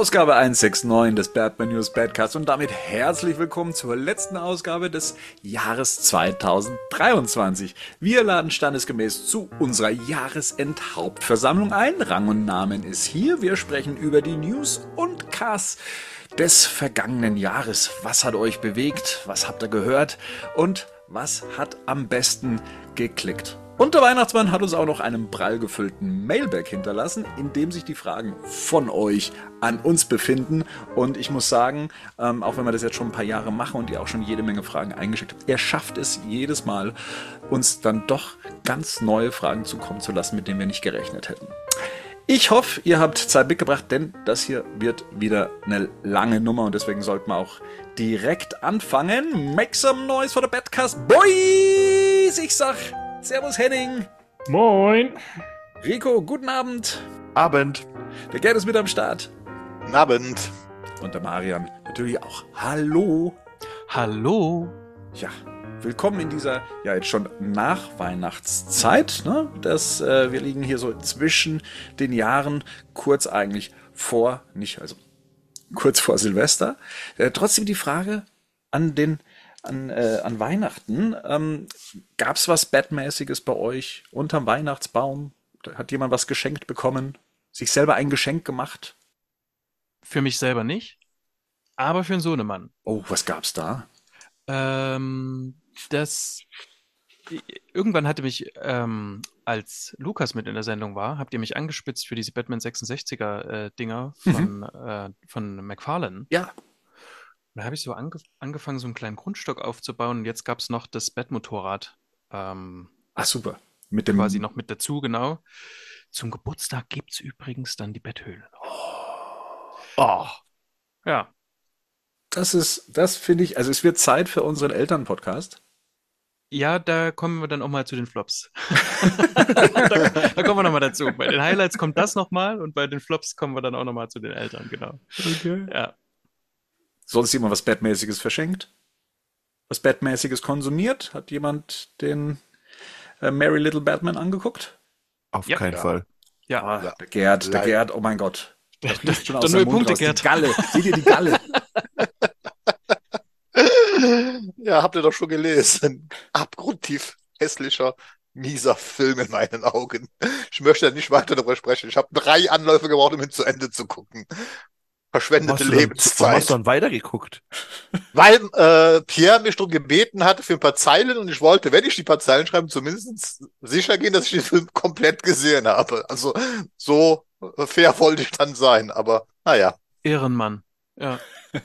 Ausgabe 169 des Batman News Badcast und damit herzlich willkommen zur letzten Ausgabe des Jahres 2023. Wir laden standesgemäß zu unserer Jahresendhauptversammlung ein. Rang und Namen ist hier. Wir sprechen über die News und Casts des vergangenen Jahres. Was hat euch bewegt? Was habt ihr gehört? Und was hat am besten geklickt? Und der Weihnachtsmann hat uns auch noch einen prall gefüllten Mailback hinterlassen, in dem sich die Fragen von euch an uns befinden. Und ich muss sagen, ähm, auch wenn wir das jetzt schon ein paar Jahre machen und ihr auch schon jede Menge Fragen eingeschickt habt, er schafft es jedes Mal, uns dann doch ganz neue Fragen zukommen zu lassen, mit denen wir nicht gerechnet hätten. Ich hoffe, ihr habt Zeit mitgebracht, denn das hier wird wieder eine lange Nummer und deswegen sollten wir auch direkt anfangen. Make some noise for the Badcast Boys! Ich sag Servus Henning. Moin. Rico, guten Abend. Abend. Der Gerd ist mit am Start. Guten Abend. Und der Marian natürlich auch. Hallo. Hallo. Ja, willkommen in dieser ja jetzt schon Nachweihnachtszeit. Ne? Das, äh, wir liegen hier so zwischen den Jahren, kurz eigentlich vor, nicht also kurz vor Silvester. Äh, trotzdem die Frage an den an, äh, an Weihnachten. Ähm, Gab es was Batmäßiges bei euch unterm Weihnachtsbaum? Hat jemand was geschenkt bekommen? Sich selber ein Geschenk gemacht? Für mich selber nicht, aber für einen Sohnemann. Oh, was gab's da? Ähm, das irgendwann hatte mich, ähm, als Lukas mit in der Sendung war, habt ihr mich angespitzt für diese Batman 66er äh, Dinger von, mhm. äh, von McFarlane. Ja. Da habe ich so ange angefangen, so einen kleinen Grundstock aufzubauen und jetzt gab es noch das Bettmotorrad. Ähm, Ach super. Mit dem quasi noch mit dazu, genau. Zum Geburtstag gibt es übrigens dann die Betthöhle. Oh. oh. Ja. Das ist, das finde ich, also es wird Zeit für unseren Elternpodcast. Ja, da kommen wir dann auch mal zu den Flops. da, da, kommen wir nochmal dazu. Bei den Highlights kommt das nochmal und bei den Flops kommen wir dann auch nochmal zu den Eltern, genau. Okay. Ja sonst jemand was Batmäßiges verschenkt? Was Batmäßiges konsumiert? Hat jemand den äh, Merry Little Batman angeguckt? Auf ja, keinen ja. Fall. Ja, ah, der Gerd, der Gerd, oh mein Gott. Das fliegt schon aus dem Mund Punkte, raus. Gerd. Die Galle, seht ihr die Galle? ja, habt ihr doch schon gelesen. Abgrundtief hässlicher, mieser Film in meinen Augen. Ich möchte nicht weiter darüber sprechen. Ich habe drei Anläufe gebraucht, um ihn zu Ende zu gucken verschwendete warum Lebenszeit. Warum hast du dann weitergeguckt? Weil äh, Pierre mich darum gebeten hatte für ein paar Zeilen und ich wollte, wenn ich die paar Zeilen schreibe, zumindest sicher gehen, dass ich den Film komplett gesehen habe. Also so fair wollte ich dann sein, aber naja. Ehrenmann, ja.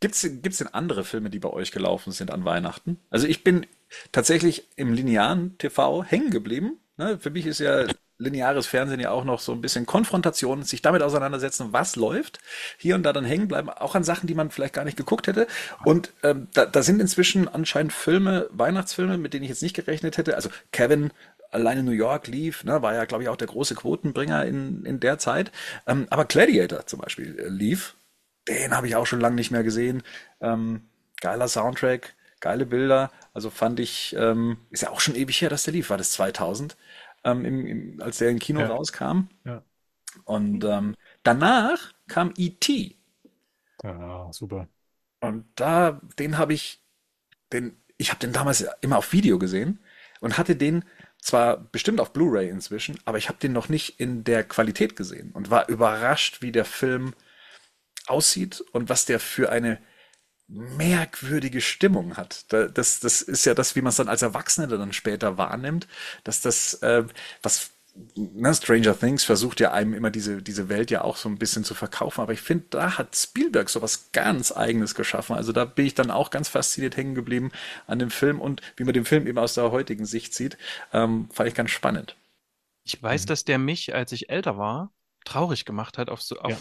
Gibt's, gibt's denn andere Filme, die bei euch gelaufen sind an Weihnachten? Also ich bin tatsächlich im linearen TV hängen geblieben. Ne, für mich ist ja lineares Fernsehen ja auch noch so ein bisschen Konfrontation, sich damit auseinandersetzen, was läuft, hier und da dann hängen bleiben, auch an Sachen, die man vielleicht gar nicht geguckt hätte. Und ähm, da, da sind inzwischen anscheinend Filme, Weihnachtsfilme, mit denen ich jetzt nicht gerechnet hätte. Also Kevin alleine New York lief, ne, war ja, glaube ich, auch der große Quotenbringer in, in der Zeit. Ähm, aber Gladiator zum Beispiel äh, lief, den habe ich auch schon lange nicht mehr gesehen. Ähm, geiler Soundtrack, geile Bilder. Also fand ich, ähm, ist ja auch schon ewig her, dass der lief. War das 2000? Ähm, im, im, als der im Kino ja. rauskam. Ja. Und ähm, danach kam E.T. Ja, super. Und da, den habe ich, den, ich habe den damals immer auf Video gesehen und hatte den zwar bestimmt auf Blu-ray inzwischen, aber ich habe den noch nicht in der Qualität gesehen und war überrascht, wie der Film aussieht und was der für eine merkwürdige Stimmung hat. Das, das ist ja das, wie man es dann als Erwachsene dann später wahrnimmt, dass das, äh, was na, ne, Stranger Things versucht ja einem immer diese, diese Welt ja auch so ein bisschen zu verkaufen, aber ich finde, da hat Spielberg so was ganz Eigenes geschaffen. Also da bin ich dann auch ganz fasziniert hängen geblieben an dem Film und wie man den Film eben aus der heutigen Sicht sieht, ähm, fand ich ganz spannend. Ich weiß, mhm. dass der mich, als ich älter war, traurig gemacht hat auf so, auf, ja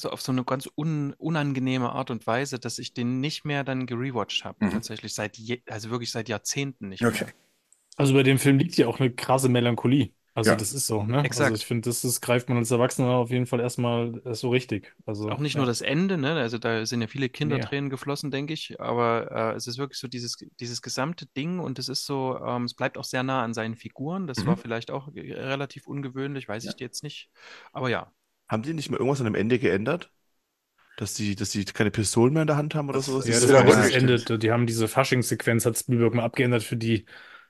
so auf so eine ganz un, unangenehme Art und Weise, dass ich den nicht mehr dann gerewatcht habe. Mhm. Tatsächlich seit, je, also wirklich seit Jahrzehnten nicht okay. mehr. Also bei dem Film liegt ja auch eine krasse Melancholie. Also ja. das ist so, ne? Exakt. Also ich finde, das, das greift man als Erwachsener auf jeden Fall erstmal so richtig. Also, auch nicht ja. nur das Ende, ne? Also da sind ja viele Kindertränen nee. geflossen, denke ich. Aber äh, es ist wirklich so dieses, dieses gesamte Ding und es ist so, ähm, es bleibt auch sehr nah an seinen Figuren. Das mhm. war vielleicht auch relativ ungewöhnlich, weiß ja. ich jetzt nicht. Aber ja, Haben die nicht mal irgendwas an dem Ende geändert? Dass die, dass die keine Pistolen mehr in der Hand haben oder Das- sowas? Ja, das wieder war das. Ende. Die haben diese Fasching-Sequenz, hat Spielberg mal abgeändert für die,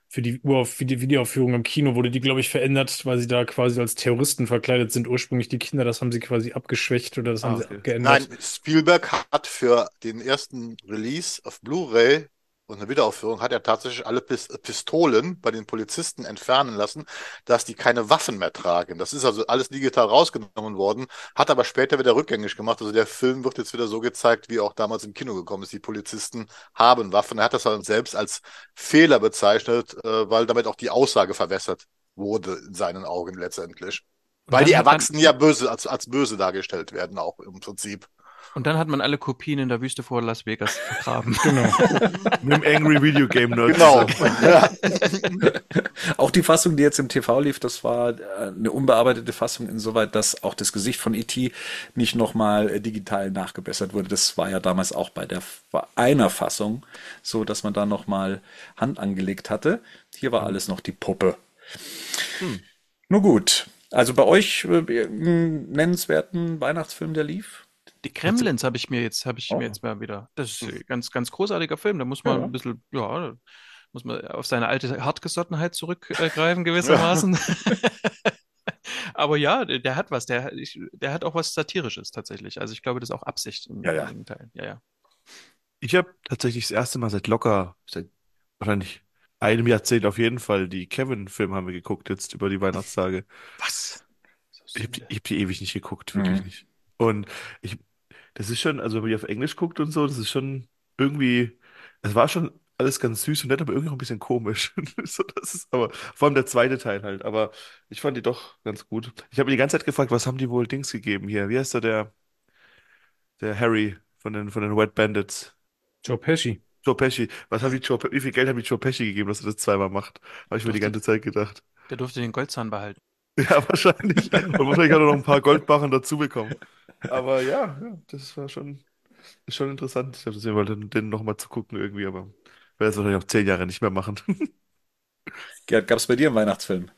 für die Urauf, für die Videoaufführung im Kino wurde die, glaube ich, verändert, weil sie da quasi als Terroristen verkleidet sind. Ursprünglich die Kinder, das haben sie quasi abgeschwächt oder das Ah, haben sie okay. abgeändert. Nein, Spielberg hat für den ersten Release auf Blu-ray und eine Wiederaufführung hat er tatsächlich alle Pis Pistolen bei den Polizisten entfernen lassen, dass die keine Waffen mehr tragen. Das ist also alles digital rausgenommen worden, hat aber später wieder rückgängig gemacht. Also der Film wird jetzt wieder so gezeigt, wie auch damals im Kino gekommen ist. Die Polizisten haben Waffen. Er hat das dann selbst als Fehler bezeichnet, äh, weil damit auch die Aussage verwässert wurde in seinen Augen letztendlich. Weil die Erwachsenen ja böse als, als böse dargestellt werden, auch im Prinzip. Und dann hat man alle Kopien in der Wüste vor Las Vegas vergraben. Genau. Mit dem Angry Video Game Nerd. Genau. Auch die Fassung, die jetzt im TV lief, das war äh, eine unbearbeitete Fassung, insoweit, dass auch das Gesicht von E.T. nicht nochmal äh, digital nachgebessert wurde. Das war ja damals auch bei der bei einer Fassung so, dass man da nochmal Hand angelegt hatte. Hier war alles noch die Puppe. Nur gut. Also bei euch äh, einen nennenswerten Weihnachtsfilm, der lief? Die Kremlins habe ich mir jetzt, habe ich Oh. mir jetzt mal wieder. Das ist ein ganz, ganz großartiger Film. Da muss man Ja. ein bisschen, ja, muss man auf seine alte Hartgesottenheit zurückgreifen, gewissermaßen. Aber ja, der, hat was. Der, der hat auch was Satirisches tatsächlich. Also ich glaube, das ist auch Absicht in Ja, ja. einigen Teilen. Ja, ja. Ich habe tatsächlich das erste Mal seit locker, seit wahrscheinlich einem Jahrzehnt auf jeden Fall, die Kevin-Filme haben wir geguckt jetzt über die Weihnachtstage. Was? Ich habe die, hab die ewig nicht geguckt, wirklich Mhm. nicht. Und ich, das ist schon, also wenn man die auf Englisch guckt und so, das ist schon irgendwie, es war schon alles ganz süß und nett, aber irgendwie auch ein bisschen komisch. So, das ist aber, vor allem der zweite Teil halt, aber ich fand die doch ganz gut. Ich habe mir die ganze Zeit gefragt, was haben die wohl Dings gegeben hier? Wie heißt da der, der Harry von den, von den Wet Bandits? Joe Pesci. Joe Pesci. Was haben die Joe, wie viel Geld haben die Joe Pesci gegeben, dass er das zweimal macht? Habe ich mir die ganze Zeit gedacht. Der durfte den Goldzahn behalten. Ja, wahrscheinlich. Und wahrscheinlich hat er noch ein paar Goldbarren dazu bekommen. Aber ja, ja, das war schon, ist schon interessant. Ich habe das immer den, den nochmal zu gucken irgendwie, aber werde das wahrscheinlich auch zehn Jahre nicht mehr machen. Gerd, gab es bei dir einen Weihnachtsfilm?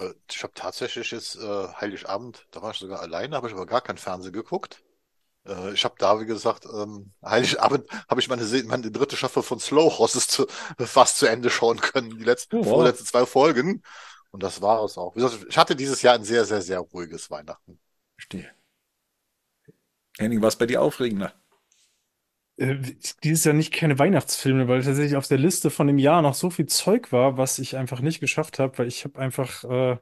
Äh, Ich habe tatsächlich jetzt äh, Heiligabend, da war ich sogar alleine, habe ich aber gar kein Fernsehen geguckt. Äh, ich habe da, wie gesagt, ähm, Heiligabend habe ich meine, Se- meine dritte Staffel von Slow Horses zu, fast zu Ende schauen können, die letzten, Oh, wow. vorletzten zwei Folgen. Und das war es auch. Wie gesagt, ich hatte dieses Jahr ein sehr, sehr, sehr ruhiges Weihnachten. Verstehe. Henning, was bei dir aufregender? Äh, dieses Jahr nicht keine Weihnachtsfilme, weil tatsächlich auf der Liste von dem Jahr noch so viel Zeug war, was ich einfach nicht geschafft habe, weil ich habe einfach, äh,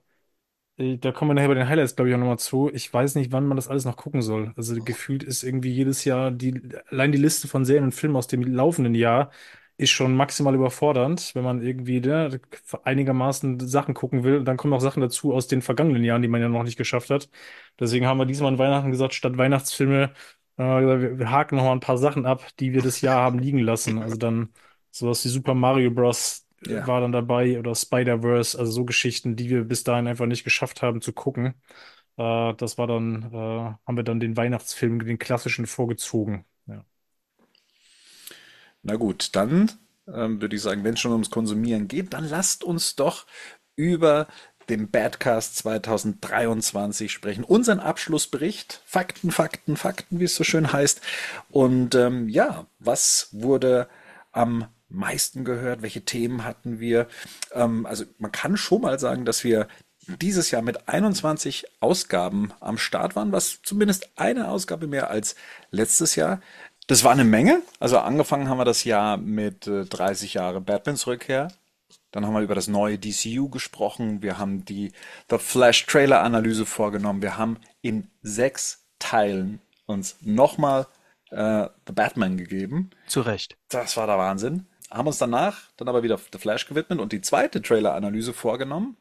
äh, da kommen wir nachher bei den Highlights, glaube ich, auch nochmal zu. Ich weiß nicht, wann man das alles noch gucken soll. Also gefühlt ist irgendwie jedes Jahr die, allein die Liste von Serien und Filmen aus dem laufenden Jahr ist schon maximal überfordernd, wenn man irgendwie ne, einigermaßen Sachen gucken will. Und dann kommen noch Sachen dazu aus den vergangenen Jahren, die man ja noch nicht geschafft hat. Deswegen haben wir diesmal an Weihnachten gesagt, statt Weihnachtsfilme äh, wir, wir haken noch mal ein paar Sachen ab, die wir das Jahr haben liegen lassen. Also dann sowas wie Super Mario Bros. Ja. war dann dabei oder Spider-Verse, also so Geschichten, die wir bis dahin einfach nicht geschafft haben zu gucken. Äh, das war dann, äh, haben wir dann den Weihnachtsfilm, den klassischen vorgezogen. Na gut, dann ähm, würde ich sagen, wenn es schon ums Konsumieren geht, dann lasst uns doch über den Badcast 2023 sprechen. Unseren Abschlussbericht. Fakten, Fakten, Fakten, wie es so schön heißt. Und ähm, ja, was wurde am meisten gehört? Welche Themen hatten wir? Ähm, also man kann schon mal sagen, dass wir dieses Jahr mit 21 Ausgaben am Start waren, was zumindest eine Ausgabe mehr als letztes Jahr. Das war eine Menge. Also angefangen haben wir das Jahr mit äh, 30 Jahre Batmans Rückkehr. Dann haben wir über das neue DCU gesprochen. Wir haben die The Flash Trailer Analyse vorgenommen. Wir haben in sechs Teilen uns nochmal äh, The Batman gegeben. Zu Recht. Das war der Wahnsinn. Haben uns danach dann aber wieder The Flash gewidmet und die zweite Trailer-Analyse vorgenommen.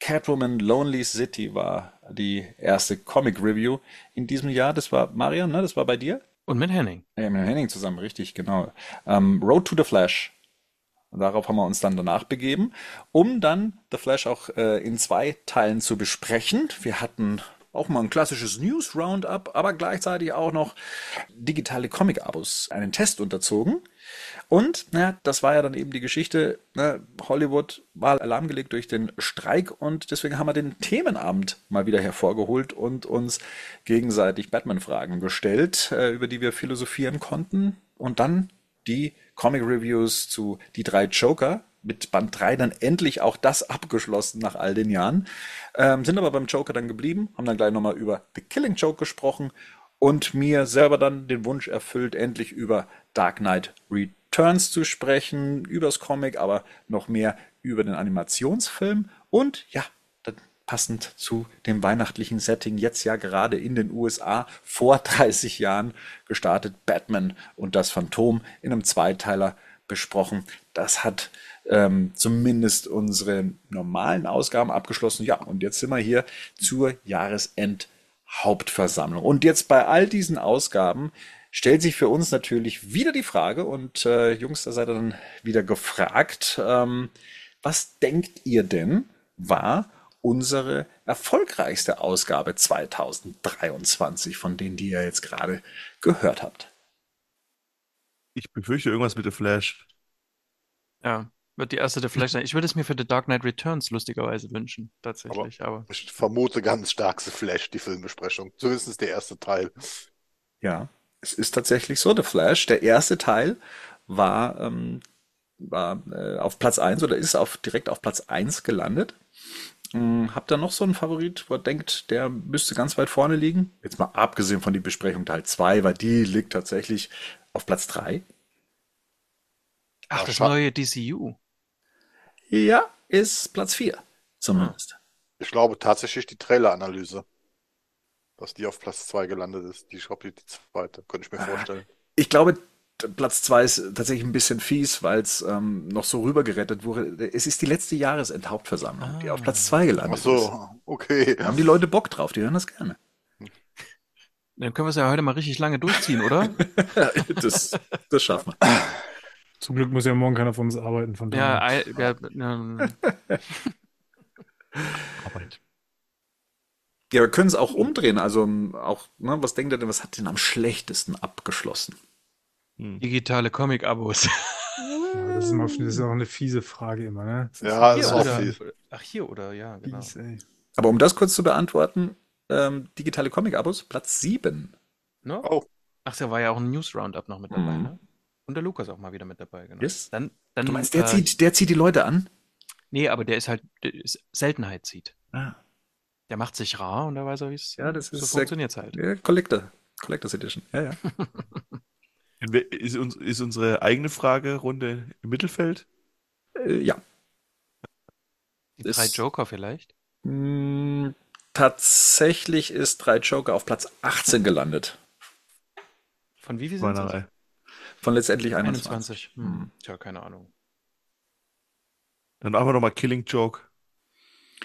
Catwoman Lonely City war die erste Comic-Review in diesem Jahr. Das war Marian, ne? Das war bei dir? Und mit Henning. Ja, mit Henning zusammen, richtig, genau. Ähm, Road to the Flash. Darauf haben wir uns dann danach begeben, um dann The Flash auch äh, in zwei Teilen zu besprechen. Wir hatten auch mal ein klassisches News Roundup, aber gleichzeitig auch noch digitale Comic-Abos einen Test unterzogen. Und ja, das war ja dann eben die Geschichte. Ne? Hollywood war alarmgelegt durch den Streik und deswegen haben wir den Themenabend mal wieder hervorgeholt und uns gegenseitig Batman-Fragen gestellt, äh, über die wir philosophieren konnten. Und dann die Comic-Reviews zu Die drei Joker. Mit Band 3 dann endlich auch das abgeschlossen nach all den Jahren. Ähm, sind aber beim Joker dann geblieben, haben dann gleich nochmal über The Killing Joke gesprochen und mir selber dann den Wunsch erfüllt, endlich über Dark Knight Returns zu sprechen, übers Comic, aber noch mehr über den Animationsfilm und ja, dann passend zu dem weihnachtlichen Setting, jetzt ja gerade in den USA vor 30 Jahren gestartet, Batman und das Phantom in einem Zweiteiler besprochen. Das hat ähm, zumindest unsere normalen Ausgaben abgeschlossen. Ja, und jetzt sind wir hier zur Jahresendhauptversammlung. Und jetzt bei all diesen Ausgaben stellt sich für uns natürlich wieder die Frage, und äh, Jungs, da seid ihr dann wieder gefragt, ähm, was denkt ihr denn war unsere erfolgreichste Ausgabe 2023 von denen, die ihr jetzt gerade gehört habt? Ich befürchte irgendwas mit The Flash. Ja, wird die erste der Flash sein. Ich würde es mir für The Dark Knight Returns lustigerweise wünschen, tatsächlich. Aber, Ich vermute ganz stark The Flash, die Filmbesprechung. Zumindest der erste Teil. Ja, es ist tatsächlich so. The Flash, der erste Teil, war, ähm, war äh, auf Platz 1 oder ist auf, direkt auf Platz 1 gelandet. Ähm, habt ihr noch so einen Favorit, wo ihr denkt, der müsste ganz weit vorne liegen? Jetzt mal abgesehen von die Besprechung Teil 2, weil die liegt tatsächlich auf Platz 3. ach, das neue DCU. Ja, ist Platz 4 zumindest. Ich glaube tatsächlich die Trailer-Analyse. Dass die auf Platz 2 gelandet ist. Die, ich glaube, die zweite. Könnte ich mir vorstellen. Ich glaube, Platz 2 ist tatsächlich ein bisschen fies, weil es ähm, noch so rübergerettet wurde. Es ist die letzte Jahresendhauptversammlung, die auf Platz 2 Ach gelandet ist. so, okay. Da haben die Leute Bock drauf, die hören das gerne. Dann können wir es ja heute mal richtig lange durchziehen, oder? das, das schaffen wir. Zum Glück muss ja morgen keiner von uns arbeiten, von ja, daher. ei- ja, ähm, Arbeit. Ja, wir können es auch umdrehen. Also ähm, auch, ne, was denkt ihr denn, was hat denn am schlechtesten abgeschlossen? Hm. digitale Comic-Abos. Ja, das, ist immer, das ist auch eine fiese Frage immer, ne? Das Ja, Hier ist auch oder, viel. ach, hier oder, ja, genau. fies. Aber um das kurz zu beantworten, ähm, digitale Comic-Abos, Platz 7. Ne? Oh. Ach, da war ja auch ein News-Roundup noch mit dabei, Mhm. ne? Und der Lukas auch mal wieder mit dabei, genau. Yes. Dann, dann, Du meinst, der, äh, zieht, der zieht die Leute an? Nee, aber der ist halt, der ist Seltenheit zieht. Ah, Der macht sich rar und da weiß er, wie es Ja, das so ist sehr- funktioniert halt. ja, Collector. Collectors Edition. Ja, ja. Ist, uns, ist unsere eigene Fragerunde im Mittelfeld? Äh, ja. Die drei Ist- Joker vielleicht? Mm, tatsächlich ist drei Joker auf Platz 18 gelandet. Von wie viel sind es? Von letztendlich 21. 21. Hm. Tja, keine Ahnung. Dann machen wir nochmal Killing Joke.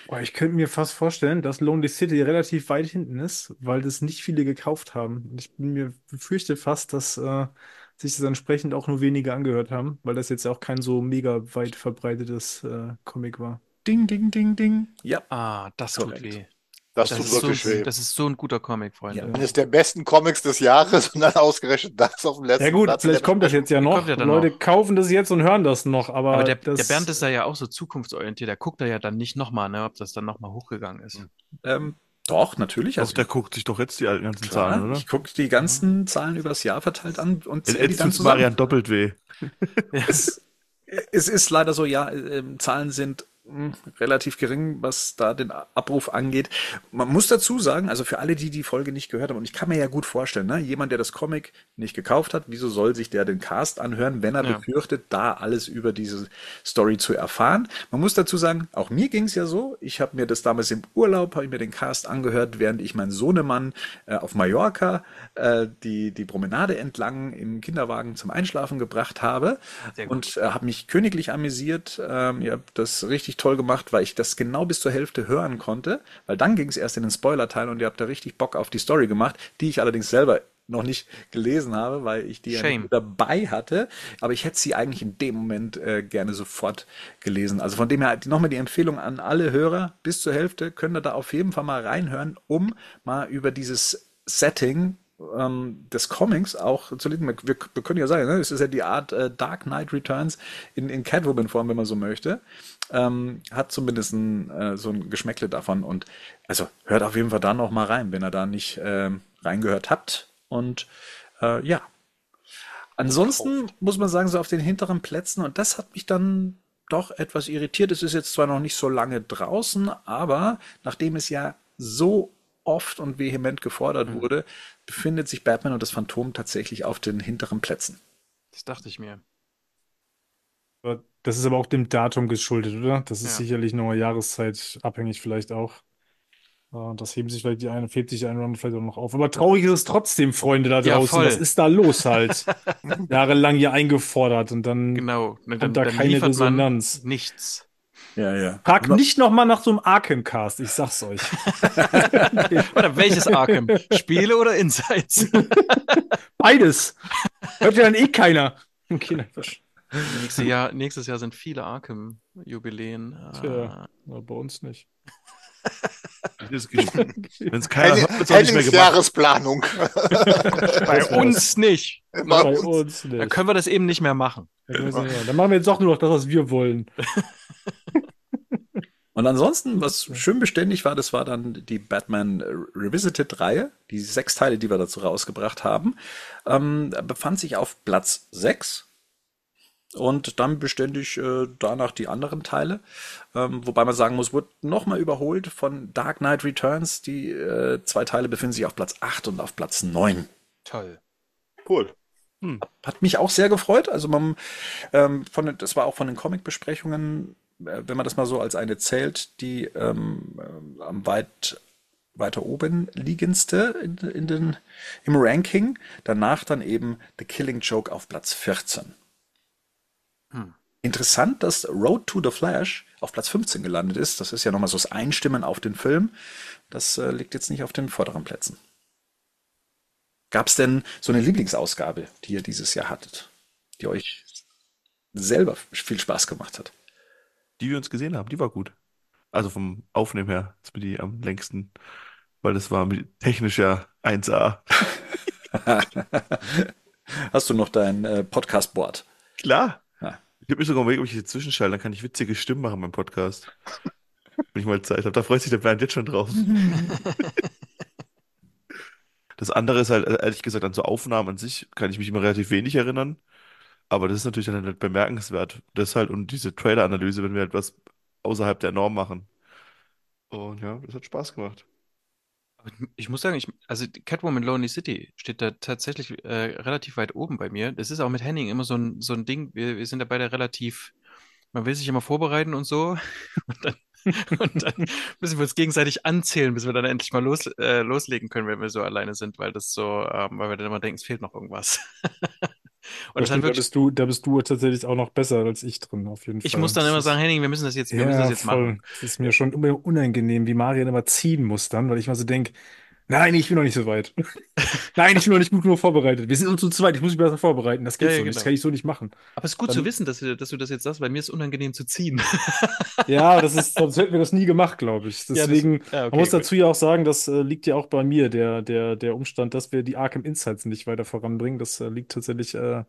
Boah, ich könnte mir fast vorstellen, dass Lonely City relativ weit hinten ist, weil das nicht viele gekauft haben. Und ich bin mir befürchte fast, dass äh, sich das entsprechend auch nur wenige angehört haben, weil das jetzt auch kein so mega weit verbreitetes äh, Comic war. Ding, ding, ding, ding. Ja. Ah, das tut Korrekt. weh. Das, Das tut ist, so, wirklich weh. das ist so ein guter Comic, Freunde. Ja. Eines der besten Comics des Jahres und dann ausgerechnet das auf dem letzten Ja gut, Platz vielleicht kommt das jetzt ja noch. Ja Leute noch. kaufen das jetzt und hören das noch, aber, Aber der, das, der Bernd ist da ja auch so zukunftsorientiert. Der guckt da ja dann nicht nochmal, ne, ob das dann nochmal hochgegangen ist. Ähm, doch, natürlich. Doch, Also, der guckt sich doch jetzt die ganzen klar, Zahlen, oder? ich gucke die ganzen Zahlen übers Jahr verteilt an und zähl die dann zusammen. Marian doppelt weh. Es, es ist leider so, ja, ähm, Zahlen sind relativ gering, was da den Abruf angeht. Man muss dazu sagen, also für alle, die die Folge nicht gehört haben, und ich kann mir ja gut vorstellen, ne, jemand, der das Comic nicht gekauft hat, wieso soll sich der den Cast anhören, wenn er Ja. befürchtet, da alles über diese Story zu erfahren? Man muss dazu sagen, auch mir ging es ja so, ich habe mir das damals im Urlaub, habe ich mir den Cast angehört, während ich meinen Sohnemann äh, auf Mallorca äh, die, die Promenade entlang im Kinderwagen zum Einschlafen gebracht habe und äh, habe mich königlich amüsiert. Ähm, ihr habt das richtig toll gemacht, weil ich das genau bis zur Hälfte hören konnte, weil dann ging es erst in den Spoiler-Teil und ihr habt da richtig Bock auf die Story gemacht, die ich allerdings selber noch nicht gelesen habe, weil ich die ja Shame. nicht dabei hatte. Aber ich hätte sie eigentlich in dem Moment äh, gerne sofort gelesen. Also von dem her nochmal die Empfehlung an alle Hörer, bis zur Hälfte könnt ihr da auf jeden Fall mal reinhören, um mal über dieses Setting ähm, des Comics auch zu lesen. Wir, wir können ja sagen, ne? es ist ja die Art äh, Dark Knight Returns in, in Catwoman-Form, wenn man so möchte. Ähm, hat zumindest ein, äh, so ein Geschmäckle davon. Und also hört auf jeden Fall da noch mal rein, wenn ihr da nicht ähm, reingehört habt. Und äh, ja. Ansonsten muss man sagen, so auf den hinteren Plätzen, und das hat mich dann doch etwas irritiert. Es ist jetzt zwar noch nicht so lange draußen, aber nachdem es ja so oft und vehement gefordert wurde, befindet sich Batman und das Phantom tatsächlich auf den hinteren Plätzen. Das dachte ich mir. Aber Das ist aber auch dem Datum geschuldet, oder? Das ist Ja. sicherlich nur Jahreszeit abhängig vielleicht auch. Äh, Das heben sich vielleicht die eine, hebt sich die eine oder andere vielleicht auch noch auf. Aber traurig ist es trotzdem, Freunde da Ja, draußen. voll. Was ist da los halt? Jahrelang hier eingefordert und dann Genau. Und kommt da keine liefert man Resonanz. nichts. Ja, ja. Fragt nicht nochmal nach so einem Arkham-Cast, ich sag's euch. Oder welches Arkham? Spiele oder Insights? Beides. Hört ja dann eh keiner. Okay, nein, Quatsch. Nächstes Jahr, nächstes Jahr sind viele Arkham-Jubiläen. Tja. Ah, Aber bei uns nicht. Wenn es keiner Henning- hört, nicht mehr gemacht. Jahresplanung. Bei uns nicht. Bei Bei uns. uns Da nicht. können wir das eben nicht mehr machen. Ja, Dann machen wir jetzt doch nur noch das, was wir wollen. Und ansonsten, was schön beständig war, das war dann die Batman Revisited-Reihe, die sechs Teile, die wir dazu rausgebracht haben, ähm, befand sich auf Platz 6 und dann beständig äh, danach die anderen Teile. Ähm, wobei man sagen muss, wurde nochmal überholt von Dark Knight Returns. Die äh, zwei Teile befinden sich auf Platz 8 und auf Platz 9. Toll. Cool. Hat mich auch sehr gefreut. Also man, ähm, von, den- das war auch von den Comic-Besprechungen, äh, wenn man das mal so als eine zählt, die ähm, ähm, am weit weiter oben liegendste in, in den, im Ranking. Danach dann eben The Killing Joke auf Platz 14. Hm. Interessant, dass Road to the Flash auf Platz 15 gelandet ist. Das ist ja nochmal so das Einstimmen auf den Film. Das äh, liegt jetzt nicht auf den vorderen Plätzen. Gab es denn so eine Lieblingsausgabe, die ihr dieses Jahr hattet, die euch selber viel Spaß gemacht hat? Die wir uns gesehen haben, die war gut. Also vom Aufnehmen her ist mir die am längsten, weil das war mit technisch ja 1A. Hast du noch dein äh, Podcast-Board? Klar. Ich habe mir sogar überlegt, ob ich hier zwischenschalte, dann kann ich witzige Stimmen machen beim Podcast. Wenn ich mal Zeit habe. Da freut sich der Bernd jetzt schon drauf. Das andere ist halt, äh, ehrlich gesagt, an so Aufnahmen an sich kann ich mich immer relativ wenig erinnern. Aber das ist natürlich dann halt bemerkenswert. Das halt und diese Trailer-Analyse, wenn wir etwas außerhalb der Norm machen. Und ja, das hat Spaß gemacht. Ich muss sagen, ich, also Catwoman Lonely City steht da tatsächlich äh, relativ weit oben bei mir. Das ist auch mit Henning immer so ein, so ein Ding. Wir, wir sind da beide relativ, man will sich immer vorbereiten und so. Und dann, und dann müssen wir uns gegenseitig anzählen, bis wir dann endlich mal los, äh, loslegen können, wenn wir so alleine sind, weil das so, ähm, weil wir dann immer denken, es fehlt noch irgendwas. Und das Da hat da wirklich, bist du, da bist du tatsächlich auch noch besser als ich drin, auf jeden ich muss dann Das immer sagen, Henning, wir müssen das jetzt, wir müssen das jetzt voll. machen. Das ist mir schon immer unangenehm, wie Marian immer ziehen muss dann, weil ich mal so denke, nein, ich bin noch nicht so weit. Nein, ich bin noch nicht gut genug vorbereitet. Wir sind uns zu zweit, ich muss mich besser vorbereiten. Das geht Ja, ja, so nicht, das genau. kann ich so nicht machen. Aber es ist gut Dann- zu wissen, dass, du- dass du das jetzt sagst, weil mir ist es unangenehm zu ziehen. Ja, das ist, sonst hätten wir das nie gemacht, glaube ich. Ja, das- Deswegen, ja, okay, man muss gut. dazu ja auch sagen, das äh, liegt ja auch bei mir, der, der, der Umstand, dass wir die Arkham Insights nicht weiter voranbringen. Das äh, liegt tatsächlich, äh,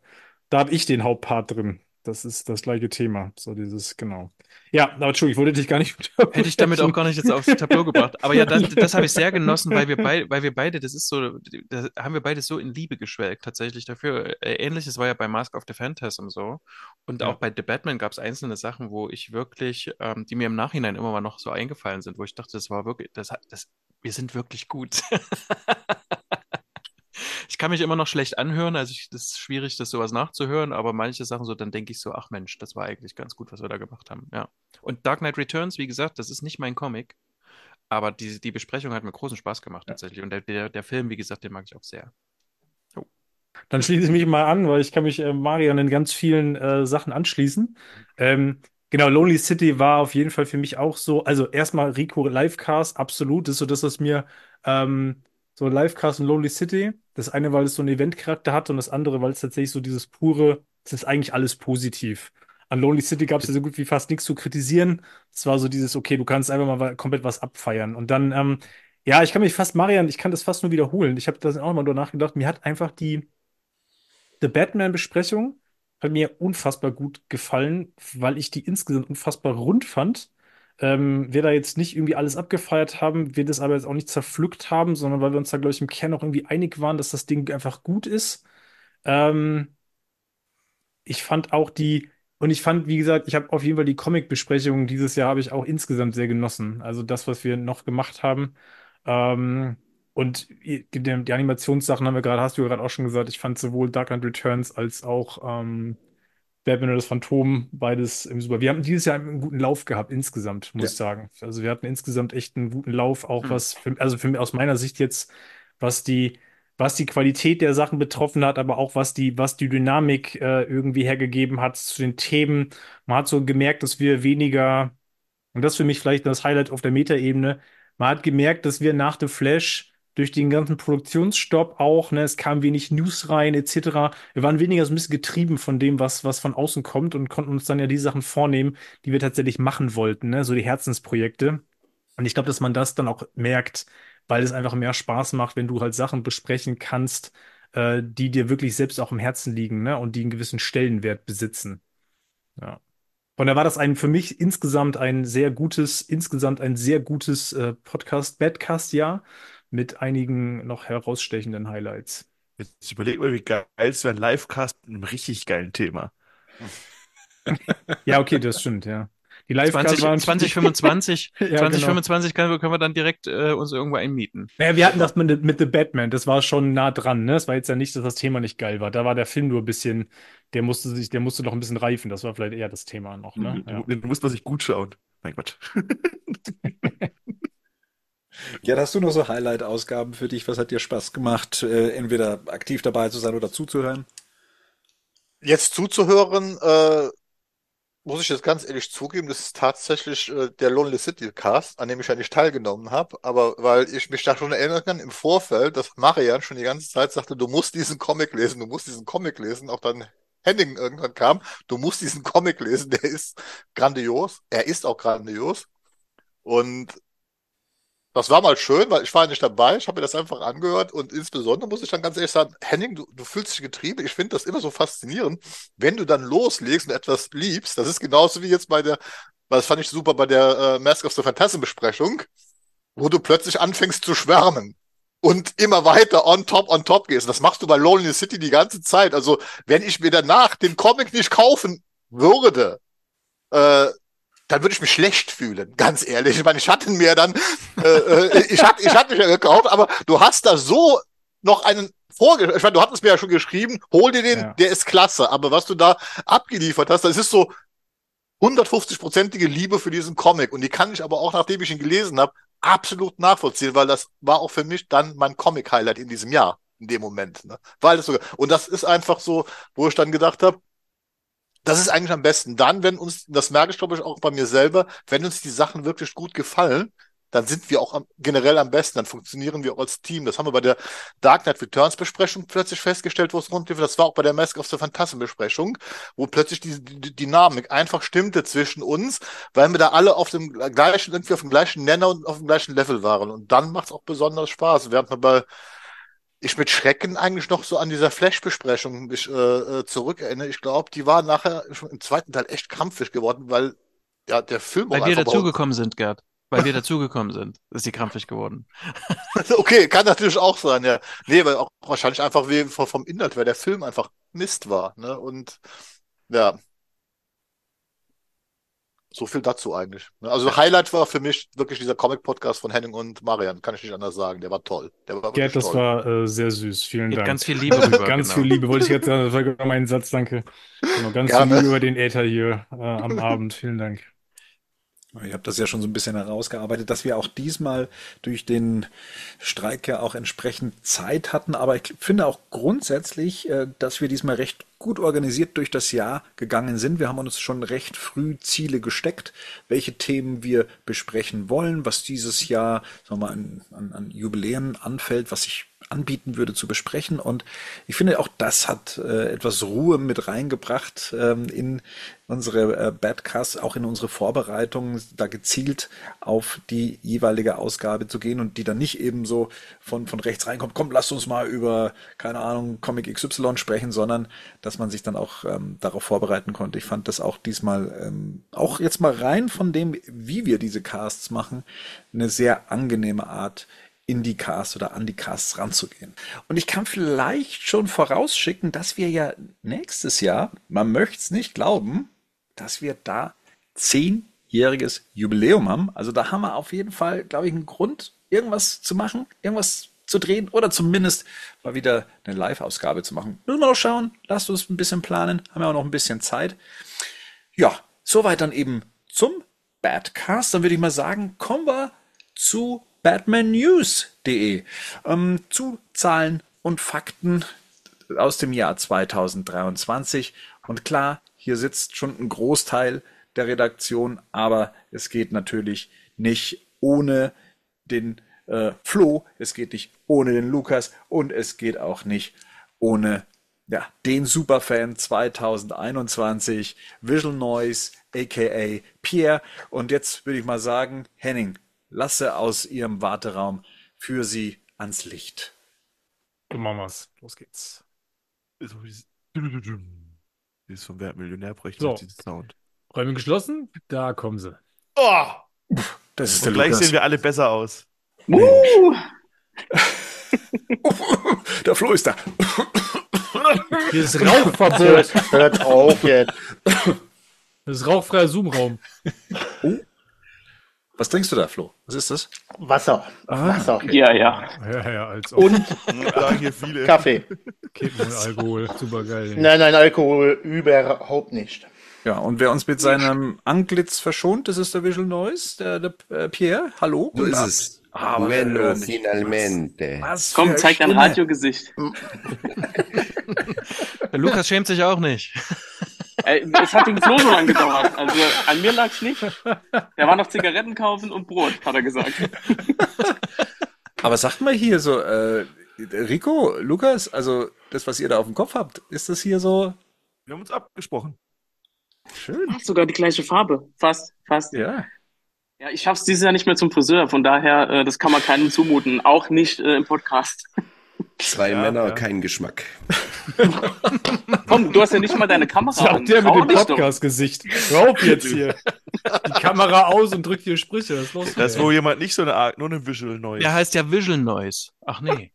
da habe ich den Hauptpart drin. Das ist das gleiche Thema. So dieses, genau. Ja, aber Entschuldigung, ich wollte dich gar nicht Hätte ich damit auch gar nicht jetzt aufs Tableau gebracht. Aber ja, das, das habe ich sehr genossen, weil wir, bei beid, weil wir beide, das ist so, da haben wir beide so in Liebe geschwelgt tatsächlich dafür. Äh, Ähnliches war ja bei Mask of the Phantasm so. Und Ja. auch bei The Batman gab es einzelne Sachen, wo ich wirklich, ähm, die mir im Nachhinein immer mal noch so eingefallen sind, wo ich dachte, das war wirklich, das, das, wir sind wirklich gut. Ich kann mich immer noch schlecht anhören, also das ist schwierig, das sowas nachzuhören, aber manche Sachen so, dann denke ich so, ach Mensch, das war eigentlich ganz gut, was wir da gemacht haben. Ja. Und Dark Knight Returns, wie gesagt, das ist nicht mein Comic, aber die, die Besprechung hat mir großen Spaß gemacht tatsächlich. Und der, der, der Film, wie gesagt, den mag ich auch sehr. Dann schließe ich mich mal an, weil ich kann mich äh, Marian in ganz vielen äh, Sachen anschließen. Ähm, genau, Lonely City war auf jeden Fall für mich auch so, also erstmal Rico Livecast, absolut, das ist so das, was mir ähm, so Livecast und Lonely City. Das eine, weil es so einen Eventcharakter hat und das andere, weil es tatsächlich so dieses pure, es ist eigentlich alles positiv. An Lonely City gab es ja so gut wie fast nichts zu kritisieren. Es war so dieses, okay, du kannst einfach mal komplett was abfeiern. Und dann, ähm, ja, ich kann mich fast, Marian, ich kann das fast nur wiederholen. Ich habe da auch mal drüber nachgedacht. Mir hat einfach die The Batman-Besprechung hat mir unfassbar gut gefallen, weil ich die insgesamt unfassbar rund fand. Ähm, wir da jetzt nicht irgendwie alles abgefeiert haben, wir das aber jetzt auch nicht zerpflückt haben, sondern weil wir uns da, glaube ich, im Kern auch irgendwie einig waren, dass das Ding einfach gut ist. Ähm, ich fand auch die, und ich fand, wie gesagt, ich habe auf jeden Fall die Comic-Besprechungen dieses Jahr habe ich auch insgesamt sehr genossen. Also das, was wir noch gemacht haben. Ähm, und die, die Animationssachen haben wir gerade, hast du gerade auch schon gesagt, ich fand sowohl Dark Knight Returns als auch ähm, Batman und das Phantom, beides im Super. Wir haben dieses Jahr einen guten Lauf gehabt, insgesamt, muss Ja. ich sagen. Also wir hatten insgesamt echt einen guten Lauf, auch Mhm. was, für, also für, aus meiner Sicht jetzt, was die, was die Qualität der Sachen betroffen hat, aber auch was die, was die Dynamik äh, irgendwie hergegeben hat zu den Themen. Man hat so gemerkt, dass wir weniger, und das ist für mich vielleicht das Highlight auf der Metaebene, man hat gemerkt, dass wir nach The Flash durch den ganzen Produktionsstopp auch, ne, es kam wenig News rein, etc. Wir waren weniger so ein bisschen getrieben von dem, was, was von außen kommt und konnten uns dann ja die Sachen vornehmen, die wir tatsächlich machen wollten, ne, so die Herzensprojekte. Und ich glaube, dass man das dann auch merkt, weil es einfach mehr Spaß macht, wenn du halt Sachen besprechen kannst, äh, die dir wirklich selbst auch im Herzen liegen, ne, und die einen gewissen Stellenwert besitzen. Ja. Von daher war das ein für mich insgesamt ein sehr gutes, insgesamt ein sehr gutes äh, Podcast, Badcast-Jahr mit einigen noch herausstechenden Highlights. Jetzt überleg mal, wie geil es wäre, ein Livecast mit einem richtig geilen Thema. Ja, okay, das stimmt, ja. Die Livecasts 20, waren 2025, Ja, genau. 2025 können, wir- können wir dann direkt äh, uns irgendwo einmieten. Naja, wir hatten das mit, mit The Batman, das war schon nah dran, ne? Es war jetzt ja nicht, dass das Thema nicht geil war. Da war der Film nur ein bisschen, der musste sich, der musste noch ein bisschen reifen. Das war vielleicht eher das Thema noch, ne? Ja. Du, du musst man sich gut schauen. Mein Gott. Ja, hast du noch so Highlight-Ausgaben für dich? Was hat dir Spaß gemacht, äh, entweder aktiv dabei zu sein oder zuzuhören? Jetzt zuzuhören, äh, muss ich jetzt ganz ehrlich zugeben, das ist tatsächlich äh, der Lonely City Cast, an dem ich ja nicht teilgenommen habe, aber weil ich mich da schon erinnern kann im Vorfeld, dass Marian schon die ganze Zeit sagte, du musst diesen Comic lesen, du musst diesen Comic lesen, auch dann Henning irgendwann kam, du musst diesen Comic lesen, der ist grandios, er ist auch grandios und das war mal schön, weil ich war nicht dabei, ich habe mir das einfach angehört und insbesondere muss ich dann ganz ehrlich sagen, Henning, du, du fühlst dich getrieben. Ich finde das immer so faszinierend, wenn du dann loslegst und etwas liebst. Das ist genauso wie jetzt bei der, das fand ich super bei der äh, Mask of the Phantasm Besprechung, wo du plötzlich anfängst zu schwärmen und immer weiter on top, on top gehst. Das machst du bei Lonely City die ganze Zeit. Also wenn ich mir danach den Comic nicht kaufen würde, äh, dann würde ich mich schlecht fühlen, ganz ehrlich. Ich meine, ich hatte mir dann, äh, äh, ich hatte, ich hatte mich ja gekauft, aber du hast da so noch einen vorge, ich meine, du hattest mir ja schon geschrieben, hol dir den, Ja. der ist klasse. Aber was du da abgeliefert hast, das ist so 150-prozentige Liebe für diesen Comic. Und die kann ich aber auch, nachdem ich ihn gelesen habe, absolut nachvollziehen, weil das war auch für mich dann mein Comic-Highlight in diesem Jahr, in dem Moment. Ne? Weil das sogar, und das ist einfach so, wo ich dann gedacht habe, das ist eigentlich am besten. Dann, wenn uns, das merke ich glaube ich auch bei mir selber, wenn uns die Sachen wirklich gut gefallen, dann sind wir auch am, generell am besten, dann funktionieren wir auch als Team. Das haben wir bei der Dark Knight Returns Besprechung plötzlich festgestellt, wo es rund lief. Das war auch bei der Mask of the Phantasm Besprechung, wo plötzlich die, die Dynamik einfach stimmte zwischen uns, weil wir da alle auf dem gleichen, irgendwie auf dem gleichen Nenner und auf dem gleichen Level waren. Und dann macht es auch besonders Spaß. Während man bei ich mit Schrecken eigentlich noch so an dieser Flash-Besprechung mich äh, äh, zurückerinnere. Ich glaube, die war nachher im zweiten Teil echt krampfig geworden, weil ja der Film Weil auch wir dazugekommen sind, Gerd. Weil wir dazugekommen sind, ist die krampfig geworden. Okay, kann natürlich auch sein, ja. Nee, weil auch wahrscheinlich einfach wie vom vom Inhalt, weil der Film einfach Mist war, ne? Und ja. So viel dazu eigentlich. ne? Also Highlight war für mich wirklich dieser Comic-Podcast von Henning und Marian, kann ich nicht anders sagen. Der war toll. Der war wirklich Gerd, das toll. war äh, sehr süß. Vielen Geht Dank. ganz viel Liebe rüber. Ganz genau. viel Liebe, wollte ich jetzt sagen. Das war genau mein Satz, danke. Genau, ganz Gerne. viel Liebe über den Äther hier äh, am Abend. Vielen Dank. Ich habe das ja schon so ein bisschen herausgearbeitet, dass wir auch diesmal durch den Streik ja auch entsprechend Zeit hatten. Aber ich finde auch grundsätzlich, äh, dass wir diesmal recht gut organisiert durch das Jahr gegangen sind. Wir haben uns schon recht früh Ziele gesteckt, welche Themen wir besprechen wollen, was dieses Jahr sagen wir mal, an, an, Jubiläen anfällt, was ich anbieten würde zu besprechen. Und ich finde, auch das hat äh, etwas Ruhe mit reingebracht ähm, in unsere äh, Badcasts, auch in unsere Vorbereitungen, da gezielt auf die jeweilige Ausgabe zu gehen und die dann nicht eben so von, von rechts reinkommt, komm, lasst uns mal über, keine Ahnung, Comic XY sprechen, sondern dass man sich dann auch ähm, darauf vorbereiten konnte. Ich fand das auch diesmal, ähm, auch jetzt mal rein von dem, wie wir diese Casts machen, eine sehr angenehme Art, in die Casts oder an die Casts ranzugehen. Und ich kann vielleicht schon vorausschicken, dass wir ja nächstes Jahr, man möchte es nicht glauben, dass wir da zehnjähriges Jubiläum haben. Also da haben wir auf jeden Fall, glaube ich, einen Grund, irgendwas zu machen, irgendwas zu drehen oder zumindest mal wieder eine Live-Ausgabe zu machen. Müssen wir noch schauen. Lasst uns ein bisschen planen. Haben wir auch noch ein bisschen Zeit. Ja, soweit dann eben zum Badcast. Dann würde ich mal sagen, kommen wir zu batmannews.de ähm, zu Zahlen und Fakten aus dem Jahr 2023. Und klar, hier sitzt schon ein Großteil der Redaktion, aber es geht natürlich nicht ohne den äh, Flo, es geht nicht ohne den Lukas und es geht auch nicht ohne ja, den Superfan 2021, Visual Noise, aka Pierre. Und jetzt würde ich mal sagen, Henning, lasse aus ihrem Warteraum für sie ans Licht. Du Mamas, los geht's. Dieses vom Wert Millionär bräuchte So. diesen Sound. Räume geschlossen, da kommen sie. Oh! Das ist Und der gleich Lukas. sehen wir alle besser aus. Uh, der Flo ist da. Hier ist Rauchverbot. hört auf jetzt. Das ist rauchfreier Zoom-Raum. Was trinkst du da, Flo? Was ist das? Wasser. Wasser. Ja, ja. Ja, ja, als ob. Und Sagen hier viele. Kaffee. Kippen und Alkohol. Super geil. Nein, nein, Alkohol überhaupt nicht. Ja, und wer uns mit seinem Antlitz verschont, das ist der Visual Noise, der, der äh, Pierre. Hallo. So ist es. Ah, Bueno, finalmente. Was Komm, zeig dein. Radiogesicht. Der Lukas schämt sich auch nicht. Ey, es hat Flo so lange gedauert. Also an mir lag's nicht. Der war noch Zigaretten kaufen und Brot, hat er gesagt. Aber sagt mal hier so, äh, Rico, Lukas, also das, was ihr da auf dem Kopf habt, ist das hier so Wir haben uns abgesprochen. schön? Ach, sogar die gleiche Farbe. Fast, fast. Ja. Ja, ich schaff's dieses Jahr nicht mehr zum Friseur. Von daher, äh, das kann man keinem zumuten. Auch nicht äh, im Podcast. Zwei Ja, Männer, ja. kein Geschmack. Komm, du hast ja nicht mal deine Kamera Sagt an. der mit dem. Podcast-Gesicht. Hör auf jetzt hier. Die Kamera aus und drückt hier Sprüche. Was ist los? Das ist wohl jemand nicht so eine Art, nur eine Visual Noise. Der heißt ja Visual Noise. Ach nee.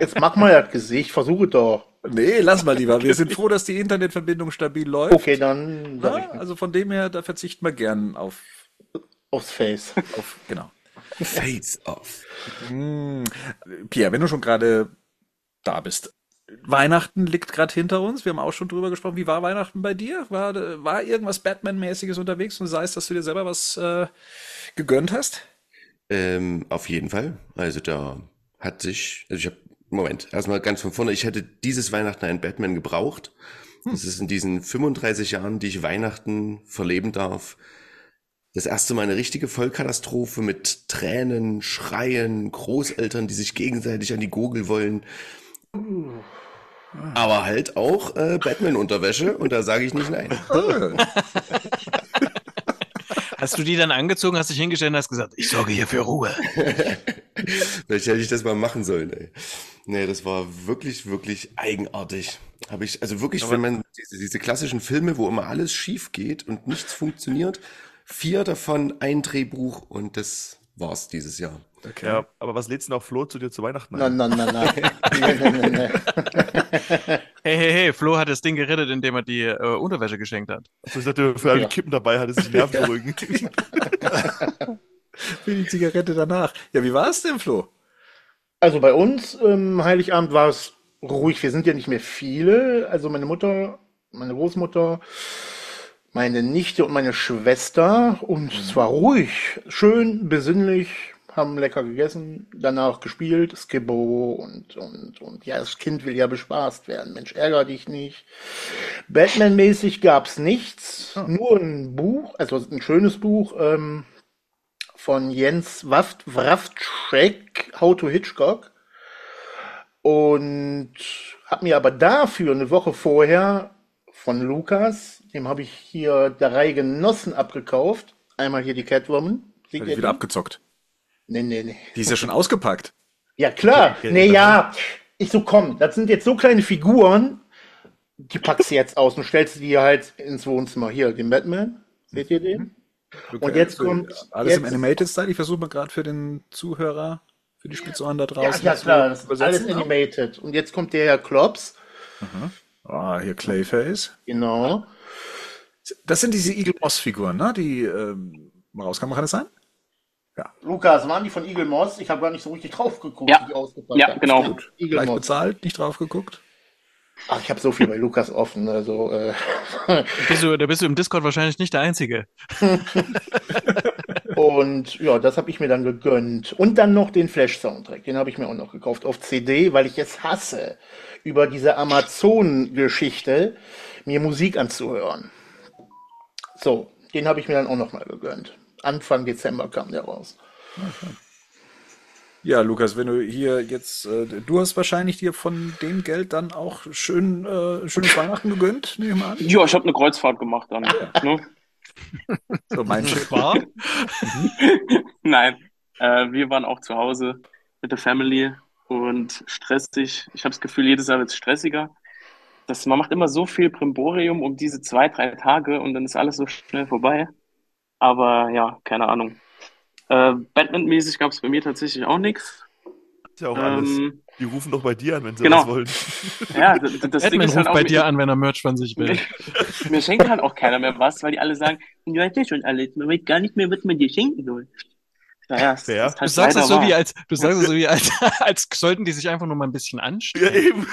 Jetzt mach mal das Gesicht, versuche doch. Nee, lass mal lieber. Wir sind froh, dass die Internetverbindung stabil läuft. Okay, dann Na, also von dem her, da verzichten wir gern auf, aufs Face. auf genau. Face off. Hm. Pierre, wenn du schon gerade da bist. Weihnachten liegt gerade hinter uns. Wir haben auch schon drüber gesprochen. Wie war Weihnachten bei dir? War, war irgendwas Batman-mäßiges unterwegs und sei es, dass du dir selber was äh, gegönnt hast? Ähm, auf jeden Fall. Also da hat sich, also ich habe, Moment, erstmal ganz von vorne, ich hätte dieses Weihnachten einen Batman gebraucht. Das ist in diesen 35 Jahren, die ich Weihnachten verleben darf, das erste Mal eine richtige Vollkatastrophe mit Tränen, Schreien, Großeltern, die sich gegenseitig an die Gurgel wollen. Aber halt auch äh, Batman-Unterwäsche und da sage ich nicht nein. Hast du die dann angezogen, hast dich hingestellt und hast gesagt, ich sorge hier für Ruhe. Vielleicht hätte ich das mal machen sollen, ey. Nee, das war wirklich, wirklich eigenartig. Habe ich, also wirklich, wenn man diese, diese klassischen Filme, wo immer alles schief geht und nichts funktioniert, vier davon ein Drehbuch und das war's dieses Jahr. Okay. Ja, aber was lädst du noch Flo zu dir zu Weihnachten Nein, ein? nein, nein, nein. nein. Hey, hey, hey, Flo hat das Ding gerettet, indem er die äh, Unterwäsche geschenkt hat. Also ich dachte, für alle Ja. Kippen dabei hat es sich die Nerven beruhigen. Für die Zigarette danach. Ja, wie war es denn, Flo? Also bei uns, ähm, Heiligabend war es ruhig. Wir sind ja nicht mehr viele. Also meine Mutter, meine Großmutter, meine Nichte und meine Schwester. Und es war ruhig, schön, besinnlich. haben lecker gegessen, danach gespielt, Skibbo und, und, und ja, das Kind will ja bespaßt werden. Mensch, ärger dich nicht. Batman-mäßig gab's nichts, nur ein Buch, also ein schönes Buch ähm, von Jens Waft, Wraftschek, How to Hitchcock. Und habe mir aber dafür eine Woche vorher von Lukas, dem habe ich hier drei Genossen abgekauft. Einmal hier die Catwoman. Hat wieder abgezockt. Nee, nee, nee. Die ist ja schon ausgepackt. Ja, klar. Ja, Nee, ja, ja. Ich so, komm, das sind jetzt so kleine Figuren, die packst du jetzt aus und stellst die halt ins Wohnzimmer. Hier, den Batman. Seht ihr den? Und jetzt So, kommt- Alles im jetzt- Animated Style. Ich versuche mal gerade für den Zuhörer, für die Spitzohren da Ja, draußen. ja, zu klar, das ist alles animated. Und jetzt kommt der Herr Klops. Ah, hier Clayface. Genau. Das sind diese Eagle Moss Figuren, ne? Die ähm, mal rauskamen, kann das sein? Lukas, waren die von Eagle Moss? Ich habe gar nicht so richtig drauf geguckt, Ja. wie die ausgepackt Ja, haben. genau. Stimmt, Eagle Gleich Moss. bezahlt, nicht drauf geguckt. Ach, ich habe so viel bei Lukas offen. Also, äh, Da bist, du, da bist du im Discord wahrscheinlich nicht der Einzige. Und ja, das habe ich mir dann gegönnt. Und dann noch den Flash-Soundtrack. Den habe ich mir auch noch gekauft auf CD, weil ich es hasse, über diese Amazon-Geschichte mir Musik anzuhören. So, den habe ich mir dann auch noch mal gegönnt. Anfang Dezember kam der raus. Ja, Lukas, wenn du hier jetzt, äh, du hast wahrscheinlich dir von dem Geld dann auch schön, äh, schönes Weihnachten gegönnt, nehme ich mal an. Ja, ich habe eine Kreuzfahrt gemacht dann. Ne? So mein Schiff. War? Nein, äh, wir waren auch zu Hause mit der Family und stressig. Ich habe das Gefühl, jedes Jahr wird es stressiger. Das, man macht immer so viel Primborium um diese zwei, drei Tage und dann ist alles so schnell vorbei. Aber ja, keine Ahnung. Äh, Batman-mäßig gab es bei mir tatsächlich auch nichts. Ist ja auch alles. Ähm, Die rufen doch bei dir an, wenn sie Genau. was wollen. ja, das, das Ding Batman ist halt ruft auch, bei dir an, wenn er Merch von sich will. Mir schenkt halt auch keiner mehr was, weil die alle sagen, du weißt ja schon alles, man weiß gar nicht mehr, was man dir schenken soll. Naja, es Fair. ist Du halt sagst es so wie als, du sagst es so wie als, als sollten die sich einfach nur mal ein bisschen Ja, anstrengen. eben.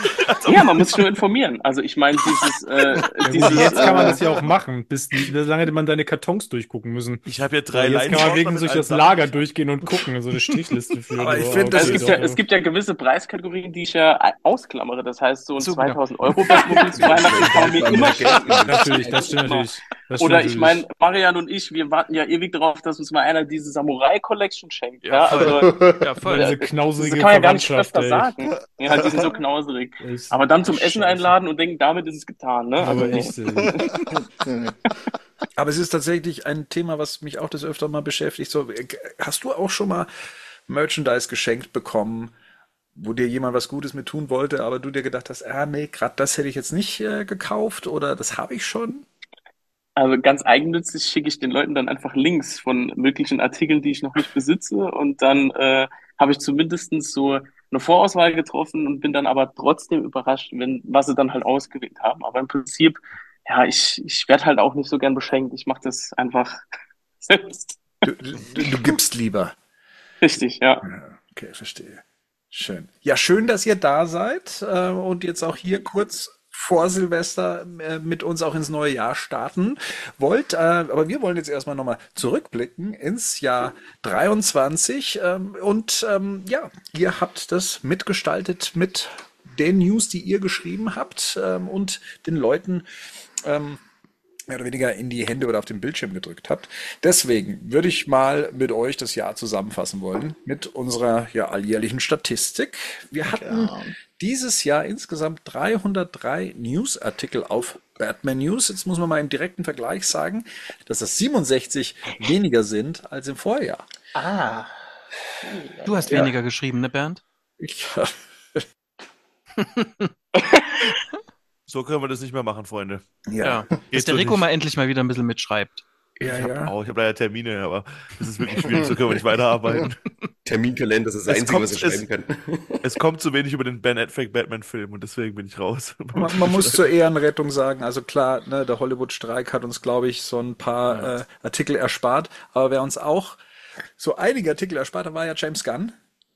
Ja, man muss sich nur informieren. Also ich meine, dieses, äh, Ja, dieses jetzt kann man äh, das ja auch machen, bis lange hätte man deine Kartons durchgucken müssen. Ich habe ja drei jetzt kann man mit durch das Sachen. Lager durchgehen und gucken, so eine Strichliste führen. Aber ich finde, Also es, gibt ja, es gibt ja gewisse Preiskategorien, die ich ja ausklammere. Das heißt, so ein So, genau. 2000 Euro Batmobil zu Weihnachten kann man mir immer schenken. Natürlich, das stimmt natürlich. Das stimmt Oder ich meine, Marian und ich, wir warten ja ewig darauf, dass uns mal einer diese Samurai Collection schenkt. Ja, Ja, voll. also Ja, voll. diese das knausrige kann man ja gar nicht öfter ey. sagen. Ja, die sind so knauserig. Echt. Aber dann zum Essen Scheiße. einladen und denken, damit ist es getan. Ne? Aber Also. Aber es ist tatsächlich ein Thema, was mich auch des Öfteren mal beschäftigt. So, hast du auch schon mal Merchandise geschenkt bekommen, wo dir jemand was Gutes mit tun wollte, aber du dir gedacht hast, ah nee, gerade das hätte ich jetzt nicht äh, gekauft oder das habe ich schon? Also ganz eigennützig schicke ich den Leuten dann einfach Links von möglichen Artikeln, die ich noch nicht besitze. Und dann äh, habe ich zumindestens so eine Vorauswahl getroffen und bin dann aber trotzdem überrascht, wenn, was sie dann halt ausgewählt haben. Aber im Prinzip, ja, ich, ich werde halt auch nicht so gern beschenkt. Ich mache das einfach selbst. Du, du, du gibst lieber. Richtig, ja. Ja, okay, verstehe. Schön. Ja, schön, dass ihr da seid äh, und jetzt auch hier kurz vor Silvester äh, mit uns auch ins neue Jahr starten wollt. Äh, aber wir wollen jetzt erstmal nochmal zurückblicken ins Jahr 23. Ähm, und ähm, ja, ihr habt das mitgestaltet mit den News, die ihr geschrieben habt ähm, und den Leuten ähm, mehr oder weniger in die Hände oder auf den Bildschirm gedrückt habt. Deswegen würde ich mal mit euch das Jahr zusammenfassen wollen mit unserer ja, alljährlichen Statistik. Wir hatten dieses Jahr insgesamt 303 Newsartikel auf Batman News. Jetzt muss man mal im direkten Vergleich sagen, dass das 67 weniger sind als im Vorjahr. Ah, Du hast Ja. weniger geschrieben, ne, Bernd? Ich, So können wir das nicht mehr machen, Freunde. ja, Dass Geht der Rico nicht. mal endlich mal wieder ein bisschen mitschreibt. Ja, Ich habe ja. auch, ich habe leider Termine, aber das ist wirklich schwierig, so können wir nicht weiterarbeiten. Terminkalender, das ist das Es Einzige, kommt- was ich es- schreiben kann. Es kommt zu wenig über den Ben Affleck Batman-Film und deswegen bin ich raus. Man, man muss zur Ehrenrettung sagen, also klar, ne, der Hollywood-Streik hat uns, glaube ich, so ein paar äh, Artikel erspart. Aber wer uns auch so einige Artikel erspart hat, war ja James Gunn,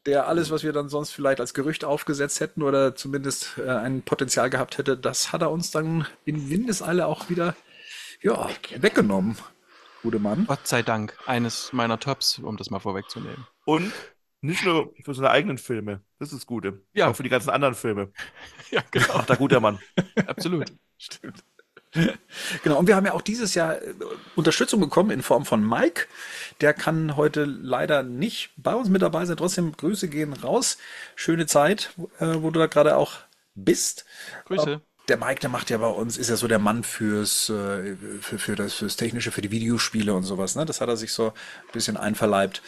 der alles, was wir dann sonst vielleicht als Gerücht aufgesetzt hätten oder zumindest äh, ein Potenzial gehabt hätte, das hat er uns dann in Windeseile auch wieder ja, weggenommen. Gute Mann. Gott sei Dank. Eines meiner Tops, um das mal vorwegzunehmen. Und nicht nur für seine eigenen Filme. Das ist das Gute. Ja. Auch für die ganzen anderen Filme. Ja, genau. Macht der guter Mann. Absolut. Stimmt. Genau, und wir haben ja auch dieses Jahr äh, Unterstützung bekommen in Form von Mike. Der kann heute leider nicht bei uns mit dabei sein. Trotzdem Grüße gehen raus. Schöne Zeit, äh, wo du da gerade auch bist. Grüße. Der Mike, der macht ja bei uns, ist ja so der Mann fürs, äh, für, für das, fürs Technische, für die Videospiele und sowas. Ne? Das hat er sich so ein bisschen einverleibt.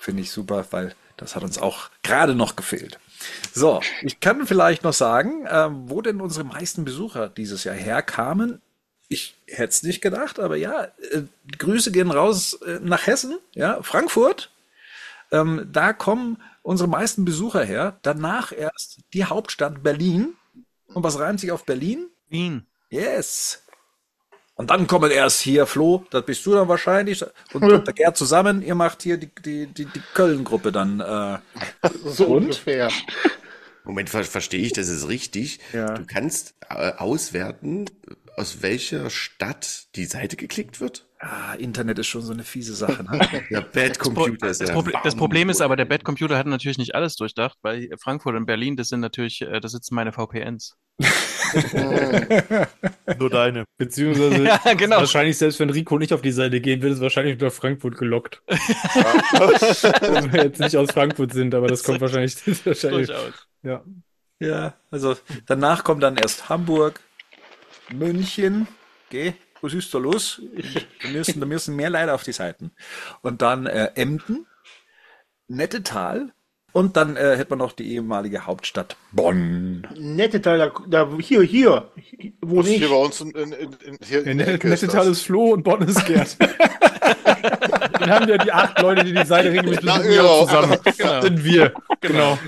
Finde ich super, weil das hat uns auch gerade noch gefehlt. So, ich kann vielleicht noch sagen, äh, wo denn unsere meisten Besucher dieses Jahr herkamen. Ich hätte es nicht gedacht, aber ja, äh, Grüße gehen raus äh, nach Hessen, ja, Frankfurt. Ähm, da kommen unsere meisten Besucher her. Danach erst die Hauptstadt Berlin. Und was reimt sich auf Berlin? Wien. Yes. Und dann kommen erst hier, Flo, das bist du dann wahrscheinlich, und, und der Gerd zusammen, ihr macht hier die, die, die, die Köln-Gruppe dann. Äh, So ungefähr. Moment, ver verstehe ich, das ist richtig. Ja. Du kannst äh, auswerten, aus welcher Stadt die Seite geklickt wird. ah, Internet ist schon so eine fiese Sache. Ne? Ja, Bad Computer ist Das, ja. Proble das Problem ist aber, der Bad Computer hat natürlich nicht alles durchdacht, weil Frankfurt und Berlin, das sind natürlich, äh, da sitzen meine VPNs. Nur deine. Beziehungsweise Ja, genau. wahrscheinlich, selbst wenn Rico nicht auf die Seite gehen würde, ist wahrscheinlich nach Frankfurt gelockt. Wenn wir jetzt nicht aus Frankfurt sind, aber das kommt wahrscheinlich, das ist wahrscheinlich Durchaus. ja. ja, also danach kommt dann erst Hamburg, München, geh, was ist da los? Da müssen, da müssen mehr Leute auf die Seiten. Und dann äh, Emden, Nettetal und dann äh, hätte man noch die ehemalige Hauptstadt Bonn. Nette Teil, da, da hier, hier, wo Das ist nicht. hier bei uns in, in, in, hier in ist Nettetal das. ist Flo und Bonn ist Gerd. Dann haben wir die acht Leute, die die Seite regelmäßig Na, besuchen, ja. zusammen. Genau. Sind wir. Genau.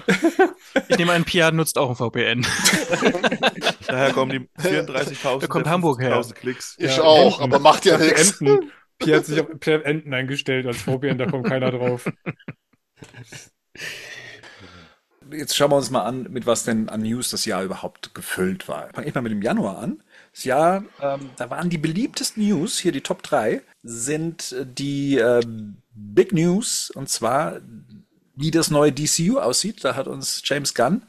Ich nehme an, Pia nutzt auch ein VPN. Daher kommen die 34.000 Da kommt Hamburg her. 50.000 Klicks. Ich Ja, auch, Enten. aber macht ja nichts. Enten. Pierre hat sich auf Enten eingestellt als VPN, da kommt keiner drauf. Jetzt schauen wir uns mal an, mit was denn an News das Jahr überhaupt gefüllt war. Fange ich mal mit dem Januar an. Das Jahr, ähm, da waren die beliebtesten News, hier die Top 3, sind äh, die äh, Big News, und zwar, wie das neue DCU aussieht. Da hat uns James Gunn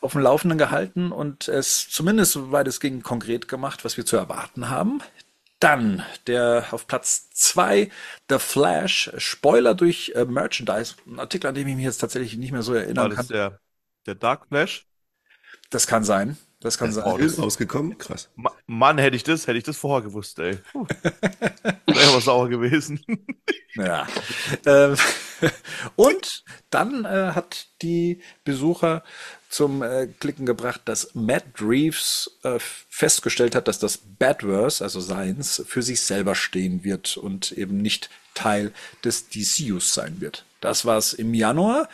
auf dem Laufenden gehalten und es zumindest, soweit es ging, konkret gemacht, was wir zu erwarten haben. Dann der auf Platz zwei The Flash, Spoiler durch äh, Merchandise. Ein Artikel, an dem ich mich jetzt tatsächlich nicht mehr so War erinnern das kann. der, der Dark Flash? Das kann sein. Das kann Das sein. ist rausgekommen. Krass. Ma Mann, hätte ich das, hätte ich das vorher gewusst, ey. Wäre aber sauer gewesen. Ja. Ähm, und dann äh, hat die Besucher zum äh, Klicken gebracht, dass Matt Reeves äh, festgestellt hat, dass das Badverse, also seins, für sich selber stehen wird und eben nicht Teil des DCUs sein wird. Das war's im Januar.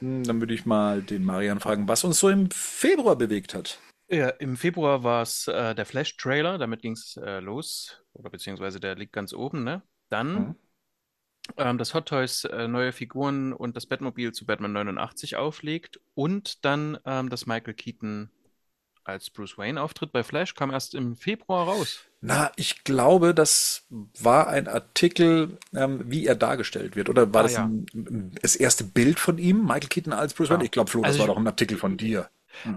Hm, Dann würde ich mal den Marian fragen, was uns so im Februar bewegt hat. Ja, im Februar war es äh, der Flash-Trailer, damit ging es äh, los, oder beziehungsweise der liegt ganz oben, ne? Dann Mhm. ähm, das Hot Toys äh, neue Figuren und das Batmobil zu Batman 89 auflegt und dann ähm, dass Michael Keaton als Bruce Wayne auftritt bei Flash, kam erst im Februar raus. Na, ich glaube, das war ein Artikel, ähm, wie er dargestellt wird. Oder war Ah, das ja. ein, das erste Bild von ihm, Michael Keaton als Bruce Wayne? Ja. Ich glaube, Flo, das Also war ich- doch ein Artikel von dir.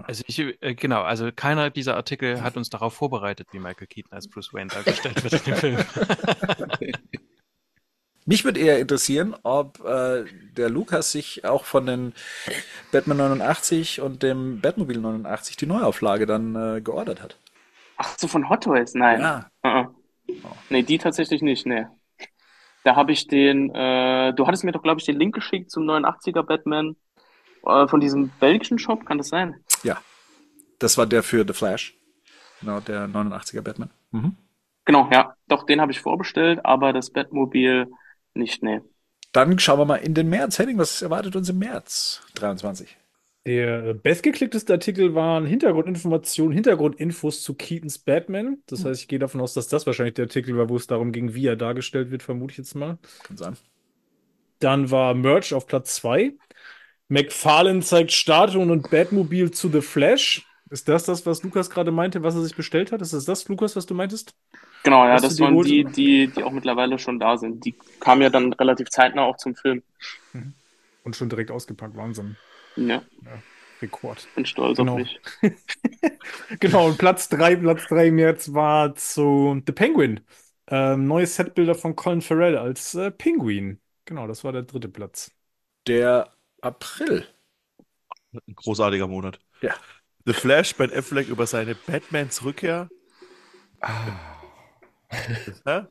Also ich, äh, genau, also keiner dieser Artikel hat uns darauf vorbereitet, wie Michael Keaton als Bruce Wayne dargestellt wird in dem Film. Mich würde eher interessieren, ob äh, der Lukas sich auch von den Batman 89 und dem Batmobile 89 die Neuauflage dann äh, geordert hat. Ach so, von Hot Toys? Nein. Ja. Uh Nee, die tatsächlich nicht, nee. Da habe ich den, äh, du hattest mir doch, glaube ich, den Link geschickt zum 89er Batman äh, von diesem belgischen Shop, kann das sein? Ja. Das war der für The Flash. Genau, der 89er Batman. Mhm. Genau, ja. Doch, den habe ich vorbestellt, aber das Batmobil nicht, nee. Dann schauen wir mal in den März. Henning, was erwartet uns im März 23? Der äh, bestgeklickteste Artikel waren Hintergrundinformationen, Hintergrundinfos zu Keatons Batman. Das heißt, ich gehe davon aus, dass das wahrscheinlich der Artikel war, wo es darum ging, wie er dargestellt wird, vermute ich jetzt mal. Kann sein. Dann war Merch auf Platz 2. McFarlane zeigt Statuen und Batmobil zu The Flash. Ist das das, was Lukas gerade meinte, was er sich bestellt hat? Ist das das, Lukas, was du meintest? Genau, ja, das waren die, die, die auch mittlerweile schon da sind. Die kamen ja dann relativ zeitnah auch zum Film. Und schon direkt ausgepackt, Wahnsinn. Ja, Rekord. bin stolz Genau. auf mich. Genau, und Platz 3, Platz 3 im März war zu The Penguin. Ähm, neue Setbilder von Colin Farrell als äh, Penguin. Genau, das war der dritte Platz. Der April. Ein großartiger Monat. Ja. The Flash, Ben Affleck über seine Batmans Rückkehr. Hä?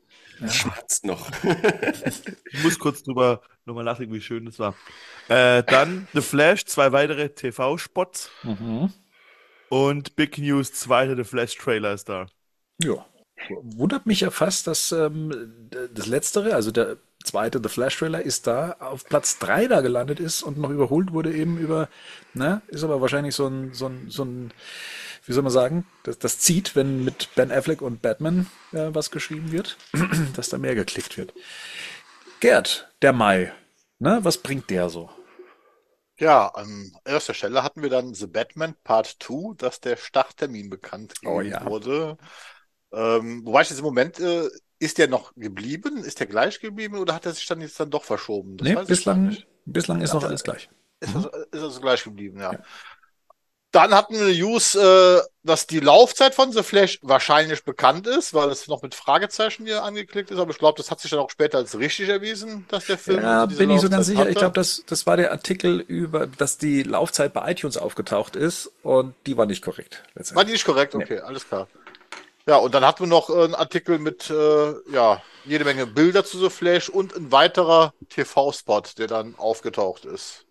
Schmerzt noch. Ich muss kurz drüber nochmal nachdenken, wie schön das war. Äh, dann The Flash, zwei weitere TV-Spots Mhm. und Big News, zweiter The Flash-Trailer ist da. Ja. Wundert mich ja fast, dass ähm, das Letztere, also der zweite The Flash Trailer, ist da auf Platz 3 da gelandet ist und noch überholt wurde eben über, ne, ist aber wahrscheinlich so ein, so ein, so ein, wie soll man sagen, das, das zieht, wenn mit Ben Affleck und Batman äh, was geschrieben wird, dass da mehr geklickt wird. Gerd, der Mai, ne, was bringt der so? Ja, an erster Stelle hatten wir dann The Batman Part 2, dass der Starttermin bekannt Oh ja. wurde. Ähm, wobei ich jetzt im Moment, äh, ist der noch geblieben? Ist der gleich geblieben oder hat er sich dann jetzt dann doch verschoben? Das Nee, ich bislang, nicht. bislang ist Ja, noch alles gleich. Ist also, ist also gleich geblieben, ja. Ja. Dann hatten wir News, äh, dass die Laufzeit von The Flash wahrscheinlich bekannt ist, weil es noch mit Fragezeichen hier angeklickt ist. Aber ich glaube, das hat sich dann auch später als richtig erwiesen, dass der Film Ja, diese bin ich so ganz sicher. Ich hatte. glaube, das, das war der Artikel über, dass die Laufzeit bei iTunes aufgetaucht ist und die war nicht korrekt. War die nicht korrekt? Okay, alles klar. Ja, und dann hatten wir noch äh, einen Artikel mit äh, ja, jede Menge Bilder zu The Flash und ein weiterer TV-Spot, der dann aufgetaucht ist.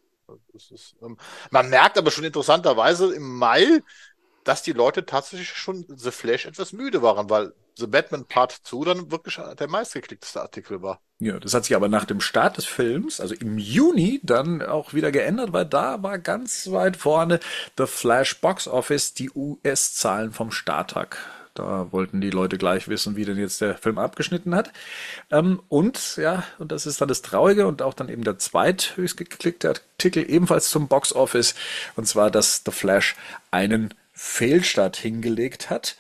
Ist ähm, man merkt aber schon interessanterweise im Mai, dass die Leute tatsächlich schon The Flash etwas müde waren, weil The Batman Part 2 dann wirklich der meistgeklickteste Artikel war. Ja, das hat sich aber nach dem Start des Films, also im Juni, dann auch wieder geändert, weil da war ganz weit vorne The Flash Box Office, die US-Zahlen vom Starttag. Da wollten die Leute gleich wissen, wie denn jetzt der Film abgeschnitten hat. Ähm, und, ja, und das ist dann das Traurige und auch dann eben der zweithöchst geklickte Artikel ebenfalls zum Box Office. Und zwar, dass The Flash einen Fehlstart hingelegt hat.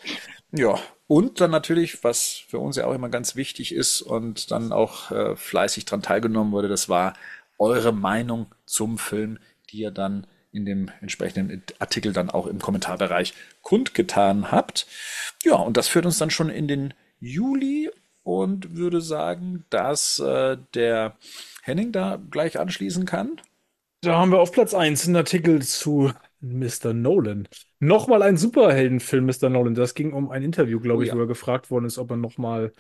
Ja, und dann natürlich, was für uns ja auch immer ganz wichtig ist und dann auch äh, fleißig dran teilgenommen wurde, das war eure Meinung zum Film, die ihr dann in dem entsprechenden Artikel dann auch im Kommentarbereich kundgetan habt. Ja, und das führt uns dann schon in den Juli und würde sagen, dass äh, der Henning da gleich anschließen kann. Da haben wir auf Platz 1 einen Artikel zu Mr. Nolan. Nochmal ein Superheldenfilm, Mr. Nolan. Das ging um ein Interview, glaube Oh ich, ja. wo er gefragt worden ist, ob er nochmal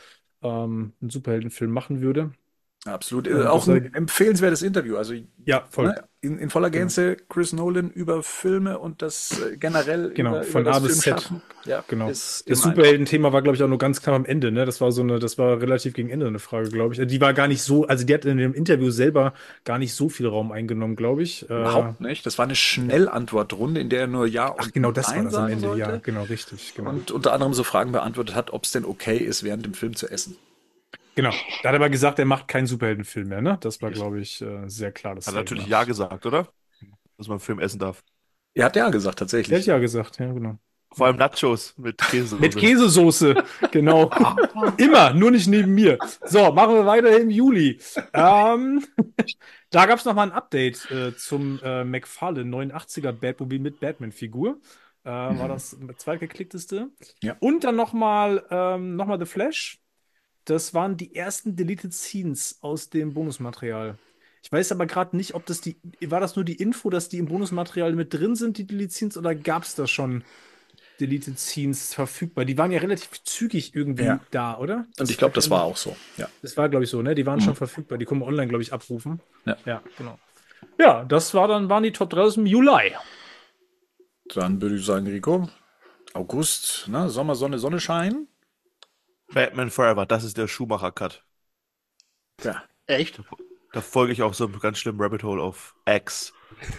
ähm, einen Superheldenfilm machen würde. Absolut. Äh, auch ein empfehlenswertes Interview. Also Ja, voll. ne, in, in voller Gänze Chris Nolan über Filme und das äh, generell Genau, über, von über das A bis Z. Ja, Genau. Das Superhelden-Thema war, glaube ich, auch nur ganz knapp am Ende, ne? Das war so eine, das war relativ gegen Ende eine Frage, glaube ich. Die war gar nicht so, also die hat in dem Interview selber gar nicht so viel Raum eingenommen, glaube ich. Äh, Überhaupt nicht. Das war eine Schnellantwortrunde, in der er nur Ja und Ach, genau, das war das am Ende. sollte. Ja, genau, richtig. Genau. Und unter anderem so Fragen beantwortet hat, ob es denn okay ist, während dem Film zu essen. Genau. Da hat er aber gesagt, er macht keinen Superheldenfilm mehr, ne? Das war, glaube ich, äh, sehr klar. Das Hat er natürlich Ja gesagt, oder? Dass man einen Film essen darf. Er hat ja gesagt, Er hat tatsächlich. ja gesagt, ja, genau. Vor allem Nachos mit Käse. Mit Käsesoße, genau. Immer, nur nicht neben mir. So, machen wir weiter im Juli. Ähm, da gab es nochmal ein Update äh, zum äh, McFarlane 89er Batmobile mit Batman-Figur. Äh, War das zweitgeklickteste. Ja. Und dann nochmal ähm, noch mal The Flash. Das waren die ersten Deleted Scenes aus dem Bonusmaterial. Ich weiß aber gerade nicht, ob das die, war das nur die Info, dass die im Bonusmaterial mit drin sind, die Deleted Scenes, oder gab es da schon Deleted Scenes verfügbar? Die waren ja relativ zügig irgendwie Ja. da, oder? Und ich glaube, das war auch so. Ja. Das war, glaube ich, so, ne? Die waren Mhm. schon verfügbar. Die können wir online, glaube ich, abrufen. Ja. Ja, genau. Ja, das war dann, waren die Top 3 aus dem Juli. Dann würde ich sagen, Rico, August, ne, Sommer, Sonne, Sonne scheinen. Batman Forever, das ist der Schumacher-Cut. Ja. Echt? Da folge ich auch so einem ganz schlimmen Rabbit Hole auf X,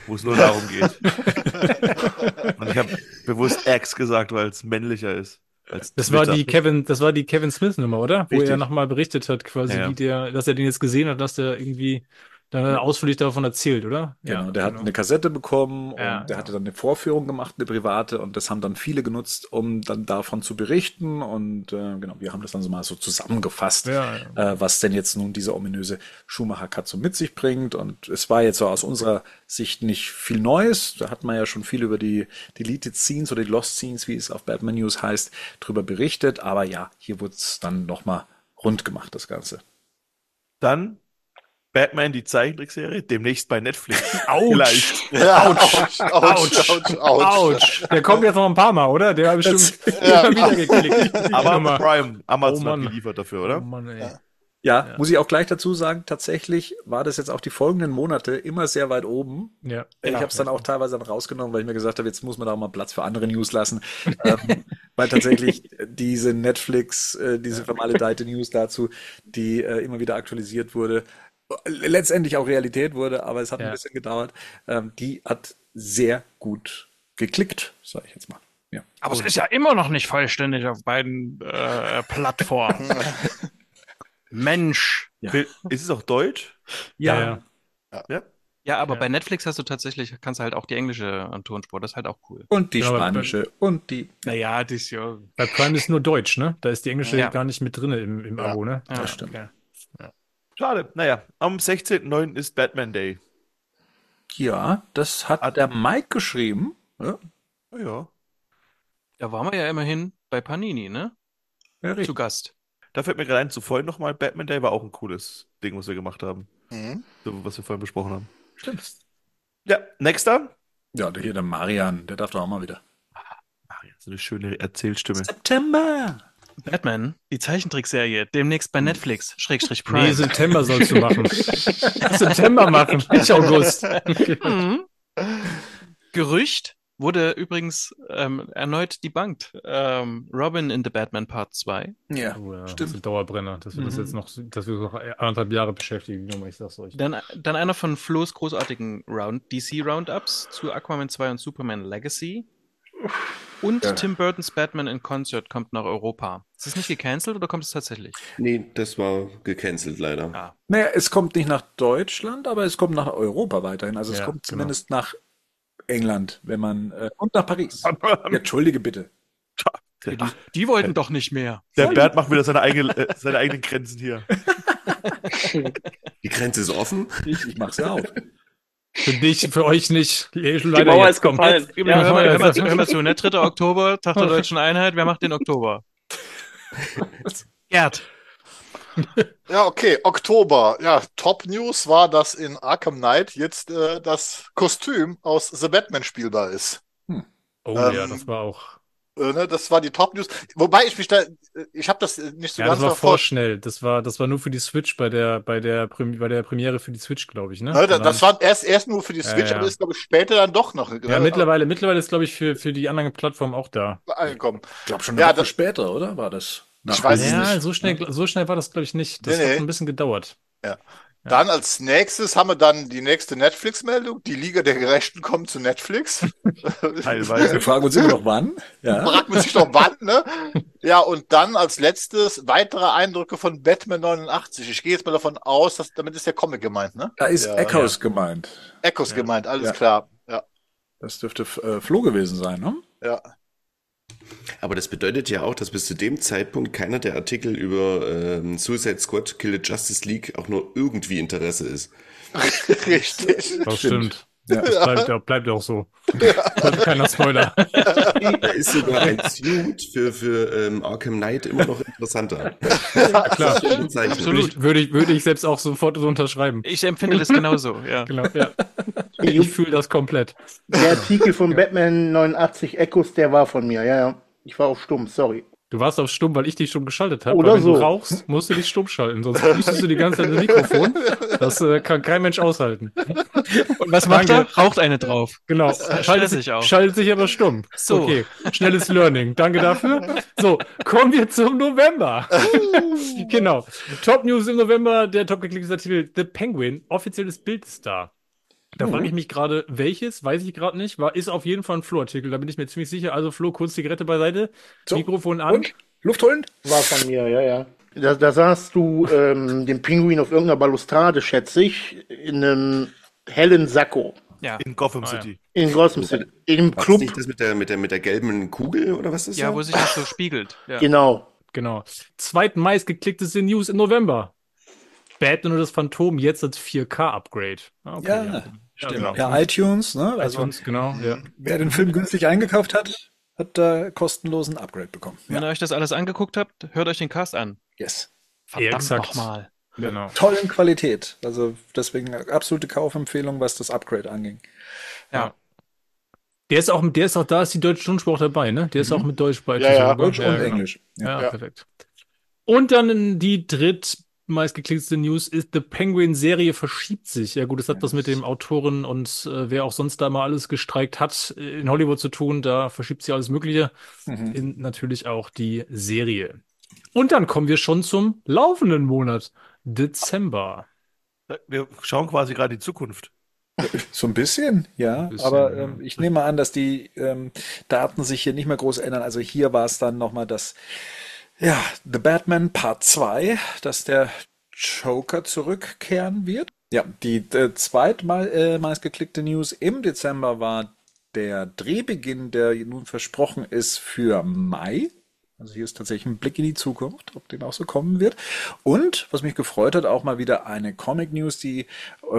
wo es nur darum geht. Und ich habe bewusst X gesagt, weil es männlicher ist. Als Das war die Kevin, das war die Kevin Smith Nummer, oder? Wo Richtig. er nochmal berichtet hat, quasi, Ja, ja. wie der, dass er den jetzt gesehen hat, dass der irgendwie dann hat er ausführlich davon erzählt, oder? Genau, der hat eine Kassette bekommen und Ja, der ja. hatte dann eine Vorführung gemacht, eine private, und das haben dann viele genutzt, um dann davon zu berichten. Und äh, genau, wir haben das dann so mal so zusammengefasst, Ja, Äh, was denn jetzt nun dieser ominöse Schumacher-Cut so mit sich bringt. Und es war jetzt so aus unserer Sicht nicht viel Neues. Da hat man ja schon viel über die Deleted Scenes oder die Lost Scenes, wie es auf Batman News heißt, drüber berichtet. Aber ja, hier wurde es dann nochmal rund gemacht, das Ganze. Dann Batman, die Zeichentrickserie, demnächst bei Netflix. Autsch. Vielleicht. Ja, ouch, ouch, ouch, ouch. Autsch. Der kommt jetzt noch ein paar Mal, oder? Der habe ich schon Ja. immer wieder geklickt. Aber. Prime, Amazon Oh hat geliefert dafür, Oh oder? Mann, ey. Ja, Ja. muss ich auch gleich dazu sagen, tatsächlich war das jetzt auch die folgenden Monate immer sehr weit oben. Ja. Ich Ja. habe es dann auch teilweise dann rausgenommen, weil ich mir gesagt habe, jetzt muss man da auch mal Platz für andere News lassen. ähm, weil tatsächlich diese Netflix, äh, diese vermaledeite News dazu, die äh, immer wieder aktualisiert wurde, äh, letztendlich auch Realität wurde, aber es hat Ja. ein bisschen gedauert, ähm, die hat sehr gut geklickt, sage ich jetzt mal. Ja. Aber es ist ja immer noch nicht vollständig auf beiden äh, Plattformen. Mensch. Ja. Ist es auch Deutsch? Ja, ja. Ja. Ja, aber Ja. bei Netflix hast du tatsächlich, kannst du halt auch die englische äh, Tonspur, das ist halt auch cool. Und die spanische und die. Naja, das ist ja. Bei Prime ist nur Deutsch, ne? Da ist die englische Ja. gar nicht mit drin im, im Ja. Abo, ne? Ja, Das stimmt. Okay. Schade. Naja, am 16.09. ist Batman Day. Ja, das hat der Mike geschrieben. Ja, Oh ja. Da waren wir ja immerhin bei Panini, ne? ja Zu richtig. Gast. Da fällt mir gerade ein, zuvor nochmal, Batman Day war auch ein cooles Ding, was wir gemacht haben. Mhm. So, was wir vorhin besprochen haben. Stimmt. Ja, nächster. Ja, hier der Marian, der darf doch auch mal wieder. Ja, so eine schöne Erzählstimme. September. Batman, die Zeichentrickserie, demnächst bei Netflix, Schrägstrich Prime. Nee, September sollst du machen. September machen, nicht August. Mhm. Gerücht wurde übrigens ähm, erneut debunked. Ähm, Robin in The Batman Part 2. Ja, Oh ja, das stimmt. ist ein Dauerbrenner. Das wird das Mhm. jetzt noch, das wird noch anderthalb Jahre beschäftigen, ich sag's euch. Dann, dann einer von Flo's großartigen Round, DC Roundups zu Aquaman 2 und Superman Legacy. Und Ja. Tim Burtons Batman in Concert kommt nach Europa. Ist das nicht gecancelt oder kommt es tatsächlich? Nee, das war gecancelt leider. Ah. Naja, es kommt nicht nach Deutschland, aber es kommt nach Europa weiterhin. Also es Ja, kommt genau. zumindest nach England, wenn man äh, und nach Paris. Ja, Entschuldige bitte. Die, die wollten doch nicht mehr. der Bert macht wieder seine, eigene, äh, seine eigenen Grenzen hier. Die Grenze ist offen. Ich, ich mach's ja auf. Für dich, für euch nicht. Die Die Mauer ist gefallen. Ja, Ja, hör, mal, hör, mal zu, hör mal zu, ne? 3. Oktober, Tag der Deutschen Einheit. Wer macht den Oktober? Gerd. Ja, okay, Oktober. Ja, Top News war, dass in Arkham Knight jetzt äh, das Kostüm aus The Batman spielbar ist. Oh Ähm, ja, das war auch. Äh, ne, das war die Top News. Wobei ich mich da, ich habe das nicht so Ja, das ganz war verfolgt. vorschnell. Das war, das war nur für die Switch bei der, bei der, bei der Premiere für die Switch, glaube ich, ne? Ne, da- Und das dann- war erst, erst nur für die Ja, Switch, ja. aber ist, glaube ich, später dann doch noch Ja, ne, mittlerweile, mittlerweile ist, glaube ich, für, für die anderen Plattformen auch da. angekommen. Ich glaube schon eine Ja, Woche das- später, oder? War das? Ich weiß es Ja, nicht. so schnell, so schnell war das, glaube ich, nicht. Das Nee, nee. hat ein bisschen gedauert. Ja. Dann als nächstes haben wir dann die nächste Netflix-Meldung. Die Liga der Gerechten kommt zu Netflix. Wir Teilweise. fragen uns immer noch wann. Ja. Fragt man sich doch wann, ne? Ja, und dann als letztes weitere Eindrücke von Batman 89. Ich gehe jetzt mal davon aus, dass damit ist der Comic gemeint, ne? Da ist Ja, Echoes gemeint. Echos gemeint, alles Ja. klar. Ja, Das dürfte äh, Flo gewesen sein, ne? ja. Aber das bedeutet ja auch, dass bis zu dem Zeitpunkt keiner der Artikel über ähm, Suicide Squad, Kill the Justice League auch nur irgendwie Interesse ist. Richtig. Das Stimmt. Ja. Das bleibt, ja- bleibt ja auch so. Wollte keiner Spoiler. Da ist sogar ein Suit für, für ähm, Arkham Knight immer noch interessanter. Klar. Ist schon bezeichnend. Würde ich, würde ich, selbst auch sofort so unterschreiben. Ich empfinde das genauso, ja. Genau, ja. Ich fühle das komplett. Der Artikel von Batman 89 Echos, der war von mir, ja, ja. Ich war auf stumm, sorry. Du warst auf stumm, weil ich dich stumm geschaltet habe. Oder weil wenn so. du rauchst, musst du dich stumm schalten, sonst pustest du die ganze Zeit ins Mikrofon. Das äh, kann kein Mensch aushalten. Und was macht er? Danke. Raucht eine drauf. Genau. Schaltet sich auf. schaltet sich aber stumm. So. Okay. Schnelles Learning. Danke dafür. So, kommen wir zum November. genau. Top News im November, der top geklickte Artikel The Penguin. Offizielles Bild ist da. Da frage ich mich gerade, welches, weiß ich gerade nicht, war, ist auf jeden Fall ein Flo-Artikel, da bin ich mir ziemlich sicher. Also Flo, kurz Zigarette beiseite, So, Mikrofon an. Und? Luft holen? War von mir, ja, ja. Da, da sahst du ähm, den Pinguin auf irgendeiner Balustrade, schätze ich, in einem hellen Sakko. Ja. In Gotham Ah, ja. City. In Gotham City. Im War das Club. nicht das mit der, mit der, mit der gelben Kugel oder was ist Ja, das? wo sich das so spiegelt. Ja. Genau. Genau. Zweitmeistgeklickteste News im November. Batman und das Phantom jetzt als 4K-Upgrade. Ah, Okay, Ja, ja. stimmt. genau. Ja, iTunes, ne? Also, iTunes, genau. Ja. wer den Film günstig eingekauft hat, hat da kostenlosen Upgrade bekommen. Wenn ihr euch das alles angeguckt habt, hört euch den Cast an. Yes. Verdammt nochmal. Genau. Tollen Qualität. Also deswegen absolute Kaufempfehlung, was das Upgrade anging. Ja. Der ist auch, der ist auch, da ist die deutsche Tonspur auch dabei, ne? Der ist auch mit Deutsch bei. Ja, ja, Deutsch und genau. Englisch. Ja, Ja. perfekt. Und dann die drittmeistgeklickteste News ist, The Penguin-Serie verschiebt sich. Ja gut, das hat was mit dem Autoren und äh, wer auch sonst da mal alles gestreikt hat, äh, in Hollywood zu tun. Da verschiebt sich alles Mögliche. Mhm. In, natürlich auch die Serie. Und dann kommen wir schon zum laufenden Monat, Dezember. Wir schauen quasi gerade die Zukunft. So ein bisschen, ja. Ein bisschen, aber ja. ähm, ich nehme an, dass die ähm, Daten sich hier nicht mehr groß ändern. Also hier war es dann nochmal das, ja, The Batman Part 2, dass der Joker zurückkehren wird. Ja, die äh, zweitmal äh, meistgeklickte News im Dezember war der Drehbeginn, der nun versprochen ist für Mai. Also hier ist tatsächlich ein Blick in die Zukunft, ob dem auch so kommen wird. Und, was mich gefreut hat, auch mal wieder eine Comic News, die äh,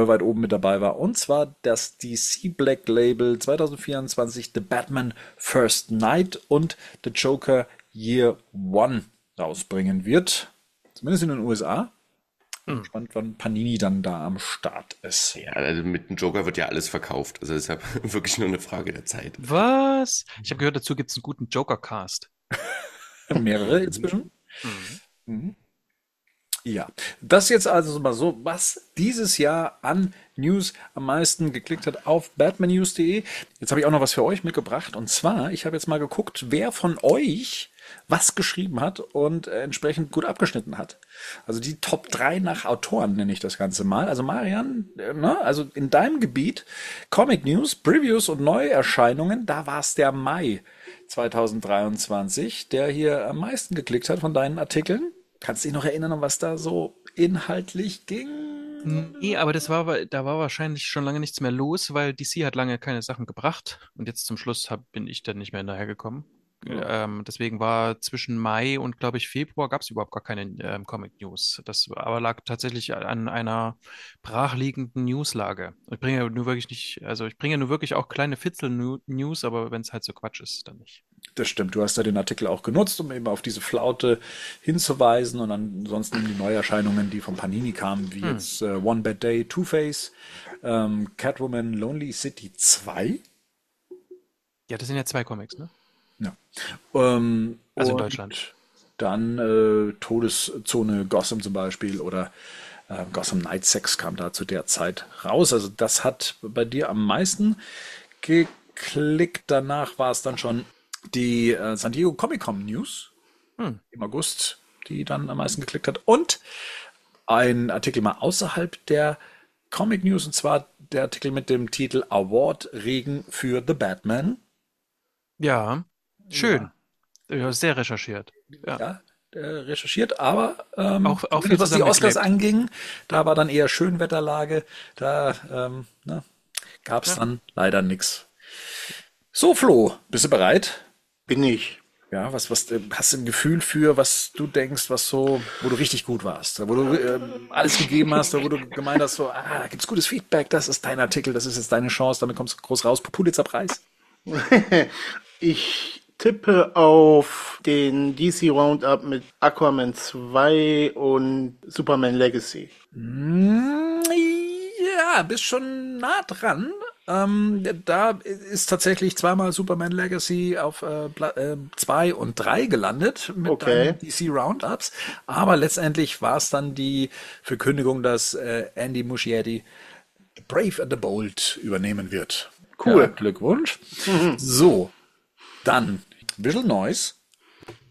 weit oben mit dabei war. Und zwar das DC Black Label 2024 The Batman First Night und The Joker Year One rausbringen wird. Zumindest in den USA. Bin Gespannt, wann Panini dann da am Start ist. Ja, also mit dem Joker wird ja alles verkauft. Also deshalb wirklich nur eine Frage der Zeit. Was? Ich habe gehört, dazu gibt es einen guten Joker-Cast. Mehrere inzwischen. Mhm. Ja, das jetzt also mal so, was dieses Jahr an News am meisten geklickt hat auf batmannews.de. Jetzt habe ich auch noch was für euch mitgebracht. Und zwar, ich habe jetzt mal geguckt, wer von euch was geschrieben hat und äh, entsprechend gut abgeschnitten hat. Also die Top 3 nach Autoren nenne ich das Ganze mal. Also Marian, äh, ne, also in deinem Gebiet Comic News, Previews und Neuerscheinungen, da war es der Mai 2023, der hier am meisten geklickt hat von deinen Artikeln. Kannst du dich noch erinnern, um was da so inhaltlich ging? Nee, aber das war, wa- da war wahrscheinlich schon lange nichts mehr los, weil DC hat lange keine Sachen gebracht und jetzt zum Schluss hab, bin ich dann nicht mehr hinterhergekommen. Ähm, deswegen war zwischen Mai und, glaube ich, Februar gab es überhaupt gar keine ähm, Comic News. Das aber lag tatsächlich an einer brachliegenden Newslage. Ich bringe ja nur wirklich nicht, also ich bringe nur wirklich auch kleine Fitzel-News, aber wenn es halt so Quatsch ist, dann nicht. Das stimmt, du hast ja den Artikel auch genutzt, um eben auf diese Flaute hinzuweisen und ansonsten die Neuerscheinungen, die von Panini kamen, wie jetzt äh, One Bad Day, Two-Face, ähm, Catwoman, Lonely City 2. Ja, das sind ja zwei Comics, ne? Ja. Ähm, Also in Deutschland. Dann äh, Todeszone Gotham zum Beispiel oder äh, Gotham Night Sex kam da zu der Zeit raus. Also das hat bei dir am meisten geklickt. Danach war es dann schon die äh, San Diego Comic Con News Hm. im August, die dann am meisten geklickt hat. Und ein Artikel mal außerhalb der Comic News und zwar der Artikel mit dem Titel Award Regen für The Batman. Ja, schön. Ja, sehr recherchiert. Ja. ja, recherchiert, aber ähm, Auch- auch viel was die Oscars anging, da war dann eher Schönwetterlage, da ähm, ne, gab es Ja. dann leider nichts. So, Flo, bist du bereit? Bin ich. Ja, was, was äh, hast du ein Gefühl für, was du denkst, was so, wo du richtig gut warst, wo du ähm, alles gegeben hast, wo du gemeint hast, so, ah, da gibt's gutes Feedback, das ist dein Artikel, das ist jetzt deine Chance, damit kommst du groß raus, Pulitzerpreis. Ich tippe auf den DC Roundup mit Aquaman 2 und Superman Legacy. Mm, Ja, bist schon nah dran. Ähm, da ist tatsächlich zweimal Superman Legacy auf 2 äh, und 3 gelandet mit Okay. DC Roundups. Aber letztendlich war es dann die Verkündigung, dass äh, Andy Muschietti Brave and the Bold übernehmen wird. Cool. Ja, Glückwunsch. So, dann Visual Noise.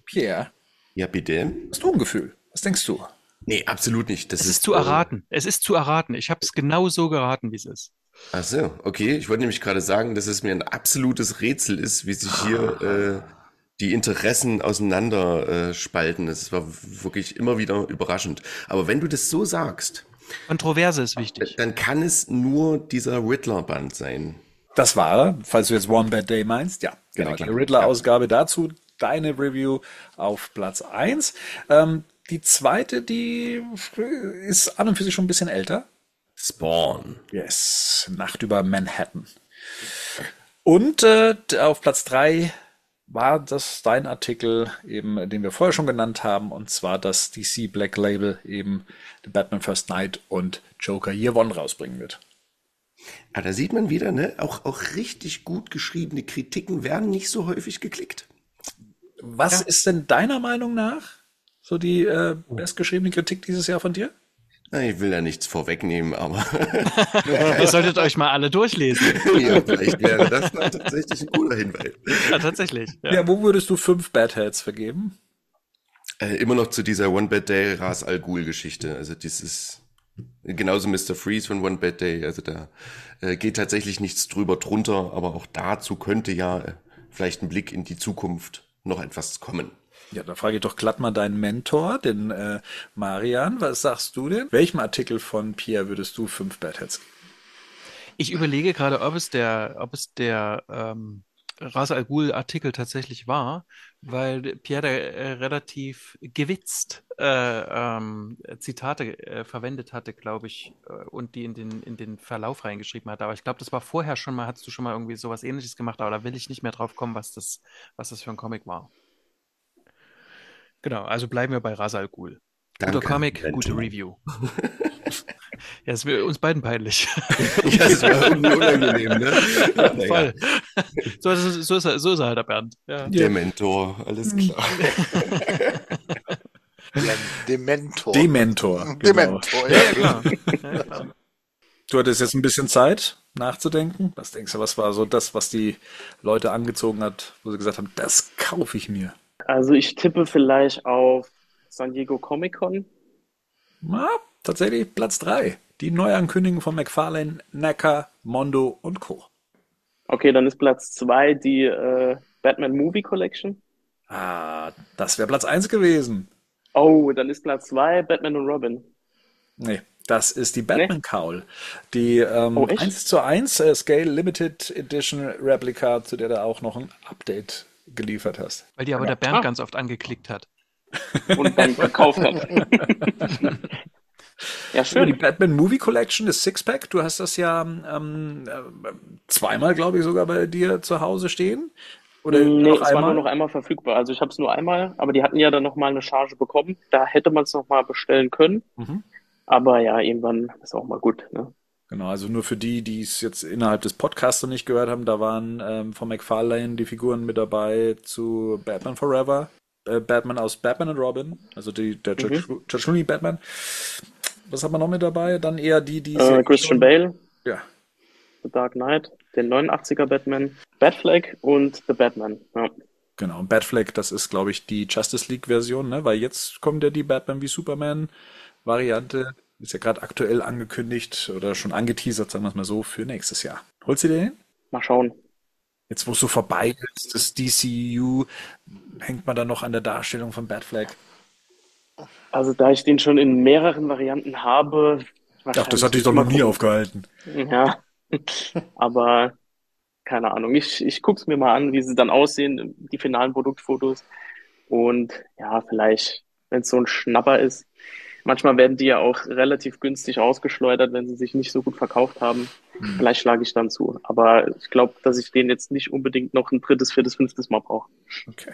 Pierre, Ja, bitte. hast du ein Gefühl? Was denkst du? Nee, absolut nicht. Das Es ist zu erraten. Es ist zu erraten. Ich habe es genau so geraten, wie es ist. Ach so, okay. Ich wollte nämlich gerade sagen, dass es mir ein absolutes Rätsel ist, wie sich hier äh, die Interessen auseinander äh, spalten. Das war wirklich immer wieder überraschend. Aber wenn du das so sagst, Kontroverse ist wichtig. dann kann es nur dieser Riddler-Band sein. Das war, falls du jetzt One Bad Day meinst, ja, genau, klar. die Riddler-Ausgabe dazu, deine Review auf Platz 1. Ähm, die zweite, die ist an und für sich schon ein bisschen älter. Spawn. Yes, Nacht über Manhattan. Und äh, auf Platz 3 war das dein Artikel, eben, den wir vorher schon genannt haben, und zwar das DC Black Label eben The Batman First Night und Joker Year One rausbringen wird. Ah, da sieht man wieder, ne? Auch, auch richtig gut geschriebene Kritiken werden nicht so häufig geklickt. Was ist denn deiner Meinung nach so die äh, bestgeschriebene Kritik dieses Jahr von dir? Na, Ich will ja nichts vorwegnehmen, aber Ihr solltet euch mal alle durchlesen. ja, vielleicht wäre das dann tatsächlich ein guter Hinweis. Ja, tatsächlich. Ja. Ja. wo würdest du fünf Bad Hats vergeben? Äh, immer noch zu dieser One Bad Day Ras Al Ghul Geschichte. Also das ist genauso Mr. Freeze von One Bad Day. Also da äh, geht tatsächlich nichts drüber drunter, aber auch dazu könnte ja äh, vielleicht ein Blick in die Zukunft noch etwas kommen. Ja, da frage ich doch glatt mal deinen Mentor, den äh, Marian. Was sagst du denn? Welchem Artikel von Pierre würdest du fünf Bad Hats geben? Ich überlege gerade, ob es der, ob es der ähm, Ras Al Ghul Artikel tatsächlich war, weil Pierre äh, relativ gewitzt äh, ähm, Zitate äh, verwendet hatte, glaube ich, äh, und die in den, in den Verlauf reingeschrieben hat. Aber ich glaube, das war vorher schon mal, hattest du schon mal irgendwie sowas ähnliches gemacht, aber da will ich nicht mehr drauf kommen, was das, was das für ein Comic war. Genau, also bleiben wir bei Ras Al Ghul. Guter Danke, Comic, Mentor. gute Review. Ja, es wird uns beiden peinlich. Ja, das war irgendwie unangenehm, ne? Voll. So, ist es- so, ist er, so ist er halt, der Bernd. Ja. Der Mentor, alles klar. Der Dementor. Dementor. Genau. Dementor, ja. Klar. Ja, klar. Du hattest jetzt ein bisschen Zeit nachzudenken. Was denkst du, was war so das, was die Leute angezogen hat, wo sie gesagt haben, das kaufe ich mir? Also ich tippe vielleicht auf San Diego Comic Con. Na, tatsächlich Platz 3. Die Neuankündigung von McFarlane, Necker, Mondo und Co. Okay, dann ist Platz zwei die äh, Batman Movie Collection. Ah, das wäre Platz 1 gewesen. Oh, dann ist Platz zwei Batman und Robin. Nee, das ist die Batman Cowl. Die ähm, Oh, echt? 1 zu 1 äh, Scale Limited Edition Replica, zu der du auch noch ein Update geliefert hast. Weil die aber der Bernd Ah. ganz oft angeklickt hat. Und dann gekauft hat. ja, Über die schön. Batman Movie Collection, das Sixpack, du hast das ja ähm, äh, zweimal, glaube ich, sogar bei dir zu Hause stehen. Oder Nee, noch es war einmal? nur noch einmal verfügbar. Also ich habe es nur einmal, aber die hatten ja dann nochmal eine Charge bekommen. Da hätte man es nochmal bestellen können. Mhm. Aber ja, irgendwann ist auch mal gut. Ne? Genau, also nur für die, die es jetzt innerhalb des Podcasts noch nicht gehört haben, da waren ähm, von McFarlane die Figuren mit dabei zu Batman Forever, äh, Batman aus Batman und Robin, also die, der George, George Clooney Batman. Was hat man noch mit dabei? Dann eher die, die Äh, Christian Bale, Ja, The Dark Knight, den 89er Batman, Batfleck und The Batman. Ja. genau. Und Batfleck, das ist, glaube ich, die Justice League-Version, ne? Weil jetzt kommt ja die Batman wie Superman-Variante. Ist ja gerade aktuell angekündigt oder schon angeteasert, sagen wir es mal so, für nächstes Jahr. Holst du den? Mal schauen. Jetzt, wo es so vorbei ist, das DCU, hängt man dann noch an der Darstellung von Batfleck. Also da ich den schon in mehreren Varianten habe, Ach, das hat dich doch noch nie aufgehalten. Ja, aber keine Ahnung. Ich, ich gucke es mir mal an, wie sie dann aussehen, die finalen Produktfotos. Und ja, vielleicht, wenn es so ein Schnapper ist. Manchmal werden die ja auch relativ günstig ausgeschleudert, wenn sie sich nicht so gut verkauft haben. Vielleicht schlage ich dann zu. Aber ich glaube, dass ich den jetzt nicht unbedingt noch ein drittes, viertes, fünftes Mal brauche. Okay.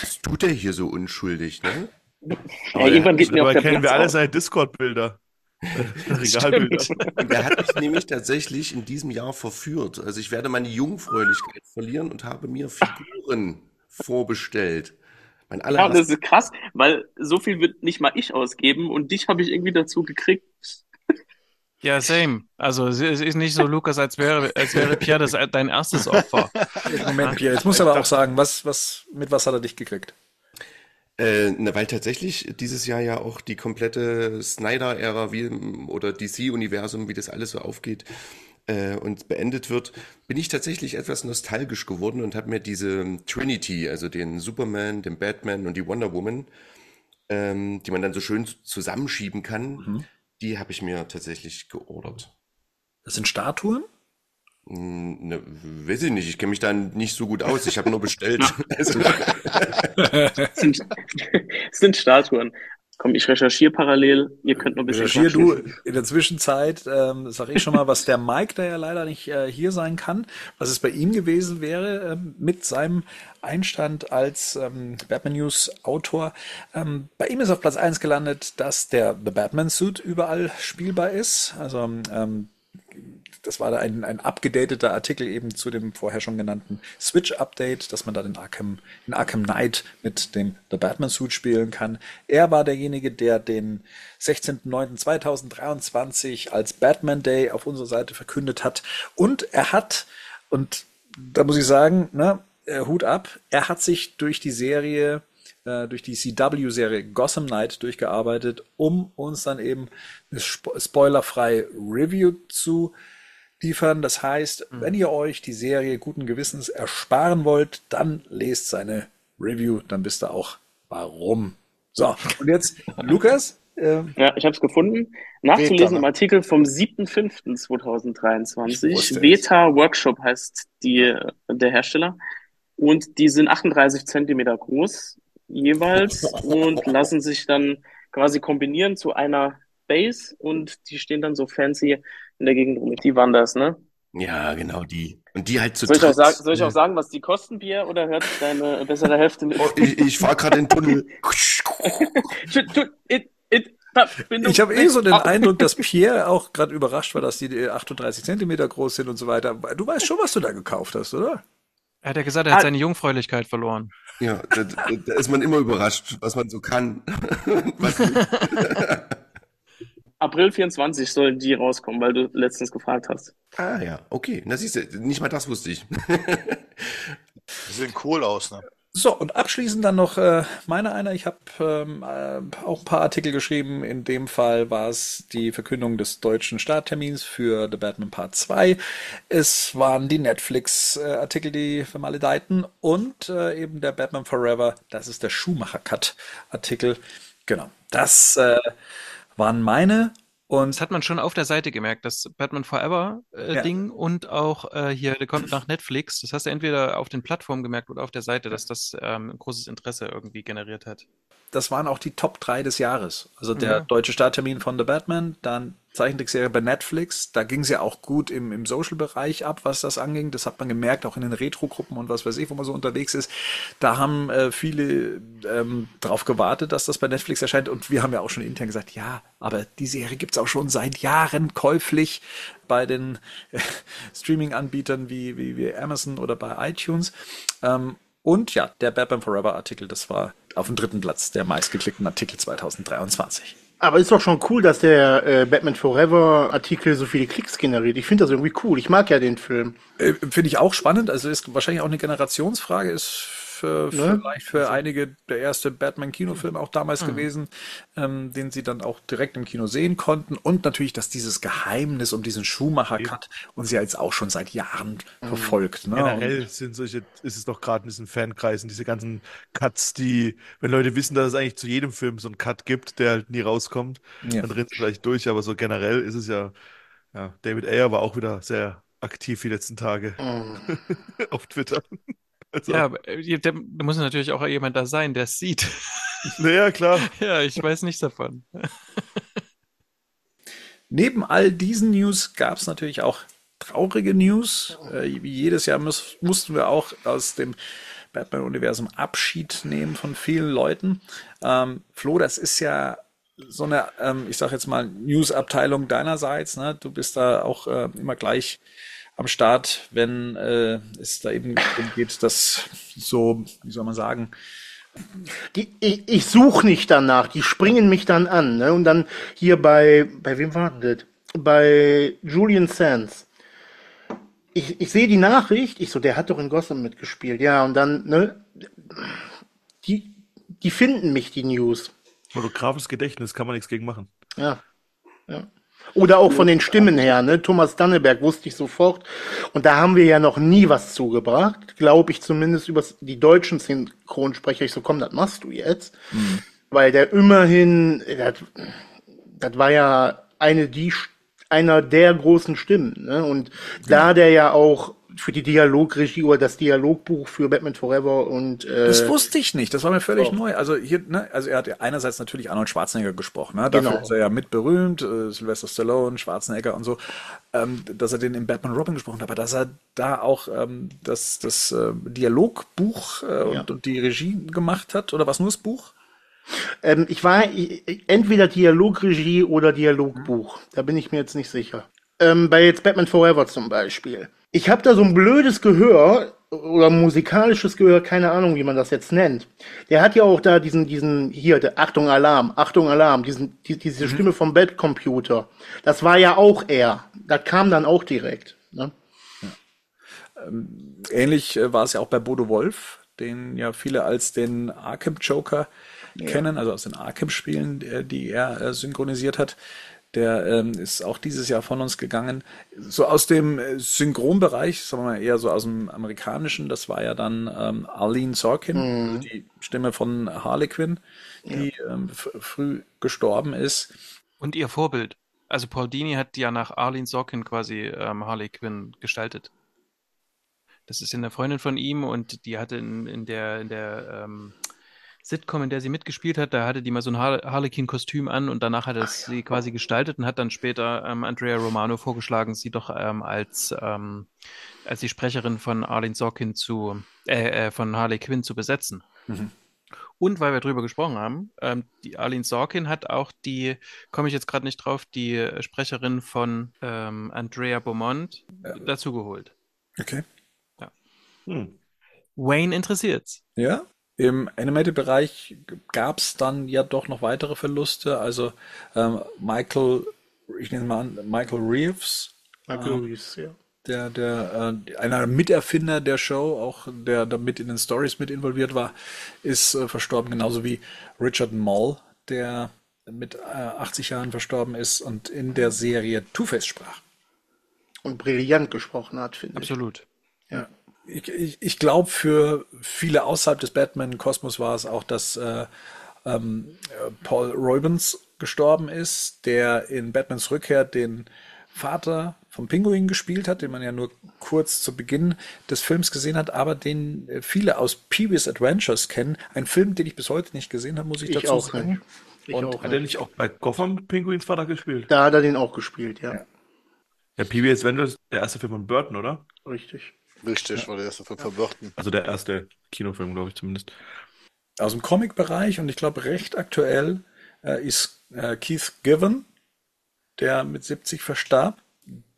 Was tut der hier so unschuldig, ne? Ja, irgendwann geht mir auch der kennen Platz wir alle aus. seine Discord-Bilder. Regalbilder. Der hat mich nämlich tatsächlich in diesem Jahr verführt. Also ich werde meine Jungfräulichkeit verlieren und habe mir Figuren vorbestellt. Mein Ja, das ist krass, weil so viel wird nicht mal ich ausgeben und dich habe ich irgendwie dazu gekriegt. Ja, same. Also es ist nicht so, Lukas, als wäre, als wäre Pierre das dein erstes Opfer. Moment, Pierre, jetzt musst du aber auch sagen, was, was, mit was hat er dich gekriegt? Äh, na, weil tatsächlich dieses Jahr ja auch die komplette Snyder-Ära wie oder DC-Universum, wie das alles so aufgeht, äh, und beendet wird, bin ich tatsächlich etwas nostalgisch geworden und habe mir diese Trinity, also den Superman, den Batman und die Wonder Woman, ähm, die man dann so schön zusammenschieben kann, Mhm. die habe ich mir tatsächlich geordert. Das sind Statuen? Hm, Ne, weiß ich nicht, ich kenne mich da nicht so gut aus. Ich habe nur bestellt. Also, sind, das sind Statuen. Komm, ich recherchiere parallel. Ihr könnt noch ein bisschen Recherchier du in der Zwischenzeit, ähm, sage ich schon mal, was der Mike, der ja leider nicht äh, hier sein kann, was es bei ihm gewesen wäre ähm, mit seinem Einstand als ähm, Batman News Autor. Ähm, bei ihm ist auf Platz eins gelandet, dass der The Batman Suit überall spielbar ist. Also ähm, das war da ein, ein abgedateter Artikel eben zu dem vorher schon genannten Switch-Update, dass man da den Arkham, in Arkham Knight mit dem The Batman Suit spielen kann. Er war derjenige, der den 16.09.2023 als Batman Day auf unserer Seite verkündet hat. Und er hat, und da muss ich sagen, ne, äh, Hut ab, er hat sich durch die Serie äh, durch die CW-Serie Gotham Knight durchgearbeitet, um uns dann eben eine spo spoilerfreie Review zu liefern. Das heißt, wenn ihr euch die Serie guten Gewissens ersparen wollt, dann lest seine Review, dann wisst ihr auch warum. So, und jetzt Lukas. Äh, Ja, ich habe es gefunden. Nachzulesen im Artikel vom 7.5.2023. Ich wusste es. Veta Workshop heißt die, äh, der Hersteller. Und die sind 38 Zentimeter groß jeweils und lassen sich dann quasi kombinieren zu einer Base und die stehen dann so fancy in der Gegend rum. Die waren das, ne? ja, genau die. Und die halt zu Soll ich, auch sagen, soll ich auch sagen, was die kosten, Bier, oder hört deine bessere Hälfte mit? Oh, ich ich fahre gerade in den Tunnel. It, it, Verbindung ich habe eh so den. Eindruck, dass Pierre auch gerade überrascht war, dass die äh, 38 Zentimeter groß sind und so weiter. Du weißt schon, was du da gekauft hast, oder? Er hat ja gesagt, er hat Ah. seine Jungfräulichkeit verloren. Ja, da, da, da ist man immer überrascht, was man so kann. April 24 sollen die rauskommen, weil du letztens gefragt hast. ah ja, okay. Na siehst du, nicht mal das wusste ich. Die sehen cool aus, ne? So, und abschließend dann noch äh, meine einer. Ich habe ähm, äh, auch ein paar Artikel geschrieben. In dem Fall war es die Verkündung des deutschen Starttermins für The Batman Part 2. Es waren die Netflix-Artikel, die vermaledeiten und äh, eben der Batman Forever. Das ist der Schumacher-Cut-Artikel. Genau, das äh, waren meine. Und Das hat man schon auf der Seite gemerkt, das Batman Forever äh, Ja. Ding und auch äh, hier, der kommt nach Netflix. Das hast du entweder auf den Plattformen gemerkt oder auf der Seite, dass das ähm, ein großes Interesse irgendwie generiert hat. das waren auch die Top 3 des Jahres. Also der Ja. deutsche Starttermin von The Batman, dann Zeichentrickserie bei Netflix. Da ging es ja auch gut im, im Social-Bereich ab, was das anging. Das hat man gemerkt, auch in den Retro-Gruppen und was weiß ich, wo man so unterwegs ist. Da haben äh, viele ähm, drauf gewartet, dass das bei Netflix erscheint. Und wir haben ja auch schon intern gesagt, ja, aber die Serie gibt's auch schon seit Jahren käuflich bei den äh, Streaming-Anbietern wie, wie, wie Amazon oder bei iTunes. Ähm, und ja, der Batman Forever Artikel, das war auf dem dritten Platz der meistgeklickten Artikel 2023. Aber ist doch schon cool, dass der äh, Batman Forever Artikel so viele Klicks generiert. Ich finde das irgendwie cool. Ich mag ja den Film. Äh, Finde ich auch spannend. Also ist wahrscheinlich auch eine Generationsfrage. Ist für, Ne? vielleicht für einige der erste Batman-Kinofilm auch damals gewesen, ähm, den sie dann auch direkt im Kino sehen konnten. Und natürlich, dass dieses Geheimnis um diesen Schumacher-Cut uns ja jetzt auch schon seit Jahren verfolgt. Ne? Generell sind solche, ist es doch gerade in diesen Fankreisen, diese ganzen Cuts, die, wenn Leute wissen, dass es eigentlich zu jedem Film so einen Cut gibt, der halt nie rauskommt, Ja. dann rennt es vielleicht durch, aber so generell ist es ja, ja, David Ayer war auch wieder sehr aktiv die letzten Tage auf Twitter. Also, Ja, äh, da muss natürlich auch jemand da sein, der es sieht. naja, klar. ja, ich weiß nichts davon. Neben all diesen News gab es natürlich auch traurige News. Äh, wie jedes Jahr muss, mussten wir auch aus dem Batman-Universum Abschied nehmen von vielen Leuten. Ähm, Flo, das ist ja so eine, ähm, ich sag jetzt mal, News-Abteilung deinerseits. Ne? Du bist da auch äh, immer gleich am Start, wenn äh, es da eben darum geht, dass so, wie soll man sagen, Die, ich ich suche nicht danach. Die springen mich dann an. Ne? Und dann hier bei, bei wem war denn das? Bei Julian Sands. Ich, ich sehe die Nachricht. Ich so, der hat doch in Gotham mitgespielt. Ja, und dann, ne? Die, die finden mich, die News. Fotografisches Gedächtnis kann man nichts gegen machen. Ja. ja. Oder auch von den Stimmen her, ne? Thomas Danneberg wusste ich sofort. Und da haben wir ja noch nie was zugebracht, glaube ich zumindest über die deutschen Synchronsprecher. Ich so, komm, das machst du jetzt. Mhm. Weil der immerhin, das, das war ja eine die, einer der großen Stimmen. Ne? Und ja. da der ja auch für die Dialogregie oder das Dialogbuch für Batman Forever und äh, das wusste ich nicht. Das war mir völlig auch. neu. Also hier, ne, also er hat einerseits natürlich Arnold Schwarzenegger gesprochen. Ne? Dafür genau. ist er ja mit berühmt, äh, Sylvester Stallone, Schwarzenegger und so, ähm, dass er den in Batman Robin gesprochen hat, aber dass er da auch ähm, das das äh, Dialogbuch äh, und, ja. und die Regie gemacht hat oder was nur das Buch? Ähm, ich war entweder Dialogregie oder Dialogbuch. Da bin ich mir jetzt nicht sicher. Ähm, bei jetzt Batman Forever zum Beispiel. Ich habe da so ein blödes Gehör oder musikalisches Gehör, keine Ahnung, wie man das jetzt nennt. Der hat ja auch da diesen, diesen, hier, der, Achtung Alarm, Achtung Alarm, diesen, die, diese mhm. Stimme vom Bettcomputer. Das war ja auch er. Das kam dann auch direkt. Ne? Ja. Ähm, ähnlich äh, war es ja auch bei Bodo Wolf, den ja viele als den Arkham Joker ja. kennen, also aus den Arkham-Spielen, die er äh, synchronisiert hat. Der ähm, ist auch dieses Jahr von uns gegangen. So aus dem äh, Synchronbereich, sagen wir mal eher so aus dem amerikanischen, das war ja dann ähm, Arlene Sorkin, mhm. Also die Stimme von Harley Quinn, die ja. ähm, früh gestorben ist. Und ihr Vorbild. Also Paul Dini hat ja nach Arlene Sorkin quasi ähm, Harley Quinn gestaltet. Das ist eine Freundin von ihm und die hatte in, in der, in der ähm, Sitcom, in der sie mitgespielt hat, da hatte die mal so ein Harlequin-Kostüm an und danach hat er sie ja. quasi gestaltet und hat dann später ähm, Andrea Romano vorgeschlagen, sie doch ähm, als, ähm, als die Sprecherin von Arlene Sorkin zu, äh, äh, von Harley Quinn zu besetzen. Mhm. Und weil wir drüber gesprochen haben, ähm, die Arlene Sorkin hat auch die, komme ich jetzt gerade nicht drauf, die Sprecherin von ähm, Andrea Beaumont ja. dazugeholt. Okay. Ja. Hm. Wayne interessiert's. Ja? Im Animated-Bereich gab es dann ja doch noch weitere Verluste. Also ähm, Michael, ich nenne mal an, Michael Reeves. Michael ähm, Reeves, ja. Der, der, äh, einer Miterfinder der Show, auch der damit in den Stories mit involviert war, ist äh, verstorben, genauso wie Richard Moll, der mit äh, 80 Jahren verstorben ist und in der Serie Two-Face sprach. Und brillant gesprochen hat, finde ich. Absolut. Ja ich, ich, ich glaube, für viele außerhalb des Batman-Kosmos war es auch, dass äh, ähm, Paul Reubens gestorben ist, der in Batmans Rückkehr den Vater vom Pinguin gespielt hat, den man ja nur kurz zu Beginn des Films gesehen hat, aber den äh, viele aus Peewee's Adventures kennen. Ein Film, den ich bis heute nicht gesehen habe, muss ich, ich dazu auch sagen. Nicht. Ich Und auch hat er nicht auch bei Gotham Pinguins Vater gespielt? Da hat er den auch gespielt, ja. Ja, ja Peewee's Adventures, der erste Film von Burton, oder? Richtig. Richtig, war der erste Film von Burton. Also der erste Kinofilm, glaube ich zumindest. Aus dem Comic-Bereich und ich glaube recht aktuell äh, ist äh, Keith Given, der mit 70 verstarb,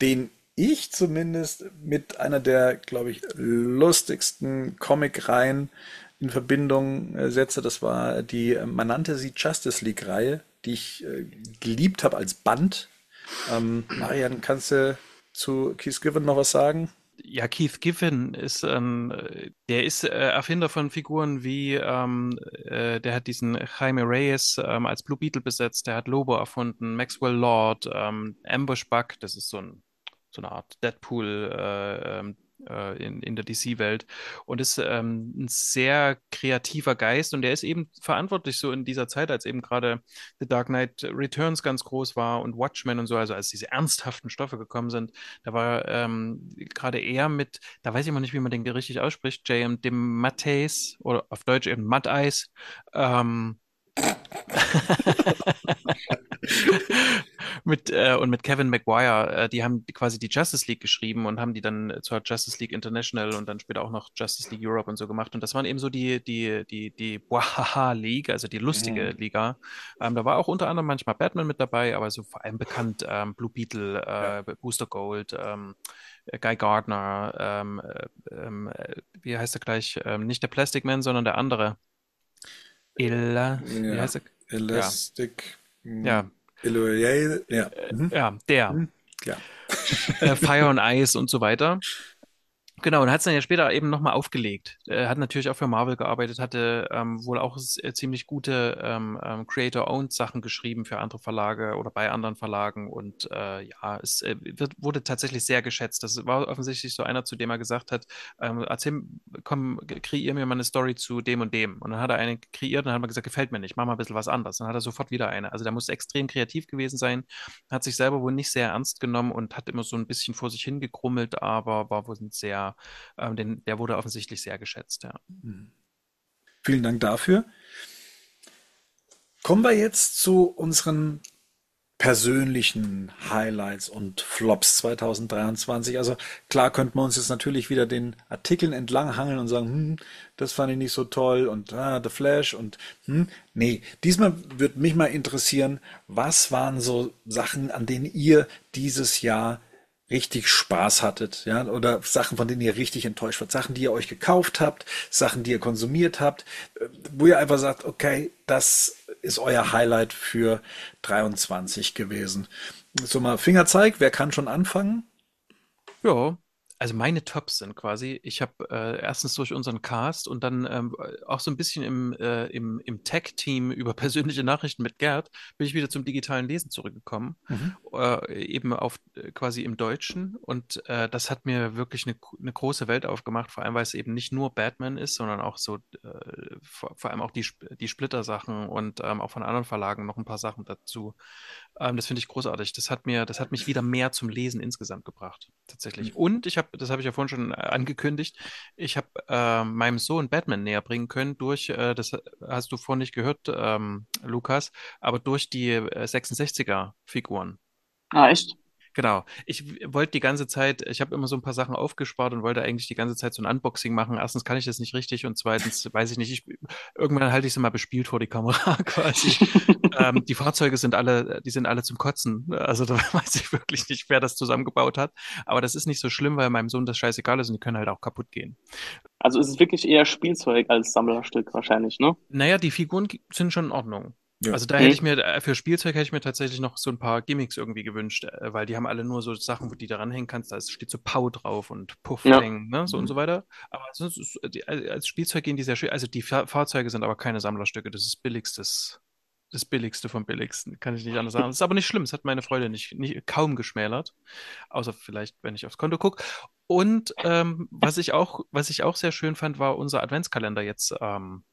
den ich zumindest mit einer der, glaube ich, lustigsten Comic-Reihen in Verbindung äh, setze. Das war die, äh, man nannte sie Justice League-Reihe, die ich äh, geliebt habe als Band. Ähm, Marian, kannst du zu Keith Given noch was sagen? Ja, Keith Giffen ist, ähm, der ist äh, Erfinder von Figuren wie, ähm, äh, der hat diesen Jaime Reyes ähm, als Blue Beetle besetzt, der hat Lobo erfunden, Maxwell Lord, ähm, Ambush Bug, das ist so, ein, so eine Art Deadpool, äh, ähm, äh, in, in der DC-Welt und ist ähm, ein sehr kreativer Geist und der ist eben verantwortlich so in dieser Zeit, als eben gerade The Dark Knight Returns ganz groß war und Watchmen und so, also als diese ernsthaften Stoffe gekommen sind, da war ähm, gerade er mit, da weiß ich mal nicht, wie man den richtig ausspricht, J.M. DeMatteis oder auf Deutsch eben Matt ähm, mit, äh, und mit Kevin Maguire, äh, die haben quasi die Justice League geschrieben und haben die dann zur Justice League International und dann später auch noch Justice League Europe und so gemacht. Und das waren eben so die, die, die, die Wahaha League, also die lustige mhm. Liga. Ähm, da war auch unter anderem manchmal Batman mit dabei, aber so vor allem bekannt ähm, Blue Beetle, äh, ja. Booster Gold, ähm, Guy Gardner, ähm, äh, ähm, äh, wie heißt er gleich? Ähm, nicht der Plastic Man, sondern der andere. Ella, wie ja. heißt er? Elastic. Ja. Ja. Mhm. Ja, der. Mhm. Ja. Äh, Fire and Ice und so weiter. Genau, und hat es dann ja später eben nochmal aufgelegt. Er hat natürlich auch für Marvel gearbeitet, hatte ähm, wohl auch äh, ziemlich gute ähm, ähm, Creator-owned Sachen geschrieben für andere Verlage oder bei anderen Verlagen. Und äh, ja, es äh, wird, wurde tatsächlich sehr geschätzt. Das war offensichtlich so einer, zu dem er gesagt hat, ähm, erzähl, komm, kreier mir mal eine Story zu dem und dem. Und dann hat er eine kreiert und dann hat man gesagt, gefällt mir nicht, mach mal ein bisschen was anderes. Dann hat er sofort wieder eine. Also der muss extrem kreativ gewesen sein, hat sich selber wohl nicht sehr ernst genommen und hat immer so ein bisschen vor sich hingekrummelt, aber war wohl ein sehr ähm, den, der wurde offensichtlich sehr geschätzt, ja. Vielen Dank dafür. Kommen wir jetzt zu unseren persönlichen Highlights und Flops 2023. Also klar könnten wir uns jetzt natürlich wieder den Artikeln entlanghangeln und sagen, hm, das fand ich nicht so toll und ah, The Flash und hm, nee, diesmal würde mich mal interessieren, was waren so Sachen, an denen ihr dieses Jahr richtig Spaß hattet, ja, oder Sachen, von denen ihr richtig enttäuscht wart, Sachen, die ihr euch gekauft habt, Sachen, die ihr konsumiert habt, äh, wo ihr einfach sagt, okay, das ist euer Highlight für 23 gewesen. So mal Fingerzeig, wer kann schon anfangen? Ja, also meine Tops sind quasi, ich habe äh, erstens durch unseren Cast und dann ähm, auch so ein bisschen im, äh, im, im Tech-Team über persönliche Nachrichten mit Gerd, bin ich wieder zum digitalen Lesen zurückgekommen, Mhm. äh, eben auf äh, quasi im Deutschen und äh, das hat mir wirklich eine, eine große Welt aufgemacht, vor allem weil es eben nicht nur Batman ist, sondern auch so, äh, vor, vor allem auch die, die Splitter-Sachen und ähm, auch von anderen Verlagen noch ein paar Sachen dazu. Ähm, das finde ich großartig. Das hat mir, das hat mich wieder mehr zum Lesen insgesamt gebracht, tatsächlich. Und ich habe, das habe ich ja vorhin schon äh, angekündigt, ich habe äh, meinem Sohn Batman näher bringen können durch, äh, das hast du vorhin nicht gehört, ähm, Lukas, aber durch die äh, 66er-Figuren. Ah, echt? Genau. Ich wollte die ganze Zeit, ich habe immer so ein paar Sachen aufgespart und wollte eigentlich die ganze Zeit so ein Unboxing machen. Erstens kann ich das nicht richtig und zweitens weiß ich nicht, ich, irgendwann halte ich sie mal bespielt vor die Kamera quasi. Ähm, die Fahrzeuge sind alle, die sind alle zum Kotzen. Also da weiß ich wirklich nicht, wer das zusammengebaut hat. Aber das ist nicht so schlimm, weil meinem Sohn das scheißegal ist und die können halt auch kaputt gehen. Also ist es wirklich eher Spielzeug als Sammlerstück wahrscheinlich, ne? Naja, die Figuren sind schon in Ordnung. Ja. Also da hätte ich mir, äh, für Spielzeug hätte ich mir tatsächlich noch so ein paar Gimmicks irgendwie gewünscht, äh, weil die haben alle nur so Sachen, wo die da ranhängen kannst. Da steht so Pau drauf und Puffling, ne, so und so weiter. Aber sonst ist, äh, die, als Spielzeug gehen die sehr schön. Also die Fa Fahrzeuge sind aber keine Sammlerstücke. Das ist billigstes, das Billigste vom Billigsten. Kann ich nicht anders sagen. Das ist aber nicht schlimm. Es hat meine Freude nicht, nicht kaum geschmälert. Außer vielleicht, wenn ich aufs Konto gucke. Und ähm, was ich auch, was ich auch sehr schön fand, war unser Adventskalender jetzt ähm,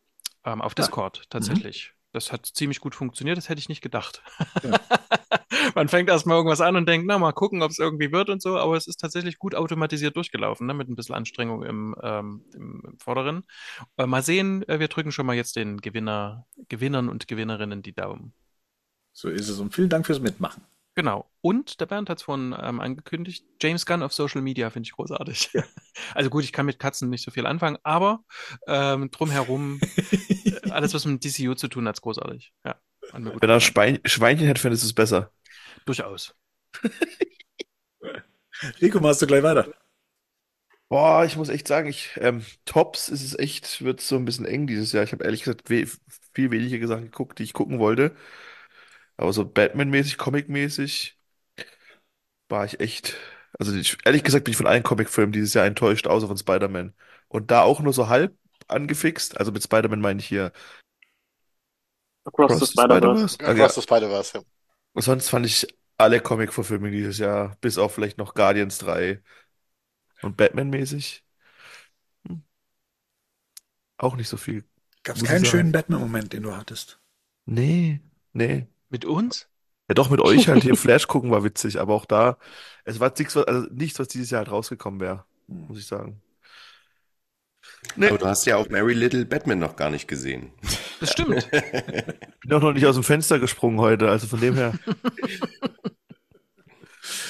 ähm, auf Discord tatsächlich. Das hat ziemlich gut funktioniert, das hätte ich nicht gedacht. Ja. Man fängt erstmal irgendwas an und denkt, na, mal gucken, ob es irgendwie wird und so, aber es ist tatsächlich gut automatisiert durchgelaufen, ne, mit ein bisschen Anstrengung im, ähm, im, im Vorderen. Äh, mal sehen, äh, wir drücken schon mal jetzt den Gewinner, Gewinnern und Gewinnerinnen die Daumen. So ist es und vielen Dank fürs Mitmachen. Genau. Und der Bernd hat es vorhin ähm, angekündigt, James Gunn auf Social Media finde ich großartig. Also gut, ich kann mit Katzen nicht so viel anfangen, aber ähm, drumherum, äh, alles, was mit DCU zu tun hat, ist großartig. Ja, hat mir gut Wenn er. Schwein, Schweinchen hätte, fände es es besser. Durchaus. Rico, machst du gleich weiter? Boah, ich muss echt sagen, ich, ähm, Tops ist es echt, wird so ein bisschen eng dieses Jahr. Ich habe ehrlich gesagt we viel weniger Sachen geguckt, die ich gucken wollte. Aber so Batman-mäßig, Comic-mäßig war ich echt, also ich, ehrlich gesagt bin ich von allen Comicfilmen dieses Jahr enttäuscht, außer von Spider-Man. Und da auch nur so halb angefixt. Also mit Spider-Man meine ich hier Across the Spider-Verse. Okay, ja. Across the Spider-Verse, ja. Und sonst fand ich alle Comic-Verfilmungen dieses Jahr, bis auf vielleicht noch Guardians 3 und Batman-mäßig, hm, auch nicht so viel. Gab es Muss keinen ich sagen. schönen Batman-Moment, den du hattest? Nee, nee. Mit uns? Ja, doch, mit euch halt hier Flash gucken war witzig, aber auch da, es war nichts, was, also nichts, was dieses Jahr halt rausgekommen wäre, muss ich sagen. Nee, Aber du hast ja auch Mary Little Batman noch gar nicht gesehen. Das stimmt. bin auch noch nicht aus dem Fenster gesprungen heute, also von dem her.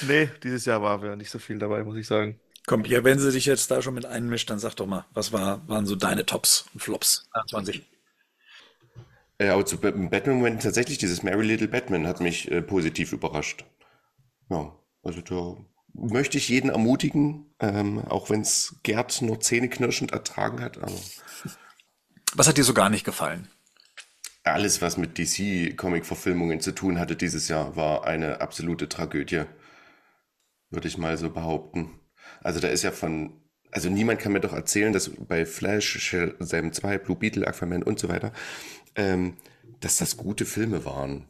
Nee, dieses Jahr war ja nicht so viel dabei, muss ich sagen. Komm, ja, wenn sie dich jetzt da schon mit einmischt, dann sag doch mal, was war, waren so deine Tops und Flops 20? Ja, aber zu Ba- Batman-Moment tatsächlich, dieses Mary Little Batman hat mich äh, positiv überrascht. Ja, also da möchte ich jeden ermutigen, ähm, auch wenn es Gerd nur zähneknirschend ertragen hat, aber Was hat dir so gar nicht gefallen? alles, was mit DC-Comic-Verfilmungen zu tun hatte dieses Jahr, war eine absolute Tragödie, würde ich mal so behaupten. Also da ist ja von also niemand kann mir doch erzählen, dass bei Flash, Shazam 2, Blue Beetle, Aquaman und so weiter, ähm, dass das gute Filme waren.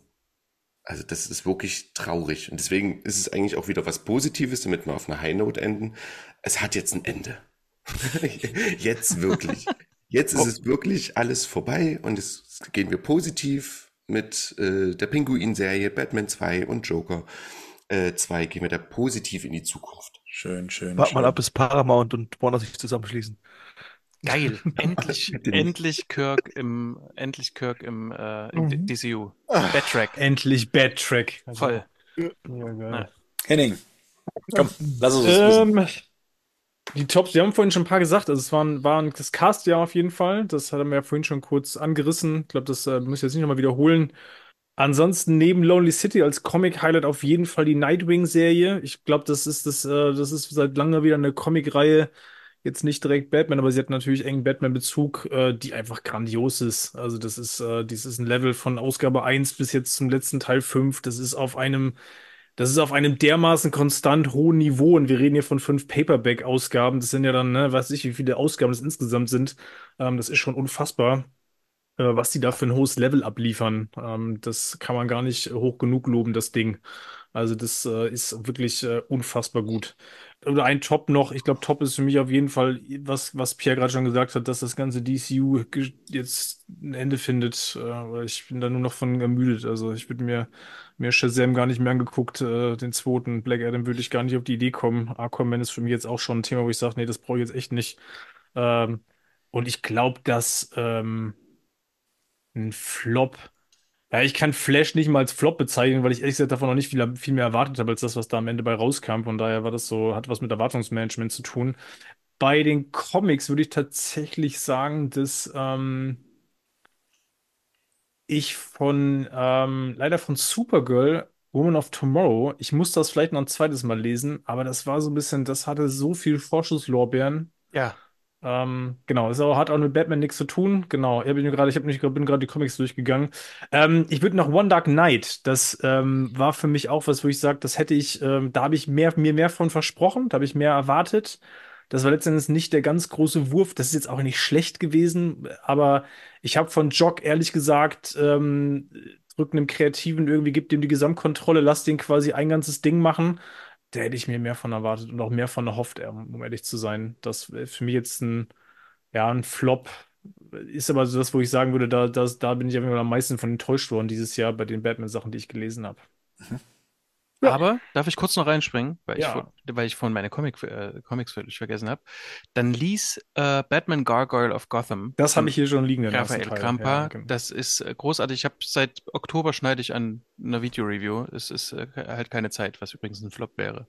Also das ist wirklich traurig. Und deswegen ist es eigentlich auch wieder was Positives, damit wir auf einer High Note enden. Es hat jetzt ein Ende. jetzt wirklich. Jetzt ist es wirklich alles vorbei und es gehen wir positiv mit äh, der Pinguin-Serie, Batman 2 und Joker äh, 2 gehen wir da positiv in die Zukunft. Schön, schön. Wart mal ab, bis Paramount und Warner sich zusammenschließen. Geil. Endlich, endlich Kirk im, endlich Kirk im, äh, Mhm. DCU. Backtrack. Endlich Bad Track. Also, Voll. Ja, geil. Henning, komm, lass uns wissen. Ähm, die Tops, wir haben vorhin schon ein paar gesagt. Also es waren, waren das Cast ja auf jeden Fall. Das hat wir ja vorhin schon kurz angerissen. Ich glaube, das äh, muss ich jetzt nicht nochmal wiederholen. Ansonsten neben Lonely City als Comic-Highlight auf jeden Fall die Nightwing-Serie. Ich glaube, das ist das, äh, das ist seit langem wieder eine Comic-Reihe. Jetzt nicht direkt Batman, aber sie hat natürlich engen Batman-Bezug, äh, die einfach grandios ist. Also das ist, äh, dies ist ein Level von Ausgabe 1 bis jetzt zum letzten Teil 5. Das ist auf einem das ist auf einem dermaßen konstant hohen Niveau und wir reden hier von fünf Paperback-Ausgaben. Das sind ja dann, ne, weiß ich, wie viele Ausgaben das insgesamt sind. Ähm, das ist schon unfassbar, äh, was die da für ein hohes Level abliefern. Ähm, das kann man gar nicht hoch genug loben, das Ding. Also das äh, ist wirklich äh, unfassbar gut. Oder ein Top noch, ich glaube, Top ist für mich auf jeden Fall, was, was Pierre gerade schon gesagt hat, dass das ganze DCU jetzt ein Ende findet. Äh, ich bin da nur noch von ermüdet. Also ich würde mir mir Shazam gar nicht mehr angeguckt, äh, den zweiten. Black Adam würde ich gar nicht auf die Idee kommen. Aquaman ist für mich jetzt auch schon ein Thema, wo ich sage, nee, das brauche ich jetzt echt nicht. Ähm, und ich glaube, dass ähm, ein Flop, ja, ich kann Flash nicht mal als Flop bezeichnen, weil ich ehrlich gesagt davon noch nicht viel, viel mehr erwartet habe, als das, was da am Ende bei rauskam. Von daher war das so, hat was mit Erwartungsmanagement zu tun. Bei den Comics würde ich tatsächlich sagen, dass ähm, ich von, ähm, leider von Supergirl, Woman of Tomorrow, ich muss das vielleicht noch ein zweites Mal lesen, aber das war so ein bisschen, das hatte so viel Vorschusslorbeeren. Ja. Ähm, genau, es hat auch mit Batman nichts zu tun. Genau, ich bin gerade, ich hab nicht, bin gerade die Comics durchgegangen. Ähm, ich würde noch One Dark Knight. Das ähm, war für mich auch was, wo ich sage, das hätte ich, ähm, da habe ich mehr, mir mehr von versprochen, da habe ich mehr erwartet. Das war letztendlich nicht der ganz große Wurf. Das ist jetzt auch nicht schlecht gewesen, aber ich habe von Jock ehrlich gesagt, ähm, drück einem Kreativen irgendwie, gibt ihm die Gesamtkontrolle, lass den quasi ein ganzes Ding machen. Da hätte ich mir mehr von erwartet und auch mehr von erhofft, um ehrlich zu sein. Das wäre für mich jetzt ein, ja, ein Flop. Ist aber so das, wo ich sagen würde, da, das, da bin ich am meisten von enttäuscht worden dieses Jahr bei den Batman-Sachen, die ich gelesen habe. Ja. Aber darf ich kurz noch reinspringen, weil ich, Ja. vor- weil ich vorhin meine Comic, äh, Comics völlig vergessen habe. Dann lies äh, Batman Gargoyle of Gotham. Das habe ich hier schon liegen, ersten Raphael. Krampa. Ja, genau. Das ist äh, großartig. Ich habe seit Oktober schneide ich an einer Video-Review. Es ist äh, halt keine Zeit, was übrigens ein Flop wäre.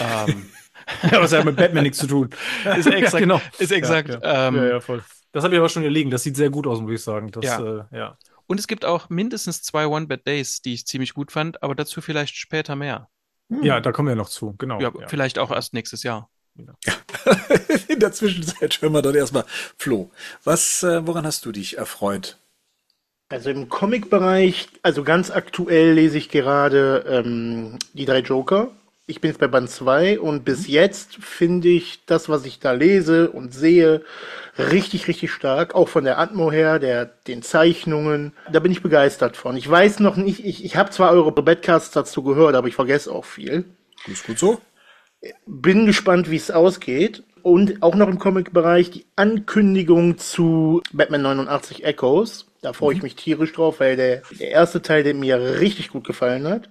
ähm, ja, aber es hat mit Batman nichts zu tun. Ist exakt- genau. ist exakt, ähm, ja, ja, voll. Das habe ich aber schon hier liegen. Das sieht sehr gut aus, muss ich sagen. Das, Ja. Äh, ja. Und es gibt auch mindestens zwei One-Bad-Days, die ich ziemlich gut fand, aber dazu vielleicht später mehr. ja, da kommen wir noch zu. Genau. ja, ja. vielleicht auch erst nächstes Jahr. In der Zwischenzeit hören wir dann erstmal Flo. Was, äh, woran hast du dich erfreut? Also im Comic-Bereich, also ganz aktuell lese ich gerade ähm, die drei Joker. Ich bin jetzt bei Band 2 und bis jetzt finde ich das, was ich da lese und sehe, richtig, richtig stark. Auch von der Atmo her, der, den Zeichnungen. Da bin ich begeistert von. Ich weiß noch nicht, ich, ich habe zwar eure Badcasts dazu gehört, aber ich vergesse auch viel. Ist gut so? Bin gespannt, wie es ausgeht. Und auch noch im Comic-Bereich die Ankündigung zu Batman 89 Echoes. Da freue ich mich tierisch drauf, weil der, der erste Teil, der mir richtig gut gefallen hat.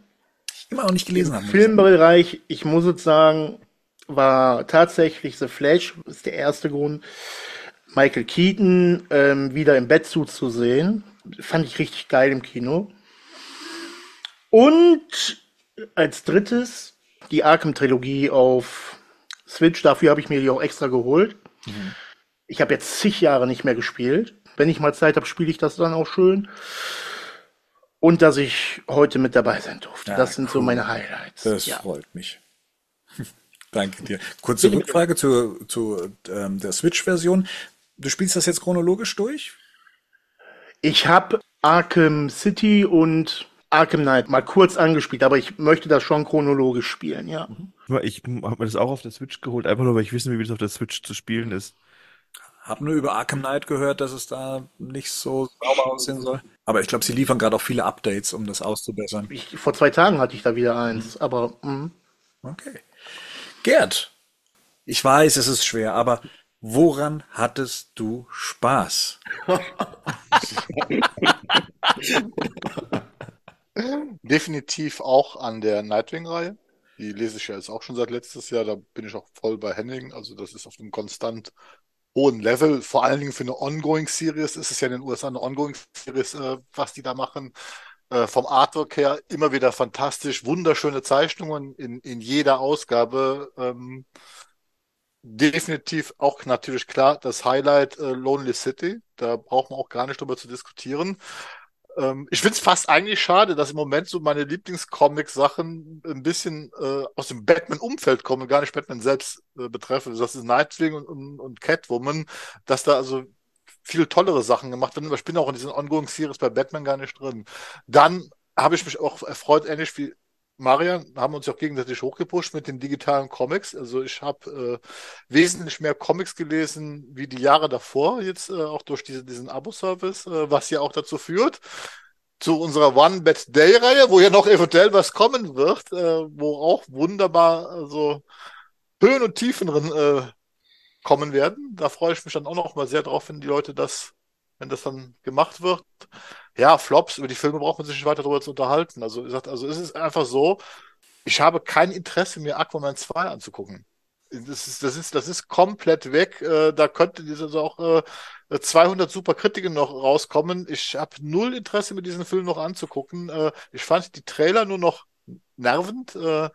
Immer noch nicht gelesen haben. Filmbereich, ich muss jetzt sagen, war tatsächlich The Flash, ist der erste Grund. Michael Keaton ähm, wieder im Bettsuit zu sehen, fand ich richtig geil im Kino. Und als drittes die Arkham-Trilogie auf Switch. Dafür habe ich mir die auch extra geholt. Ich habe jetzt zig Jahre nicht mehr gespielt. Wenn ich mal Zeit habe, spiele ich das dann auch schön. Und dass ich heute mit dabei sein durfte. Ja, das sind so cool. meine Highlights. Das ja. freut mich. Danke dir. Kurze Rückfrage zu, zu ähm, der Switch-Version. Du spielst das jetzt chronologisch durch? Ich habe Arkham City und Arkham Knight mal kurz angespielt, aber ich möchte das schon chronologisch spielen, ja. Ich habe mir das auch auf der Switch geholt, einfach nur, weil ich wissen will, wie das auf der Switch zu spielen ist. Hab nur über Arkham Knight gehört, dass es da nicht so sauber aussehen soll. Aber ich glaube, sie liefern gerade auch viele Updates, um das auszubessern. Ich, vor zwei Tagen hatte ich da wieder eins, aber mh. Okay. Gerd, ich weiß, es ist schwer, aber woran hattest du Spaß? Definitiv auch an der Nightwing-Reihe. Die lese ich ja jetzt auch schon seit letztes Jahr. Da bin ich auch voll bei Henning. Also das ist auf einem konstant hohen Level. Vor allen Dingen für eine Ongoing-Series ist es ja in den USA eine Ongoing-Series, äh, was die da machen. Äh, vom Artwork her immer wieder fantastisch. Wunderschöne Zeichnungen in, in jeder Ausgabe. Ähm, definitiv auch natürlich klar das Highlight äh, Lonely City. Da braucht man auch gar nicht drüber zu diskutieren. Ähm, ich finde es fast eigentlich schade, dass im Moment so meine Lieblingscomic-Sachen ein bisschen äh, aus dem Batman-Umfeld kommen, gar nicht Batman selbst äh, betreffen. Das ist Nightwing und, und, und Catwoman, dass da also viel tollere Sachen gemacht werden. Aber ich bin auch in diesen Ongoing-Series bei Batman gar nicht drin. Dann habe ich mich auch erfreut, ähnlich wie Marian, haben uns auch gegenseitig hochgepusht mit den digitalen Comics. Also ich habe äh, wesentlich mehr Comics gelesen wie die Jahre davor, jetzt äh, auch durch diese, diesen Abo-Service, äh, was ja auch dazu führt, zu unserer One-Bad-Day-Reihe, wo ja noch eventuell was kommen wird, äh, wo auch wunderbar also Höhen und Tiefen äh, kommen werden. Da freue ich mich dann auch noch mal sehr drauf, wenn die Leute das, wenn das dann gemacht wird ja, Flops, über die Filme braucht man sich nicht weiter darüber zu unterhalten. Also, gesagt, also es ist einfach so, ich habe kein Interesse, mir Aquaman 2 anzugucken. Das ist, das ist, das ist komplett weg. Äh, da könnte also auch äh, 200 super Kritiken noch rauskommen. Ich habe null Interesse, mir diesen Film noch anzugucken. Äh, ich fand die Trailer nur noch nervend. Äh,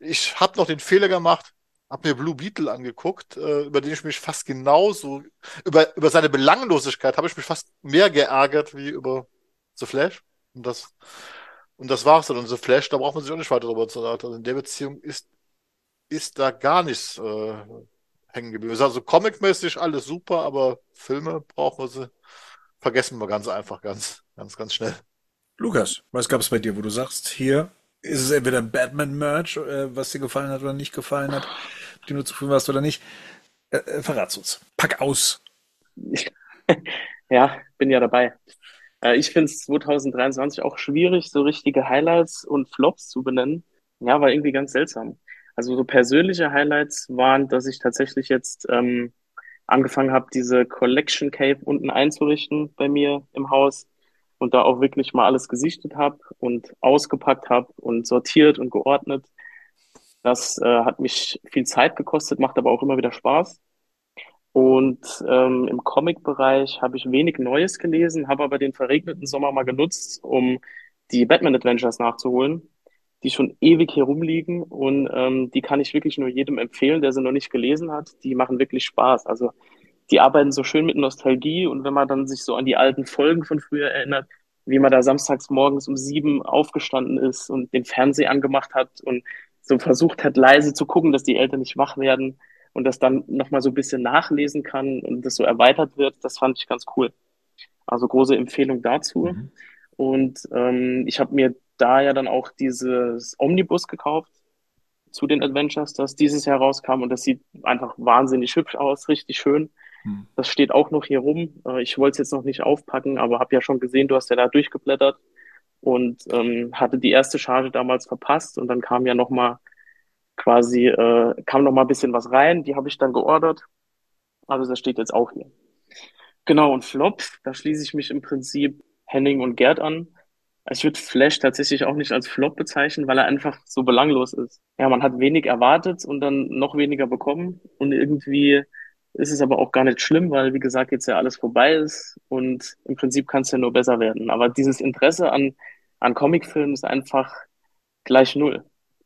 ich habe noch den Fehler gemacht, habe mir Blue Beetle angeguckt, äh, über den ich mich fast genauso, über, über seine Belanglosigkeit habe ich mich fast mehr geärgert wie über The Flash. Und das, und das war's dann. Und The Flash, da braucht man sich auch nicht weiter drüber zu reden. Also in der Beziehung ist, ist da gar nichts äh, hängen geblieben. Also comicmäßig alles super, aber Filme brauchen wir sie, vergessen wir ganz einfach, ganz, ganz, ganz schnell. Lukas, was gab es bei dir, wo du sagst, hier ist es entweder ein Batman-Merch, äh, was dir gefallen hat oder nicht gefallen hat, du zufrieden warst oder nicht? Äh, äh, verrat's uns. Pack aus. ja, bin ja dabei. Äh, ich finde es 2023 auch schwierig, so richtige Highlights und Flops zu benennen. Ja, war irgendwie ganz seltsam. Also so persönliche Highlights waren, dass ich tatsächlich jetzt ähm, angefangen habe, diese Collection Cave unten einzurichten bei mir im Haus und da auch wirklich mal alles gesichtet habe und ausgepackt habe und sortiert und geordnet. Das äh, hat mich viel Zeit gekostet, macht aber auch immer wieder Spaß. Und ähm, im Comic-Bereich habe ich wenig Neues gelesen, habe aber den verregneten Sommer mal genutzt, um die Batman Adventures nachzuholen, die schon ewig hier rumliegen und ähm, die kann ich wirklich nur jedem empfehlen, der sie noch nicht gelesen hat. Die machen wirklich Spaß. Also die arbeiten so schön mit Nostalgie und wenn man dann sich so an die alten Folgen von früher erinnert, wie man da samstags morgens um sieben aufgestanden ist und den Fernseher angemacht hat und so versucht hat, leise zu gucken, dass die Eltern nicht wach werden und das dann nochmal so ein bisschen nachlesen kann und das so erweitert wird, das fand ich ganz cool. Also große Empfehlung dazu. Mhm. Und ähm, ich habe mir da ja dann auch dieses Omnibus gekauft zu den Adventures, das dieses Jahr rauskam und das sieht einfach wahnsinnig hübsch aus, richtig schön. Mhm. Das steht auch noch hier rum. Äh, ich wollte es jetzt noch nicht aufpacken, aber habe ja schon gesehen, du hast ja da durchgeblättert und ähm, hatte die erste Charge damals verpasst und dann kam ja noch mal quasi äh, kam noch mal ein bisschen was rein, die habe ich dann geordert. Also das steht jetzt auch hier. Genau, und Flop, da schließe ich mich im Prinzip Henning und Gerd an. Ich würde Flash tatsächlich auch nicht als Flop bezeichnen, weil er einfach so belanglos ist. Ja, man hat wenig erwartet und dann noch weniger bekommen. Und irgendwie ist es aber auch gar nicht schlimm, weil, wie gesagt, jetzt ja alles vorbei ist und im Prinzip kann es ja nur besser werden. Aber dieses Interesse an, an Comicfilmen ist einfach gleich null.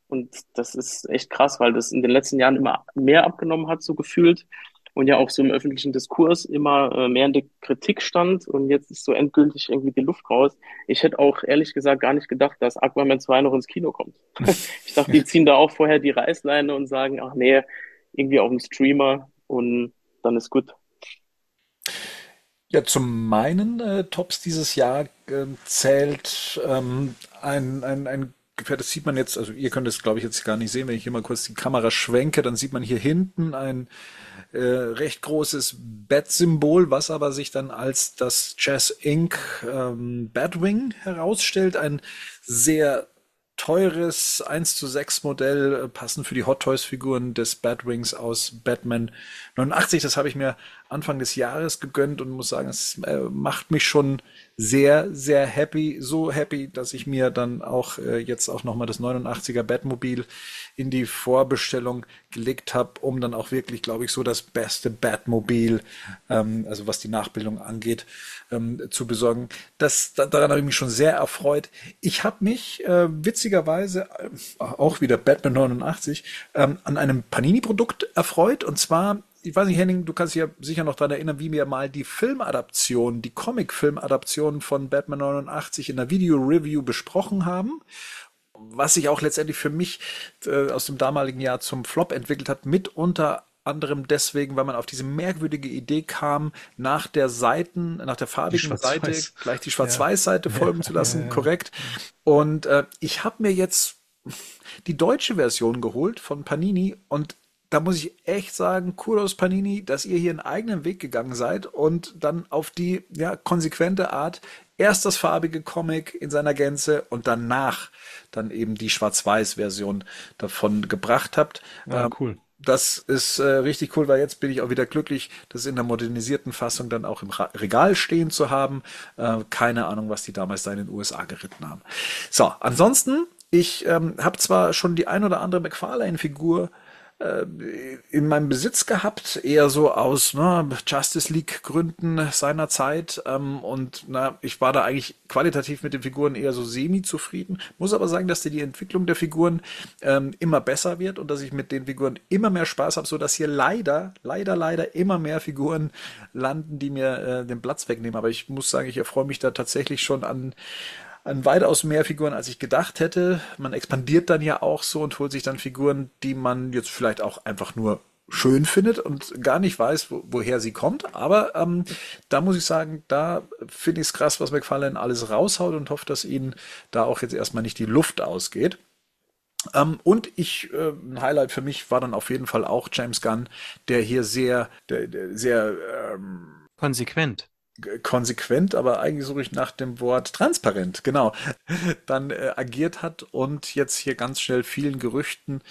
Und das ist echt krass, weil das in den letzten Jahren immer mehr abgenommen hat, so gefühlt. Und ja auch so im öffentlichen Diskurs immer äh, mehr in der Kritik stand. Und jetzt ist so endgültig irgendwie die Luft raus. Ich hätte auch ehrlich gesagt gar nicht gedacht, dass Aquaman 2 noch ins Kino kommt. ich dachte, die ziehen da auch vorher die Reißleine und sagen, ach nee, irgendwie auf dem Streamer und dann ist gut. Ja, zu meinen äh, Tops dieses Jahr ähm, zählt ähm, ein, ein, ein Gefährt, das sieht man jetzt, also ihr könnt es glaube ich jetzt gar nicht sehen, wenn ich hier mal kurz die Kamera schwenke, dann sieht man hier hinten ein äh, recht großes Bat-Symbol, was aber sich dann als das Jazz Inc. Ähm, Batwing herausstellt. Ein sehr teures 1 zu 6 Modell, äh, passend für die Hot Toys Figuren des Batwings aus Batman 89. Das habe ich mir Anfang des Jahres gegönnt und muss sagen, es äh, macht mich schon sehr, sehr happy. So happy, dass ich mir dann auch äh, jetzt auch nochmal das 89er Batmobil in die Vorbestellung gelegt habe, um dann auch wirklich, glaube ich, so das beste Batmobil, ähm, also was die Nachbildung angeht, ähm, zu besorgen. Das, da, daran habe ich mich schon sehr erfreut. Ich habe mich äh, witzigerweise, äh, auch wieder Batman 89, ähm, an einem Panini-Produkt erfreut. Und zwar ich weiß nicht, Henning, du kannst dich ja sicher noch daran erinnern, wie wir mal die Filmadaption, die Comic-Film-Adaption von Batman 89 in der Video-Review besprochen haben was sich auch letztendlich für mich äh, aus dem damaligen Jahr zum Flop entwickelt hat, mit unter anderem deswegen, weil man auf diese merkwürdige Idee kam, nach der Seiten, nach der farbigen Seite gleich die Schwarz-Weiß-Seite ja. folgen ja. zu lassen, ja, korrekt. Und äh, ich habe mir jetzt die deutsche Version geholt von Panini und da muss ich echt sagen, Kudos Panini, dass ihr hier einen eigenen Weg gegangen seid und dann auf die ja, konsequente Art erst das farbige Comic in seiner Gänze und danach dann eben die Schwarz-Weiß-Version davon gebracht habt. Ja, ähm, cool. Das ist äh, richtig cool, weil jetzt bin ich auch wieder glücklich, das in der modernisierten Fassung dann auch im Regal stehen zu haben. Äh, keine Ahnung, was die damals da in den USA geritten haben. So, ansonsten, ich ähm, habe zwar schon die ein oder andere McFarlane-Figur äh, in meinem Besitz gehabt, eher so aus ne, Justice League Gründen seiner Zeit. Ähm, und na, ich war da eigentlich qualitativ mit den Figuren eher so semi zufrieden. Muss aber sagen, dass die Entwicklung der Figuren ähm, immer besser wird und dass ich mit den Figuren immer mehr Spaß habe, so dass hier leider, leider, leider immer mehr Figuren landen, die mir äh, den Platz wegnehmen. Aber ich muss sagen, ich erfreue mich da tatsächlich schon an an weitaus mehr Figuren, als ich gedacht hätte. Man expandiert dann ja auch so und holt sich dann Figuren, die man jetzt vielleicht auch einfach nur schön findet und gar nicht weiß, wo, woher sie kommt. Aber ähm, da muss ich sagen, da finde ich es krass, was McFarlane alles raushaut und hoffe, dass ihnen da auch jetzt erstmal nicht die Luft ausgeht. Ähm, und ich, äh, ein Highlight für mich war dann auf jeden Fall auch James Gunn, der hier sehr, der, der sehr ähm, konsequent konsequent, aber eigentlich suche ich nach dem Wort transparent, genau, dann äh, agiert hat und jetzt hier ganz schnell vielen Gerüchten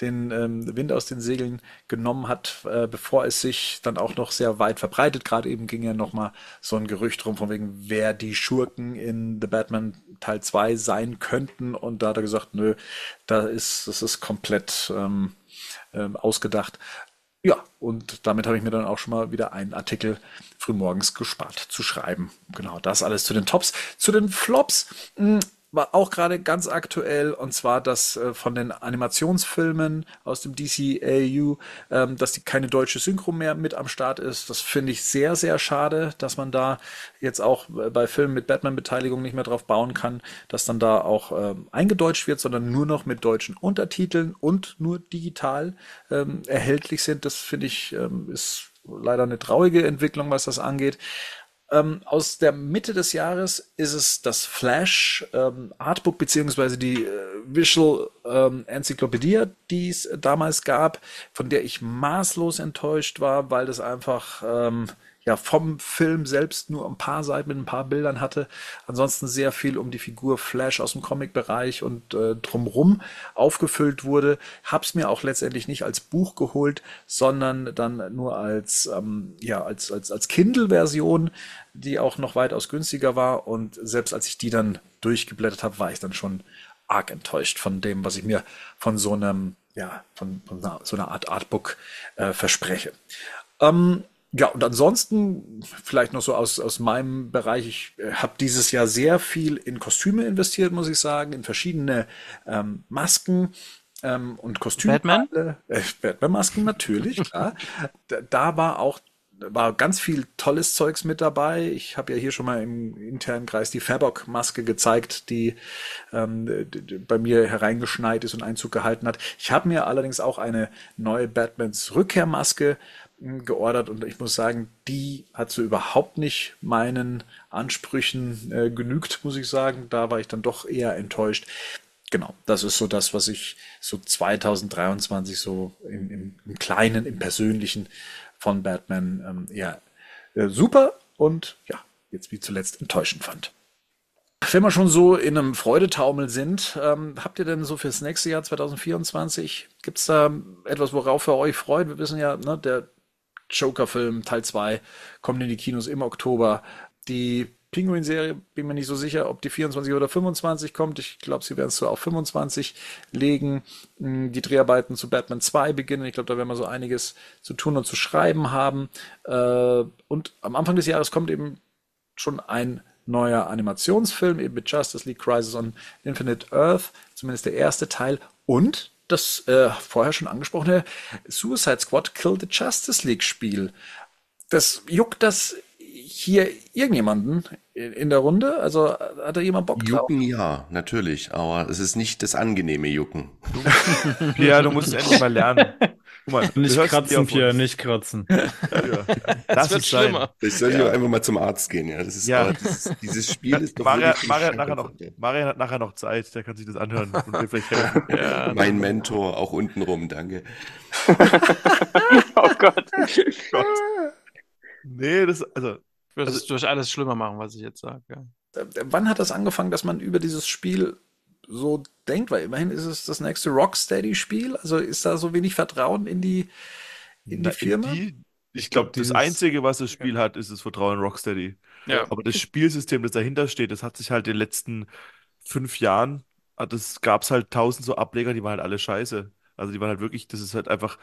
den ähm, Wind aus den Segeln genommen hat, äh, bevor es sich dann auch noch sehr weit verbreitet. Gerade eben ging ja noch mal so ein Gerücht rum, von wegen, wer die Schurken in The Batman Teil 2 sein könnten. Und da hat er gesagt, nö, da ist, das ist komplett ähm, ähm, ausgedacht. Ja, und damit habe ich mir dann auch schon mal wieder einen Artikel frühmorgens gespart zu schreiben. Genau, das alles zu den Tops. Zu den Flops. War auch gerade ganz aktuell und zwar das äh, von den Animationsfilmen aus dem DCAU, ähm, dass die keine deutsche Synchro mehr mit am Start ist. Das finde ich sehr, sehr schade, dass man da jetzt auch bei Filmen mit Batman-Beteiligung nicht mehr drauf bauen kann, dass dann da auch ähm, eingedeutscht wird, sondern nur noch mit deutschen Untertiteln und nur digital ähm, erhältlich sind. Das finde ich ähm, ist leider eine traurige Entwicklung, was das angeht. Ähm, aus der Mitte des Jahres ist es das Flash ähm, Artbook beziehungsweise die äh, Visual ähm, Enzyklopädie, die es damals gab, von der ich maßlos enttäuscht war, weil das einfach ähm, ja vom Film selbst nur ein paar Seiten mit ein paar Bildern hatte. Ansonsten sehr viel um die Figur Flash aus dem Comic-Bereich und äh, drumrum aufgefüllt wurde. Hab's mir auch letztendlich nicht als Buch geholt, sondern dann nur als ähm, ja als als als Kindle-Version, die auch noch weitaus günstiger war. Und selbst als ich die dann durchgeblättert habe, war ich dann schon arg enttäuscht von dem, was ich mir von so einem ja, von, von so einer Art Artbook äh, verspreche. Ähm, ja, und ansonsten vielleicht noch so aus, aus meinem Bereich. Ich äh, habe dieses Jahr sehr viel in Kostüme investiert, muss ich sagen, in verschiedene ähm, Masken ähm, und Kostüme. Batman? Äh, Batman-Masken natürlich, klar. da, da war auch war ganz viel tolles Zeugs mit dabei. Ich habe ja hier schon mal im internen Kreis die Fabok-Maske gezeigt, die ähm, bei mir hereingeschneit ist und Einzug gehalten hat. Ich habe mir allerdings auch eine neue Batmans Rückkehrmaske geordert und ich muss sagen, die hat so überhaupt nicht meinen Ansprüchen äh, genügt, muss ich sagen. Da war ich dann doch eher enttäuscht. Genau, das ist so das, was ich so 2023 so im, im, im Kleinen, im Persönlichen von Batman ähm, eher äh, super und ja, jetzt wie zuletzt enttäuschend fand. Wenn wir schon so in einem Freudetaumel sind, ähm, habt ihr denn so fürs nächste Jahr 2024, gibt es da etwas, worauf ihr euch freut? Wir wissen ja, ne, der Joker-Film Teil 2 kommt in die Kinos im Oktober. Die Pinguin-Serie, bin mir nicht so sicher, ob die 24 oder 25 kommt. Ich glaube, sie werden es so auf 25 legen. Hm, die Dreharbeiten zu Batman 2 beginnen. Ich glaube, da werden wir so einiges zu tun und zu schreiben haben. Äh, und am Anfang des Jahres kommt eben schon ein neuer Animationsfilm, eben mit Justice League Crisis on Infinite Earth, zumindest der erste Teil. Und das äh, vorher schon angesprochene Suicide Squad Kill the Justice League Spiel. Das juckt das hier irgendjemanden in der Runde? Also hat da jemand Bock drauf? Jucken ja, natürlich, aber es ist nicht das angenehme Jucken. ja, du musst es endlich mal lernen. Mal, nicht kratzen, Pierre, nicht kratzen. Ja. Das, das wird schlimmer. Ich soll ja. einfach mal zum Arzt gehen, ja. Das ist, ja. Dieses, dieses Spiel ist doch Maria, Maria, hat nachher noch, Maria hat nachher noch Zeit, der kann sich das anhören und mir vielleicht helfen. Ja, mein Mentor, auch untenrum, danke. oh Gott. Gott. Nee, das, also. Ich würde es also, durch alles schlimmer machen, was ich jetzt sage. Ja. Wann hat das angefangen, dass man über dieses Spiel so denkt, weil immerhin ist es das nächste Rocksteady-Spiel. Also ist da so wenig Vertrauen in die, in die Na, Firma? In die, ich glaube, das Einzige, was das Spiel ja. hat, ist das Vertrauen in Rocksteady. Ja. Aber das Spielsystem, das dahinter steht, das hat sich halt in den letzten fünf Jahren, ah, das gab es halt tausend so Ableger, die waren halt alle scheiße. Also die waren halt wirklich, das ist halt einfach,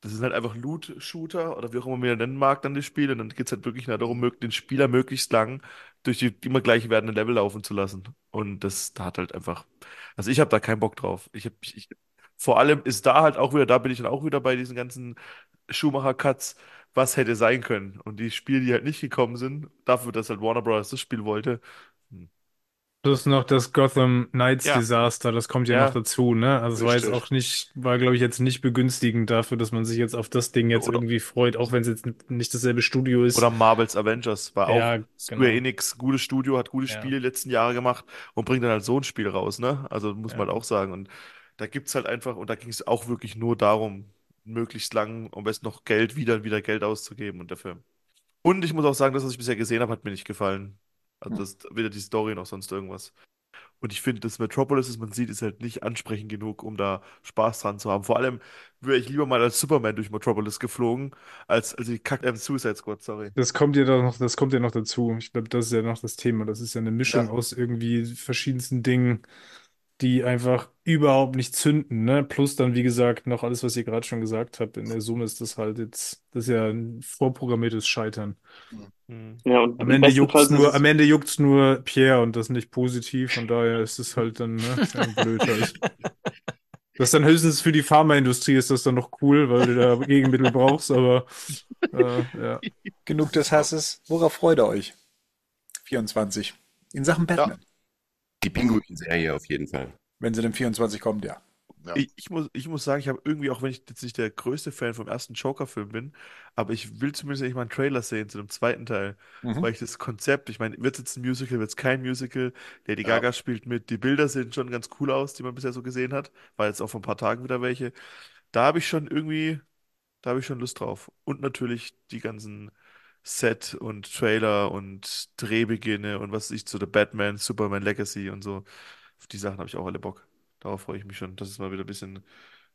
das sind halt einfach Loot-Shooter oder wie auch immer man nennen mag, dann die Spiele. Und dann geht es halt wirklich darum, den Spieler möglichst lang durch die immer gleich werdenden Level laufen zu lassen. Und das da hat halt einfach, also ich habe da keinen Bock drauf. Ich habe, ich, vor allem ist da halt auch wieder, da bin ich dann auch wieder bei diesen ganzen Schumacher-Cuts, was hätte sein können. Und die Spiele, die halt nicht gekommen sind, dafür, dass halt Warner Bros. das Spiel wollte, Plus noch das Gotham Knights ja. Desaster, das kommt ja, ja, noch dazu, ne? Also es war jetzt auch nicht, war glaube ich jetzt nicht begünstigend dafür, dass man sich jetzt auf das Ding jetzt Oder irgendwie freut, auch wenn es jetzt nicht dasselbe Studio ist. Oder Marvel's Avengers war ja, auch Square genau. Enix, gutes Studio, hat gute Spiele die letzten Jahre gemacht und bringt dann halt so ein Spiel raus, ne? Also muss man halt auch sagen. Und da gibt es halt einfach, und da ging es auch wirklich nur darum, möglichst lang am besten noch Geld wieder und wieder Geld auszugeben und dafür. Und ich muss auch sagen, das, was ich bisher gesehen habe, hat mir nicht gefallen. Also das, weder die Story noch sonst irgendwas. Und ich finde, das Metropolis, das man sieht, ist halt nicht ansprechend genug, um da Spaß dran zu haben. Vor allem wäre ich lieber mal als Superman durch Metropolis geflogen, als, als die Kack ähm, Suicide Squad, sorry. Das kommt ja noch, das kommt ja noch dazu. Ich glaube, das ist ja noch das Thema. Das ist ja eine Mischung ja. aus irgendwie verschiedensten Dingen, die einfach überhaupt nicht zünden, ne? Plus dann, wie gesagt, noch alles, was ihr gerade schon gesagt habt. In der Summe ist das halt jetzt, das ist ja ein vorprogrammiertes Scheitern. Mhm. Ja, und am Ende juckt's nur, am Ende juckt's nur Pierre und das nicht positiv, von daher ist es halt dann, ne, blöd halt. Das ist dann höchstens für die Pharmaindustrie ist das dann noch cool, weil du da Gegenmittel brauchst, aber äh, ja. Genug des Hasses. Worauf freut ihr euch? 24. In Sachen Batman. Ja. Die Pinguin-Serie auf jeden Fall. Wenn sie dem 24 kommt, ja. Ja. Ich, ich, muss, ich muss sagen, ich habe irgendwie, auch wenn ich jetzt nicht der größte Fan vom ersten Joker-Film bin, aber ich will zumindest nicht mal einen Trailer sehen zu dem zweiten Teil, mhm. weil ich das Konzept, ich meine, wird es jetzt ein Musical, wird es kein Musical, Lady ja. Gaga spielt mit, die Bilder sehen schon ganz cool aus, die man bisher so gesehen hat, war jetzt auch vor ein paar Tagen wieder welche. Da habe ich schon irgendwie, da habe ich schon Lust drauf. Und natürlich die ganzen Set und Trailer und Drehbeginne und was ich zu The Batman, Superman Legacy und so. Auf die Sachen habe ich auch alle Bock. Darauf freue ich mich schon, dass es mal wieder ein bisschen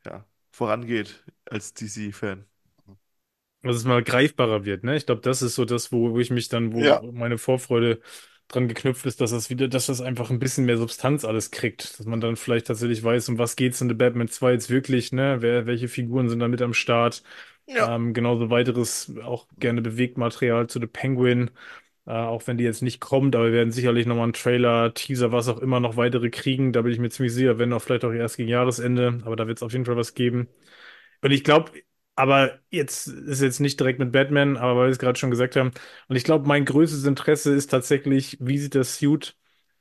ja, vorangeht als DC-Fan. Dass es mal greifbarer wird, ne? Ich glaube, das ist so das, wo, wo ich mich dann, wo ja. meine Vorfreude dran geknüpft ist, dass das wieder, dass das einfach ein bisschen mehr Substanz alles kriegt. Dass man dann vielleicht tatsächlich weiß, um was geht's in The Batman 2 jetzt wirklich, ne? Wer, welche Figuren sind da mit am Start? Ja. Ähm, genauso weiteres, auch gerne Bewegtmaterial zu The Penguin. Äh, auch wenn die jetzt nicht kommt, aber wir werden sicherlich nochmal einen Trailer, Teaser, was auch immer noch weitere kriegen. Da bin ich mir ziemlich sicher, wenn auch vielleicht auch erst gegen Jahresende, aber da wird es auf jeden Fall was geben. Und ich glaube, aber jetzt ist jetzt nicht direkt mit Batman, aber weil wir es gerade schon gesagt haben. Und ich glaube, mein größtes Interesse ist tatsächlich, wie sieht das Suit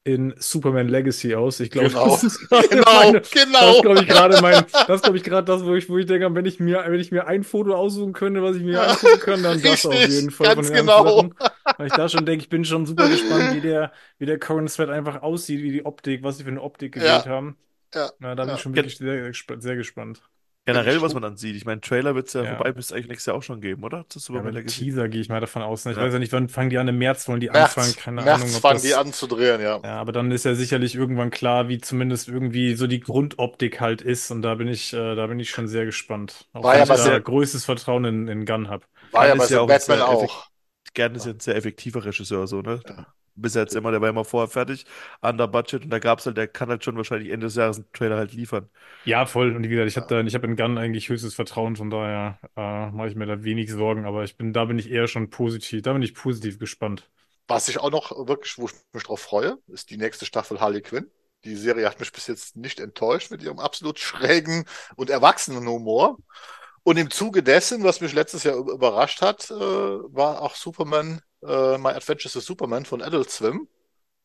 in Superman Legacy aus. Ich glaube, Genau. das ist gerade Genau, meine, genau. das ist, glaube ich, gerade mein, das glaube ich, gerade das, wo ich, wo ich denke, wenn ich mir, wenn ich mir ein Foto aussuchen könnte, was ich mir angucken kann, dann das auf jeden Fall ganz genau. Sachen. Weil ich da schon denke, ich bin schon super gespannt, wie der, wie der Current Thread einfach aussieht, wie die Optik, was sie für eine Optik Ja. gewählt haben. Ja, Na, da bin ja. ich schon wirklich sehr, sehr gespannt. Generell, was man dann sieht. Ich meine, Trailer wird es ja, Ja. vorbei, müsste eigentlich nächstes Jahr auch schon geben, oder? Zu Ja, Superman aber Legacy. Teaser gehe ich mal davon aus. Ne? Ich Ja. weiß ja nicht, wann fangen die an? Im März wollen die März, anfangen. Keine März Ahnung, ob fangen das, die an zu drehen, ja. Ja, aber dann ist ja sicherlich irgendwann klar, wie zumindest irgendwie so die Grundoptik halt ist. Und da bin ich, äh, da bin ich schon sehr gespannt. Auch War wenn ja ich da sehr- größtes Vertrauen in, in Gunn habe. War ja Kann bei ja auch Batman auch. Gern ist ja ein sehr effektiver Regisseur, so, ne? Bis jetzt immer, der war immer vorher fertig, under budget und da gab's halt, der kann halt schon wahrscheinlich Ende des Jahres einen Trailer halt liefern. Ja, voll. Und wie gesagt, ich habe da, ich habe in Gunn eigentlich höchstes Vertrauen. Von daher äh, mache ich mir da wenig Sorgen. Aber ich bin, da bin ich eher schon positiv. Da bin ich positiv gespannt. Was ich auch noch wirklich, wo ich mich drauf freue, ist die nächste Staffel Harley Quinn. Die Serie hat mich bis jetzt nicht enttäuscht mit ihrem absolut schrägen und erwachsenen Humor. Und im Zuge dessen, was mich letztes Jahr überrascht hat, äh, war auch Superman, äh, My Adventures with Superman von Adult Swim.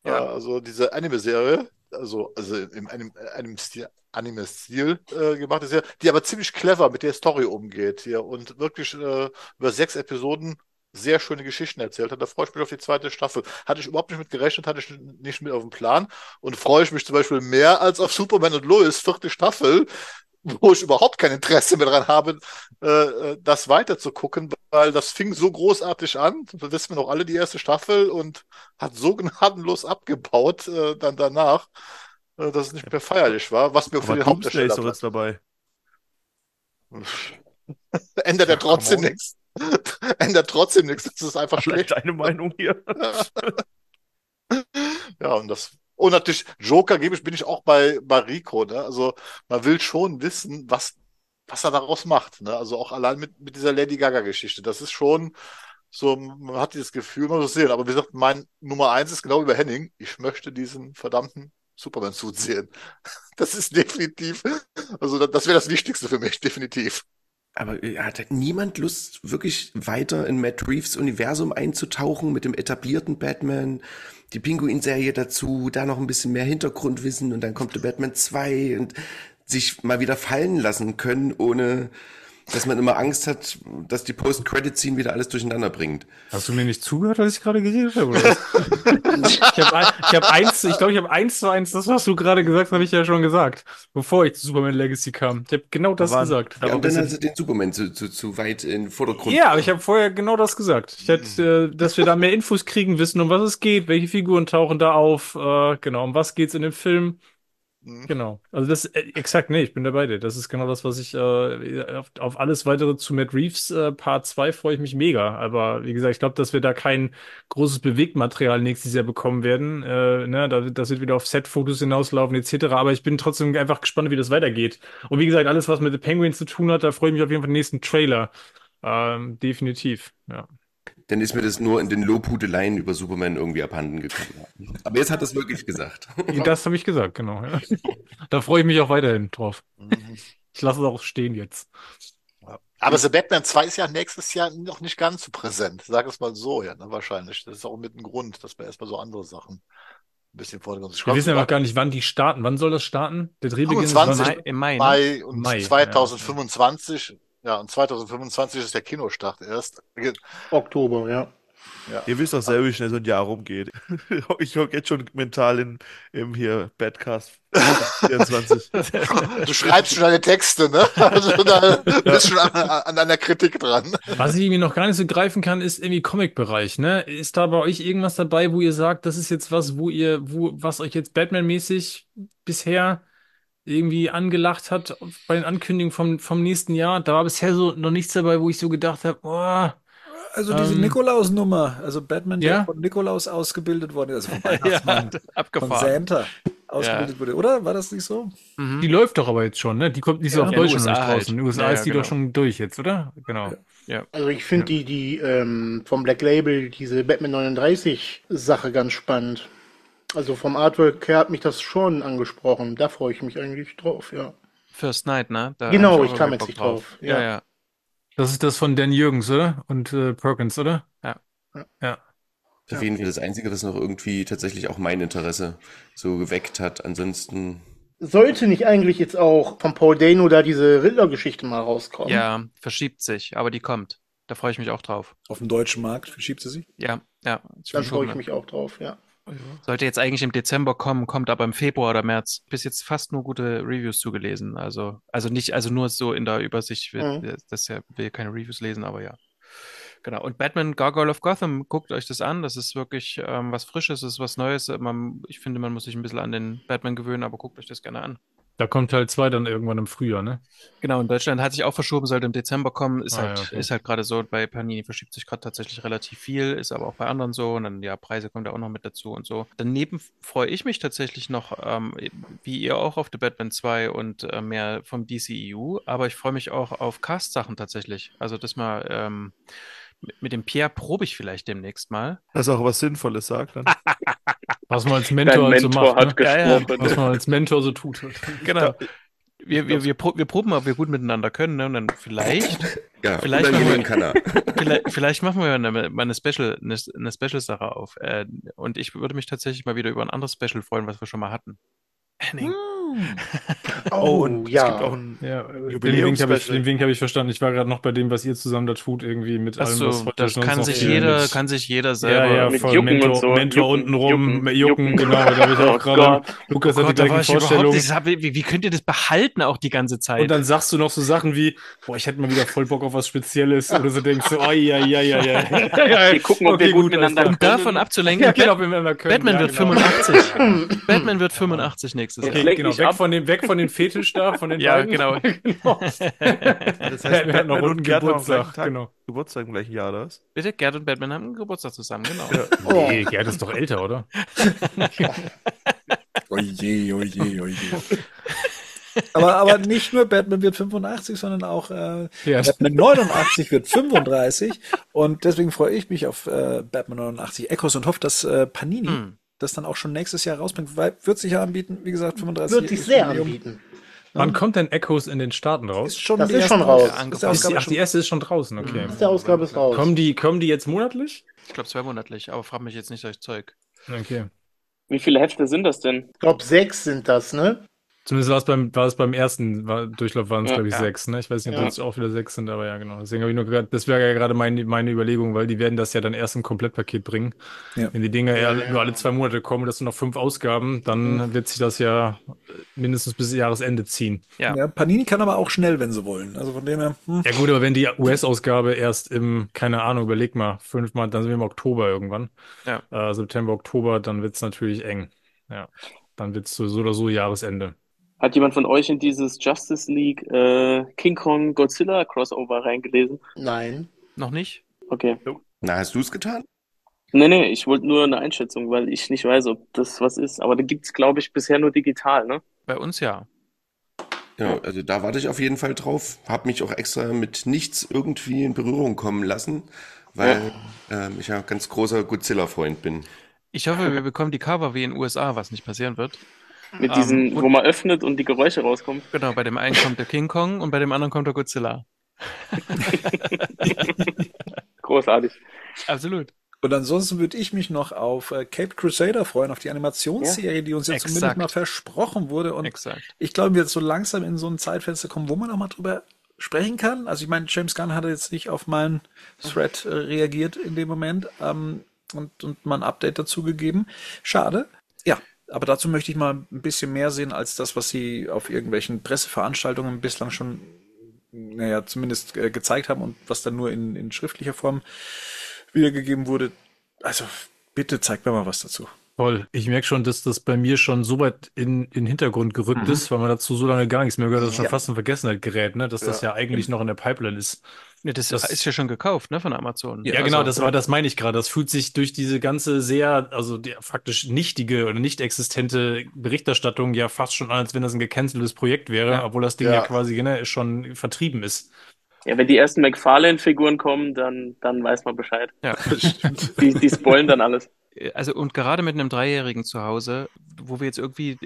Ja. Äh, also diese Anime-Serie, also, also im Anim- Anime-Stil Anime-Stil äh, gemacht ist, die aber ziemlich clever mit der Story umgeht hier und wirklich äh, über sechs Episoden sehr schöne Geschichten erzählt hat. Da freue ich mich auf die zweite Staffel. Hatte ich überhaupt nicht mit gerechnet, hatte ich nicht mit auf dem Plan und freue ich mich zum Beispiel mehr als auf Superman und Lois, vierte Staffel, wo ich überhaupt kein Interesse mehr dran habe, äh, äh, das weiter zu gucken, weil das fing so großartig an. Das wissen wir noch alle die erste Staffel und hat so gnadenlos abgebaut äh, dann danach, äh, dass es nicht mehr feierlich war, was mir für Aber den Doomsday Hauptdarsteller ist doch jetzt dabei. ändert er Ja, trotzdem nichts. ändert trotzdem nichts. Das ist einfach Vielleicht schlecht. deine Meinung hier. Ja, und das. Und natürlich, Joker gebe ich, bin ich auch bei, bei Rico, ne? Also, man will schon wissen, was, was er daraus macht, ne? Also auch allein mit, mit dieser Lady Gaga-Geschichte. Das ist schon so, man hat dieses Gefühl, man muss sehen. Aber wie gesagt, mein Nummer eins ist genau bei Henning. Ich möchte diesen verdammten Superman-Suit sehen. Das ist definitiv, also das, das wäre das Wichtigste für mich, definitiv. Aber äh, hat niemand Lust, wirklich weiter in Matt Reeves Universum einzutauchen mit dem etablierten Batman, die Pinguin-Serie dazu, da noch ein bisschen mehr Hintergrundwissen und dann kommt der Batman 2 und sich mal wieder fallen lassen können, ohne dass man immer Angst hat, dass die Post-Credit-Scene wieder alles durcheinander bringt. Hast du mir nicht zugehört, als ich gerade geredet habe? Ich habe ein, ich hab eins, ich glaube, ich habe eins zu eins, das, was du gerade gesagt hast, habe ich ja schon gesagt, bevor ich zu Superman Legacy kam. Ich habe genau das Wann? gesagt. Ja, Aber und dann hast sind- du den Superman zu, zu, zu weit in den Vordergrund. ja, aber ich habe vorher genau das gesagt. Ich hätte, äh, dass wir da mehr Infos kriegen, wissen, um was es geht, welche Figuren tauchen da auf, äh, genau, um was geht's in dem Film. Mhm. Genau. Also das äh, exakt, nee, ich bin dabei dir. Das ist genau das, was ich äh, auf, auf alles weitere zu Matt Reeves äh, Part 2 freue ich mich mega. Aber wie gesagt, ich glaube, dass wir da kein großes Bewegtmaterial nächstes Jahr bekommen werden. Äh, ne, da, das wird wieder auf Set-Fotos hinauslaufen, etc. Aber ich bin trotzdem einfach gespannt, wie das weitergeht. Und wie gesagt, alles, was mit The Penguin zu tun hat, da freue ich mich auf jeden Fall den nächsten Trailer. Ähm, definitiv. Ja. Dann ist mir das nur in den Lobhudeleien über Superman irgendwie abhanden gekommen. Aber jetzt hat er es wirklich gesagt. Das habe ich gesagt, genau. Ja. Da freue ich mich auch weiterhin drauf. Mhm. Ich lasse es auch stehen jetzt. Aber The Batman 2 ist ja nächstes Jahr noch nicht ganz so präsent. Sag es mal so, ja, ne, wahrscheinlich. Das ist auch mit ein Grund, dass wir erstmal so andere Sachen ein bisschen vordergrund Wir wissen ja noch gar nicht, wann die starten. Wann soll das starten? Der Drehbeginn ist 25. wann? Mai, Im Mai, ne? Mai und Mai, 2025, ja, und 2025 ist der Kinostart erst. Oktober, ja. Ja. Ihr wisst doch selber, wie schnell so ein Jahr rumgeht. Ich hocke jetzt schon mental in, im hier Badcast 24. Du schreibst schon deine Texte, ne? Also da bist schon an, an einer Kritik dran. Was ich irgendwie noch gar nicht so greifen kann, ist irgendwie Comic-Bereich, ne? Ist da bei euch irgendwas dabei, wo ihr sagt, das ist jetzt was, wo ihr, wo, was euch jetzt Batman-mäßig bisher irgendwie angelacht hat bei den Ankündigungen vom, vom nächsten Jahr? Da war bisher so noch nichts dabei, wo ich so gedacht habe, oh, Also diese Ähm, Nikolaus-Nummer, also Batman, der ja? von Nikolaus ausgebildet worden ist, also vom Weihnachtsmann, von abgefahren. Santa ausgebildet wurde, oder? War das nicht so? Mhm. die läuft doch aber jetzt schon, ne? Die kommt nicht so Ja. auf In den Deutsch noch nicht USA halt. draußen. In den USA Ja, ja, ist die genau. doch schon durch jetzt, oder? Genau. Also ich finde die, die ähm, vom Black Label, diese Batman 39 Sache ganz spannend. Also vom Artwork her hat mich das schon angesprochen. Da freue ich mich eigentlich drauf, ja. First Night, ne? Da Genau, ich kam jetzt nicht drauf. Ja, Ja. ja. Das ist das von Dan Jürgens, oder? Und äh, Perkins, oder? Ja. Ja. Auf jeden Fall das Einzige, was noch irgendwie tatsächlich auch mein Interesse so geweckt hat. Ansonsten, Sollte nicht eigentlich jetzt auch von Paul Dano da diese Riddler-Geschichte mal rauskommen? Ja, verschiebt sich, aber die kommt. Da freue ich mich auch drauf. Auf dem deutschen Markt verschiebt sie sich. Ja, ja. Dann freue ich mich auch drauf, ja. Sollte jetzt eigentlich im Dezember kommen, kommt aber im Februar oder März. Bis jetzt fast nur gute Reviews zugelesen. Also, also nicht, also nur so in der Übersicht. Ich will, Mhm. das ja, will keine Reviews lesen, aber ja. Genau. Und Batman Gargoyle of Gotham, guckt euch das an. Das ist wirklich ähm, was Frisches, das ist was Neues. Man, ich finde, man muss sich ein bisschen an den Batman gewöhnen, aber guckt euch das gerne an. Da kommt Teil 2 dann irgendwann im Frühjahr, ne? Genau, in Deutschland hat sich auch verschoben, sollte im Dezember kommen. Ist Ah, halt, ja, okay. ist halt gerade so, bei Panini verschiebt sich gerade tatsächlich relativ viel, ist aber auch bei anderen so. Und dann, ja, Preise kommen da auch noch mit dazu und so. Daneben freue ich mich tatsächlich noch, ähm, wie ihr auch, auf The Batman 2 und äh, mehr vom DCEU, aber ich freue mich auch auf Cast-Sachen tatsächlich. Also das mal, ähm, mit, dem Pierre probe ich vielleicht demnächst mal. Das ist auch was Sinnvolles sagt dann. Was man als Mentor halt so Mentor macht, hat ne? Ja, ja. Was man als Mentor so tut. Genau. Wir, wir, wir, pro, wir proben, ob wir gut miteinander können, ne? Und dann vielleicht ja, Vielleicht machen kann er. vielleicht, vielleicht machen wir eine, mal eine Special, eine, eine Special-Sache auf. Äh, und ich würde mich tatsächlich mal wieder über ein anderes Special freuen, was wir schon mal hatten. Henning. Oh, und ja. es gibt auch ein Ja, den Wink habe ich, hab ich verstanden. Ich war gerade noch bei dem, was ihr zusammen da tut, irgendwie mit allem, Achso, was heute das kann sich jeder, mit- kann sich jeder Ja, selber. ja, Mit voll. Jucken Mentor, und so. Mentor Jucken, unten rum, Jucken, Jucken, genau. Da habe ich auch Oh gerade. Lukas Oh hat die Gott, da war gleichen Vorstellungen. Wie, wie könnt ihr das behalten auch die ganze Zeit? Und dann sagst du noch so Sachen wie, boah, ich hätte mal wieder voll Bock auf was Spezielles. Oder so denkst du, oh, ja, ja, ja, ja. Wir gucken, ob wir gut miteinander alles um davon abzulenken, Ja, genau, wenn wir mal können. Batman ja, wird genau. 85. Batman wird 85 nächstes Jahr. Okay, genau, weg ab. von, dem, weg von dem Fetisch da, von den Ja, beiden. genau. genau. Das heißt, Wir hatten noch am Geburtstag, genau. Geburtstag im gleichen Jahr, das? Bitte, Gerd und Batman haben einen Geburtstag zusammen, genau. Oh. Nee, Gerd ist doch älter, oder? Oje, oje, oje. Aber, aber nicht nur Batman wird 85, sondern auch äh, Ja. Batman 89 wird 35. Und deswegen freue ich mich auf äh, Batman 89 Echos und hoffe, dass äh, Panini Hm. Das dann auch schon nächstes Jahr rausbringt. Weil wird sich ja anbieten, wie gesagt, 35. Wird sich sehr Jubiläum. anbieten. Wann kommt denn Echoes in den Staaten raus? Ist schon Das ist schon raus. Aus- ist die. Ist ach, die erste ist schon draußen, okay. Die Ausgabe ist raus. Kommen die, kommen die jetzt monatlich? Ich glaube zweimonatlich, aber frag mich jetzt nicht solch Zeug. Okay. Wie viele Hefte sind das denn? Ich glaube, sechs sind das, ne? Zumindest war es beim, war es beim ersten war, Durchlauf waren es, Ja, glaube ich, ja. sechs, ne? Ich weiß nicht, ob Ja. das auch wieder sechs sind, aber ja, genau. Deswegen habe ich nur gerade, das wäre ja gerade meine, meine Überlegung, weil die werden das ja dann erst im Komplettpaket bringen. Ja. Wenn die Dinger ja nur alle zwei Monate kommen, das sind noch fünf Ausgaben, dann wird sich das ja mindestens bis Jahresende ziehen. Ja. Ja, Panini kann aber auch schnell, wenn sie wollen. Also von dem her, hm. Ja gut, aber wenn die US-Ausgabe erst im, keine Ahnung, überleg mal, fünfmal, dann sind wir im Oktober irgendwann. Ja. Äh, September, Oktober, dann wird's natürlich eng. Ja. Dann wird's so so oder so Jahresende. Hat jemand von euch in dieses Justice League äh, King Kong Godzilla Crossover reingelesen? Nein. Noch nicht? Okay. Na, hast du es getan? Nee, nee, ich wollte nur eine Einschätzung, weil ich nicht weiß, ob das was ist. Aber da gibt's, glaube ich, bisher nur digital, ne? Bei uns ja. Ja, also da warte ich auf jeden Fall drauf. Hab mich auch extra mit nichts irgendwie in Berührung kommen lassen, weil ähm, ich ja ganz großer Godzilla-Freund bin. Ich hoffe, wir bekommen die Cover wie in den USA, was nicht passieren wird. Mit Ähm, diesen, wo man öffnet und die Geräusche rauskommen. Genau, bei dem einen kommt der King Kong und bei dem anderen kommt der Godzilla. Großartig. Absolut. Und ansonsten würde ich mich noch auf äh, Cape Crusader freuen, auf die Animationsserie, die uns jetzt Exakt. zumindest mal versprochen wurde. Und Exakt. ich glaube, wir jetzt so langsam in so ein Zeitfenster kommen, wo man auch mal drüber sprechen kann. Also ich meine, James Gunn hatte jetzt nicht auf meinen Thread äh, reagiert in dem Moment ähm, und, und mal ein Update dazu gegeben. Schade. Ja, aber dazu möchte ich mal ein bisschen mehr sehen als das, was sie auf irgendwelchen Presseveranstaltungen bislang schon, naja, zumindest äh, gezeigt haben und was dann nur in, in schriftlicher Form wiedergegeben wurde. Also bitte zeigt mir mal was dazu. Toll. Ich merke schon, dass das bei mir schon so weit in, in den Hintergrund gerückt ist, weil man dazu so lange gar nichts mehr gehört, dass es schon Ja. fast in Vergessenheit gerät, ne? Dass das ja eigentlich noch in der Pipeline ist. Nee, das, Das- ist ja schon gekauft, ne, von Amazon. Ja, genau, Also, das war, das meine ich gerade. Das fühlt sich durch diese ganze sehr, also faktisch nichtige oder nicht existente Berichterstattung ja fast schon an, als wenn das ein gecanceltes Projekt wäre, Ja. obwohl das Ding ja, Ja. quasi ne, schon vertrieben ist. Ja, wenn die ersten McFarlane-Figuren kommen, dann, dann weiß man Bescheid. Ja. Die, die spoilen dann alles. Also und gerade mit einem Dreijährigen zu Hause, wo wir jetzt irgendwie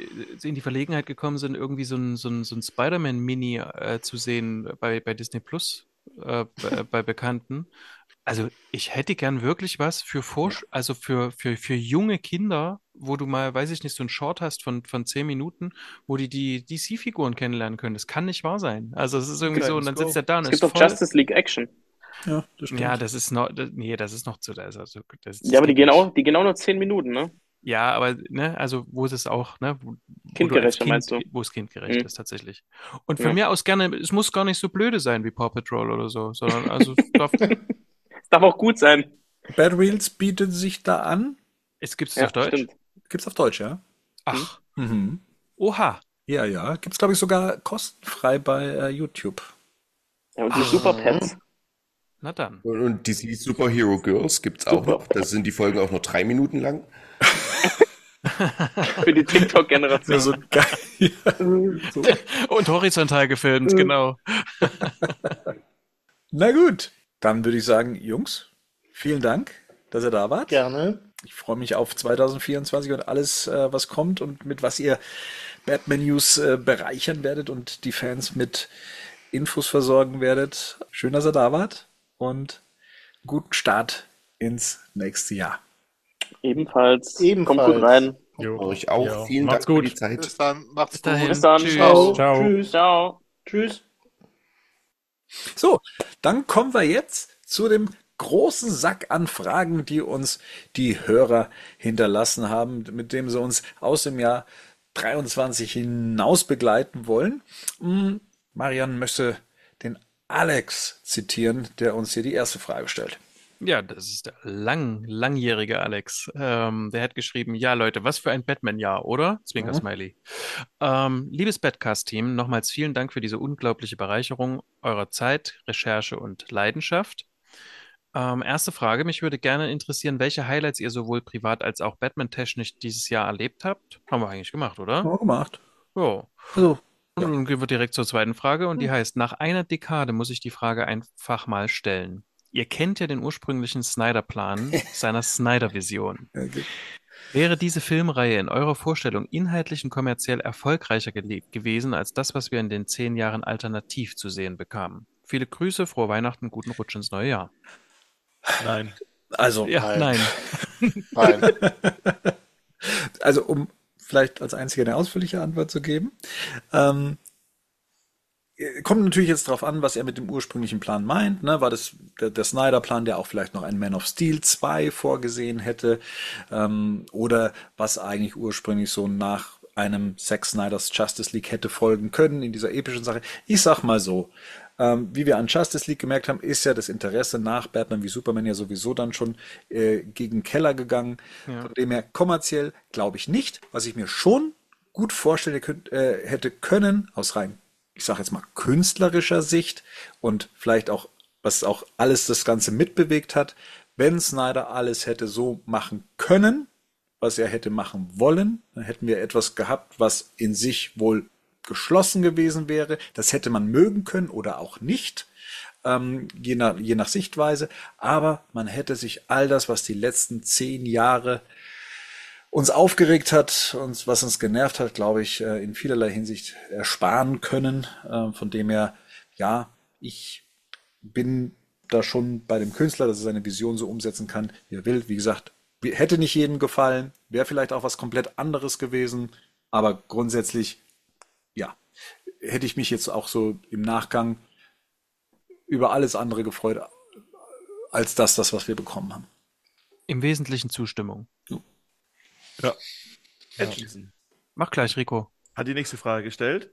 in die Verlegenheit gekommen sind, irgendwie so ein, so ein, so ein Spider-Man-Mini äh, zu sehen bei, bei Disney Plus, äh, bei, bei Bekannten, Also ich hätte gern wirklich was für Vorsch also für, für, für junge Kinder, wo du mal, weiß ich nicht, so einen Short hast von, von zehn Minuten, wo die die DC-Figuren kennenlernen können. Das kann nicht wahr sein. Also es ist irgendwie Okay, so, und dann let's sitzt go. er da und Es ist gibt doch. Justice League Action. Ja, das stimmt. Ja, das ist noch, das, nee, das ist noch zu, das, also, das, das Ja, aber die gehen auch, die gehen auch nur zehn Minuten, ne? Ja, aber ne, also wo es auch, ne, wo, wo du als Kindgerechter, Kind, meinst du? wo es kindgerecht Mhm. ist tatsächlich. Und von Ja. mir aus gerne, es muss gar nicht so blöde sein wie Paw Patrol oder so, sondern also es darf, Es darf auch gut sein. Bad Reels bietet sich da an. es gibt es Ja, auf Deutsch. stimmt. Gibt's auf Deutsch, ja? Ach, Mhm. oha. Ja, ja. Gibt's, glaube ich, sogar kostenfrei bei äh, YouTube. Ja, und die Ah. Super Pets. Na dann. Und, und DC Superhero Girls gibt's auch Super. noch. Da sind die Folgen auch noch drei Minuten lang. Für die TikTok-Generation. Ja, so geil. So. Und horizontal gefilmt, Mhm. genau. Na gut, dann würde ich sagen, Jungs, vielen Dank, dass ihr da wart. Gerne. Ich freue mich auf 2024 und alles, äh, was kommt und mit was ihr Batman News äh, bereichern werdet und die Fans mit Infos versorgen werdet. Schön, dass ihr da wart und guten Start ins nächste Jahr. Ebenfalls. Ebenfalls. Kommt gut rein. Jo. Euch auch. Ja. Vielen Macht's Dank für gut. die Zeit. Bis dann. Macht's Bis dahin. gut. Bis dann. Tschüss. Ciao. Ciao. Tschüss. Ciao. Tschüss. So, dann kommen wir jetzt zu dem großen Sack an Fragen, die uns die Hörer hinterlassen haben, mit dem sie uns aus dem Jahr 23 hinaus begleiten wollen. Hm, Marian möchte den Alex zitieren, der uns hier die erste Frage stellt. Ja, das ist der lang, langjährige Alex. Ähm, der hat geschrieben, ja Leute, was für ein Batman-Jahr, oder? Zwinker Mhm. Smiley. Ähm, liebes Badcast-Team, nochmals vielen Dank für diese unglaubliche Bereicherung eurer Zeit, Recherche und Leidenschaft. Ähm, erste Frage, mich würde gerne interessieren, welche Highlights ihr sowohl privat als auch Batman-technisch dieses Jahr erlebt habt. Haben wir eigentlich gemacht, oder? Ja, gemacht. Ja. Also, Und dann gehen wir direkt zur zweiten Frage und die heißt, nach einer Dekade muss ich die Frage einfach mal stellen. Ihr kennt ja den ursprünglichen Snyder-Plan seiner Snyder-Vision. äh, Wäre diese Filmreihe in eurer Vorstellung inhaltlich und kommerziell erfolgreicher gewesen als das, was wir in den zehn Jahren alternativ zu sehen bekamen? Viele Grüße, frohe Weihnachten, guten Rutsch ins neue Jahr. Nein. also, Ja, Nein. nein. Nein. also um vielleicht als einziger eine ausführliche Antwort zu geben. Ähm, kommt natürlich jetzt darauf an, was er mit dem ursprünglichen Plan meint. Ne? War das der, der Snyder-Plan, der auch vielleicht noch einen Man of Steel 2 vorgesehen hätte? Ähm, oder was eigentlich ursprünglich so nach einem Zack Snyders Justice League hätte folgen können in dieser epischen Sache? Ich sag mal so, ähm, wie wir an Justice League gemerkt haben, ist ja das Interesse nach Batman wie Superman ja sowieso dann schon äh, gegen Keller gegangen. Ja. Von dem her kommerziell glaube ich nicht. Was ich mir schon gut vorstellen könnt, äh, hätte können, aus rein, ich sage jetzt mal, künstlerischer Sicht und vielleicht auch, was auch alles das Ganze mitbewegt hat, wenn Snyder alles hätte so machen können, was er hätte machen wollen, dann hätten wir etwas gehabt, was in sich wohl geschlossen gewesen wäre. Das hätte man mögen können oder auch nicht, ähm, je, nach, je nach Sichtweise. Aber man hätte sich all das, was die letzten zehn Jahre uns aufgeregt hat und was uns genervt hat, glaube ich, äh, in vielerlei Hinsicht ersparen können. Äh, Von dem her, ja, ich bin da schon bei dem Künstler, dass er seine Vision so umsetzen kann, wie er will. Wie gesagt, hätte nicht jedem gefallen, wäre vielleicht auch was komplett anderes gewesen, aber grundsätzlich, ja, hätte ich mich jetzt auch so im Nachgang über alles andere gefreut, als das, das, was wir bekommen haben. Im Wesentlichen Zustimmung. Ja. Entschließen. Mach gleich, Rico. Hat die nächste Frage gestellt.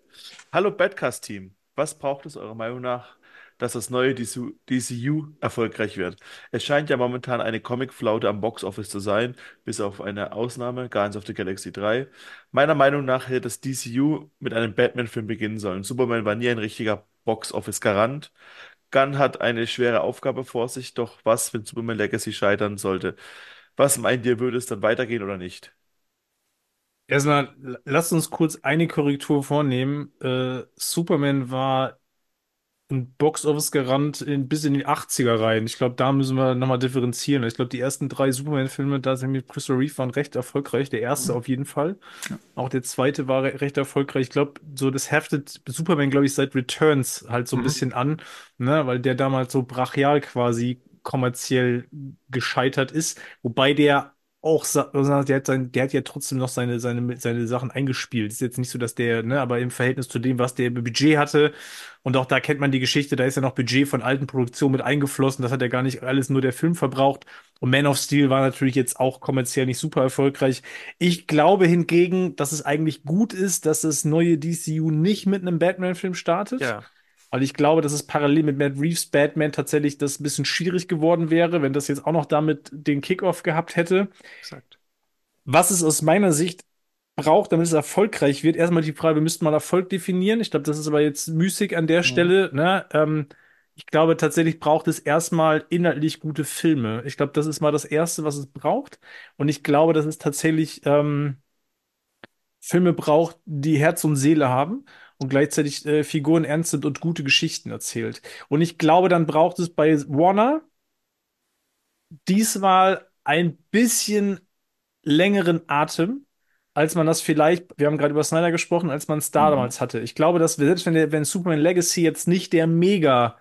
Hallo Badcast-Team. Was braucht es eurer Meinung nach, dass das neue DCU DCU erfolgreich wird? Es scheint ja momentan eine Comic-Flaute am Box-Office zu sein, bis auf eine Ausnahme, Guardians of the Galaxy 3. Meiner Meinung nach hätte das DCU mit einem Batman-Film beginnen sollen. Superman war nie ein richtiger Box-Office-Garant. Gunn hat eine schwere Aufgabe vor sich, doch was, wenn Superman Legacy scheitern sollte? Was meint ihr, würde es dann weitergehen oder nicht? Erstmal, lasst uns kurz eine Korrektur vornehmen. Äh, Superman war ein Box-Office-Garant in, bis in die 80er rein. Ich glaube, da müssen wir nochmal differenzieren. Ich glaube, die ersten drei Superman-Filme, da sind mit Christopher Reeve waren recht erfolgreich. Der erste auf jeden Fall. Auch der zweite war re recht erfolgreich. Ich glaube, so das heftet Superman, glaube ich, seit Returns halt so ein Mhm. bisschen an, ne? Weil der damals so brachial quasi kommerziell gescheitert ist, wobei der auch, also der hat, sein, der hat ja trotzdem noch seine, seine, seine Sachen eingespielt. Ist jetzt nicht so, dass der, ne, aber im Verhältnis zu dem, was der Budget hatte, und auch da kennt man die Geschichte, da ist ja noch Budget von alten Produktionen mit eingeflossen, das hat ja gar nicht alles nur der Film verbraucht. Und Man of Steel war natürlich jetzt auch kommerziell nicht super erfolgreich. Ich glaube hingegen, dass es eigentlich gut ist, dass das neue DCU nicht mit einem Batman-Film startet. Ja. Weil ich glaube, dass es parallel mit Matt Reeves Batman tatsächlich das ein bisschen schwierig geworden wäre, wenn das jetzt auch noch damit den Kickoff gehabt hätte. Exakt. Was es aus meiner Sicht braucht, damit es erfolgreich wird, erstmal die Frage, wir müssten mal Erfolg definieren. Ich glaube, das ist aber jetzt müßig an der Stelle. Ne? Ähm, ich glaube, tatsächlich braucht es erstmal inhaltlich gute Filme. Ich glaube, das ist mal das Erste, was es braucht. Und ich glaube, dass es tatsächlich ähm, Filme braucht, die Herz und Seele haben und gleichzeitig äh, Figuren ernst sind und gute Geschichten erzählt. Und ich glaube, dann braucht es bei Warner diesmal ein bisschen längeren Atem, als man das vielleicht, wir haben gerade über Snyder gesprochen, als man Star Mhm. damals hatte. Ich glaube, dass wir, selbst wenn, der, wenn Superman Legacy jetzt nicht der mega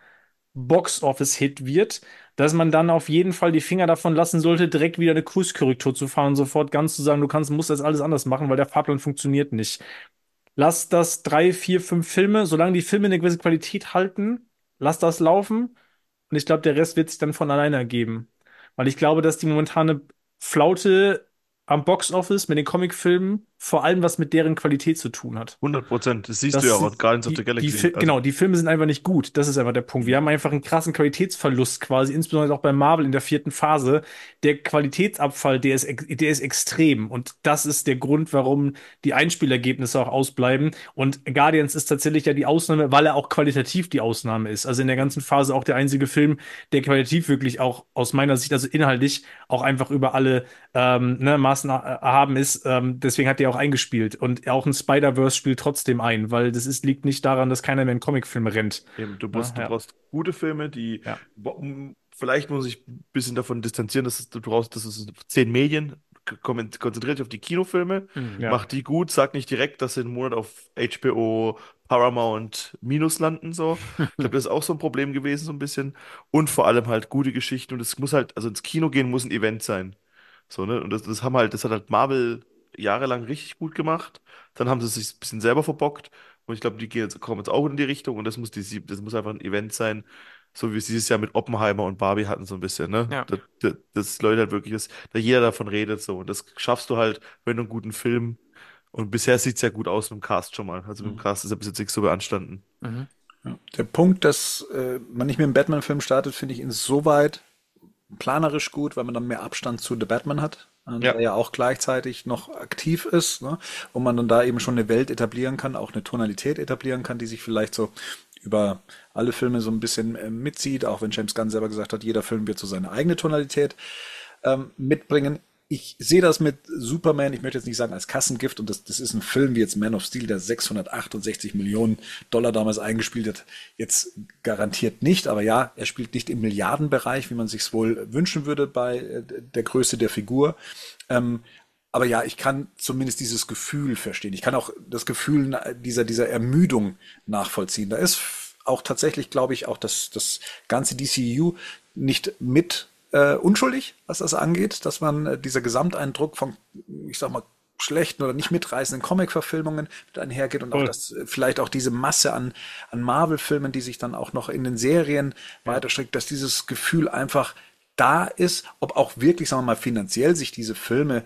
Box-Office-Hit wird, dass man dann auf jeden Fall die Finger davon lassen sollte, direkt wieder eine Kurskorrektur zu fahren und sofort ganz zu sagen, du kannst, musst das alles anders machen, weil der Fahrplan funktioniert nicht. Lass das drei, vier, fünf Filme, solange die Filme eine gewisse Qualität halten, lass das laufen. Und ich glaube, der Rest wird sich dann von alleine ergeben. Weil ich glaube, dass die momentane Flaute am Boxoffice mit den Comicfilmen vor allem was mit deren Qualität zu tun hat. 100 Prozent. Das siehst Das du ja auch Guardians of the Galaxy. Die Fi Also, Genau, die Filme sind einfach nicht gut. Das ist einfach der Punkt. Wir haben einfach einen krassen Qualitätsverlust quasi, insbesondere auch bei Marvel in der vierten Phase. Der Qualitätsabfall, der ist, der ist extrem. Und das ist der Grund, warum die Einspielergebnisse auch ausbleiben. Und Guardians ist tatsächlich ja die Ausnahme, weil er auch qualitativ die Ausnahme ist. Also in der ganzen Phase auch der einzige Film, der qualitativ wirklich auch aus meiner Sicht, also inhaltlich, auch einfach über alle ähm, ne, Maßen erhaben ist. Ähm, deswegen hat er auch eingespielt. Und auch ein Spider-Verse spielt trotzdem ein, weil das ist, liegt nicht daran, dass keiner mehr in Comicfilme rennt. Eben, du, musst, Ja, ja. du brauchst gute Filme, die Ja. vielleicht muss ich ein bisschen davon distanzieren, dass es, du brauchst, das ist zehn Medien, konzentriert dich auf die Kinofilme, Mhm. Ja. mach die gut, sag nicht direkt, dass sie einen Monat auf HBO, Paramount Minus landen, so. Ich glaube, das ist auch so ein Problem gewesen, so ein bisschen. Und vor allem halt gute Geschichten und es muss halt, also ins Kino gehen muss ein Event sein. So, ne? Und das, das haben halt, das hat halt Marvel jahrelang richtig gut gemacht. Dann haben sie sich ein bisschen selber verbockt. Und ich glaube, die gehen jetzt, kommen jetzt auch in die Richtung. Und das muss, die, das muss einfach ein Event sein, so wie es dieses Jahr mit Oppenheimer und Barbie hatten, so ein bisschen, ne? Ja. Das, das, das Leute halt wirklich, dass da jeder davon redet, so. Und das schaffst du halt, wenn du einen guten Film. Und bisher sieht es ja gut aus mit dem Cast schon mal. Also mit dem Cast ist ja bis jetzt nichts so beanstanden. Mhm. Ja. Der Punkt, dass äh, man nicht mit einem Batman-Film startet, finde ich insoweit planerisch gut, weil man dann mehr Abstand zu The Batman hat, Ja. der ja auch gleichzeitig noch aktiv ist, ne? und man dann da eben schon eine Welt etablieren kann, auch eine Tonalität etablieren kann, die sich vielleicht so über alle Filme so ein bisschen äh, mitzieht, auch wenn James Gunn selber gesagt hat, jeder Film wird so seine eigene Tonalität ähm, mitbringen. Ich sehe das mit Superman, ich möchte jetzt nicht sagen als Kassengift, und das, das ist ein Film wie jetzt Man of Steel, der 668 Millionen Dollar damals eingespielt hat, jetzt garantiert nicht, aber ja, er spielt nicht im Milliardenbereich, wie man sich wohl wünschen würde bei äh, der Größe der Figur. Ähm, aber ja, ich kann zumindest dieses Gefühl verstehen. Ich kann auch das Gefühl dieser, dieser Ermüdung nachvollziehen. Da ist auch tatsächlich, glaube ich, auch das, das ganze DCU nicht mit äh, unschuldig, was das angeht, dass man äh, dieser Gesamteindruck von, ich sag mal, schlechten oder nicht mitreißenden Comic-Verfilmungen mit einhergeht und auch das, äh, vielleicht auch diese Masse an, an Marvel-Filmen, die sich dann auch noch in den Serien weiterstrickt, dass dieses Gefühl einfach da ist, ob auch wirklich, sagen wir mal, finanziell sich diese Filme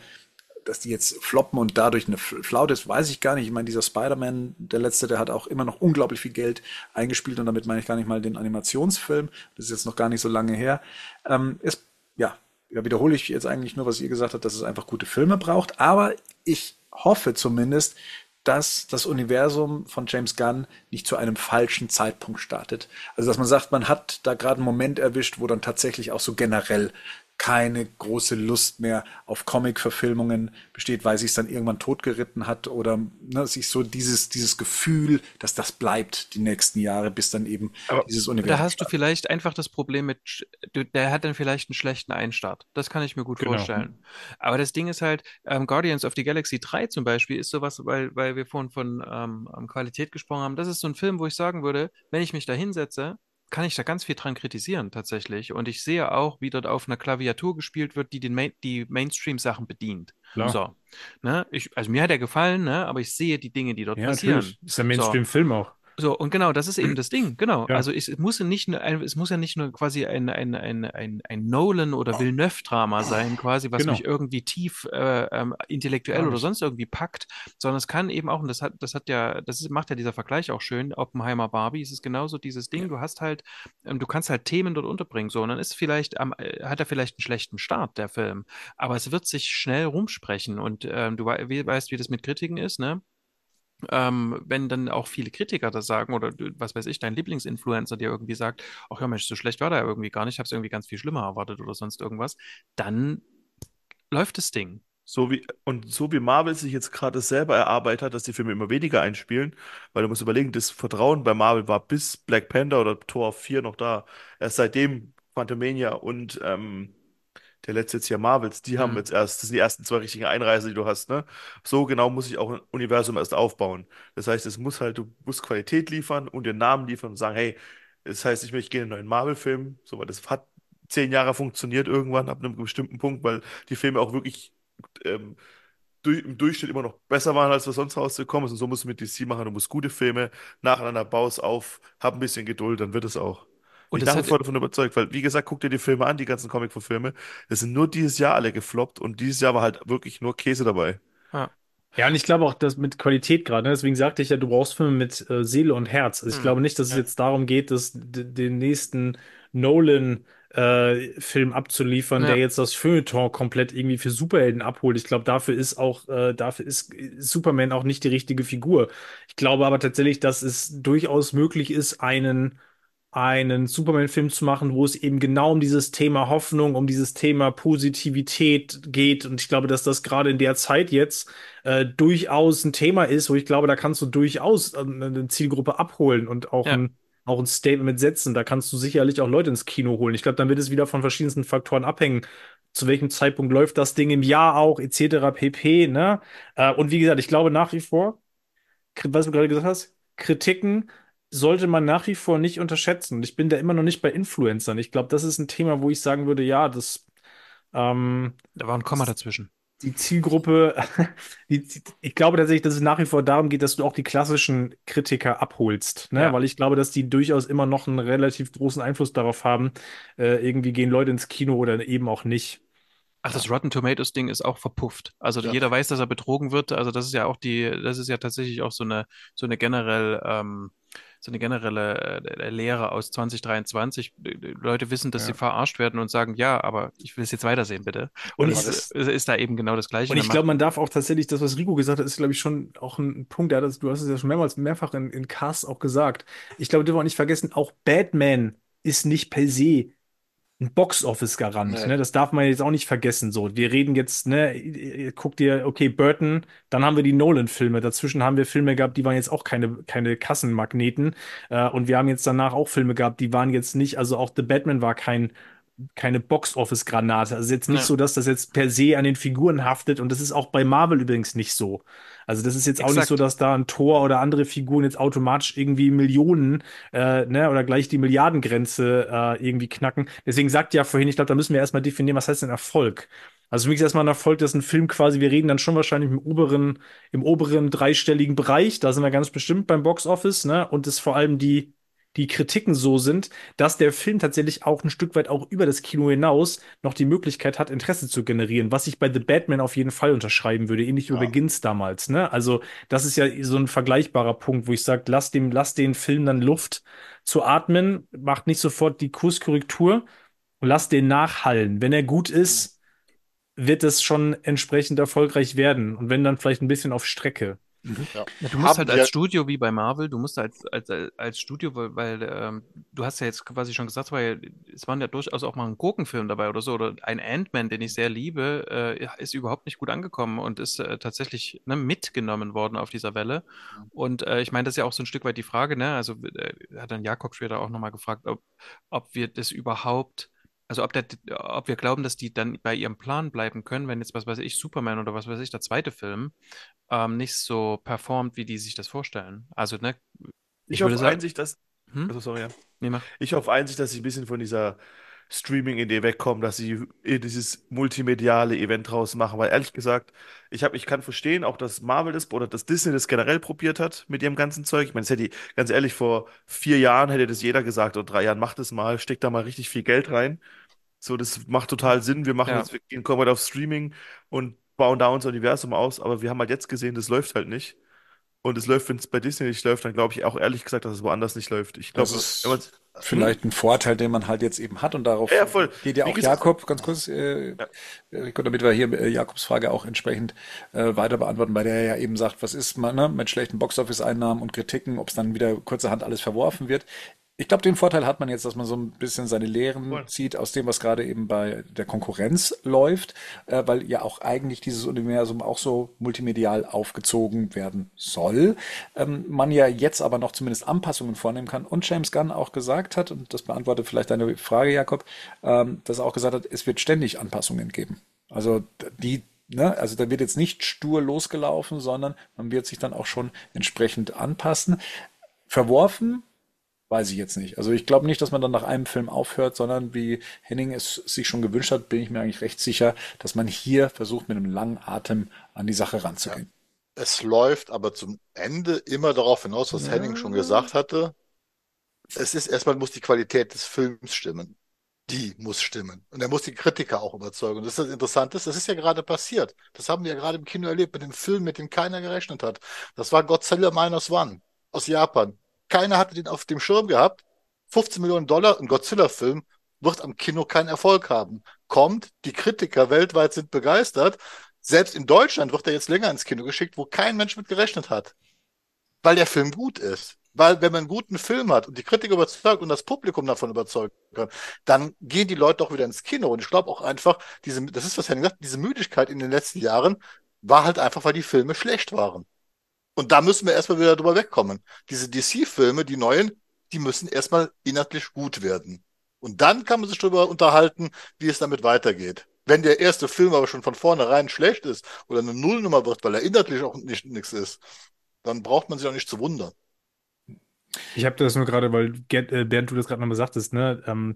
dass die jetzt floppen und dadurch eine Flaute ist, weiß ich gar nicht. Ich meine, dieser Spider-Man, der letzte, der hat auch immer noch unglaublich viel Geld eingespielt und damit meine ich gar nicht mal den Animationsfilm. Das ist jetzt noch gar nicht so lange her. Ähm, ist, ja, da wiederhole ich jetzt eigentlich nur, was ihr gesagt habt, dass es einfach gute Filme braucht. Aber ich hoffe zumindest, dass das Universum von James Gunn nicht zu einem falschen Zeitpunkt startet. Also, dass man sagt, man hat da gerade einen Moment erwischt, wo dann tatsächlich auch so generell keine große Lust mehr auf Comic-Verfilmungen besteht, weil sie es dann irgendwann totgeritten hat oder ne, sich so dieses, dieses Gefühl, dass das bleibt die nächsten Jahre, bis dann eben Aber dieses Da Universum hast du vielleicht einfach das Problem mit, der hat dann vielleicht einen schlechten Einstart. Das kann ich mir gut Genau. vorstellen. Aber das Ding ist halt, ähm, Guardians of the Galaxy 3 zum Beispiel ist sowas, weil, weil wir vorhin von ähm, ähm, Qualität gesprochen haben. Das ist so ein Film, wo ich sagen würde, wenn ich mich da hinsetze kann ich da ganz viel dran kritisieren tatsächlich. Und ich sehe auch, wie dort auf einer Klaviatur gespielt wird, die den Main die Mainstream-Sachen bedient. Klar. So. Ne? Ich, also mir hat er gefallen, ne? aber ich sehe die Dinge, die dort Ja, passieren. natürlich. Ist ja Mainstream-Film auch. So, und genau, das ist eben das Ding, genau. Ja. Also es, muss ja nicht es muss ja nicht nur quasi ein, ein, ein, ein, ein Nolan- oder Villeneuve-Drama sein, quasi, was Genau. mich irgendwie tief äh, ähm, intellektuell Gar oder sonst irgendwie packt, sondern es kann eben auch, und das hat, das hat ja, das ist, macht ja dieser Vergleich auch schön, Oppenheimer Barbie, es ist genauso dieses Ding, du hast halt, ähm, du kannst halt Themen dort unterbringen, so, und dann ist vielleicht, am, äh, hat er vielleicht einen schlechten Start, der Film, aber es wird sich schnell rumsprechen und ähm, du wie, weißt, wie das mit Kritiken ist, ne? Ähm, wenn dann auch viele Kritiker das sagen oder du- was weiß ich, dein Lieblingsinfluencer dir irgendwie sagt, ach ja Mensch, so schlecht war der irgendwie gar nicht, ich habe es irgendwie ganz viel schlimmer erwartet oder sonst irgendwas, dann läuft das Ding. So wie, und so wie Marvel sich jetzt gerade selber erarbeitet hat, dass die Filme immer weniger einspielen, weil du musst überlegen, das Vertrauen bei Marvel war bis Black Panther oder Tor 4 noch da. Erst seitdem Quantumania und ähm, der letzte jetzt hier Marvels, die haben Mhm. jetzt erst, das sind die ersten zwei richtigen Einreise, die du hast, ne? So genau muss ich auch ein Universum erst aufbauen. Das heißt, es muss halt, du musst Qualität liefern und den Namen liefern und sagen, hey, das heißt, ich möchte gerne einen neuen Marvel-Film, so, weil das hat zehn Jahre funktioniert irgendwann ab einem bestimmten Punkt, weil die Filme auch wirklich ähm, durch, im Durchschnitt immer noch besser waren, als was sonst rausgekommen ist. Und so musst du mit DC machen. Du musst gute Filme nacheinander baust auf, hab ein bisschen Geduld, dann wird es auch. Und ich nach wie vor davon überzeugt, weil, wie gesagt, guck dir die Filme an, die ganzen Comic-Filme. Es sind nur dieses Jahr alle gefloppt und dieses Jahr war halt wirklich nur Käse dabei. Ja. Ja, und ich glaube auch, dass mit Qualität gerade, ne? deswegen sagte ich ja, du brauchst Filme mit äh, Seele und Herz. Also ich Hm. glaube nicht, dass es Ja. jetzt darum geht, dass den nächsten Nolan-Film abzuliefern, Ja. der jetzt das Feuilleton komplett irgendwie für Superhelden abholt. Ich glaube, dafür ist auch, äh, dafür ist Superman auch nicht die richtige Figur. Ich glaube aber tatsächlich, dass es durchaus möglich ist, einen einen Superman-Film zu machen, wo es eben genau um dieses Thema Hoffnung, um dieses Thema Positivität geht. Und ich glaube, dass das gerade in der Zeit jetzt äh, durchaus ein Thema ist, wo ich glaube, da kannst du durchaus äh, eine Zielgruppe abholen und auch Ja. ein auch ein Statement setzen. Da kannst du sicherlich auch Leute ins Kino holen. Ich glaube, dann wird es wieder von verschiedensten Faktoren abhängen. Zu welchem Zeitpunkt läuft das Ding im Jahr auch, etc. pp. Ne? Äh, und wie gesagt, ich glaube nach wie vor, was du gerade gesagt hast, Kritiken sollte man nach wie vor nicht unterschätzen. Ich bin da immer noch nicht bei Influencern. Ich glaube, das ist ein Thema, wo ich sagen würde, ja, das ähm, Da war ein Komma dazwischen. die Zielgruppe, die, ich glaube tatsächlich, dass es nach wie vor darum geht, dass du auch die klassischen Kritiker abholst, ne? Ja. Weil ich glaube, dass die durchaus immer noch einen relativ großen Einfluss darauf haben, äh, irgendwie gehen Leute ins Kino oder eben auch nicht. Ach, das Rotten Tomatoes Ding ist auch verpufft. Also Ja. jeder weiß, dass er betrogen wird. Also das ist ja auch die, das ist ja tatsächlich auch so eine, so eine generell, ähm, so eine generelle äh, Lehre aus 2023. Die Leute wissen, dass Ja. sie verarscht werden und sagen, ja, aber ich will es jetzt weitersehen, bitte. Und Und es ist, ist da eben genau das Gleiche. Und ich glaube, man darf auch tatsächlich, das, was Rico gesagt hat, ist, glaube ich, schon auch ein Punkt, hat das, du hast es ja schon mehrmals, mehrfach in, in Casts auch gesagt. Ich glaube, dürfen wir auch nicht vergessen, auch Batman ist nicht per se ein Box-Office-Garant, Nee. ne? Das darf man jetzt auch nicht vergessen. So, wir reden jetzt, ne, ihr- guck dir, okay, Burton, dann haben wir die Nolan-Filme. Dazwischen haben wir Filme gehabt, die waren jetzt auch keine, keine Kassenmagneten. Äh, und wir haben jetzt danach auch Filme gehabt, die waren jetzt nicht, also auch The Batman war kein keine Box-Office-Granate. Also jetzt nicht Ja. so, dass das jetzt per se an den Figuren haftet. Und das ist auch bei Marvel übrigens nicht so. Also das ist jetzt auch nicht Exakt. so, dass da ein Thor oder andere Figuren jetzt automatisch irgendwie Millionen äh, ne, oder gleich die Milliardengrenze äh, irgendwie knacken. Deswegen sagt ja vorhin, ich glaube, da müssen wir erstmal definieren, was heißt denn Erfolg? Also für mich ist erstmal ein Erfolg, dass ein Film quasi, wir reden dann schon wahrscheinlich im oberen, im oberen dreistelligen Bereich, da sind wir ganz bestimmt beim Box Office, ne? Und es vor allem die, die Kritiken so sind, dass der Film tatsächlich auch ein Stück weit auch über das Kino hinaus noch die Möglichkeit hat, Interesse zu generieren, was ich bei The Batman auf jeden Fall unterschreiben würde, ähnlich wie Ja. bei Begins damals, ne? Also, das ist ja so ein vergleichbarer Punkt, wo ich sage, lass dem, lass den Film dann Luft zu atmen, macht nicht sofort die Kurskorrektur und lass den nachhallen. Wenn er gut ist, wird es schon entsprechend erfolgreich werden. Und wenn dann vielleicht ein bisschen auf Strecke. Ja. Ja, du musst Haben halt als Studio wie bei Marvel, du musst als, als, als Studio, weil, weil ähm, du hast ja jetzt quasi schon gesagt, weil es waren ja durchaus auch mal ein Gurkenfilm dabei oder so, oder ein Ant-Man, den ich sehr liebe, äh, ist überhaupt nicht gut angekommen und ist äh, tatsächlich ne, mitgenommen worden auf dieser Welle. Und äh, ich meine, das ist ja auch so ein Stück weit die Frage, ne? Also äh, hat dann Jakob später auch nochmal gefragt, ob, ob wir das überhaupt also ob, der, ob wir glauben, dass die dann bei ihrem Plan bleiben können, wenn jetzt, was weiß ich, Superman oder was weiß ich, der zweite Film ähm, nicht so performt, wie die sich das vorstellen. Also, ne, Ich, Ich hoffe sagen- einzig, dass, Hm? Also, sorry, ja. Nee. Ich hoffe einzig, dass sie ein bisschen von dieser Streaming-Idee wegkommen, dass sie dieses multimediale Event draus machen, weil ehrlich gesagt, ich hab, ich kann verstehen, auch dass Marvel das oder dass Disney das generell probiert hat mit ihrem ganzen Zeug. Ich meine, das hätte, die- ganz ehrlich, vor vier Jahren hätte das jeder gesagt, oder drei Jahren, macht das mal, steckt da mal richtig viel Geld rein. So, das macht total Sinn. Wir machen Ja. jetzt, wir gehen kommen halt auf Streaming und bauen da unser Universum aus, aber wir haben halt jetzt gesehen, das läuft halt nicht. Und es läuft, wenn es bei Disney nicht läuft, dann glaube ich auch ehrlich gesagt, dass es woanders nicht läuft. Ich glaube, Das ist wenn man's- vielleicht ein Vorteil, den man halt jetzt eben hat und darauf Ja, voll. geht ja Wie auch gesagt- Jakob, ganz kurz, äh, Rico, damit wir hier äh, Jakobs Frage auch entsprechend äh, weiter beantworten, weil der ja eben sagt, was ist man ne, mit schlechten Boxoffice-Einnahmen und Kritiken, ob es dann wieder kurzerhand alles verworfen wird. Ich glaube, den Vorteil hat man jetzt, dass man so ein bisschen seine Lehren Voll. zieht aus dem, was gerade eben bei der Konkurrenz läuft, äh, weil ja auch eigentlich dieses Universum auch so multimedial aufgezogen werden soll. Ähm, man ja jetzt aber noch zumindest Anpassungen vornehmen kann. Und James Gunn auch gesagt hat, und das beantwortet vielleicht deine Frage, Jakob, ähm, dass er auch gesagt hat, es wird ständig Anpassungen geben. Also die Ne, also da wird jetzt nicht stur losgelaufen, sondern man wird sich dann auch schon entsprechend anpassen. Verworfen Weiß ich jetzt nicht. Also ich glaube nicht, dass man dann nach einem Film aufhört, sondern wie Henning es sich schon gewünscht hat, bin ich mir eigentlich recht sicher, dass man hier versucht, mit einem langen Atem an die Sache ranzugehen. Es läuft aber zum Ende immer darauf hinaus, was Henning schon gesagt hatte. Es ist erstmal muss die Qualität des Films stimmen. Die muss stimmen. Und er muss die Kritiker auch überzeugen. Und das ist das Interessante, das ist ja gerade passiert. Das haben wir ja gerade im Kino erlebt mit dem Film, mit dem keiner gerechnet hat. Das war Godzilla Minus One aus Japan. Keiner hatte den auf dem Schirm gehabt. 15 Millionen Dollar, ein Godzilla-Film, wird am Kino keinen Erfolg haben. Kommt, die Kritiker weltweit sind begeistert. Selbst in Deutschland wird er jetzt länger ins Kino geschickt, wo kein Mensch mit gerechnet hat. Weil der Film gut ist. Weil wenn man einen guten Film hat und die Kritiker überzeugt und das Publikum davon überzeugen kann, dann gehen die Leute auch wieder ins Kino. Und ich glaube auch einfach, diese, das ist, was Henning sagt, diese Müdigkeit in den letzten Jahren war halt einfach, weil die Filme schlecht waren. Und da müssen wir erstmal wieder drüber wegkommen. Diese DC-Filme, die neuen, die müssen erstmal inhaltlich gut werden. Und dann kann man sich darüber unterhalten, wie es damit weitergeht. Wenn der erste Film aber schon von vornherein schlecht ist oder eine Nullnummer wird, weil er inhaltlich auch nicht nichts ist, dann braucht man sich auch nicht zu wundern. Ich habe das nur gerade, weil äh, Bernd, du das gerade nochmal sagtest, ne? Ähm,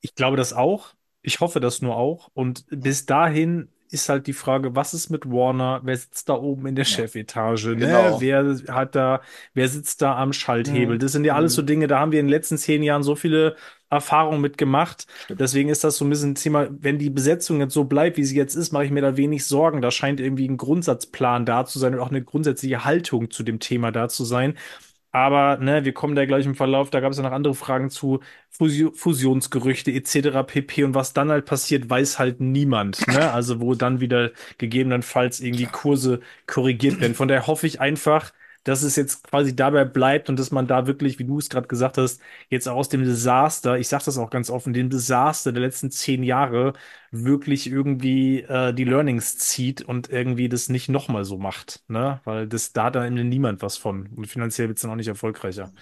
ich glaube das auch. Ich hoffe das nur auch. Und bis dahin ist halt die Frage, was ist mit Warner? Wer sitzt da oben in der Chefetage? Ne? Genau. Wer hat da, wer sitzt da am Schalthebel? Mhm. Das sind ja alles so Dinge, da haben wir in den letzten zehn Jahren so viele Erfahrungen mitgemacht. Deswegen ist das so ein bisschen ein Thema, wenn die Besetzung jetzt so bleibt, wie sie jetzt ist, mache ich mir da wenig Sorgen. Da scheint irgendwie ein Grundsatzplan da zu sein und auch eine grundsätzliche Haltung zu dem Thema da zu sein. Aber ne, wir kommen da gleich im Verlauf, da gab es ja noch andere Fragen zu Fusio Fusionsgerüchte etc. pp. Und was dann halt passiert, weiß halt niemand. Ne? Also wo dann wieder gegebenenfalls irgendwie Kurse korrigiert werden. Von daher hoffe ich einfach, dass es jetzt quasi dabei bleibt und dass man da wirklich, wie du es gerade gesagt hast, jetzt aus dem Desaster, ich sage das auch ganz offen, dem Desaster der letzten zehn Jahre wirklich irgendwie äh, die Learnings zieht und irgendwie das nicht nochmal so macht, ne? Weil das da hat dann niemand was von und finanziell wird es dann auch nicht erfolgreicher.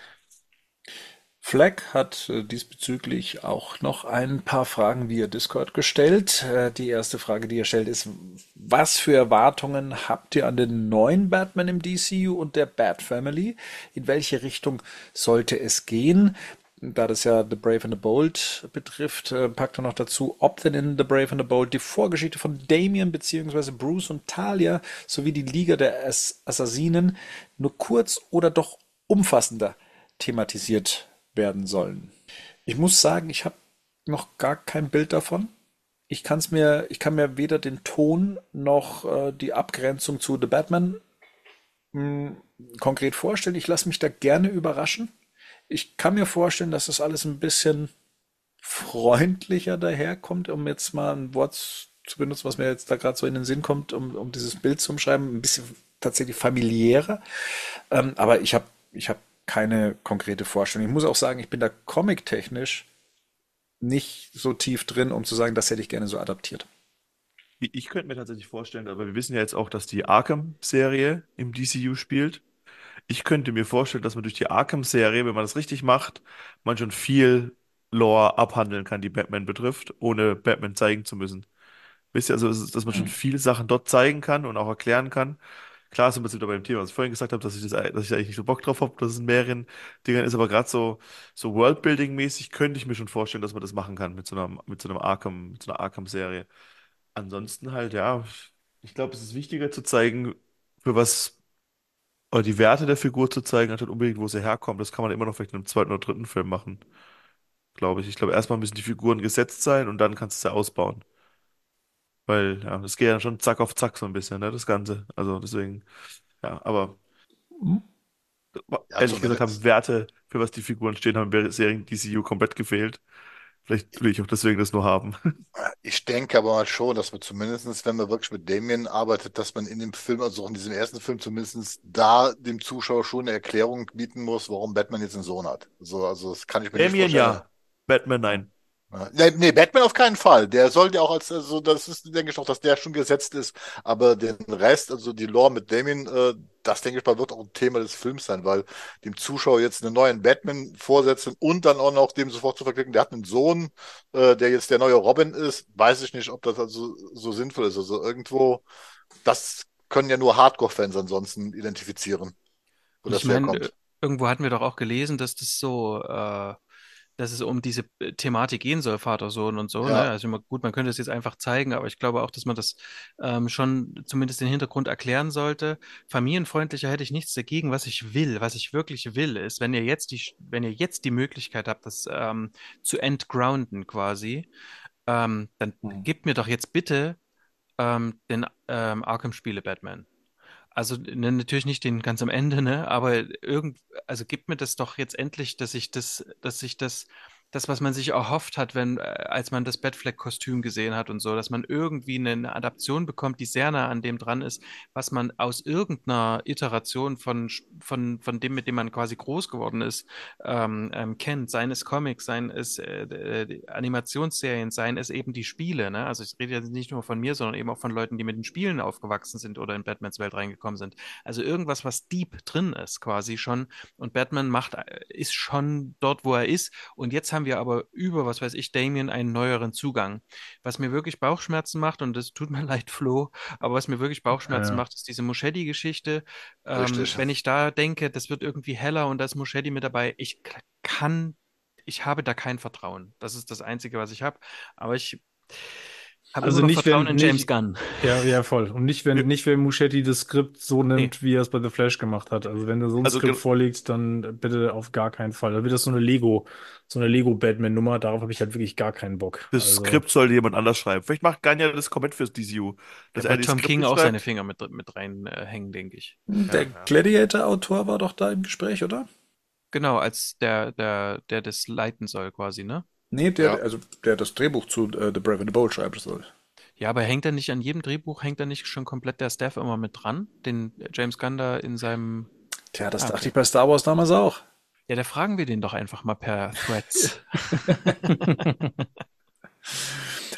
Fleck hat äh, diesbezüglich auch noch ein paar Fragen via Discord gestellt. Äh, die erste Frage, die er stellt, ist, was für Erwartungen habt ihr an den neuen Batman im DCU und der Bat Family? In welche Richtung sollte es gehen? Da das ja The Brave and the Bold betrifft, äh, packt er noch dazu, ob denn in The Brave and the Bold die Vorgeschichte von Damien bzw. Bruce und Talia sowie die Liga der Ass Assassinen nur kurz oder doch umfassender thematisiert werden sollen. Ich muss sagen, ich habe noch gar kein Bild davon. Ich kann's mir, ich kann mir weder den Ton noch äh, die Abgrenzung zu The Batman mh, konkret vorstellen. Ich lasse mich da gerne überraschen. Ich kann mir vorstellen, dass das alles ein bisschen freundlicher daherkommt, um jetzt mal ein Wort zu benutzen, was mir jetzt da gerade so in den Sinn kommt, um, um dieses Bild zu umschreiben. Ein bisschen tatsächlich familiärer. Ähm, aber ich habe ich hab keine konkrete Vorstellung. Ich muss auch sagen, ich bin da comic-technisch nicht so tief drin, um zu sagen, das hätte ich gerne so adaptiert. Ich könnte mir tatsächlich vorstellen, aber wir wissen ja jetzt auch, dass die Arkham-Serie im DCU spielt. Ich könnte mir vorstellen, dass man durch die Arkham-Serie, wenn man das richtig macht, man schon viel Lore abhandeln kann, die Batman betrifft, ohne Batman zeigen zu müssen. Wisst ihr, also, dass man schon viele Sachen dort zeigen kann und auch erklären kann. Klar sind wir jetzt wieder beim Thema, was ich vorhin gesagt habe, dass ich das, dass ich da eigentlich nicht so Bock drauf habe, dass es in mehreren Dingern ist, aber gerade so, so Worldbuilding-mäßig könnte ich mir schon vorstellen, dass man das machen kann mit so einer, mit so einem Arkham, mit so einer Arkham-Serie. Ansonsten halt, ja, ich glaube, es ist wichtiger zu zeigen, für was, oder die Werte der Figur zu zeigen, anstatt unbedingt, wo sie herkommt. Das kann man immer noch vielleicht in einem zweiten oder dritten Film machen, glaube ich. Ich glaube, erstmal müssen die Figuren gesetzt sein und dann kannst du sie ausbauen. Weil, ja, das geht ja schon zack auf zack so ein bisschen, ne, das Ganze. Also deswegen, ja, aber Hm? Ja, ehrlich gesagt haben zumindest. Werte, für was die Figuren stehen, haben bei Serien DCU komplett gefehlt. Vielleicht will ich auch deswegen das nur haben. Ich denke aber mal schon, dass man zumindestens, wenn man wirklich mit Damien arbeitet, dass man in dem Film, also auch in diesem ersten Film zumindestens da dem Zuschauer schon eine Erklärung bieten muss, warum Batman jetzt einen Sohn hat. So, also das kann ich mir nicht Damien vorstellen. ja, Batman nein. Nee, nee, Batman auf keinen Fall. Der soll ja auch als, also das ist, denke ich doch, dass der schon gesetzt ist. Aber den Rest, also die Lore mit Damien, äh, das denke ich mal, wird auch ein Thema des Films sein, weil dem Zuschauer jetzt einen neuen Batman vorsetzen und dann auch noch dem sofort zu verklicken, der hat einen Sohn, äh, der jetzt der neue Robin ist, weiß ich nicht, ob das also so sinnvoll ist. Also irgendwo, das können ja nur Hardcore-Fans ansonsten identifizieren, wo Und das ich meine, herkommt. äh, irgendwo hatten wir doch auch gelesen, dass das so, äh, dass es um diese äh, Thematik gehen soll, Vater, Sohn und so, ne? Ja, Also immer, gut, man könnte es jetzt einfach zeigen, aber ich glaube auch, dass man das ähm, schon zumindest den Hintergrund erklären sollte. Familienfreundlicher hätte ich nichts dagegen. Was ich will, was ich wirklich will, ist, wenn ihr jetzt die, wenn ihr jetzt die Möglichkeit habt, das ähm, zu entgrounden quasi, ähm, dann Hm. gebt mir doch jetzt bitte ähm, den ähm, Arkham-Spiele Batman. Also ne, natürlich nicht den ganz am Ende, ne? Aber irgend, also gib mir das doch jetzt endlich, dass ich das, dass ich das, das, was man sich erhofft hat, wenn, äh, als man das Batfleck-Kostüm gesehen hat und so, dass man irgendwie eine, Adaption bekommt, die sehr nah an dem dran ist, was man aus irgendeiner Iteration von, von, von dem, mit dem man quasi groß geworden ist, ähm, ähm, kennt. Seien es Comics, seien es äh, äh, Animationsserien, seien es eben die Spiele, ne? Also ich rede jetzt nicht nur von mir, sondern eben auch von Leuten, die mit den Spielen aufgewachsen sind oder in Batmans Welt reingekommen sind. Also irgendwas, was deep drin ist, quasi schon. Und Batman macht, äh, ist schon dort, wo er ist. Und jetzt haben wir aber über, was weiß ich, Damien einen neueren Zugang. Was mir wirklich Bauchschmerzen macht, und das tut mir leid, Flo, aber was mir wirklich Bauchschmerzen Ja. macht, ist diese Muschetti-Geschichte. Ähm, wenn ich da denke, das wird irgendwie heller und da ist Muschetti mit dabei, ich kann, ich habe da kein Vertrauen. Das ist das Einzige, was ich habe. Aber ich habe Also nicht, Vertrauen wenn- in James nicht- Gunn. Ja, ja, voll. Und nicht, wenn, nicht, wenn Muschetti das Skript so nimmt, wie er es bei The Flash gemacht hat. Also wenn da so ein Also Skript vorliegt, dann bitte auf gar keinen Fall. Da wird das so eine Lego, so eine Lego-Batman-Nummer. Darauf habe ich halt wirklich gar keinen Bock. Das Also, Skript sollte jemand anders schreiben. Vielleicht macht Ganya das komplett fürs DCU. Dass Da er Tom Skripte King auch seine Finger mit, mit reinhängen, äh, hängen, denke ich. Der ja. Gladiator-Autor war doch da im Gespräch, oder? Genau, als der, der, der das leiten soll, quasi, ne? Nee, der, Ja. also der das Drehbuch zu äh, The Brave and the Bold schreiben soll. Ja, aber hängt da nicht an jedem Drehbuch, hängt da nicht schon komplett der Staff immer mit dran, den James Gunn da in seinem. Tja, das Ah, dachte okay. ich bei Star Wars damals auch. Ja, da fragen wir den doch einfach mal per Threads.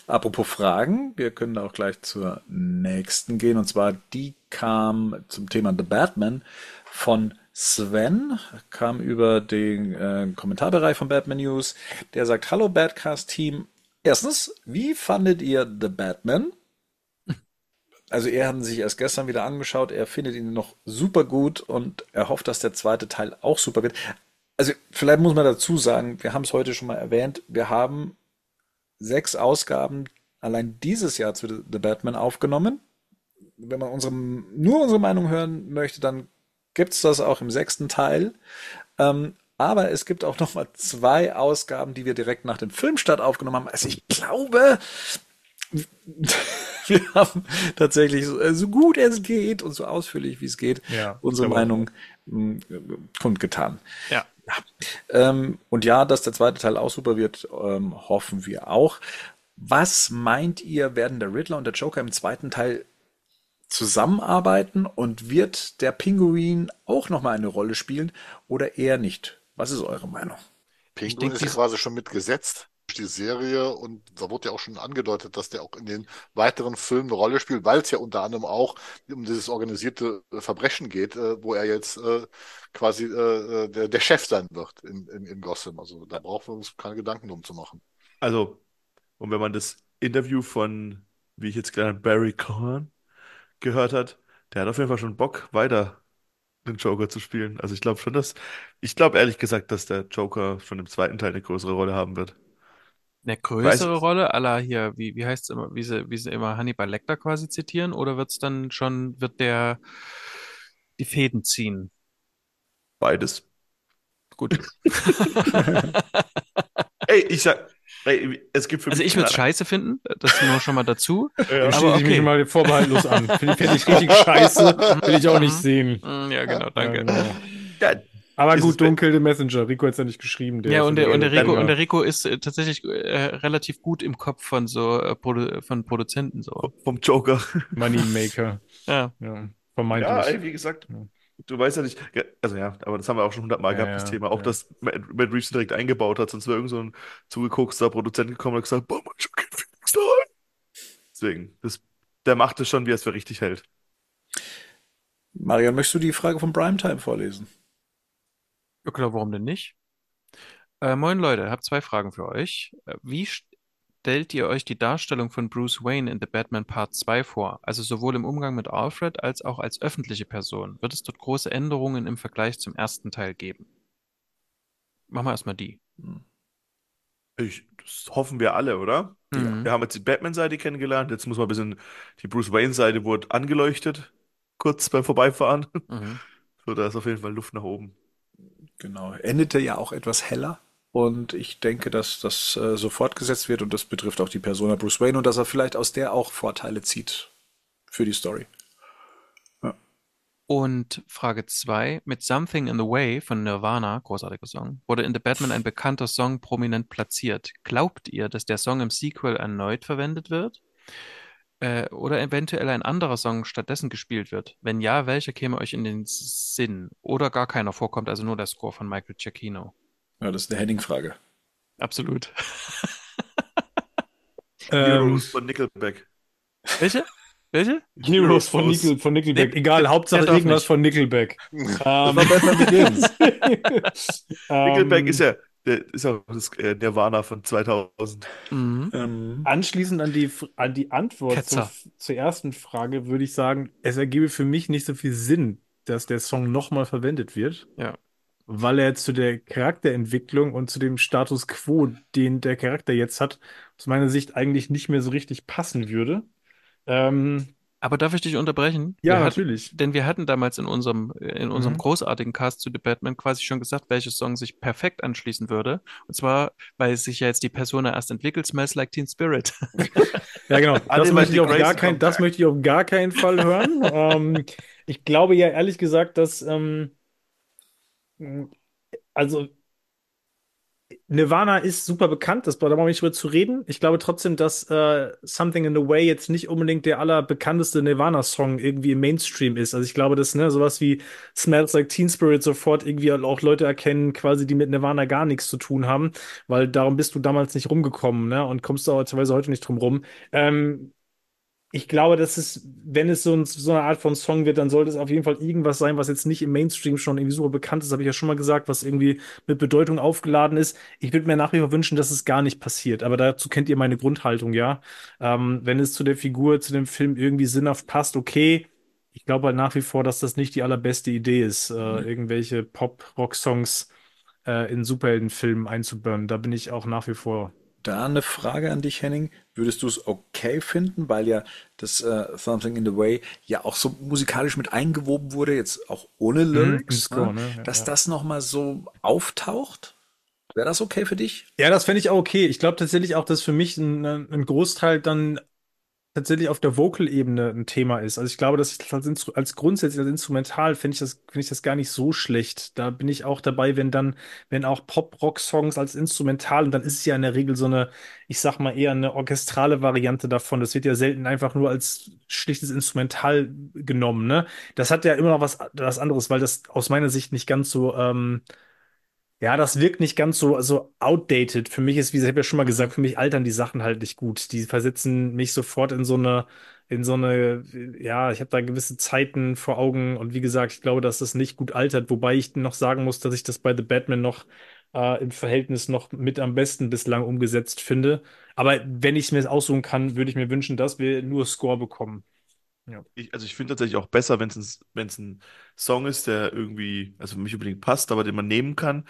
Apropos Fragen, wir können da auch gleich zur nächsten gehen. Und zwar, die kam zum Thema The Batman von Sven, kam über den äh, Kommentarbereich von Batman News. Der sagt, hallo Badcast-Team. Erstens, wie fandet ihr The Batman? Also er hat ihn sich erst gestern wieder angeschaut. Er findet ihn noch super gut und er hofft, dass der zweite Teil auch super wird. Also vielleicht muss man dazu sagen, wir haben es heute schon mal erwähnt, wir haben sechs Ausgaben allein dieses Jahr zu The Batman aufgenommen. Wenn man unsere, nur unsere Meinung hören möchte, dann gibt's das auch im sechsten Teil. Ähm, aber es gibt auch noch mal zwei Ausgaben, die wir direkt nach dem Filmstart aufgenommen haben. Also ich glaube, wir haben tatsächlich so, äh, so gut es geht und so ausführlich wie es geht Ja, unsere. Meinung mh, kundgetan. ja. Ähm, und ja, dass der zweite Teil auch super wird, ähm, hoffen wir auch. Was meint ihr, werden der Riddler und der Joker im zweiten Teil zusammenarbeiten und wird der Pinguin auch nochmal eine Rolle spielen oder eher nicht? Was ist eure Meinung? Pinguin ist quasi schon mitgesetzt durch die Serie und da wurde ja auch schon angedeutet, dass der auch in den weiteren Filmen eine Rolle spielt, weil es ja unter anderem auch um dieses organisierte äh, Verbrechen geht, äh, wo er jetzt äh, quasi äh, der, der Chef sein wird in, in, in Gotham. Also da brauchen wir uns keine Gedanken drum zu machen. Also, und wenn man das Interview von, wie ich jetzt habe, Barry Cohen gehört hat, der hat auf jeden Fall schon Bock, weiter den Joker zu spielen. Also ich glaube schon, dass, ich glaube ehrlich gesagt, dass der Joker von dem zweiten Teil eine größere Rolle haben wird. Eine Weiß größere ich. Rolle, à la hier, wie, wie heißt es immer, wie sie, wie sie immer Hannibal Lecter quasi zitieren, oder wird es dann schon, wird der die Fäden ziehen? Beides. Gut. Ey, ich sag, es gibt für Also mich ich würde es scheiße finden, das nur schon mal dazu. Ja. Aber schließe ich mich okay. mal vorbehaltlos an. Finde find ich richtig scheiße. Will ich auch nicht sehen. Mm, Ja, genau, danke. Ja, genau. Aber gut, es- Dunkel, der Messenger. Rico hat es ja nicht geschrieben. Ja, und der, und der Rico, und der Rico ist äh, tatsächlich äh, relativ gut im Kopf von so äh, Produ von Produzenten so. vom Joker. Moneymaker. Ja. Ja, vermeintlich. Ja, ey, wie gesagt, Ja. Du weißt ja nicht, also ja, aber das haben wir auch schon hundertmal Ja, gehabt, das ja, Thema. Auch, ja. dass Matt, Matt Reeves direkt eingebaut hat, sonst wäre irgend so ein zugekokster Produzent gekommen und hat gesagt, boah, man, hab kein da rein. Deswegen, das, der macht es schon, wie er es für richtig hält. Marian, möchtest du die Frage von Primetime vorlesen? Ja, klar, warum denn nicht? Äh, moin Leute, ich habe zwei Fragen für euch. Äh, Wie stellt ihr euch die Darstellung von Bruce Wayne in The Batman Part 2 vor? Also sowohl im Umgang mit Alfred als auch als öffentliche Person. Wird es dort große Änderungen im Vergleich zum ersten Teil geben? Machen wir erstmal die. Ich, das hoffen wir alle, oder? Mhm. Wir haben jetzt die Batman-Seite kennengelernt, jetzt muss man ein bisschen, die Bruce Wayne-Seite wurde angeleuchtet, kurz beim Vorbeifahren. Mhm. So, da ist auf jeden Fall Luft nach oben. Genau. Endete ja auch etwas heller. Und ich denke, dass das äh, so fortgesetzt wird und das betrifft auch die Persona Bruce Wayne und dass er vielleicht aus der auch Vorteile zieht für die Story. Und Frage 2. Mit Something in the Way von Nirvana, großartiger Song, wurde in The Batman ein bekannter Song prominent platziert. Glaubt ihr, dass der Song im Sequel erneut verwendet wird? Äh, oder eventuell ein anderer Song stattdessen gespielt wird? Wenn ja, welcher käme euch in den Sinn? Oder gar keiner vorkommt, also nur der Score von Michael Giacchino? Ja, das ist eine Henning-Frage. Absolut. Ähm, Heroes von Nickelback. Welche? Welche? Heroes von. Nickel, von Nickelback. Nee, Egal, Hauptsache irgendwas nicht. von Nickelback. Das Ähm, war Batman Begins. Nickelback ähm, ist ja, der ist auch das äh, Nirvana von 2000. Mhm. ähm, Anschließend an die, an die Antwort zur, zur ersten Frage würde ich sagen, es ergebe für mich nicht so viel Sinn, dass der Song nochmal verwendet wird, Ja. Weil er zu der Charakterentwicklung und zu dem Status quo, den der Charakter jetzt hat, aus meiner Sicht eigentlich nicht mehr so richtig passen würde. Ähm, Aber darf ich dich unterbrechen? ja, Wir hatten, natürlich. Denn wir hatten damals in unserem, in unserem Mhm. großartigen Cast zu The Batman quasi schon gesagt, welcher Song sich perfekt anschließen würde. Und zwar, weil sich ja jetzt die Persona erst entwickelt, Smells Like Teen Spirit. Ja, genau. Das möchte ich auf gar kein, das möchte ich auf gar keinen Fall hören. ähm, ich glaube ja ehrlich gesagt, dass ähm, also Nirvana ist super bekannt, das, da brauchen wir nicht drüber zu reden. Ich glaube trotzdem, dass äh, Something in the Way jetzt nicht unbedingt der allerbekannteste Nirvana-Song irgendwie im Mainstream ist. Also ich glaube, dass ne, sowas wie Smells Like Teen Spirit sofort irgendwie auch Leute erkennen, quasi, die mit Nirvana gar nichts zu tun haben, weil darum bist du damals nicht rumgekommen, ne? Und kommst auch teilweise heute nicht drum rum. Ähm, ich glaube, dass es, wenn es so, ein, so eine Art von Song wird, dann sollte es auf jeden Fall irgendwas sein, was jetzt nicht im Mainstream schon irgendwie super bekannt ist, habe ich ja schon mal gesagt, was irgendwie mit Bedeutung aufgeladen ist. Ich würde mir nach wie vor wünschen, dass es gar nicht passiert. Aber dazu kennt ihr meine Grundhaltung, ja. Ähm, wenn es zu der Figur, zu dem Film irgendwie sinnhaft passt, okay. Ich glaube halt nach wie vor, dass das nicht die allerbeste Idee ist, äh, irgendwelche Pop-Rock-Songs äh, in Superheldenfilmen einzubauen. Da bin ich auch nach wie vor Da eine Frage an dich, Henning. Würdest du es okay finden, weil ja das äh, Something in the Way ja auch so musikalisch mit eingewoben wurde, jetzt auch ohne Lyrics, im Score, ne? ne? Ja, dass ja. das nochmal so auftaucht? Wäre das okay für dich? Ja, das fände ich auch okay. Ich glaube tatsächlich auch, dass für mich ein, ein Großteil dann tatsächlich auf der Vocal-Ebene ein Thema ist. Also ich glaube, dass ich als, als grundsätzlich als Instrumental finde ich das, finde ich das gar nicht so schlecht. Da bin ich auch dabei, wenn dann, wenn auch Pop-Rock-Songs als Instrumental, und dann ist es ja in der Regel so eine, ich sag mal eher eine orchestrale Variante davon. Das wird ja selten einfach nur als schlichtes Instrumental genommen, ne? Das hat ja immer noch was, was anderes, weil das aus meiner Sicht nicht ganz so, ähm, ja, das wirkt nicht ganz so, so outdated. Für mich ist, wie ich habe ja schon mal gesagt, für mich altern die Sachen halt nicht gut. Die versetzen mich sofort in so eine, in so eine, ja, ich habe da gewisse Zeiten vor Augen und wie gesagt, ich glaube, dass das nicht gut altert, wobei ich noch sagen muss, dass ich das bei The Batman noch äh, im Verhältnis noch mit am besten bislang umgesetzt finde. Aber wenn ich es mir aussuchen kann, würde ich mir wünschen, dass wir nur Score bekommen. Ich, also ich finde tatsächlich auch besser, wenn es ein, ein Song ist, der irgendwie, also nicht unbedingt passt, aber den man nehmen kann,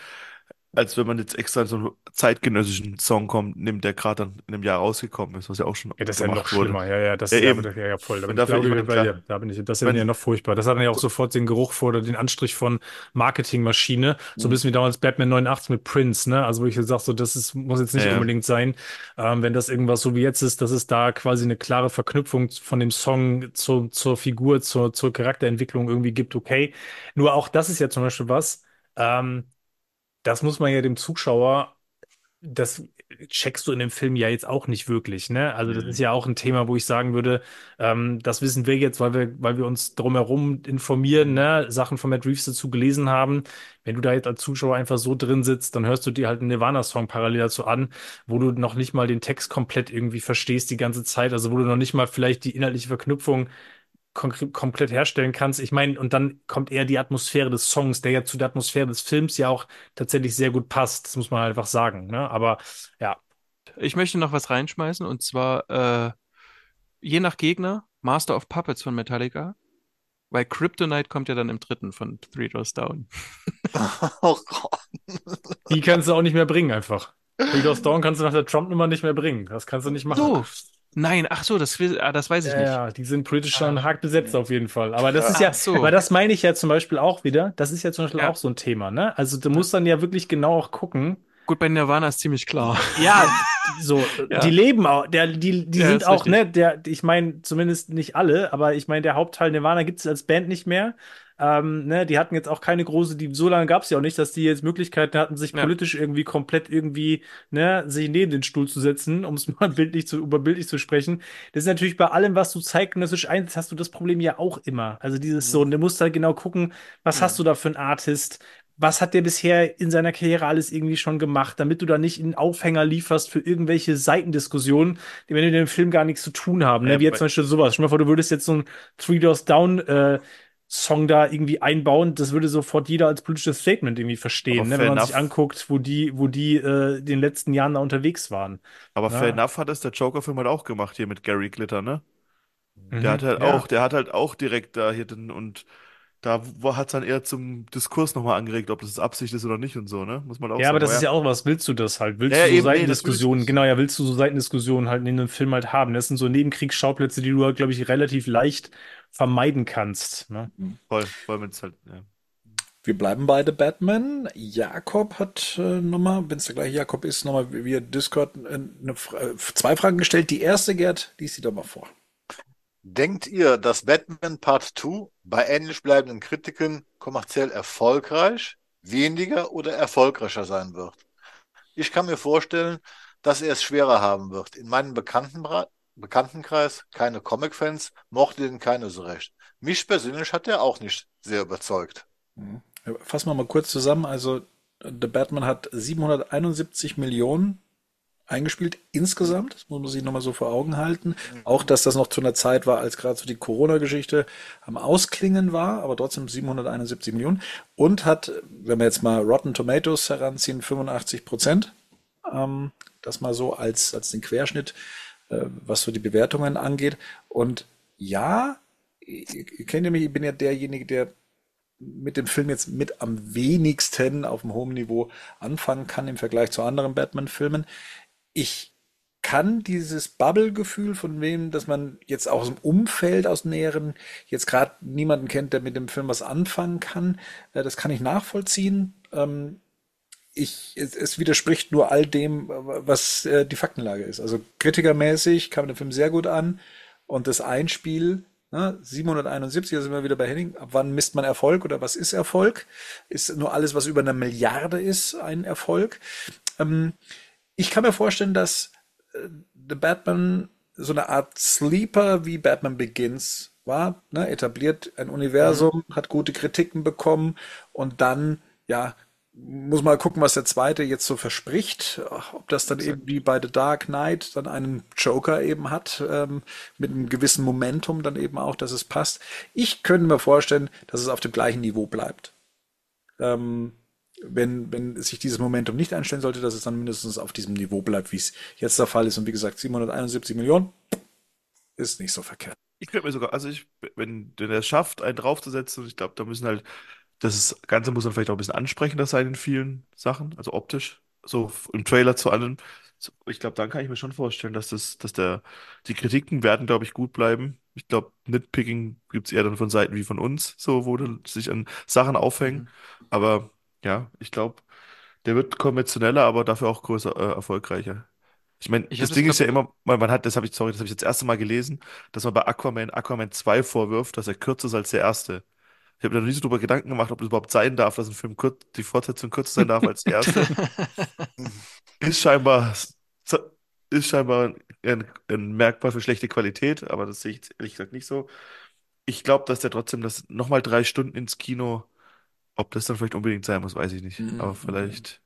als wenn man jetzt extra so einen zeitgenössischen Song kommt, nimmt, der gerade dann in einem Jahr rausgekommen ist, was ja auch schon Ja, das ist ja noch gemacht wurde. schlimmer. Ja, ja, das Ja, ist ja, eben. ja, ja, voll. Da bin ich, glaube ich meine, bei dir. Da bin ich, das ist ja noch furchtbar. Das hat dann ja auch sofort den Geruch vor oder den Anstrich von Marketingmaschine. So ein bisschen wie damals Batman 89 mit Prince, ne? Also, wo ich sage, so, das ist, muss jetzt nicht ja. unbedingt sein. Ähm, wenn das irgendwas so wie jetzt ist, dass es da quasi eine klare Verknüpfung von dem Song zu, zur Figur, zur, zur Charakterentwicklung irgendwie gibt, okay. Nur auch das ist ja zum Beispiel was, ähm, das muss man ja dem Zuschauer das checkst du in dem Film ja jetzt auch nicht wirklich, ne? Also das ist ja auch ein Thema, wo ich sagen würde, ähm, das wissen wir jetzt, weil wir, weil wir uns drumherum informieren, ne? Sachen von Matt Reeves dazu gelesen haben. Wenn du da jetzt als Zuschauer einfach so drin sitzt, dann hörst du dir halt einen Nirvana-Song parallel dazu an, wo du noch nicht mal den Text komplett irgendwie verstehst die ganze Zeit, also wo du noch nicht mal vielleicht die inhaltliche Verknüpfung komplett herstellen kannst. Ich meine, und dann kommt eher die Atmosphäre des Songs, der ja zu der Atmosphäre des Films ja auch tatsächlich sehr gut passt. Das muss man halt einfach sagen. Ne? Aber ja, Ich möchte noch was reinschmeißen und zwar äh, je nach Gegner Master of Puppets von Metallica, weil Kryptonite kommt ja dann im dritten von Three Doors Down. Oh Gott. die kannst du auch nicht mehr bringen einfach. Three of Dawn kannst du nach der Trump-Nummer nicht mehr bringen. Das kannst du nicht machen. So, nein, ach so, das, will- ah, das weiß ich Ja, nicht. ja, die sind politisch schon hart besetzt auf jeden Fall. Aber das ist ja, so. aber das meine ich ja zum Beispiel auch wieder. Das ist ja zum Beispiel Ja. auch so ein Thema, ne? Also du musst dann ja wirklich genau auch gucken. Gut, bei Nirvana ist ziemlich klar. Ja, so, die leben auch, der, die, die sind auch, richtig. ne, der, ich meine, zumindest nicht alle, aber ich meine, der Hauptteil Nirvana gibt es als Band nicht mehr. Ähm, ne, die hatten jetzt auch keine große, die, so lange gab es ja auch nicht, dass die jetzt Möglichkeiten hatten, sich Ja. politisch irgendwie komplett irgendwie, ne, sich neben den Stuhl zu setzen, um es mal bildlich zu, über bildlich zu sprechen. Das ist natürlich bei allem, was du zeitgenössisch einsetzt, hast du das Problem ja auch immer. Also dieses so, du musst halt genau gucken, was hast du da für einen Artist? Was hat der bisher in seiner Karriere alles irgendwie schon gemacht, damit du da nicht einen Aufhänger lieferst für irgendwelche Seitendiskussionen, die mit dem Film gar nichts zu tun haben. Ne? Wie jetzt zum Beispiel sowas. Stell dir mal vor, du würdest jetzt so ein Three Doors Down äh, Song da irgendwie einbauen, das würde sofort jeder als politisches Statement irgendwie verstehen, ne? wenn man sich enough. anguckt, wo die, wo die äh, in den letzten Jahren da unterwegs waren. Aber Ja. fair enough hat es der Joker-Film halt auch gemacht hier mit Gary Glitter, ne? Der Mhm. hat halt Ja. auch, der hat halt auch direkt da hier den, und da hat es dann eher zum Diskurs nochmal angeregt, ob das Absicht ist oder nicht und so, ne? Muss man auch Ja, aber sagen. das ist ja auch was. Willst du das halt? Willst Ja, du so eben, nee, Seitendiskussionen? natürlich. genau, ja, willst du so Seitendiskussionen halt in einem Film halt haben? Das sind so Nebenkriegsschauplätze, die du halt, glaube ich, relativ leicht vermeiden kannst. Ne? voll, voll mit halt, ja. Wir bleiben bei The Batman. Jakob hat äh, nochmal, wenn es der gleiche Jakob ist, nochmal via Discord äh, eine, äh, zwei Fragen gestellt. Die erste, Gerd, lies sie doch mal vor. Denkt ihr, dass Batman Part 2 bei ähnlich bleibenden Kritiken kommerziell erfolgreich, weniger oder erfolgreicher sein wird? Ich kann mir vorstellen, dass er es schwerer haben wird. In meinem Bekanntenbra- Bekanntenkreis, keine Comic-Fans, mochte den keine so recht. Mich persönlich hat er auch nicht sehr überzeugt. Mhm. Fassen wir mal kurz zusammen. Also, The Batman hat 771 Millionen eingespielt insgesamt. Das muss man sich nochmal so vor Augen halten. Auch, dass das noch zu einer Zeit war, als gerade so die Corona-Geschichte am Ausklingen war, aber trotzdem 771 Millionen. Und hat, wenn wir jetzt mal Rotten Tomatoes heranziehen, 85 Prozent. Ähm, das mal so als, als den Querschnitt, äh, was so die Bewertungen angeht. Und ja, ihr, kennt ja mich, ich bin ja derjenige, der mit dem Film jetzt mit am wenigsten auf dem hohen Niveau anfangen kann im Vergleich zu anderen Batman-Filmen. Ich kann dieses Bubble-Gefühl von wem, dass man jetzt auch aus dem Umfeld, aus Näheren, jetzt gerade niemanden kennt, der mit dem Film was anfangen kann, äh, das kann ich nachvollziehen. Ähm, ich, es, widerspricht nur all dem, was äh, die Faktenlage ist. Also kritikermäßig kam der Film sehr gut an und das Einspiel, ne, 771, da sind wir wieder bei Henning. Ab wann misst man Erfolg oder was ist Erfolg? Ist nur alles, was über eine Milliarde ist, ein Erfolg? Ähm, ich kann mir vorstellen, dass äh, The Batman so eine Art Sleeper wie Batman Begins war, ne, etabliert ein Universum, hat gute Kritiken bekommen und dann, ja, muss mal gucken, was der zweite jetzt so verspricht. Ob das dann eben wie bei The Dark Knight dann einen Joker eben hat, ähm, mit einem gewissen Momentum dann eben auch, dass es passt. Ich könnte mir vorstellen, dass es auf dem gleichen Niveau bleibt. Ähm, wenn, wenn sich dieses Momentum nicht einstellen sollte, dass es dann mindestens auf diesem Niveau bleibt, wie es jetzt der Fall ist. Und wie gesagt, 771 Millionen ist nicht so verkehrt. Ich könnte mir sogar, also ich, wenn der es schafft, einen draufzusetzen, und ich glaube, da müssen halt, das Ganze muss dann vielleicht auch ein bisschen ansprechender sein in vielen Sachen, also optisch, so im Trailer zu allem. So, Ich glaube, dann kann ich mir schon vorstellen, dass das, dass der, die Kritiken werden, glaube ich, gut bleiben. Ich glaube, Nitpicking gibt es eher dann von Seiten wie von uns, so, wo dann sich an Sachen aufhängen. Mhm. Aber ja, ich glaube, der wird konventioneller, aber dafür auch größer, äh, erfolgreicher. Ich meine, Ich habe das Ding ist ja immer, man, man hat, das habe ich, sorry, das habe ich jetzt das erste Mal gelesen, dass man bei Aquaman Aquaman 2 vorwirft, dass er kürzer ist als der erste. Ich habe mir noch nie so drüber Gedanken gemacht, ob das überhaupt sein darf, dass ein Film kur die Fortsetzung kürzer sein darf als der erste. Ist scheinbar, ist scheinbar ein, ein Merkmal für schlechte Qualität, aber das sehe ich ehrlich gesagt nicht so. Ich glaube, dass der trotzdem das nochmal drei Stunden ins Kino, ob das dann vielleicht unbedingt sein muss, weiß ich nicht. Aber Mhm. vielleicht.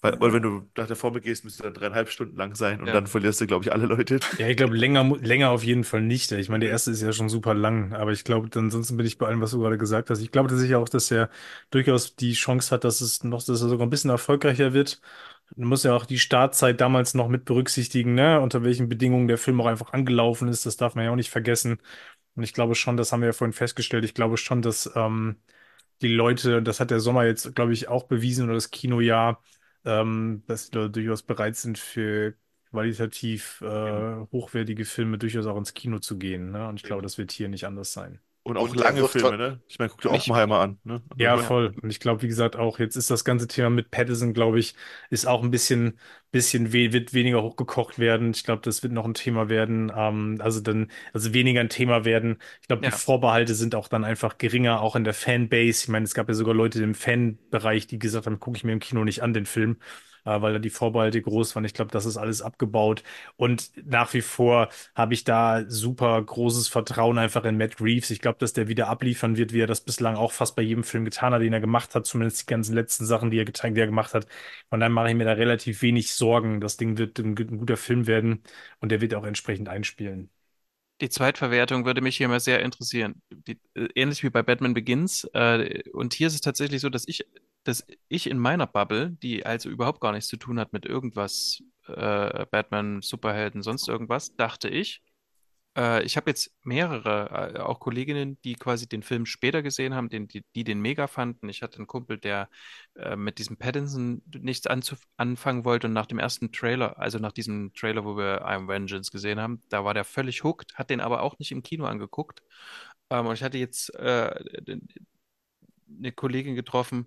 Weil, weil wenn du nach der Formel gehst, müsste dann dreieinhalb Stunden lang sein und Ja. dann verlierst du, glaube ich, alle Leute. Ja, ich glaube, länger, länger auf jeden Fall nicht. Ich meine, der erste ist ja schon super lang, aber ich glaube, ansonsten bin ich bei allem, was du gerade gesagt hast. Ich glaube tatsächlich auch, dass er durchaus die Chance hat, dass es noch, dass er sogar ein bisschen erfolgreicher wird. Man muss ja auch die Startzeit damals noch mit berücksichtigen, ne? Unter welchen Bedingungen der Film auch einfach angelaufen ist. Das darf man ja auch nicht vergessen. Und ich glaube schon, das haben wir ja vorhin festgestellt. Ich glaube schon, dass ähm, die Leute, das hat der Sommer jetzt, glaube ich, auch bewiesen oder das Kinojahr, ähm, dass die Leute durchaus bereit sind, für qualitativ äh, hochwertige Filme durchaus auch ins Kino zu gehen. Ne? Und ich glaube, das wird hier nicht anders sein. Und auch Und lange Filme, ne? Ich meine, guck dir Ich- Oppenheimer an, ne? Ja, voll. Und ich glaube, wie gesagt, auch jetzt ist das ganze Thema mit Pattinson, glaube ich, ist auch ein bisschen, bisschen we wird weniger hochgekocht werden. Ich glaube, das wird noch ein Thema werden. Ähm, also dann, also weniger ein Thema werden. Ich glaube, die Ja. Vorbehalte sind auch dann einfach geringer, auch in der Fanbase. Ich meine, es gab ja sogar Leute im Fanbereich, die gesagt haben, gucke ich mir im Kino nicht an, den Film, weil da die Vorbehalte groß waren. Ich glaube, das ist alles abgebaut. Und nach wie vor habe ich da super großes Vertrauen einfach in Matt Reeves. Ich glaube, dass der wieder abliefern wird, wie er das bislang auch fast bei jedem Film getan hat, den er gemacht hat, zumindest die ganzen letzten Sachen, die er getan, die er gemacht hat. Von daher mache ich mir da relativ wenig Sorgen. Das Ding wird ein, ein guter Film werden und der wird auch entsprechend einspielen. Die Zweitverwertung würde mich hier mal sehr interessieren. Die, äh, ähnlich wie bei Batman Begins. Äh, und hier ist es tatsächlich so, dass ich, dass ich in meiner Bubble, die also überhaupt gar nichts zu tun hat mit irgendwas, äh, Batman, Superhelden, sonst irgendwas, dachte ich, äh, ich habe jetzt mehrere, äh, auch Kolleginnen, die quasi den Film später gesehen haben, den, die, die den mega fanden. Ich hatte einen Kumpel, der äh, mit diesem Pattinson nichts anfangen wollte und nach dem ersten Trailer, also nach diesem Trailer, wo wir I'm Vengeance gesehen haben, da war der völlig hooked, hat den aber auch nicht im Kino angeguckt. Ähm, und ich hatte jetzt äh, eine Kollegin getroffen,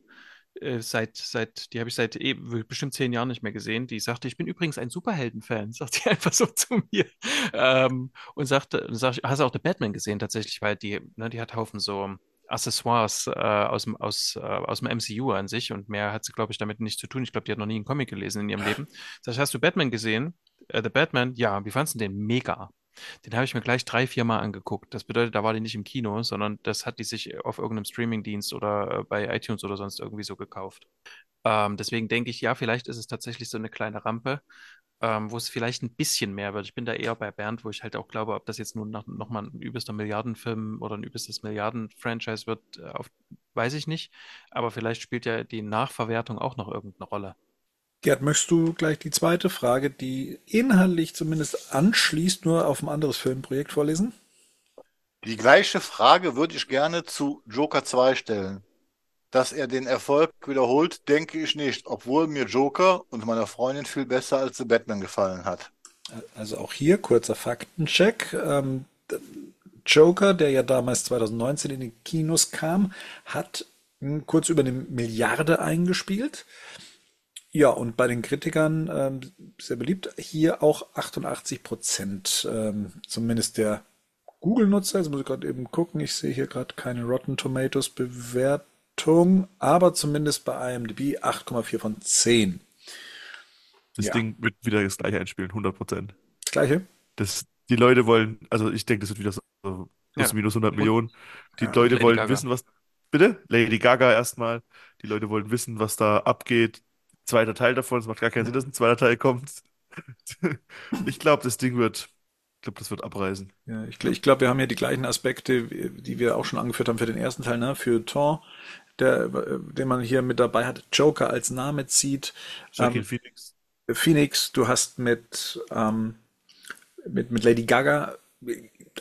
äh, seit, seit, die habe ich seit eh, bestimmt zehn Jahren nicht mehr gesehen, die sagte, ich bin übrigens ein Superhelden-Fan, sagt sie einfach so zu mir. Ähm, und sagte, sag hast du auch The Batman gesehen tatsächlich, weil die, ne, die hat Haufen so Accessoires äh, aus dem, aus, äh, aus dem MCU an sich und mehr hat sie, glaube ich, damit nichts zu tun. Ich glaube, die hat noch nie einen Comic gelesen in ihrem Leben. Sag ich, hast du Batman gesehen? Äh, The Batman? Ja, wie fandest du den? Mega. Den habe ich mir gleich drei, vier Mal angeguckt. Das bedeutet, da war die nicht im Kino, sondern das hat die sich auf irgendeinem Streamingdienst oder äh, bei iTunes oder sonst irgendwie so gekauft. Ähm, deswegen denke ich, ja, vielleicht ist es tatsächlich so eine kleine Rampe, ähm, wo es vielleicht ein bisschen mehr wird. Ich bin da eher bei Bernd, wo ich halt auch glaube, ob das jetzt nun noch, noch ein übelster Milliardenfilm oder ein übelstes Milliarden-Franchise wird, äh, auf, weiß ich nicht. Aber vielleicht spielt ja die Nachverwertung auch noch irgendeine Rolle. Gerd, möchtest du gleich die zweite Frage, die inhaltlich zumindest anschließt, nur auf ein anderes Filmprojekt vorlesen? Die gleiche Frage würde ich gerne zu Joker 2 stellen. Dass er den Erfolg wiederholt, denke ich nicht, obwohl mir Joker und meiner Freundin viel besser als The Batman gefallen hat. Also auch hier kurzer Faktencheck. Ähm, Joker, der ja damals 2019 in die Kinos kam, hat kurz über eine Milliarde eingespielt. Ja, und bei den Kritikern ähm, sehr beliebt. Hier auch 88 Prozent, ähm, zumindest der Google-Nutzer. Jetzt muss ich gerade eben gucken. Ich sehe hier gerade keine Rotten Tomatoes Bewertung, aber zumindest bei IMDb 8,4 von 10. Das Ja. Ding wird wieder das gleiche einspielen, 100 Prozent. Das gleiche. Das, die Leute wollen, also ich denke, das wird wieder so plus Ja. minus 100 Millionen. Die Ja. Leute Lady wollen Gaga. wissen, was, bitte? Lady Gaga erstmal. Die Leute wollen wissen, was da abgeht. Zweiter Teil davon. Es macht gar keinen Sinn, dass ein zweiter Teil kommt. Ich glaube, das Ding wird, ich glaube, das wird abreißen. Ja, ich, ich glaube, wir haben hier die gleichen Aspekte, die wir auch schon angeführt haben für den ersten Teil, ne? Für Thor, der, den man hier mit dabei hat, Joker als Name zieht. Joaquin Ähm, Phoenix. Phoenix, du hast mit, ähm, mit, mit Lady Gaga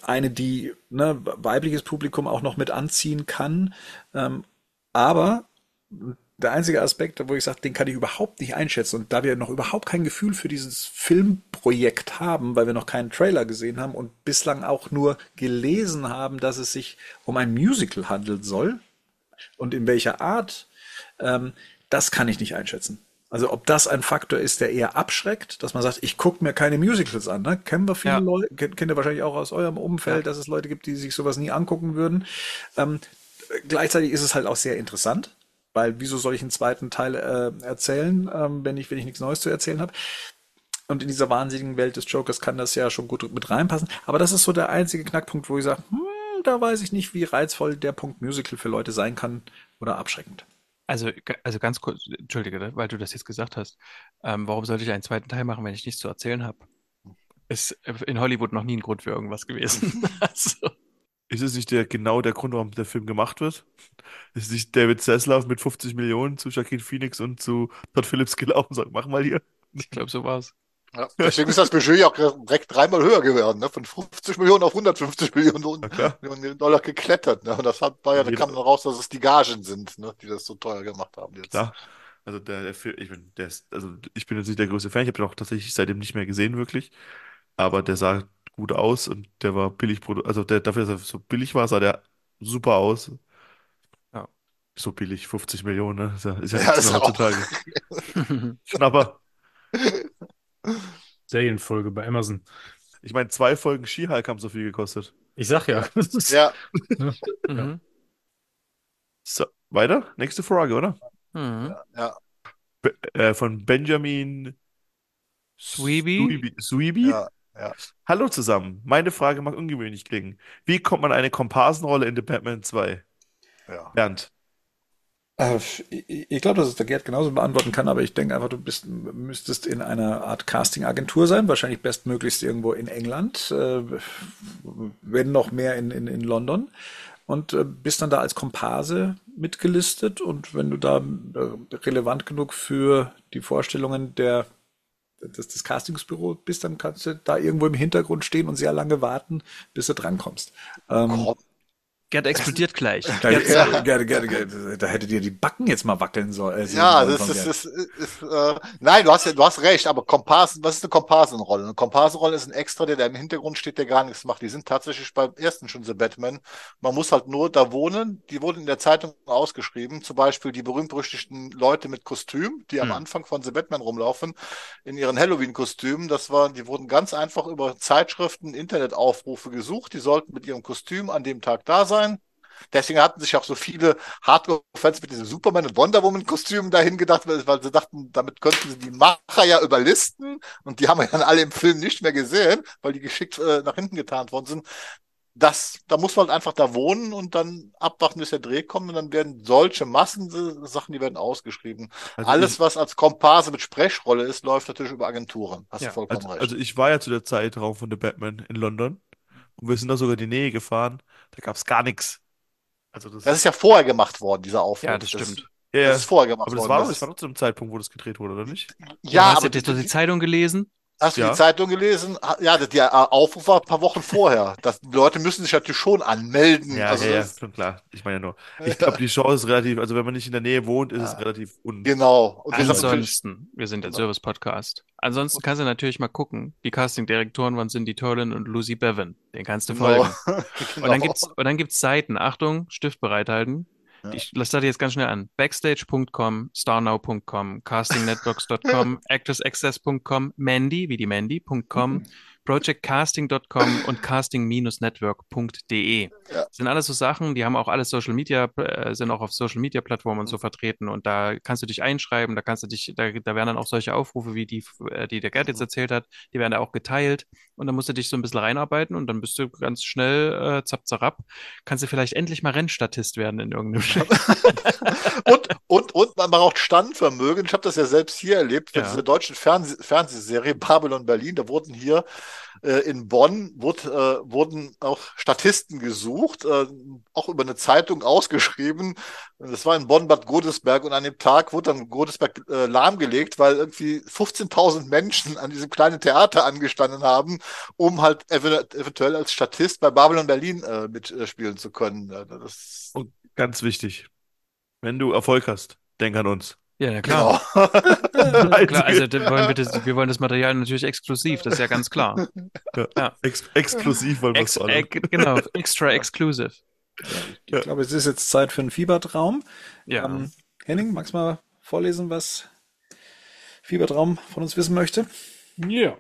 eine, die ne, weibliches Publikum auch noch mit anziehen kann. Ähm, aber der einzige Aspekt, wo ich sage, den kann ich überhaupt nicht einschätzen. Und da wir noch überhaupt kein Gefühl für dieses Filmprojekt haben, weil wir noch keinen Trailer gesehen haben und bislang auch nur gelesen haben, dass es sich um ein Musical handeln soll und in welcher Art, ähm, das kann ich nicht einschätzen. Also ob das ein Faktor ist, der eher abschreckt, dass man sagt, ich gucke mir keine Musicals an. Ne? Kennen wir viele Ja. Leute, kennt, kennt ihr wahrscheinlich auch aus eurem Umfeld, dass es Leute gibt, die sich sowas nie angucken würden. Ähm, gleichzeitig ist es halt auch sehr interessant, weil wieso soll ich einen zweiten Teil äh, erzählen, ähm, wenn ich wenn ich nichts Neues zu erzählen habe? Und in dieser wahnsinnigen Welt des Jokers kann das ja schon gut mit reinpassen. Aber das ist so der einzige Knackpunkt, wo ich sage, hm, da weiß ich nicht, wie reizvoll der Punkt Musical für Leute sein kann oder abschreckend. Also, also ganz kurz, entschuldige, ne, weil du das jetzt gesagt hast. Ähm, warum sollte ich einen zweiten Teil machen, wenn ich nichts zu erzählen habe? Ist äh, in Hollywood noch nie ein Grund für irgendwas gewesen. Also, Ist es nicht der, genau der Grund, warum der Film gemacht wird? Ist nicht David Zaslav mit 50 Millionen zu Joaquin Phoenix und zu Todd Phillips gelaufen und sagt, mach mal hier. ich glaube, so war's. Ja, deswegen ist das Budget ja auch direkt dreimal höher geworden, ne? Von 50 Millionen auf 150 Millionen. Millionen Dollar geklettert. Ne? Und das hat, war ja, da kam dann raus, dass es die Gagen sind, ne? die das so teuer gemacht haben jetzt. Klar. Also der, der Film, ich bin, der ist, also ich bin jetzt nicht der größte Fan, ich habe den auch tatsächlich seitdem nicht mehr gesehen, wirklich. Aber der sah gut aus und der war billig produ also der, dafür, dass er so billig war, sah der super aus. Ja. So billig, 50 Millionen, ne? Ist ja, ist ja Ja, nichts ist mehr auch- heutzutage. Schnapper. Serienfolge bei Amazon. Ich meine, zwei Folgen She-Hulk haben so viel gekostet. Ich sag ja. Ja, Mhm. So, weiter? Nächste Frage, oder? Mhm. ja, Be äh, von Benjamin Sweeby? Sweeby. Sweeby? ja, ja. Hallo zusammen. Meine Frage mag ungewöhnlich klingen. Wie kommt man eine Komparsenrolle in The Batman 2? ja. Bernd. Äh, ich glaube, dass es der Gerd genauso beantworten kann, aber ich denke einfach, du bist, müsstest in einer Art Casting-Agentur sein, wahrscheinlich bestmöglichst irgendwo in England, äh, wenn noch mehr in, in, in London. Und äh, bist dann da als Komparse mitgelistet und wenn du da relevant genug für die Vorstellungen der, des, des Castingsbüros bist, dann kannst du da irgendwo im Hintergrund stehen und sehr lange warten, bis du drankommst. Ähm, Gerd explodiert gleich. da, Gerd, ja, gerne, gerne, gerne, da hättet ihr die Backen jetzt mal wackeln sollen. Äh, Ja, das ist, Gerd. ist, ist, ist äh, nein, du hast ja, du hast recht, aber Komparsen, was ist eine Komparsenrolle? Eine Komparsenrolle ist ein Extra, der da im Hintergrund steht, der gar nichts macht. Die sind tatsächlich beim ersten schon The Batman. Man muss halt nur da wohnen. Die wurden in der Zeitung ausgeschrieben. Zum Beispiel die berühmt-berüchtigten Leute mit Kostüm, die am Hm. Anfang von The Batman rumlaufen, in ihren Halloween-Kostümen. Das war, die wurden ganz einfach über Zeitschriften, Internetaufrufe gesucht. Die sollten mit ihrem Kostüm an dem Tag da sein. Deswegen hatten sich auch so viele Hardcore-Fans mit diesem Superman- und Wonder Woman-Kostüm dahin gedacht, weil, sie dachten, damit könnten sie die Macher ja überlisten. Und die haben wir dann alle im Film nicht mehr gesehen, weil die geschickt äh, nach hinten getarnt worden sind. Das, da muss man halt einfach da wohnen und dann abwarten, bis der Dreh kommt. Und dann werden solche Massensachen, die werden ausgeschrieben. Also Alles, was als Komparse mit Sprechrolle ist, läuft natürlich über Agenturen. Hast Ja, du vollkommen also, recht. also ich war ja zu der Zeit Raum von The Batman in London und wir sind da sogar in die Nähe gefahren. Da gab es gar nichts. Also das, das ist ja vorher gemacht worden, dieser Aufruf. Ja, das stimmt. ja, Das ja. ist vorher gemacht Aber das worden. war, Das doch- ist- das war doch zu dem Zeitpunkt, wo das gedreht wurde, oder nicht? ja, hast aber du die, die Zeitung gelesen? Hast du Ja. die Zeitung gelesen? Ja, der der Aufruf war ein paar Wochen vorher. Das, die Leute müssen sich natürlich schon anmelden. Ja, also ja, ja, das, schon klar. Ich meine ja nur. Ich glaube, die Chance ist relativ, also wenn man nicht in der Nähe wohnt, ist es Ja. relativ un. genau. Und wir sind natürlich, Ansonsten, wir sind der Genau. Service-Podcast. Ansonsten kannst du natürlich mal gucken. Die Casting-Direktoren waren Cindy Tolan und Lucy Bevan. Den kannst du genau. folgen. genau. Und dann gibt's, und dann gibt's Seiten. Achtung, Stift bereithalten. Ja. Ich lasse das jetzt ganz schnell an. Backstage.com, starnow.com, castingnetworks.com, actorsaccess.com, Mandy, wie die Mandy.com, projectcasting.com und casting-network.de. Ja. Sind alles so Sachen, die haben auch alle Social Media, äh, sind auch auf Social Media Plattformen und so vertreten und da kannst du dich einschreiben, da kannst du dich, da, da werden dann auch solche Aufrufe wie die, äh, die der Gerd jetzt erzählt hat, die werden da auch geteilt und dann musst du dich so ein bisschen reinarbeiten und dann bist du ganz schnell äh, zapp, zarab, kannst du vielleicht endlich mal Rennstatist werden in irgendeinem Spiel. und, und, und man braucht Standvermögen. Ich habe das ja selbst hier erlebt, für Ja. diese deutsche Fernseh Fernsehserie Babylon Berlin. Da wurden hier äh, in Bonn wurde, äh, wurden auch Statisten gesucht, äh, auch über eine Zeitung ausgeschrieben. Das war in Bonn-Bad Godesberg und an dem Tag wurde dann Godesberg äh, lahmgelegt, weil irgendwie 15.000 Menschen an diesem kleinen Theater angestanden haben, um halt ev eventuell als Statist bei Babylon Berlin äh, mitspielen zu können. Das und ganz wichtig, wenn du Erfolg hast, denk an uns. Ja, na klar. Genau. klar also wollen wir, das, wir wollen das Material natürlich exklusiv, das ist ja ganz klar. Ja. ja. Ex exklusiv wollen wir es ex Genau, extra exclusive. Ja, ich ja. glaube, es ist jetzt Zeit für einen Fiebertraum. Ja. Ähm, Henning, magst du mal vorlesen, was Fiebertraum von uns wissen möchte? Ja.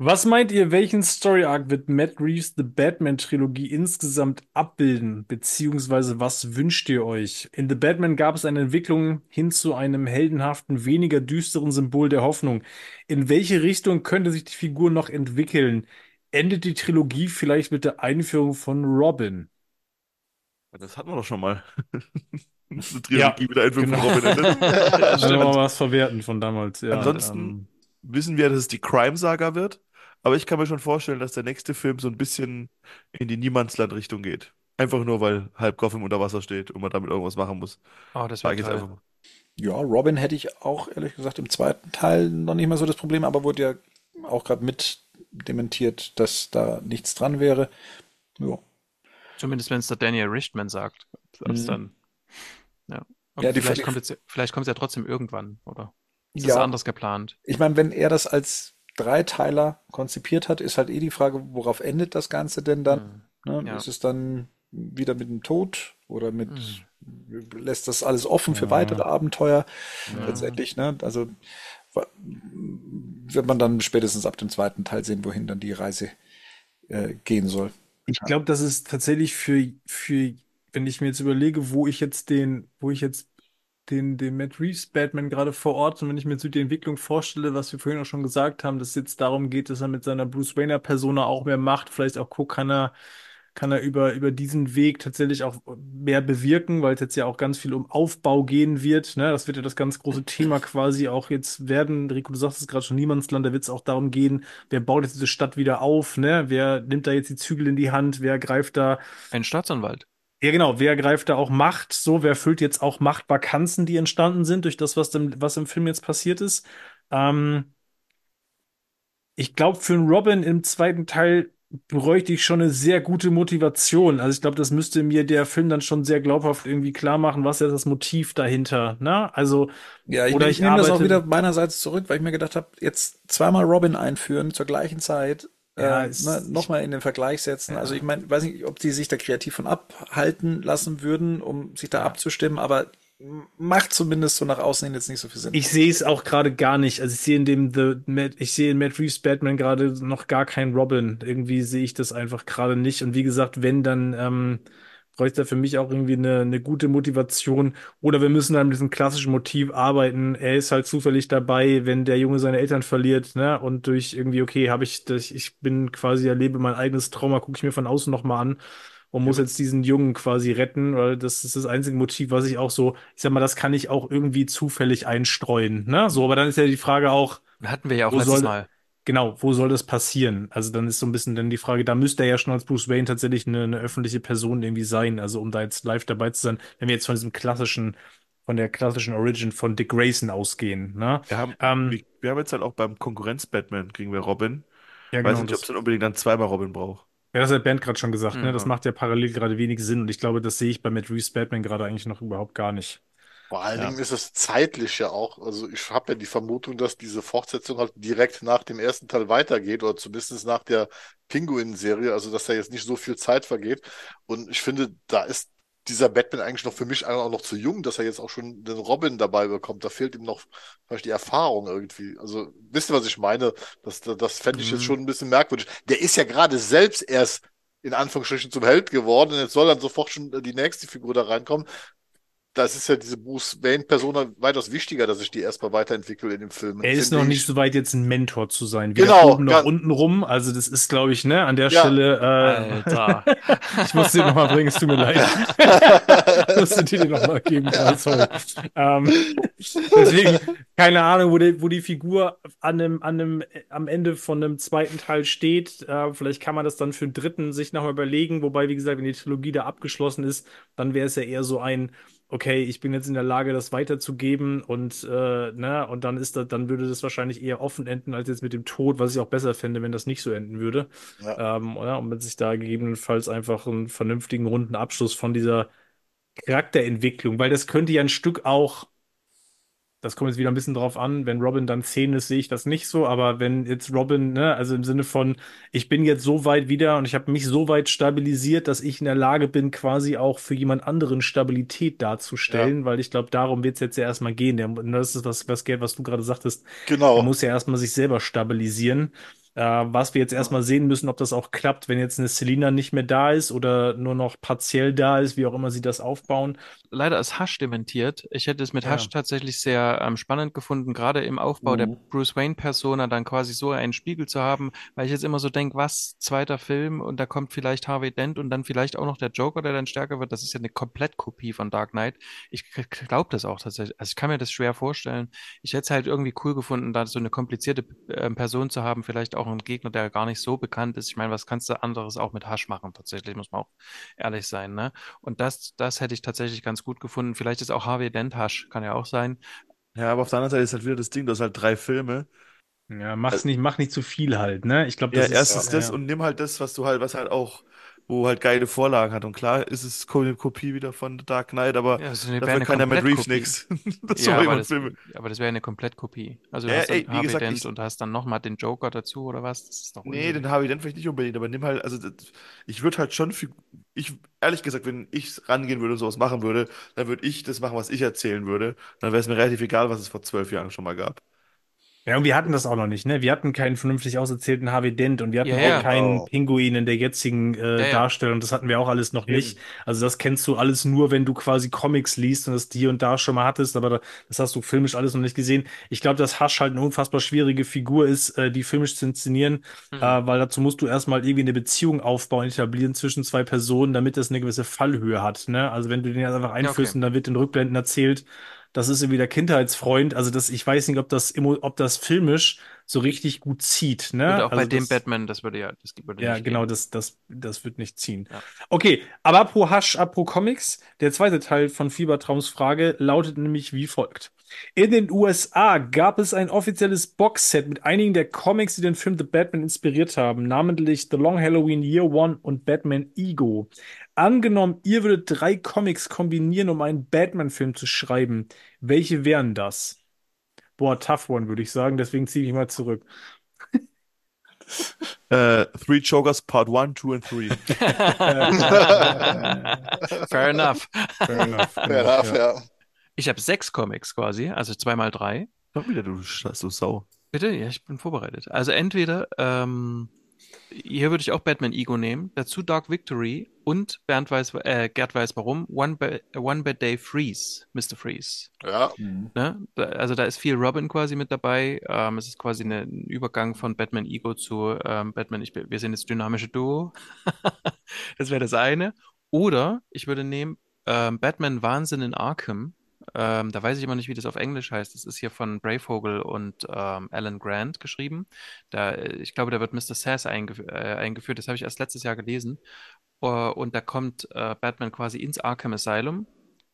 Was meint ihr, welchen Story Arc wird Matt Reeves The Batman Trilogie insgesamt abbilden? Beziehungsweise was wünscht ihr euch? In The Batman gab es eine Entwicklung hin zu einem heldenhaften, weniger düsteren Symbol der Hoffnung. In welche Richtung könnte sich die Figur noch entwickeln? Endet die Trilogie vielleicht mit der Einführung von Robin? Das hatten wir doch schon mal. Eine Trilogie ja, mit der Einführung genau. von Robin endet. Also mal was verwerten von damals. Ja, Ansonsten ähm, wissen wir, dass es die Crime-Saga wird. Aber ich kann mir schon vorstellen, dass der nächste Film so ein bisschen in die Niemandsland-Richtung geht. Einfach nur, weil halb Gotham unter Wasser steht und man damit irgendwas machen muss. Oh, das wäre jetzt einfach mal. Ja, Robin hätte ich auch ehrlich gesagt im zweiten Teil noch nicht mehr so das Problem, aber wurde ja auch gerade mit dementiert, dass da nichts dran wäre. Ja. Zumindest wenn es der Daniel Richtman sagt. Mhm. dann. Ja. ja vielleicht, kommt jetzt, vielleicht kommt es ja trotzdem irgendwann, oder? Ist ja. das anders geplant? Ich meine, wenn er das als Dreiteiler konzipiert hat, ist halt eh die Frage, worauf endet das Ganze denn dann? Mhm. Ne? Ja. Ist es dann wieder mit dem Tod oder mit mhm. lässt das alles offen für weitere Abenteuer ja. letztendlich, ne? Also wird man dann spätestens ab dem zweiten Teil sehen, wohin dann die Reise äh, gehen soll. Ich glaube, das ist tatsächlich für, für, wenn ich mir jetzt überlege, wo ich jetzt den, wo ich jetzt den, den Matt Reeves Batman gerade vor Ort. Und wenn ich mir so die Entwicklung vorstelle, was wir vorhin auch schon gesagt haben, dass es jetzt darum geht, dass er mit seiner Bruce Wayner Persona auch mehr macht, vielleicht auch guckt, kann er, kann er über, über diesen Weg tatsächlich auch mehr bewirken, weil es jetzt ja auch ganz viel um Aufbau gehen wird. Ne? Das wird ja das ganz große Thema quasi auch jetzt werden. Rico, du sagst es gerade schon, Niemandsland, da wird es auch darum gehen, wer baut jetzt diese Stadt wieder auf, ne? Wer nimmt da jetzt die Zügel in die Hand, wer greift da. Ein Staatsanwalt. Ja, genau. Wer greift da auch Macht? So, wer füllt jetzt auch Machtvakanzen, die entstanden sind durch das, was, dem, was im Film jetzt passiert ist? Ähm, ich glaube, für einen Robin im zweiten Teil bräuchte ich schon eine sehr gute Motivation. Also ich glaube, das müsste mir der Film dann schon sehr glaubhaft irgendwie klar machen, was ist das Motiv dahinter. Ne? Also ja, ich, oder ich, ich nehme das auch wieder meinerseits zurück, weil ich mir gedacht habe, jetzt zweimal Robin einführen zur gleichen Zeit ja, äh, ne, nochmal in den Vergleich setzen. Ja. Also ich meine, weiß nicht, ob die sich da kreativ von abhalten lassen würden, um sich da ja. abzustimmen, aber macht zumindest so nach außen hin jetzt nicht so viel Sinn. Ich sehe es auch gerade gar nicht. Also ich sehe in dem The Matt, ich sehe in Matt Reeves Batman gerade noch gar keinen Robin. Irgendwie sehe ich das einfach gerade nicht. Und wie gesagt, wenn dann ähm, bräuchte für mich auch irgendwie eine, eine gute Motivation. Oder wir müssen dann mit diesem klassischen Motiv arbeiten. Er ist halt zufällig dabei, wenn der Junge seine Eltern verliert, ne? Und durch irgendwie, okay, habe ich das, ich bin quasi, erlebe mein eigenes Trauma, gucke ich mir von außen nochmal an und muss ja. jetzt diesen Jungen quasi retten, weil das ist das einzige Motiv, was ich auch so, ich sag mal, das kann ich auch irgendwie zufällig einstreuen, ne? So, aber dann ist ja die Frage auch. Hatten wir ja auch letztes soll, Mal. Genau, wo soll das passieren? Also dann ist so ein bisschen dann die Frage, da müsste er ja schon als Bruce Wayne tatsächlich eine, eine öffentliche Person irgendwie sein, also um da jetzt live dabei zu sein, wenn wir jetzt von diesem klassischen, von der klassischen Origin von Dick Grayson ausgehen. Ne? Wir, haben, ähm, wir, wir, haben jetzt halt auch beim Konkurrenz-Batman kriegen wir Robin. Ja, genau, Weiß nicht, ob es dann unbedingt dann zweimal Robin braucht. Ja, das hat Bernd gerade schon gesagt, mhm. ne? Das macht ja parallel gerade wenig Sinn und ich glaube, das sehe ich bei Matt Reeves Batman gerade eigentlich noch überhaupt gar nicht. Vor allen ja. Dingen ist es zeitlich ja auch, also ich habe ja die Vermutung, dass diese Fortsetzung halt direkt nach dem ersten Teil weitergeht oder zumindest nach der Pinguin-Serie, also dass da jetzt nicht so viel Zeit vergeht. Und ich finde, da ist dieser Batman eigentlich noch für mich auch noch zu jung, dass er jetzt auch schon den Robin dabei bekommt. Da fehlt ihm noch vielleicht die Erfahrung irgendwie. Also wisst ihr, was ich meine? Das, das fände ich mhm. jetzt schon ein bisschen merkwürdig. Der ist ja gerade selbst erst in Anführungsstrichen zum Held geworden und jetzt soll dann sofort schon die nächste Figur da reinkommen das ist ja diese Bruce Wayne-Persona weitaus wichtiger, dass ich die erstmal weiterentwickle in dem Film. Er ist noch ich. nicht so weit, jetzt ein Mentor zu sein. Weder Genau, oben noch unten rum. Also das ist, glaube ich, ne, an der Ja. Stelle. Äh, Alter. ich musste dir nochmal bringen, es tut mir leid. ich musste dir den nochmal geben, sorry. Ähm, deswegen, keine Ahnung, wo die, wo die Figur an einem, an einem, am Ende von einem zweiten Teil steht. Äh, vielleicht kann man das dann für den dritten sich nochmal überlegen. Wobei, wie gesagt, wenn die Trilogie da abgeschlossen ist, dann wäre es ja eher so ein, okay, ich bin jetzt in der Lage, das weiterzugeben und, äh, ne, und dann ist das, dann würde das wahrscheinlich eher offen enden als jetzt mit dem Tod, was ich auch besser fände, wenn das nicht so enden würde. Ja. Ähm, oder? Und man sich da gegebenenfalls einfach einen vernünftigen runden Abschluss von dieser Charakterentwicklung, weil das könnte ja ein Stück auch, das kommt jetzt wieder ein bisschen drauf an, wenn Robin dann 10 ist, sehe ich das nicht so, aber wenn jetzt Robin, ne, also im Sinne von, ich bin jetzt so weit wieder und ich habe mich so weit stabilisiert, dass ich in der Lage bin, quasi auch für jemand anderen Stabilität darzustellen, weil ich glaube, darum wird es jetzt ja erstmal gehen. Der, das ist was, was, Gerd, was du gerade sagtest, Genau. muss ja erstmal sich selber stabilisieren. Äh, was wir jetzt erstmal sehen müssen, ob das auch klappt, wenn jetzt eine Selina nicht mehr da ist oder nur noch partiell da ist, wie auch immer sie das aufbauen. Leider ist Hush dementiert. Ich hätte es mit Ja. Hush tatsächlich sehr ähm, spannend gefunden, gerade im Aufbau der Mhm. Bruce Wayne-Persona dann quasi so einen Spiegel zu haben, weil ich jetzt immer so denke, was, zweiter Film und da kommt vielleicht Harvey Dent und dann vielleicht auch noch der Joker, der dann stärker wird. Das ist ja eine Komplettkopie von Dark Knight. Ich glaube das auch tatsächlich. Also ich kann mir das schwer vorstellen. Ich hätte es halt irgendwie cool gefunden, da so eine komplizierte ähm, Person zu haben, vielleicht auch einen Gegner, der gar nicht so bekannt ist. Ich meine, was kannst du anderes auch mit Hush machen? Tatsächlich, muss man auch ehrlich sein, ne? Und das, das hätte ich tatsächlich ganz gut gefunden. Vielleicht ist auch Harvey Dent Hush, kann ja auch sein. Ja, aber auf der anderen Seite ist halt wieder das Ding, du hast halt drei Filme. Ja, mach's nicht, mach nicht zu viel halt, ne? Ich glaube, Ja, das ist, erstens ja, das ja. und nimm halt das, was du halt, was halt auch, wo halt geile Vorlagen hat. Und klar ist es eine Kopie wieder von The Dark Knight, aber Ja, eine, wäre dafür eine kann der Matt Reeves nichts. Das Ja, aber das, aber das wäre eine Komplettkopie. Also du Ja, hast dann ey, wie Harvey gesagt, Dent ich- und hast dann nochmal den Joker dazu oder was? Das ist doch Nee, unsinnig. den Harvey Dent vielleicht nicht unbedingt, aber nimm halt, also das, ich würde halt schon, für, ich, ehrlich gesagt, wenn ich rangehen würde und sowas machen würde, dann würde ich das machen, was ich erzählen würde. Dann wäre es mir relativ egal, was es vor zwölf Jahren schon mal gab. Ja, und wir hatten das auch noch nicht, ne? Wir hatten keinen vernünftig auserzählten Harvey Dent und wir hatten Ja, auch keinen Genau. Pinguin in der jetzigen äh, Ja, ja. Darstellung. Das hatten wir auch alles noch Eben. nicht. Also das kennst du alles nur, wenn du quasi Comics liest und das hier und da schon mal hattest, aber da, das hast du filmisch alles noch nicht gesehen. Ich glaube, dass Hush halt eine unfassbar schwierige Figur ist, äh, die filmisch zu inszenieren, Mhm. äh, weil dazu musst du erstmal irgendwie eine Beziehung aufbauen, etablieren zwischen zwei Personen, damit das eine gewisse Fallhöhe hat, ne? Also wenn du den jetzt einfach einführst okay. und dann wird in Rückblenden erzählt, das ist irgendwie der Kindheitsfreund. Also das, ich weiß nicht, ob das, ob das filmisch so richtig gut zieht, ne? Und auch bei Also dem das, Batman, das würde ja, das würde ja, nicht genau, gehen. das, das, das wird nicht ziehen. Ja. Okay, aber pro Hush, apro Comics, der zweite Teil von Fiebertraums Frage lautet nämlich wie folgt. In den USA gab es ein offizielles Boxset mit einigen der Comics, die den Film The Batman inspiriert haben, namentlich The Long Halloween Year One und Batman Ego. Angenommen, ihr würdet drei Comics kombinieren, um einen Batman-Film zu schreiben. Welche wären das? Boah, tough one, würde ich sagen, deswegen ziehe ich mal zurück. Äh, Three Jokers Part 1, 2 und 3. Fair enough. Fair enough. Ja, genau, darf, ja. ja. Ich habe sechs Comics quasi, also zwei mal drei. Doch wieder, du, du Sau. Bitte? Ja, ich bin vorbereitet. Also entweder, ähm, hier würde ich auch Batman Ego nehmen, dazu Dark Victory und Bernd weiß, äh, Gerd weiß warum, One, ba One Bad Day Freeze, Mr. Freeze. Ja, Ne? Da, also da ist viel Robin quasi mit dabei. Ähm, es ist quasi eine, ein Übergang von Batman Ego zu ähm, Batman, ich, wir sind jetzt dynamische Duo. das wäre das eine. Oder ich würde nehmen ähm, Batman Wahnsinn in Arkham. Ähm, da weiß ich immer nicht, wie das auf Englisch heißt. Das ist hier von Brayvogel und ähm, Alan Grant geschrieben. Da, äh, ich glaube, da wird Mr. Sass eingef äh, eingeführt. Das habe ich erst letztes Jahr gelesen. Uh, und da kommt äh, Batman quasi ins Arkham Asylum.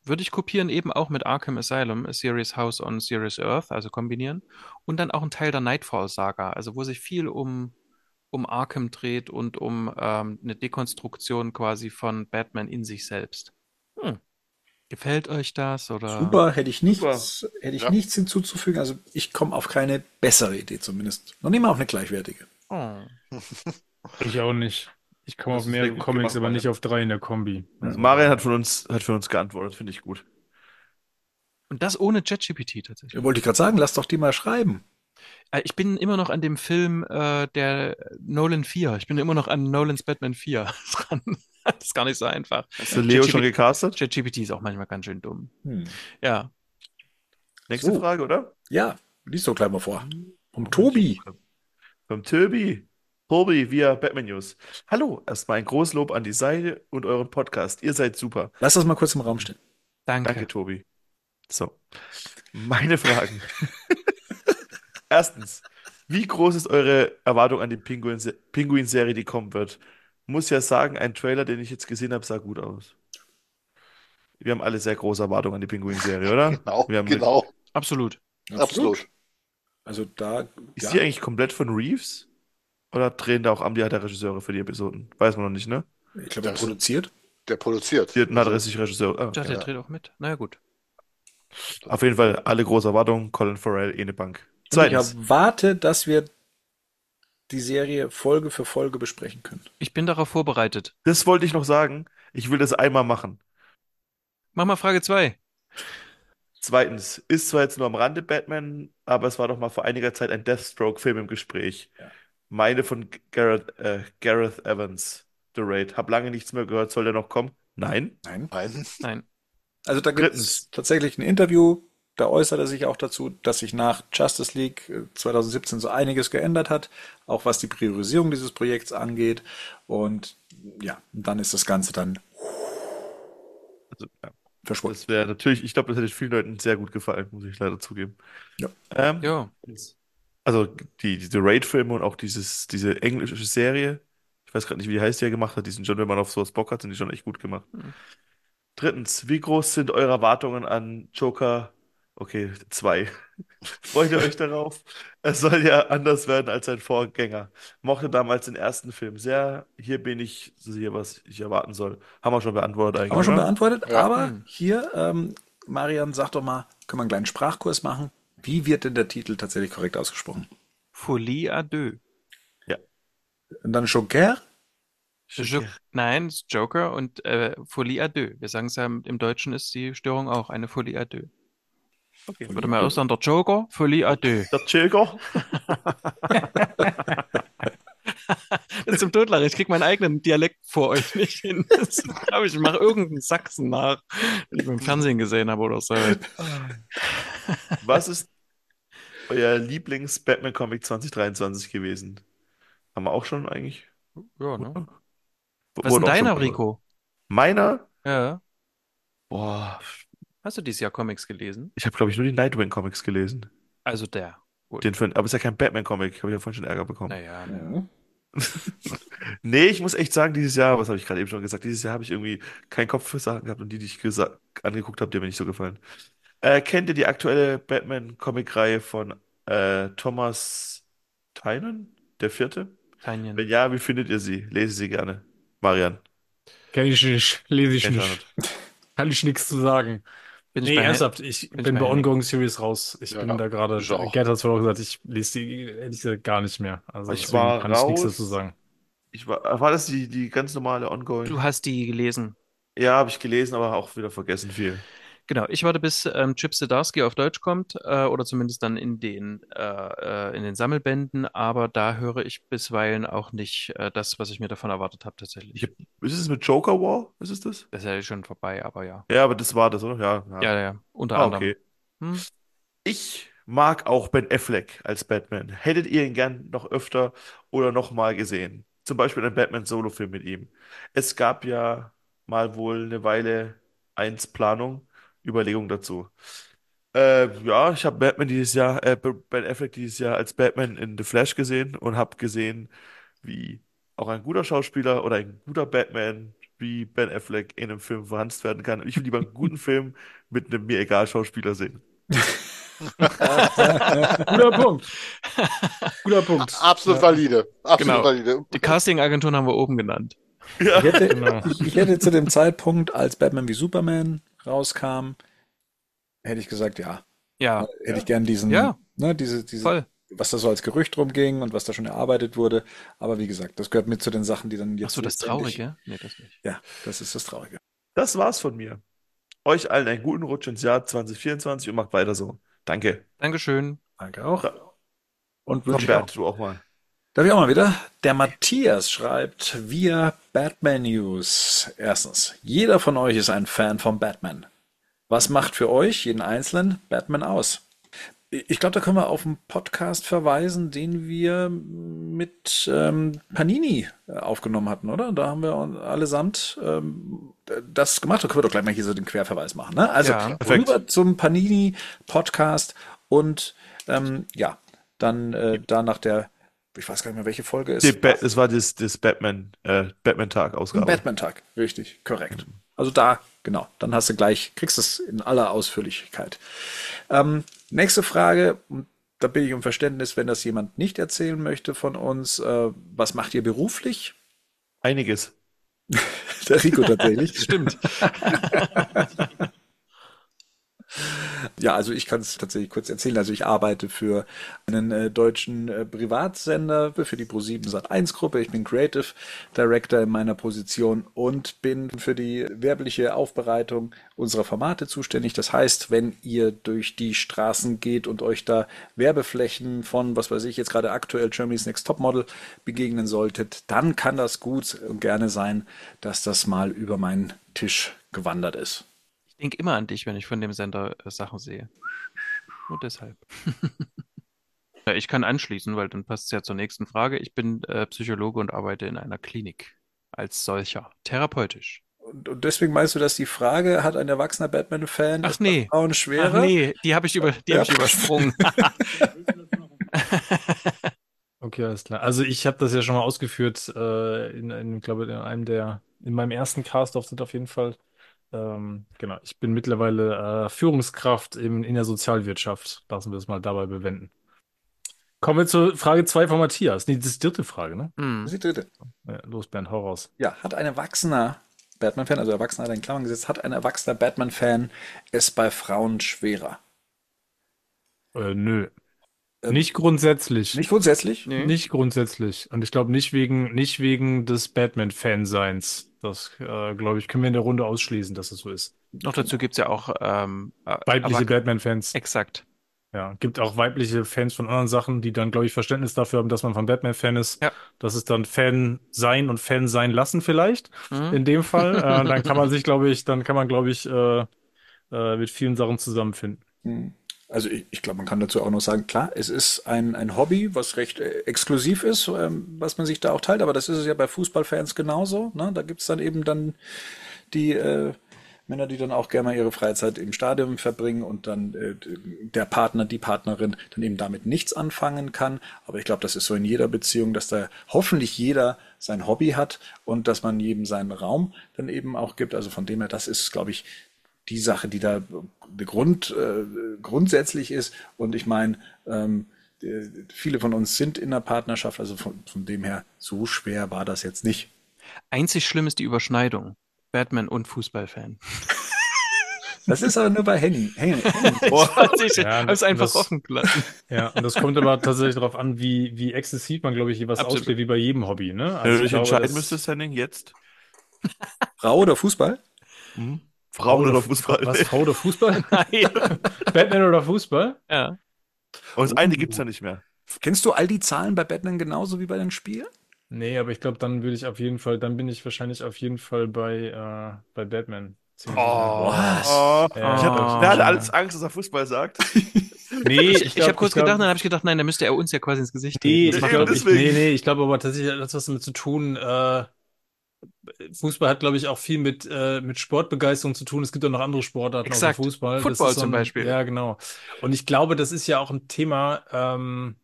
Würde ich kopieren, eben auch mit Arkham Asylum, A Serious House on Serious Earth, also kombinieren. Und dann auch ein Teil der Nightfall-Saga, also wo sich viel um, um Arkham dreht und um ähm, eine Dekonstruktion quasi von Batman in sich selbst. Hm. Gefällt euch das? Oder? Super, hätte ich nichts, hätte ich Ja. nichts hinzuzufügen. Also ich komme auf keine bessere Idee zumindest. Noch nicht mal auf eine gleichwertige. Oh. Ich auch nicht. Ich komme auf mehrere Comics, gemacht, aber nicht auf drei in der Kombi. Also Marian hat von uns, hat für uns geantwortet, finde ich gut. Und das ohne ChatGPT tatsächlich. Wollte ich gerade sagen, lass doch die mal schreiben. Äh, Ich bin immer noch an dem Film äh, der Nolan 4. Ich bin immer noch an Nolans Batman 4 dran. das ist gar nicht so einfach. Hast du Leo schon gecastet? ChatGPT ist auch manchmal ganz schön dumm. Hm. Ja. Nächste So. Frage, oder? Ja, lies doch gleich mal vor. Um Tobi. Vom Tobi. Tobi via Batman News. Hallo, erstmal ein Großlob an die Seite und euren Podcast. Ihr seid super. Lass das mal kurz im Raum stehen. Danke. Danke, Tobi. So, meine Fragen. Erstens, wie groß ist eure Erwartung an die Pinguin- Pinguin-Serie, die kommen wird? Muss ja sagen, ein Trailer, den ich jetzt gesehen habe, sah gut aus. Wir haben alle sehr große Erwartungen an die Pinguin-Serie, oder? Genau, Wir haben genau, Absolut. absolut. Also da, Ist ja, die eigentlich komplett von Reeves? Oder drehen da auch am der Regisseure für die Episoden? Weiß man noch nicht, ne? ich glaube, er Das- produziert. Der produziert. Hatten halt richtig Regisseure. Ah, okay. der dreht auch mit. Na ja, gut. Auf jeden Fall alle große Erwartungen. Colin Farrell, Ene Bank. Und ich Zweitens, erwarte, dass wir die Serie Folge für Folge besprechen können. Ich bin darauf vorbereitet. das wollte ich noch sagen. Ich will das einmal machen. Mach mal Frage 2. Zweitens, ist zwar jetzt nur am Rande Batman, aber es war doch mal vor einiger Zeit ein Deathstroke-Film im Gespräch. Ja. Meine von Gareth, äh, Gareth Evans, The Raid. Hab lange nichts mehr gehört. Soll der noch kommen? Nein. Nein. Nein. Nein. Also da gibt es Drittens. tatsächlich ein Interview, da äußert er sich auch dazu, dass sich nach Justice League äh, 2017 so einiges geändert hat, auch was die Priorisierung dieses Projekts angeht. Und ja, dann ist das Ganze dann Also, ja. verschwunden. Das wäre natürlich, ich glaube, das hätte vielen Leuten sehr gut gefallen, muss ich leider zugeben. Ja. Ähm, Ja. Also die, diese Raid-Filme und auch dieses, diese englische Serie, ich weiß gerade nicht, wie die heißt, die er gemacht hat, die sind schon, wenn man auf sowas Bock hat, sind die schon echt gut gemacht. Mhm. Drittens, wie groß sind eure Erwartungen an Joker? Okay, zwei. Freut ihr euch darauf? Es soll ja anders werden als sein Vorgänger. Mochte damals den ersten Film sehr. Hier bin ich sicher, was ich erwarten soll. Haben wir schon beantwortet eigentlich, Haben wir schon oder? beantwortet, Ja. aber Hm. hier, ähm, Marian, sag doch mal, können wir einen kleinen Sprachkurs machen? Wie wird denn der Titel tatsächlich korrekt ausgesprochen? Folie à deux. Und dann Joker? Jo Nein, es ist Joker und äh, Folie à deux. Wir sagen es ja, im Deutschen ist die Störung auch eine Folie à deux. Okay. Würde man auch sagen, der Joker, Folie à deux. Der Joker? Zum Totlachen. Ich krieg meinen eigenen Dialekt vor euch nicht hin. Das glaube ich, ich mache irgendeinen Sachsen nach, den ich im Fernsehen gesehen habe oder so. Was ist euer Lieblings-Batman-Comic 2023 gewesen? Haben wir auch schon eigentlich? Ja, ne? Was ist deiner, Rico? Meiner? Ja. Boah, Hast du dieses Jahr Comics gelesen? ich habe, glaube ich, nur die Nightwing-Comics gelesen. Also der. Gut. Den für, aber es ist ja kein Batman-Comic. Habe ich ja vorhin schon Ärger bekommen. Naja. Ja. Nee, ich muss echt sagen, dieses Jahr, was habe ich gerade eben schon gesagt, dieses Jahr habe ich irgendwie keinen Kopf für Sachen gehabt und die, die ich angeguckt habe, die haben mir nicht so gefallen. Äh, kennt ihr die aktuelle Batman-Comic-Reihe von äh, Thomas Tynan, der vierte? Tanjen. Wenn ja, wie findet ihr sie? Lese sie gerne. Marian. Kenn ich nicht, lese ich Kennt nicht. Kann ich nichts zu sagen. Bin ich Nee, bei Hen- ernsthaft, ich bin ich bin bei bei. Ongoing Series raus. Ich Ja, bin da gerade. Ich. Gerd hat zwar auch gesagt, ich lese die ehrlich gesagt gar nicht mehr. Also Ich war kann ich nichts raus. dazu sagen. Ich war, war das die, die ganz normale Ongoing? Du hast die gelesen. Ja, habe ich gelesen, aber auch wieder vergessen viel. Genau, ich warte, bis ähm, Chip Zdarsky auf Deutsch kommt, äh, oder zumindest dann in den, äh, äh, in den Sammelbänden, aber da höre ich bisweilen auch nicht äh, das, was ich mir davon erwartet habe, tatsächlich. Ich hab, ist es mit Joker War? Ist es das? Das ist ja schon vorbei, aber ja. Ja, aber das war das, oder? Ja. ja. Ja, ja, unter Ah, anderem. okay. Hm? Ich mag auch Ben Affleck als Batman. Hättet ihr ihn gern noch öfter oder noch mal gesehen? Zum Beispiel ein Batman-Solo-Film mit ihm. Es gab ja mal wohl eine Weile eins Planung, Überlegung dazu. Äh, ja, ich habe Batman dieses Jahr, äh, Ben Affleck dieses Jahr als Batman in The Flash gesehen und habe gesehen, wie auch ein guter Schauspieler oder ein guter Batman wie Ben Affleck in einem Film verhunzt werden kann. Ich will lieber einen guten Film mit einem mir egal Schauspieler sehen. Guter Punkt. Guter Punkt. Absolut valide. Absolut Genau. valide. Die Casting-Agenturen haben wir oben genannt. Ja. Ich hätte, Genau. ich, ich hätte zu dem Zeitpunkt, als Batman wie Superman rauskam, hätte ich gesagt, ja, Ja, hätte ich gern diesen, Ja. ne, diese, diese, voll. was da so als Gerücht rumging und was da schon erarbeitet wurde. Aber wie gesagt, das gehört mit zu den Sachen, die dann Ach jetzt so, das Traurige? Nee, das nicht. Ja, das ist das Traurige. Das war's von mir. Euch allen einen guten Rutsch ins Jahr 2024 und macht weiter so. Danke. Dankeschön. Danke auch. Und wünsche du auch mal. Da wir auch mal wieder. Der Matthias schreibt via Batman News. Erstens, jeder von euch ist ein Fan von Batman. Was macht für euch, jeden Einzelnen, Batman aus? Ich glaube, da können wir auf einen Podcast verweisen, den wir mit ähm, Panini äh, aufgenommen hatten, oder? Da haben wir allesamt ähm, das gemacht. Da können wir doch gleich mal hier so den Querverweis machen. Ne? Also Ja, rüber zum Panini-Podcast und ähm, ja, dann äh, da nach der, ich weiß gar nicht mehr, welche Folge es Ba- Es war das, das Batman, äh, Batman-Tag-Ausgabe. Batman-Tag, richtig, korrekt. Also da, genau, dann hast du gleich, kriegst es in aller Ausführlichkeit. Ähm, nächste Frage, und da bitte ich um Verständnis, wenn das jemand nicht erzählen möchte von uns. Äh, was macht ihr beruflich? Einiges. Der Rico tatsächlich. Stimmt. Ja, also ich kann es tatsächlich kurz erzählen. Also ich arbeite für einen äh, deutschen äh, Privatsender, für die Pro7 Sat1 Gruppe. Ich bin Creative Director in meiner Position und bin für die werbliche Aufbereitung unserer Formate zuständig. Das heißt, wenn ihr durch die Straßen geht und euch da Werbeflächen von, was weiß ich, jetzt gerade aktuell Germany's Next Topmodel begegnen solltet, dann kann das gut und gerne sein, dass das mal über meinen Tisch gewandert ist. Ich denke immer an dich, wenn ich von dem Sender äh, Sachen sehe. Nur deshalb. Ja, ich kann anschließen, weil dann passt es ja zur nächsten Frage. Ich bin äh, Psychologe und arbeite in einer Klinik als solcher, therapeutisch. Und, und deswegen meinst du, dass die Frage, hat ein erwachsener Batman-Fan Ach nee. Frauen schwerer? Ach nee, die habe ich, über, die Ja. hab ich übersprungen. Okay, alles klar. Also ich habe das ja schon mal ausgeführt, äh, in, in, glaube in einem der, in meinem ersten Cast auf, auf jeden Fall. Ähm, genau, ich bin mittlerweile äh, Führungskraft im, in der Sozialwirtschaft. Lassen wir es mal dabei bewenden. Kommen wir zur Frage 2 von Matthias. Nee, das ist die dritte Frage, ne? Hm. Das ist die dritte. Ja, los, Bernd, hau raus. Ja, hat ein erwachsener Batman-Fan, also Erwachsener hat in Klammern gesetzt, hat ein erwachsener Batman-Fan es bei Frauen schwerer? Äh, nö. Ähm, Nicht grundsätzlich. Nicht grundsätzlich? Nee. Nicht grundsätzlich. Und ich glaube nicht wegen, nicht wegen des Batman-Fanseins. Das, äh, glaube ich, können wir in der Runde ausschließen, dass es so ist. Noch dazu gibt es ja auch ähm, äh, Weibliche Batman-Fans. Exakt. Ja, gibt auch weibliche Fans von anderen Sachen, die dann, glaube ich, Verständnis dafür haben, dass man von Batman-Fan ist. Ja. Das ist dann Fan sein und Fan sein lassen vielleicht. Mhm. In dem Fall. äh, dann kann man sich, glaube ich, dann kann man, glaube ich, äh, äh, mit vielen Sachen zusammenfinden. Hm. Also ich, ich glaube, man kann dazu auch noch sagen, klar, es ist ein, ein Hobby, was recht äh, exklusiv ist, ähm, was man sich da auch teilt, aber das ist es ja bei Fußballfans genauso. Ne? Da gibt es dann eben dann die äh, Männer, die dann auch gerne mal ihre Freizeit im Stadion verbringen und dann äh, der Partner, die Partnerin dann eben damit nichts anfangen kann. Aber ich glaube, das ist so in jeder Beziehung, dass da hoffentlich jeder sein Hobby hat und dass man jedem seinen Raum dann eben auch gibt. Also von dem her, das ist, glaube ich, die Sache, die da der Grund, äh, grundsätzlich ist. Und ich meine, ähm, äh, viele von uns sind in einer Partnerschaft, also von, von dem her, so schwer war das jetzt nicht. Einzig schlimm ist die Überschneidung. Batman und Fußballfan. Das ist aber nur bei Henny. Henny. Ich weiß, ich Ja, habe es einfach das- offen gelassen. Ja, und das kommt aber tatsächlich darauf an, wie, wie exzessiv man, glaube ich, jeweils Absolut. ausspielt, wie bei jedem Hobby, ne? Wenn du Also ich dich entscheiden müsstest, Henning, jetzt? Frau oder Fußball? Mhm. Frauen oder Fußball? Was, Frau oder Fußball? Nein. Batman oder Fußball? Ja. Aber das eine gibt's ja nicht mehr. Kennst du all die Zahlen bei Batman genauso wie bei den Spielen? Nee, aber ich glaube, dann würde ich auf jeden Fall, dann bin ich wahrscheinlich auf jeden Fall bei, äh, bei Batman. Ziemlich sicher. Was? Oh, Ja, ich hatte, Oh. alles Angst, dass er Fußball sagt. Nee, Ich, ich, glaub- habe kurz glaub- gedacht, dann habe ich gedacht, nein, da müsste er uns ja quasi ins Gesicht Nee, ich nicht. ich, nee, nee, ich glaube aber tatsächlich hat das was damit zu tun. Äh, Fußball hat, glaube ich, auch viel mit, äh, mit Sportbegeisterung zu tun. Es gibt auch noch andere Sportarten Exakt. außer Fußball. Football so zum ein- Beispiel. Ja, genau. Und ich glaube, das ist ja auch ein Thema. Ähm,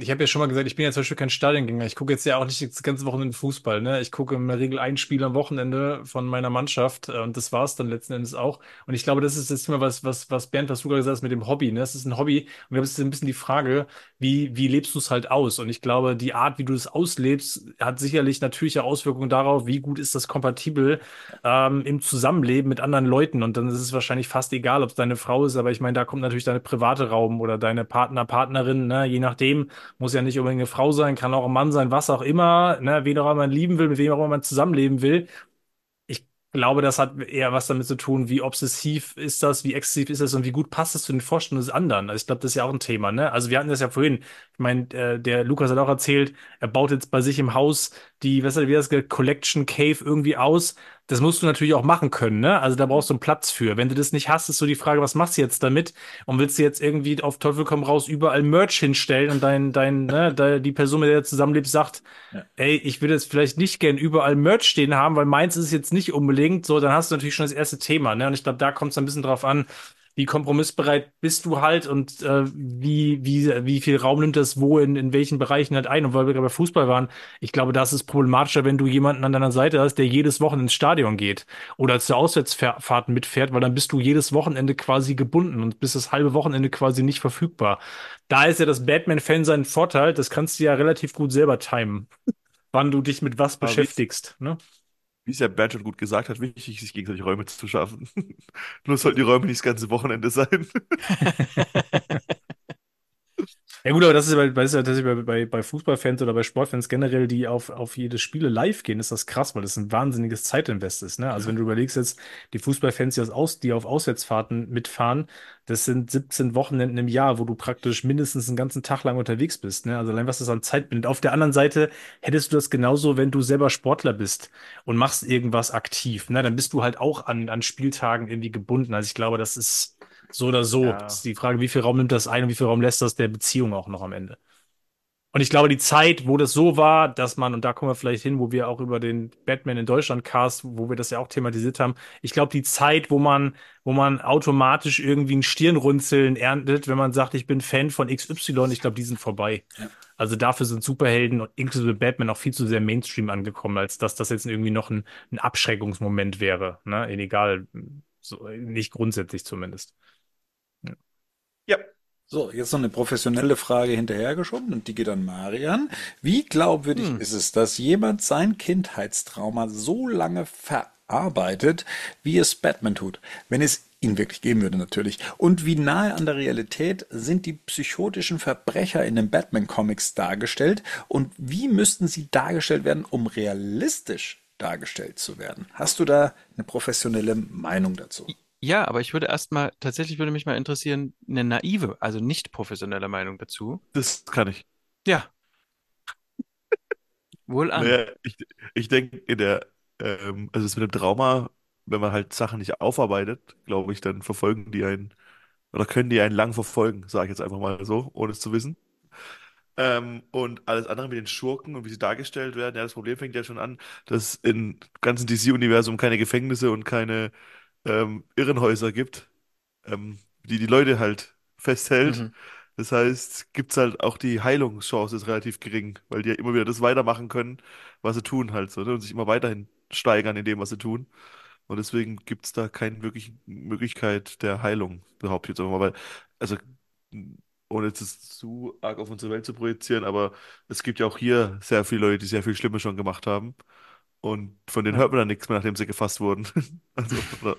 ich habe ja schon mal gesagt, ich bin ja zum Beispiel kein Stadiongänger. Ich gucke jetzt ja auch nicht das ganze Wochenende Fußball. Ne? Ich gucke in der Regel ein Spiel am Wochenende von meiner Mannschaft äh, und das war's dann letzten Endes auch. Und ich glaube, das ist jetzt immer was, was, was Bernd, was du gerade gesagt hast mit dem Hobby. Ne? Das ist ein Hobby. Und es ist ein bisschen die Frage, wie, wie lebst du es halt aus? Und ich glaube, die Art, wie du es auslebst, hat sicherlich natürliche Auswirkungen darauf, wie gut ist das kompatibel ähm, im Zusammenleben mit anderen Leuten. Und dann ist es wahrscheinlich fast egal, ob es deine Frau ist, aber ich meine, da kommt natürlich deine private Raum oder deine Partner, Partnerin, ne? je nachdem, muss ja nicht unbedingt eine Frau sein, kann auch ein Mann sein, was auch immer, ne? wen auch immer man lieben will, mit wem auch immer man zusammenleben will. Ich glaube, das hat eher was damit zu tun, wie obsessiv ist das, wie exzessiv ist das und wie gut passt es zu den Vorstellungen des anderen. Also ich glaube, das ist ja auch ein Thema, ne? Also wir hatten das ja vorhin. Ich meine, äh, der Lukas hat auch erzählt, er baut jetzt bei sich im Haus die, was wie das Collection Cave irgendwie aus. Das musst du natürlich auch machen können, ne? Also da brauchst du einen Platz für. Wenn du das nicht hast, ist so die Frage, was machst du jetzt damit? Und willst du jetzt irgendwie auf Teufel komm raus überall Merch hinstellen und dein, dein, ne, die Person, mit der du zusammenlebst, sagt, Ja. ey, ich würde jetzt vielleicht nicht gern überall Merch stehen haben, weil meins ist es jetzt nicht unbedingt so, dann hast du natürlich schon das erste Thema, ne? Und ich glaube, da kommt es ein bisschen drauf an, wie kompromissbereit bist du halt und äh, wie, wie, wie viel Raum nimmt das wo in, in welchen Bereichen halt ein. Und weil wir gerade bei Fußball waren, ich glaube, das ist problematischer, wenn du jemanden an deiner Seite hast, der jedes Wochenende ins Stadion geht oder zu Auswärtsfahrten mitfährt, weil dann bist du jedes Wochenende quasi gebunden und bist das halbe Wochenende quasi nicht verfügbar. Da ist ja das Batman-Fan sein Vorteil, das kannst du ja relativ gut selber timen, wann du dich mit was beschäftigst. Ne? Wie es ja Bernd schon gut gesagt hat, wichtig ist, sich gegenseitig Räume zu schaffen. Nur sollten die Räume nicht das ganze Wochenende sein. Ja gut, aber das ist ja bei, das ja bei, bei, Fußballfans oder bei Sportfans generell, die auf, auf jede Spiele live gehen, ist das krass, weil das ein wahnsinniges Zeitinvest ist. Ne? Also wenn du überlegst jetzt, die Fußballfans, die, aus, die auf Auswärtsfahrten mitfahren, das sind 17 Wochenenden im Jahr, wo du praktisch mindestens einen ganzen Tag lang unterwegs bist. Ne? Also allein was das an Zeit bindet. Auf der anderen Seite hättest du das genauso, wenn du selber Sportler bist und machst irgendwas aktiv. Ne? Dann bist du halt auch an, an Spieltagen irgendwie gebunden. Also ich glaube, das ist so oder so. Ja. Das ist die Frage, wie viel Raum nimmt das ein und wie viel Raum lässt das der Beziehung auch noch am Ende. Und ich glaube, die Zeit, wo das so war, dass man, und da kommen wir vielleicht hin, wo wir auch über den Batman in Deutschland Cast, wo wir das ja auch thematisiert haben, ich glaube, die Zeit, wo man, wo man automatisch irgendwie ein Stirnrunzeln erntet, wenn man sagt, ich bin Fan von XY, ich glaube, die sind vorbei. Ja. Also dafür sind Superhelden und inklusive Batman auch viel zu sehr Mainstream angekommen, als dass das jetzt irgendwie noch ein, ein Abschreckungsmoment wäre. Ne? Egal, so, nicht grundsätzlich zumindest. Ja. So, jetzt noch eine professionelle Frage hinterhergeschoben und die geht an Marian. Wie glaubwürdig Hm. ist es, dass jemand sein Kindheitstrauma so lange verarbeitet, wie es Batman tut? Wenn es ihn wirklich geben würde natürlich. Und wie nahe an der Realität sind die psychotischen Verbrecher in den Batman-Comics dargestellt? Und wie müssten sie dargestellt werden, um realistisch dargestellt zu werden? Hast du da eine professionelle Meinung dazu? Ja, aber ich würde erstmal, tatsächlich würde mich mal interessieren, eine naive, also nicht professionelle Meinung dazu. Das kann ich. Ja. Wohl an. Naja, ich, ich denke, in der, ähm, also es mit dem Trauma, wenn man halt Sachen nicht aufarbeitet, glaube ich, dann verfolgen die einen, oder können die einen lang verfolgen, sage ich jetzt einfach mal so, ohne es zu wissen. Ähm, und alles andere mit den Schurken und wie sie dargestellt werden, ja, das Problem fängt ja schon an, dass im ganzen DC-Universum keine Gefängnisse und keine ähm, Irrenhäuser gibt, ähm, die die Leute halt festhält. Mhm. Das heißt, gibt's halt auch die Heilungschance ist relativ gering, weil die ja immer wieder das weitermachen können, was sie tun halt so, ne? Und sich immer weiterhin steigern in dem, was sie tun. Und deswegen gibt's da keine wirkliche Möglichkeit der Heilung, behaupte ich jetzt einfach mal. Weil, also, ohne jetzt das zu arg auf unsere Welt zu projizieren, aber es gibt ja auch hier sehr viele Leute, die sehr viel Schlimmes schon gemacht haben. Und von denen Ja. hört man dann nichts mehr, nachdem sie gefasst wurden. Also, oder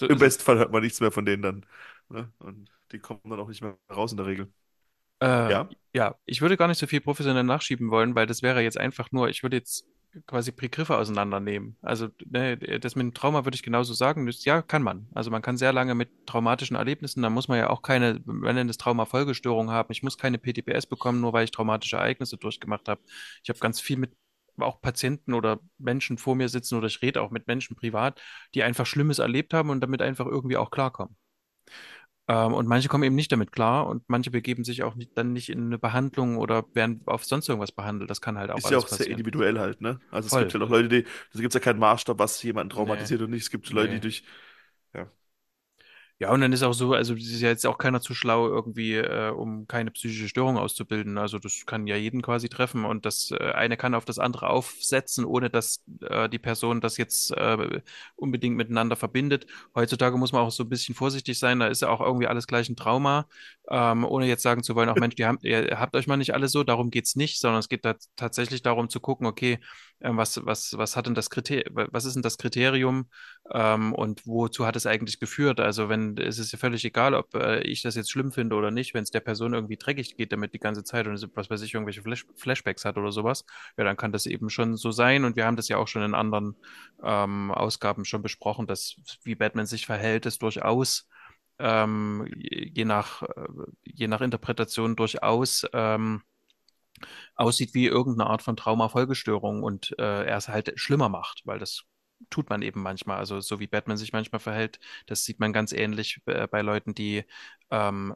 im besten Fall hört man nichts mehr von denen dann. Ne? Und die kommen dann auch nicht mehr raus in der Regel. Äh, Ja? ja, ich würde gar nicht so viel professionell nachschieben wollen, weil das wäre jetzt einfach nur, ich würde jetzt quasi Begriffe auseinandernehmen. Also ne, das mit dem Trauma würde ich genauso sagen. Das, ja, kann man. Also man kann sehr lange mit traumatischen Erlebnissen, da muss man ja auch keine, man nennt es Traumafolgestörung haben. Ich muss keine PTBS bekommen, nur weil ich traumatische Ereignisse durchgemacht habe. Ich habe ganz viel mit auch Patienten oder Menschen vor mir sitzen oder ich rede auch mit Menschen privat, die einfach Schlimmes erlebt haben und damit einfach irgendwie auch klarkommen. Ähm, und manche kommen eben nicht damit klar und manche begeben sich auch nicht, dann nicht in eine Behandlung oder werden auf sonst irgendwas behandelt. Das kann halt auch Ist ja auch sehr passieren. individuell halt, ne? Also es Voll. gibt ja auch Leute, die, da gibt es ja keinen Maßstab, was jemanden traumatisiert und nicht. Es gibt Leute, die Nee. durch, ja. Ja, und dann ist auch so, also es ist ja jetzt auch keiner zu schlau, irgendwie, äh, um keine psychische Störung auszubilden. Also das kann ja jeden quasi treffen und das äh, eine kann auf das andere aufsetzen, ohne dass äh, die Person das jetzt äh, unbedingt miteinander verbindet. Heutzutage muss man auch so ein bisschen vorsichtig sein, da ist ja auch irgendwie alles gleich ein Trauma, ähm, ohne jetzt sagen zu wollen, auch Mensch, ihr habt, ihr habt euch mal nicht alle so, darum geht's nicht, sondern es geht da tatsächlich darum zu gucken, okay, was, was, was hat denn das Kriterium, was ist denn das Kriterium ähm, und wozu hat es eigentlich geführt? Also wenn, es ist ja völlig egal, ob äh, ich das jetzt schlimm finde oder nicht, wenn es der Person irgendwie dreckig geht damit die ganze Zeit und was weiß ich, irgendwelche Flash Flashbacks hat oder sowas, ja, dann kann das eben schon so sein und wir haben das ja auch schon in anderen ähm, Ausgaben schon besprochen, dass wie Batman sich verhält, ist durchaus ähm, je nach, äh, je nach Interpretation durchaus ähm, aussieht wie irgendeine Art von Traumafolgestörung und äh, er es halt schlimmer macht, weil das tut man eben manchmal. Also so wie Batman sich manchmal verhält, das sieht man ganz ähnlich äh, bei Leuten, die ähm,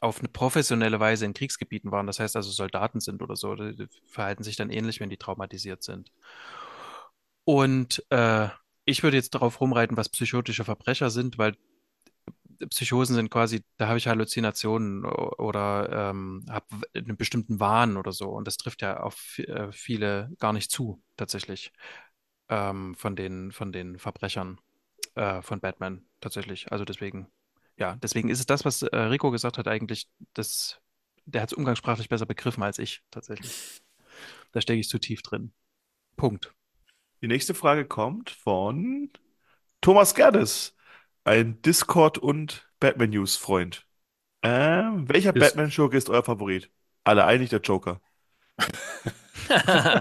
auf eine professionelle Weise in Kriegsgebieten waren, das heißt also Soldaten sind oder so, die, verhalten sich dann ähnlich, wenn die traumatisiert sind. Und äh, ich würde jetzt darauf rumreiten, was psychotische Verbrecher sind, weil Psychosen sind quasi, da habe ich Halluzinationen oder ähm, habe einen bestimmten Wahn oder so. Und das trifft ja auf äh, viele gar nicht zu, tatsächlich, ähm, von den, von den Verbrechern äh, von Batman, tatsächlich. Also deswegen, ja, deswegen ist es das, was äh, Rico gesagt hat, eigentlich, das, der hat es umgangssprachlich besser begriffen als ich, tatsächlich. Da stecke ich zu tief drin. Punkt. Die nächste Frage kommt von Thomas Gerdes ein Discord- und Batman-News-Freund. Ähm, welcher Ist- Batman-Schurke ist euer Favorit? Alle einig, der Joker.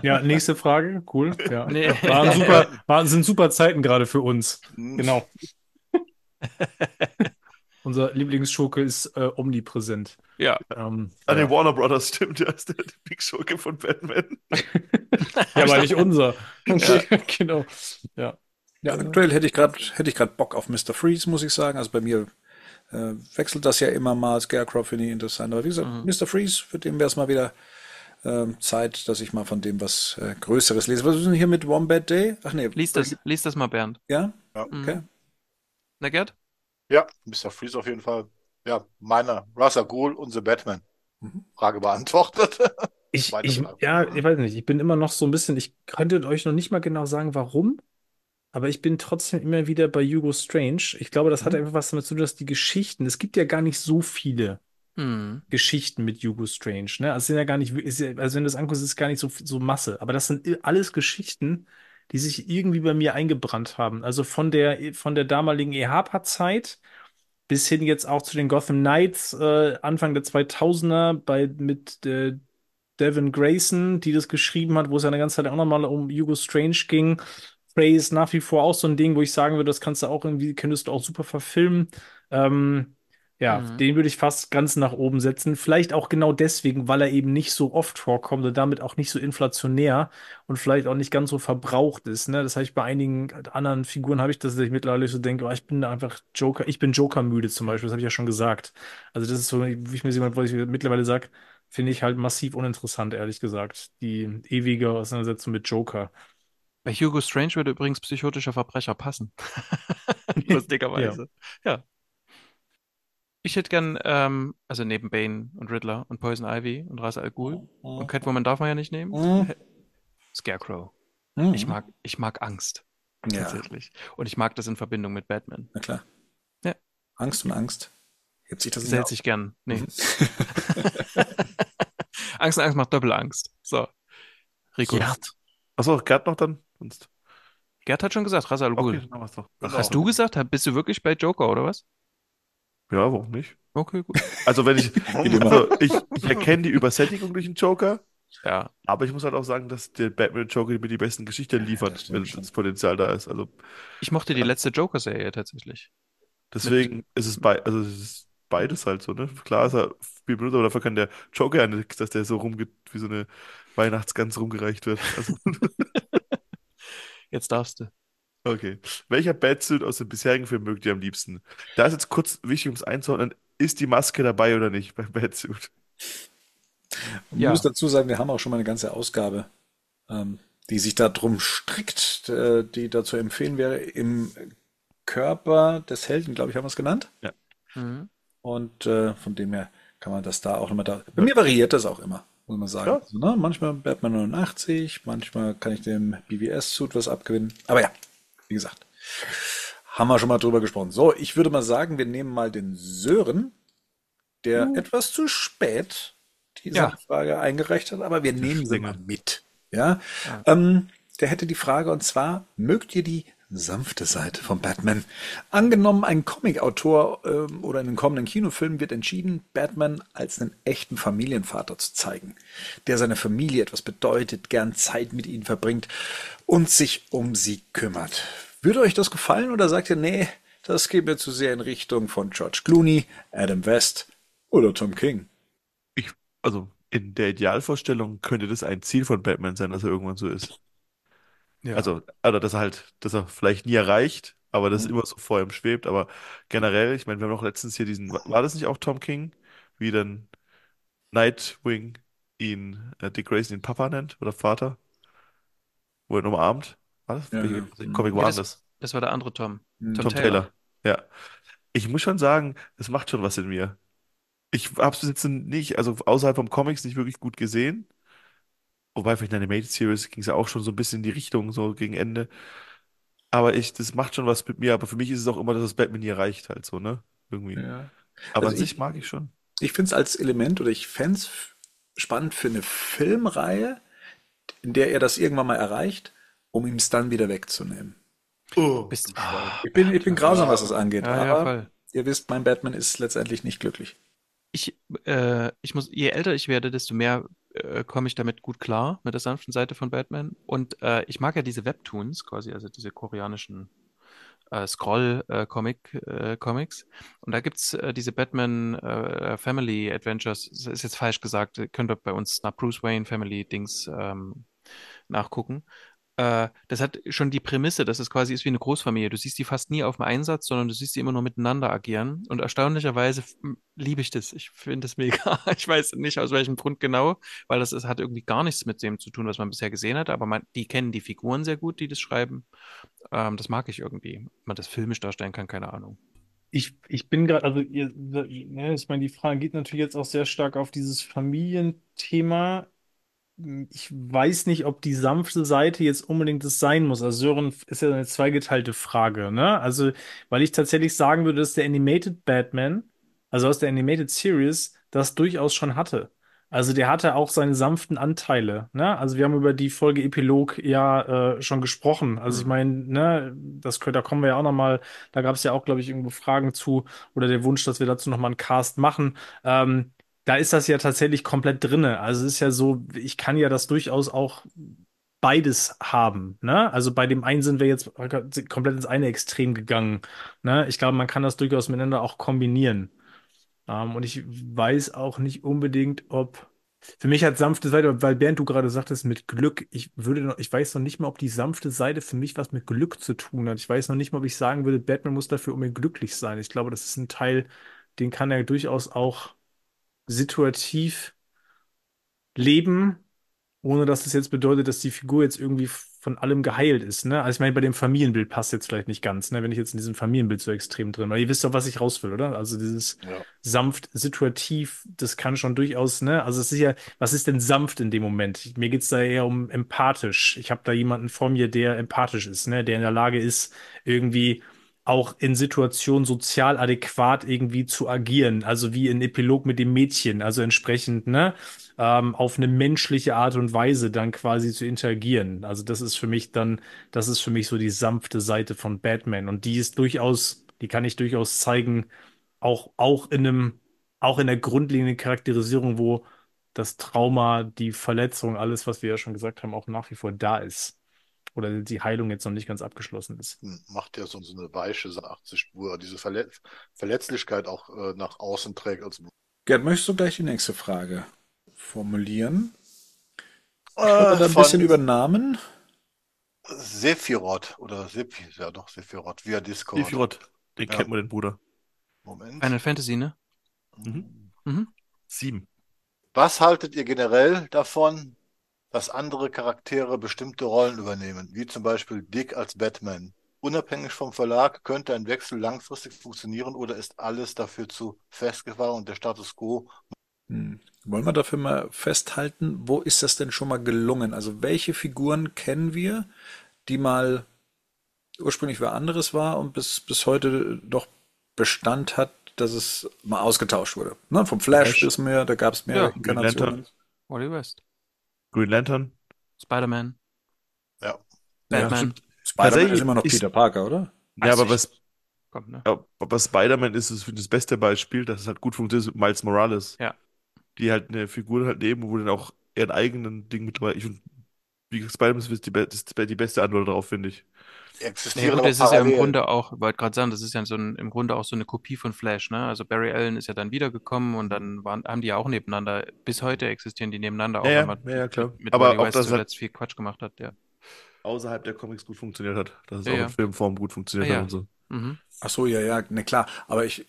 Ja, nächste Frage. Cool. Ja. Nee. Waren super, waren, sind super Zeiten gerade für uns. Genau. Unser Lieblingsschurke ist äh, omnipräsent. Ja. Ähm, An ja. den Warner Brothers stimmt, der ist der Lieblingsschurke von Batman. ja, aber nicht unser. genau. Ja. Ja, aktuell hätte ich gerade hätte ich gerade Bock auf Mr. Freeze, muss ich sagen. Also bei mir äh, wechselt das ja immer mal. Scarecrow finde ich interessant. Aber wie gesagt, Mhm. Mr. Freeze, für den wäre es mal wieder ähm, Zeit, dass ich mal von dem was äh, Größeres lese. Was ist denn hier mit Wombat Day? Ach nee. Lies das, lies das mal, Bernd. Ja? Ja. Mhm. Okay. Na, Gerd? Ja, Mr. Freeze auf jeden Fall. Ja, meiner. Al Ghul und The Batman. Mhm. Frage beantwortet. Ich, ich, ja, ich weiß nicht. Ich bin immer noch so ein bisschen, ich könnte euch noch nicht mal genau sagen, warum, aber ich bin trotzdem immer wieder bei Hugo Strange. Ich glaube, das hat Mhm. einfach was damit zu tun, dass die Geschichten, es gibt ja gar nicht so viele Hm. Geschichten mit Hugo Strange, ne? Also es sind ja gar nicht, ja, also wenn du das anguckst, ist es gar nicht so, so Masse. Aber das sind alles Geschichten, die sich irgendwie bei mir eingebrannt haben. Also von der, von der damaligen EHPA-Zeit bis hin jetzt auch zu den Gotham Knights, äh, Anfang der 2000er bei, mit äh, Devin Grayson, die das geschrieben hat, wo es ja eine ganze Zeit auch nochmal um Hugo Strange ging. Prey ist nach wie vor auch so ein Ding, wo ich sagen würde, das kannst du auch irgendwie, könntest du auch super verfilmen. Ähm, ja, Mhm. den würde ich fast ganz nach oben setzen. Vielleicht auch genau deswegen, weil er eben nicht so oft vorkommt und damit auch nicht so inflationär und vielleicht auch nicht ganz so verbraucht ist. Ne? Das habe ich bei einigen anderen Figuren habe ich das, dass ich mittlerweile so denke, oh, ich bin einfach Joker, ich bin Joker müde zum Beispiel, das habe ich ja schon gesagt. Also das ist so, wie ich mir jemand, wo ich mittlerweile sage, finde ich halt massiv uninteressant, ehrlich gesagt. Die ewige Auseinandersetzung mit Joker. Bei Hugo Strange würde übrigens psychotischer Verbrecher passen. Lustigerweise. Ja. Ich hätte gern, ähm, also neben Bane und Riddler und Poison Ivy und Ra's al Ghul und Catwoman darf man ja nicht nehmen. Mhm. Scarecrow. Mhm. Ich mag, ich mag Angst, Ja, tatsächlich. Und ich mag das in Verbindung mit Batman. na klar. Ja. Angst und Angst. Hebt sich das nicht hält auf? sich gern. Nee. Angst und Angst macht Doppelangst. So. Rico. Achso, Gerd noch dann? Sonst. Gerd hat schon gesagt, Ra's al Ghul. Okay, dann haben wir's doch. Hast du gesagt? Bist du wirklich bei Joker, oder was? Ja, warum nicht? Okay, gut. Also wenn ich, also ich, ich erkenne die Übersättigung durch den Joker, Ja. aber ich muss halt auch sagen, dass der Batman und Joker mir die besten Geschichten liefern, das stimmt wenn schon. das Potenzial da ist. Also Ich mochte die letzte Joker-Serie tatsächlich. deswegen ist es bei, also es ist beides halt so, ne? Klar ist er viel benutzt, aber dafür kann der Joker ja nichts, dass der so rumgeht, wie so eine Weihnachtsgans rumgereicht wird. Also, Jetzt darfst du. okay. Welcher Batsuit aus den bisherigen Filmen mögt ihr am liebsten? Da ist jetzt kurz wichtig, um es einzuordnen, ist die Maske dabei oder nicht beim Batsuit? Ich Ja. muss dazu sagen, wir haben auch schon mal eine ganze Ausgabe, ähm, die sich darum strickt, äh, die dazu empfehlen wäre. Im Körper des Helden, glaube ich, haben wir es genannt. Mhm. Und äh, von dem her kann man das da auch immer da. Bei mir variiert das auch immer, muss man sagen. Ja. Also, ne, manchmal Batman 89, manchmal kann ich dem BVS-Suit was abgewinnen. Aber ja, wie gesagt, haben wir schon mal drüber gesprochen. So, ich würde mal sagen, wir nehmen mal den Sören, der etwas zu spät diese Ja. Frage eingereicht hat, aber wir nehmen sie mal mit. Ja. Ähm, der hätte die Frage und zwar, mögt ihr die sanfte Seite von Batman? Angenommen, ein Comicautor ähm, oder in den kommenden Kinofilmen wird entschieden, Batman als einen echten Familienvater zu zeigen, der seiner Familie etwas bedeutet, gern Zeit mit ihnen verbringt und sich um sie kümmert. Würde euch das gefallen oder sagt ihr, nee, das geht mir zu sehr in Richtung von George Clooney, Adam West oder Tom King? Ich, also in der Idealvorstellung könnte das ein Ziel von Batman sein, dass er irgendwann so ist. Ja. Also, also dass er halt, dass er vielleicht nie erreicht, aber das Mhm. immer so vor ihm schwebt. Aber generell, ich meine, wir haben auch letztens hier diesen, war das nicht auch Tom King, wie dann Nightwing ihn, äh, Dick Grayson ihn Papa nennt oder Vater, wo er ihn umarmt? War das? Ja, ja. Comic Ja, war das- das? Das war der andere Tom. Mhm. Tom, Tom Taylor. Taylor. Ja. Ich muss schon sagen, das macht schon was in mir. Ich habe es jetzt nicht, also außerhalb vom Comics nicht wirklich gut gesehen. Wobei vielleicht in der Animated Series ging es ja auch schon so ein bisschen in die Richtung, so gegen Ende. Aber ich, das macht schon was mit mir. Aber für mich ist es auch immer, dass das Batman nie erreicht, halt so, ne? Irgendwie. Ja. Aber Also an sich ich- mag ich schon. Ich finde es als Element oder ich fände es spannend für eine Filmreihe, in der er das irgendwann mal erreicht, um ihm es dann wieder wegzunehmen. Bist, ah, Ich bin, ich bin grausam, was das angeht, ja, ja, aber voll. ihr wisst, mein Batman ist letztendlich nicht glücklich. Ich, äh, ich muss, je älter ich werde, desto mehr äh, komme ich damit gut klar, mit der sanften Seite von Batman. Und äh, ich mag ja diese Webtoons quasi, also diese koreanischen äh, Scroll-Comic-Comics. Und da gibt's äh, diese Batman äh, Family Adventures, das ist jetzt falsch gesagt, könnt ihr bei uns nach Bruce Wayne Family Dings ähm, nachgucken. Äh, das hat schon die Prämisse, dass es quasi ist wie eine Großfamilie. Du siehst die fast nie auf dem Einsatz, sondern du siehst die immer nur miteinander agieren. Und erstaunlicherweise liebe ich das. Ich finde das mega. Ich weiß nicht aus welchem Grund genau, weil das, ist, hat irgendwie gar nichts mit dem zu tun, was man bisher gesehen hat. Aber man, die kennen die Figuren sehr gut, die das schreiben. Ähm, das mag ich irgendwie. Man das filmisch darstellen kann, keine Ahnung. Ich, ich bin gerade, also ihr, ne, ich meine, die Frage geht natürlich jetzt auch sehr stark auf dieses Familienthema. Ich weiß nicht, ob die sanfte Seite jetzt unbedingt das sein muss. Also Sören ist ja eine zweigeteilte Frage, ne? Also, weil ich tatsächlich sagen würde, dass der Animated Batman, also aus der Animated Series, das durchaus schon hatte. Also der hatte auch seine sanften Anteile, ne? Also wir haben über die Folge Epilog ja äh, schon gesprochen. Also ich meine, ne, das da kommen wir ja auch noch mal. Da gab es ja auch, glaube ich, irgendwo Fragen zu oder der Wunsch, dass wir dazu noch mal einen Cast machen. Ähm, da ist das ja tatsächlich komplett drinne. Also es ist ja so, ich kann ja das durchaus auch beides haben, ne? Also bei dem einen sind wir jetzt komplett ins eine Extrem gegangen, ne? Ich glaube, man kann das durchaus miteinander auch kombinieren. Ähm, und ich weiß auch nicht unbedingt, ob für mich hat sanfte Seite, weil Bernd, du gerade sagtest, mit Glück, ich würde noch, ich weiß noch nicht mal, ob die sanfte Seite für mich was mit Glück zu tun hat. Ich weiß noch nicht mal, ob ich sagen würde, Batman muss dafür unbedingt glücklich sein. Ich glaube, das ist ein Teil, den kann er durchaus auch situativ leben, ohne dass das jetzt bedeutet, dass die Figur jetzt irgendwie von allem geheilt ist, ne? Also ich meine, bei dem Familienbild passt jetzt vielleicht nicht ganz, ne? Wenn ich jetzt in diesem Familienbild so extrem drin, weil ihr wisst doch, was ich raus will, oder? Also dieses Ja. sanft, situativ, das kann schon durchaus, ne? Also es ist ja, was ist denn sanft in dem Moment? Mir geht's da eher um empathisch. Ich habe da jemanden vor mir, der empathisch ist, ne? Der in der Lage ist, irgendwie auch in Situationen sozial adäquat irgendwie zu agieren. Also wie in Epilog mit dem Mädchen, also entsprechend, ne? ähm, auf eine menschliche Art und Weise dann quasi zu interagieren. Also das ist für mich dann, das ist für mich so die sanfte Seite von Batman. Und die ist durchaus, die kann ich durchaus zeigen, auch, auch in einem, auch in der grundlegenden Charakterisierung, wo das Trauma, die Verletzung, alles, was wir ja schon gesagt haben, auch nach wie vor da ist. Oder die Heilung jetzt noch nicht ganz abgeschlossen ist. Macht ja so, so eine weiche 80, wo er diese Verletz Verletzlichkeit auch äh, nach außen trägt. Als Gerd, möchtest du gleich die nächste Frage formulieren? äh, Oder ein bisschen über Namen? Sephiroth oder Sephi, ja doch, Sephiroth via Discord. Sephiroth, den Ja. kennt man, den Bruder. Moment. Final Fantasy, ne? Mhm. Mhm. Sieben. Was haltet ihr generell davon, dass andere Charaktere bestimmte Rollen übernehmen, wie zum Beispiel Dick als Batman? Unabhängig vom Verlag könnte ein Wechsel langfristig funktionieren oder ist alles dafür zu festgefahren und der Status quo? Hm. Wollen wir dafür mal festhalten, wo ist das denn schon mal gelungen? Also welche Figuren kennen wir, die mal ursprünglich wer anderes war und bis, bis heute doch Bestand hat, dass es mal ausgetauscht wurde? Ne? Vom Flash Flash. wissen wir, da gab es mehrere Ja, Inkarnationen. Wally West. Green Lantern. Spider-Man. Ja, Batman. stimmt. Spider-Man ist immer noch ist- Peter Parker, oder? Ja, aber was, Kommt, ne? ja, aber Spider-Man ist es das beste Beispiel, dass es halt gut funktioniert ist mit Miles Morales. Ja. Die halt eine Figur halt nehmen, wo dann auch ihren eigenen Ding mit dabei. Ich finde, wie gesagt, Spider-Man ist die, be- die beste Antwort darauf, finde ich. Die Ja, existieren gut, das ist ja im. Grunde auch, wollte gerade sagen, das ist ja so ein, im Grunde auch so eine Kopie von Flash, ne? Also Barry Allen ist ja dann wiedergekommen und dann waren, haben die ja auch nebeneinander, bis heute existieren die nebeneinander, auch Ja, wenn ja, man ja, klar. mit, Aber Wally auch West zuletzt viel Quatsch gemacht hat, ja. Außerhalb der Comics gut funktioniert hat. Dass es Ja, auch ja. in Filmform gut funktioniert Ah, ja. hat und so. Mhm. Ach so, ja, ja, ne klar. Aber ich,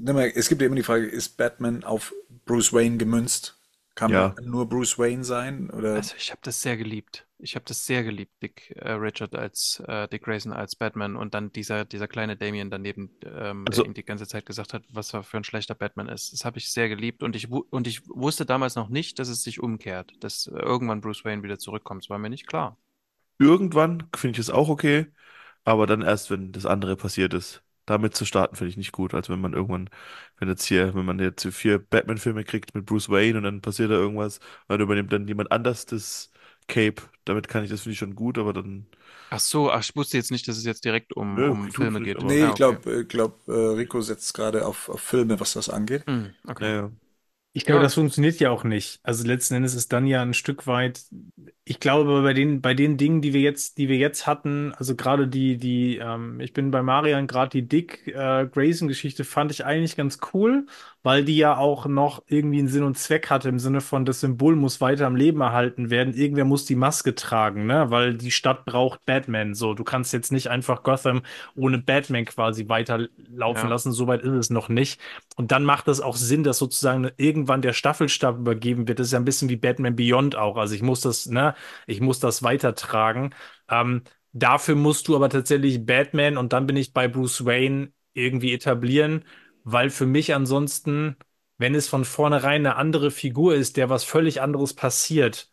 mal, es gibt ja immer die Frage, ist Batman auf Bruce Wayne gemünzt? Kann Ja. man nur Bruce Wayne sein? Oder? Also ich habe das sehr geliebt. Ich habe das sehr geliebt, Dick äh, Richard als äh, Dick Grayson als Batman und dann dieser, dieser kleine Damien daneben, ähm, Also- der ihm die ganze Zeit gesagt hat, was er für ein schlechter Batman ist. Das habe ich sehr geliebt und ich, und ich wusste damals noch nicht, dass es sich umkehrt, dass irgendwann Bruce Wayne wieder zurückkommt. Das war mir nicht klar. Irgendwann finde ich es auch okay, aber dann erst, wenn das andere passiert ist. Damit zu starten finde ich nicht gut. Also wenn man irgendwann, wenn jetzt hier, wenn man jetzt vier Batman-Filme kriegt mit Bruce Wayne und dann passiert da irgendwas, und dann übernimmt dann jemand anders das Cape, damit kann ich, das finde ich schon gut, aber dann, Ach so, ach, ich wusste jetzt nicht, dass es jetzt direkt um, Nö, um Filme geht. nee, Ja, ich glaube, ich glaub, äh, Rico setzt gerade auf, auf Filme, was das angeht. Hm, okay. naja. Ich glaube, Ja. das funktioniert ja auch nicht. Also letzten Endes ist dann ja ein Stück weit, ich glaube, bei den, bei den Dingen, die wir jetzt, die wir jetzt hatten, also gerade die, die, ähm, ich bin bei Marian, gerade die Dick äh, Grayson-Geschichte fand ich eigentlich ganz cool, weil die ja auch noch irgendwie einen Sinn und Zweck hatte, im Sinne von, das Symbol muss weiter am Leben erhalten werden. Irgendwer muss die Maske tragen, ne? Weil die Stadt braucht Batman. So, du kannst jetzt nicht einfach Gotham ohne Batman quasi weiterlaufen Ja. lassen. Soweit ist es noch nicht. Und dann macht es auch Sinn, dass sozusagen irgendwann der Staffelstab übergeben wird. Das ist ja ein bisschen wie Batman Beyond auch. Also ich muss das, ne, ich muss das weitertragen. Ähm, dafür musst du aber tatsächlich Batman und dann bin ich bei Bruce Wayne irgendwie etablieren, weil für mich ansonsten, wenn es von vornherein eine andere Figur ist, der was völlig anderes passiert,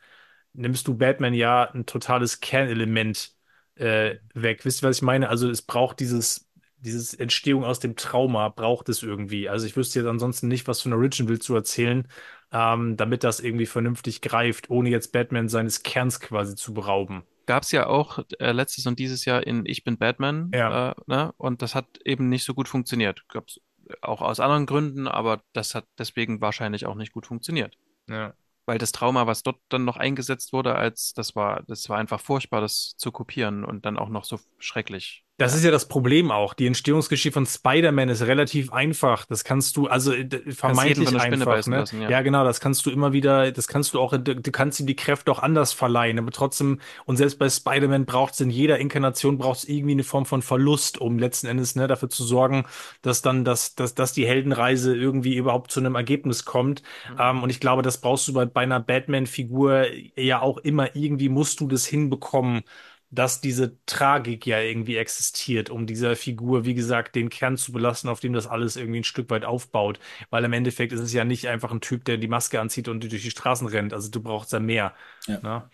nimmst du Batman ja ein totales Kernelement äh, weg. Wisst ihr, was ich meine? Also es braucht dieses, dieses Entstehung aus dem Trauma, braucht es irgendwie. Also ich wüsste jetzt ansonsten nicht, was von Origin willst du erzählen, ähm, damit das irgendwie vernünftig greift, ohne jetzt Batman seines Kerns quasi zu berauben. Gab es ja auch äh, letztes und dieses Jahr in Ich bin Batman, Ja. äh, ne? Und das hat eben nicht so gut funktioniert. Gab's auch aus anderen Gründen, aber das hat deswegen wahrscheinlich auch nicht gut funktioniert. Ja. Weil das Trauma, was dort dann noch eingesetzt wurde, als das war, das war einfach furchtbar, das zu kopieren und dann auch noch so schrecklich. Das ist ja das Problem auch. Die Entstehungsgeschichte von Spider-Man ist relativ einfach. Das kannst du, also vermeintlich einfach, ne? lassen, ja. Ja, genau, das kannst du immer wieder, das kannst du auch, du kannst ihm die Kräfte auch anders verleihen, aber trotzdem, und selbst bei Spider-Man braucht es in jeder Inkarnation braucht es irgendwie eine Form von Verlust, um letzten Endes, ne, dafür zu sorgen, dass dann, dass, dass, dass die Heldenreise irgendwie überhaupt zu einem Ergebnis kommt. Ähm, und ich glaube, das brauchst du bei, bei einer Batman-Figur ja auch immer irgendwie musst du das hinbekommen, dass diese Tragik ja irgendwie existiert, um dieser Figur, wie gesagt, den Kern zu belassen, auf dem das alles irgendwie ein Stück weit aufbaut. Weil im Endeffekt ist es ja nicht einfach ein Typ, der die Maske anzieht und durch die Straßen rennt. Also du brauchst ja mehr. Ja. Ne?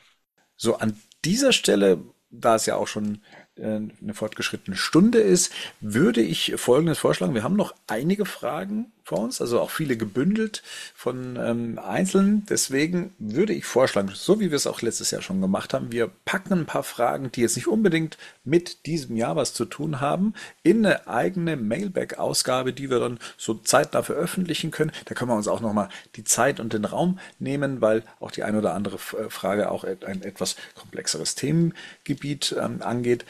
So, an dieser Stelle, da es ja auch schon äh, eine fortgeschrittene Stunde ist, würde ich Folgendes vorschlagen. Wir haben noch einige Fragen uns, also auch viele gebündelt von ähm, Einzelnen. Deswegen würde ich vorschlagen, so wie wir es auch letztes Jahr schon gemacht haben, wir packen ein paar Fragen, die jetzt nicht unbedingt mit diesem Jahr was zu tun haben, in eine eigene Mailback-Ausgabe, die wir dann so zeitnah veröffentlichen können. Da können wir uns auch nochmal die Zeit und den Raum nehmen, weil auch die eine oder andere äh, Frage auch ein etwas komplexeres Themengebiet ähm, angeht.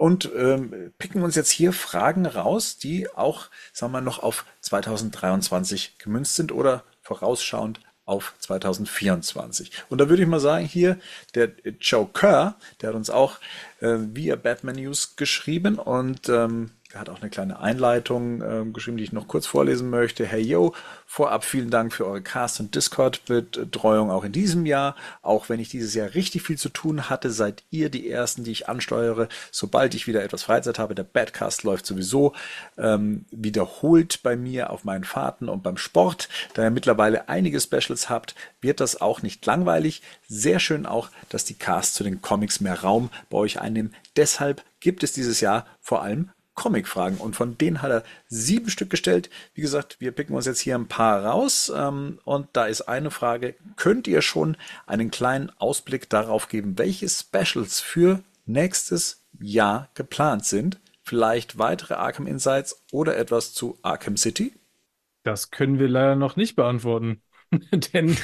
Und ähm, picken uns jetzt hier Fragen raus, die auch, sagen wir mal, noch auf 2023 gemünzt sind oder vorausschauend auf 2024. Und da würde ich mal sagen, hier der Joe Kerr, der hat uns auch äh, via Batman News geschrieben und ähm, er hat auch eine kleine Einleitung ähm, geschrieben, die ich noch kurz vorlesen möchte. Hey yo, vorab vielen Dank für eure Cast- und Discord-Betreuung auch in diesem Jahr. Auch wenn ich dieses Jahr richtig viel zu tun hatte, seid ihr die Ersten, die ich ansteuere. Sobald ich wieder etwas Freizeit habe, der Badcast läuft sowieso ähm, wiederholt bei mir auf meinen Fahrten und beim Sport. Da ihr mittlerweile einige Specials habt, wird das auch nicht langweilig. Sehr schön auch, dass die Casts zu den Comics mehr Raum bei euch einnehmen. Deshalb gibt es dieses Jahr vor allem Comic-Fragen und von denen hat er sieben Stück gestellt. Wie gesagt, wir picken uns jetzt hier ein paar raus ähm, und da ist eine Frage, könnt ihr schon einen kleinen Ausblick darauf geben, welche Specials für nächstes Jahr geplant sind? Vielleicht weitere Arkham Insights oder etwas zu Arkham City? Das können wir leider noch nicht beantworten. Denn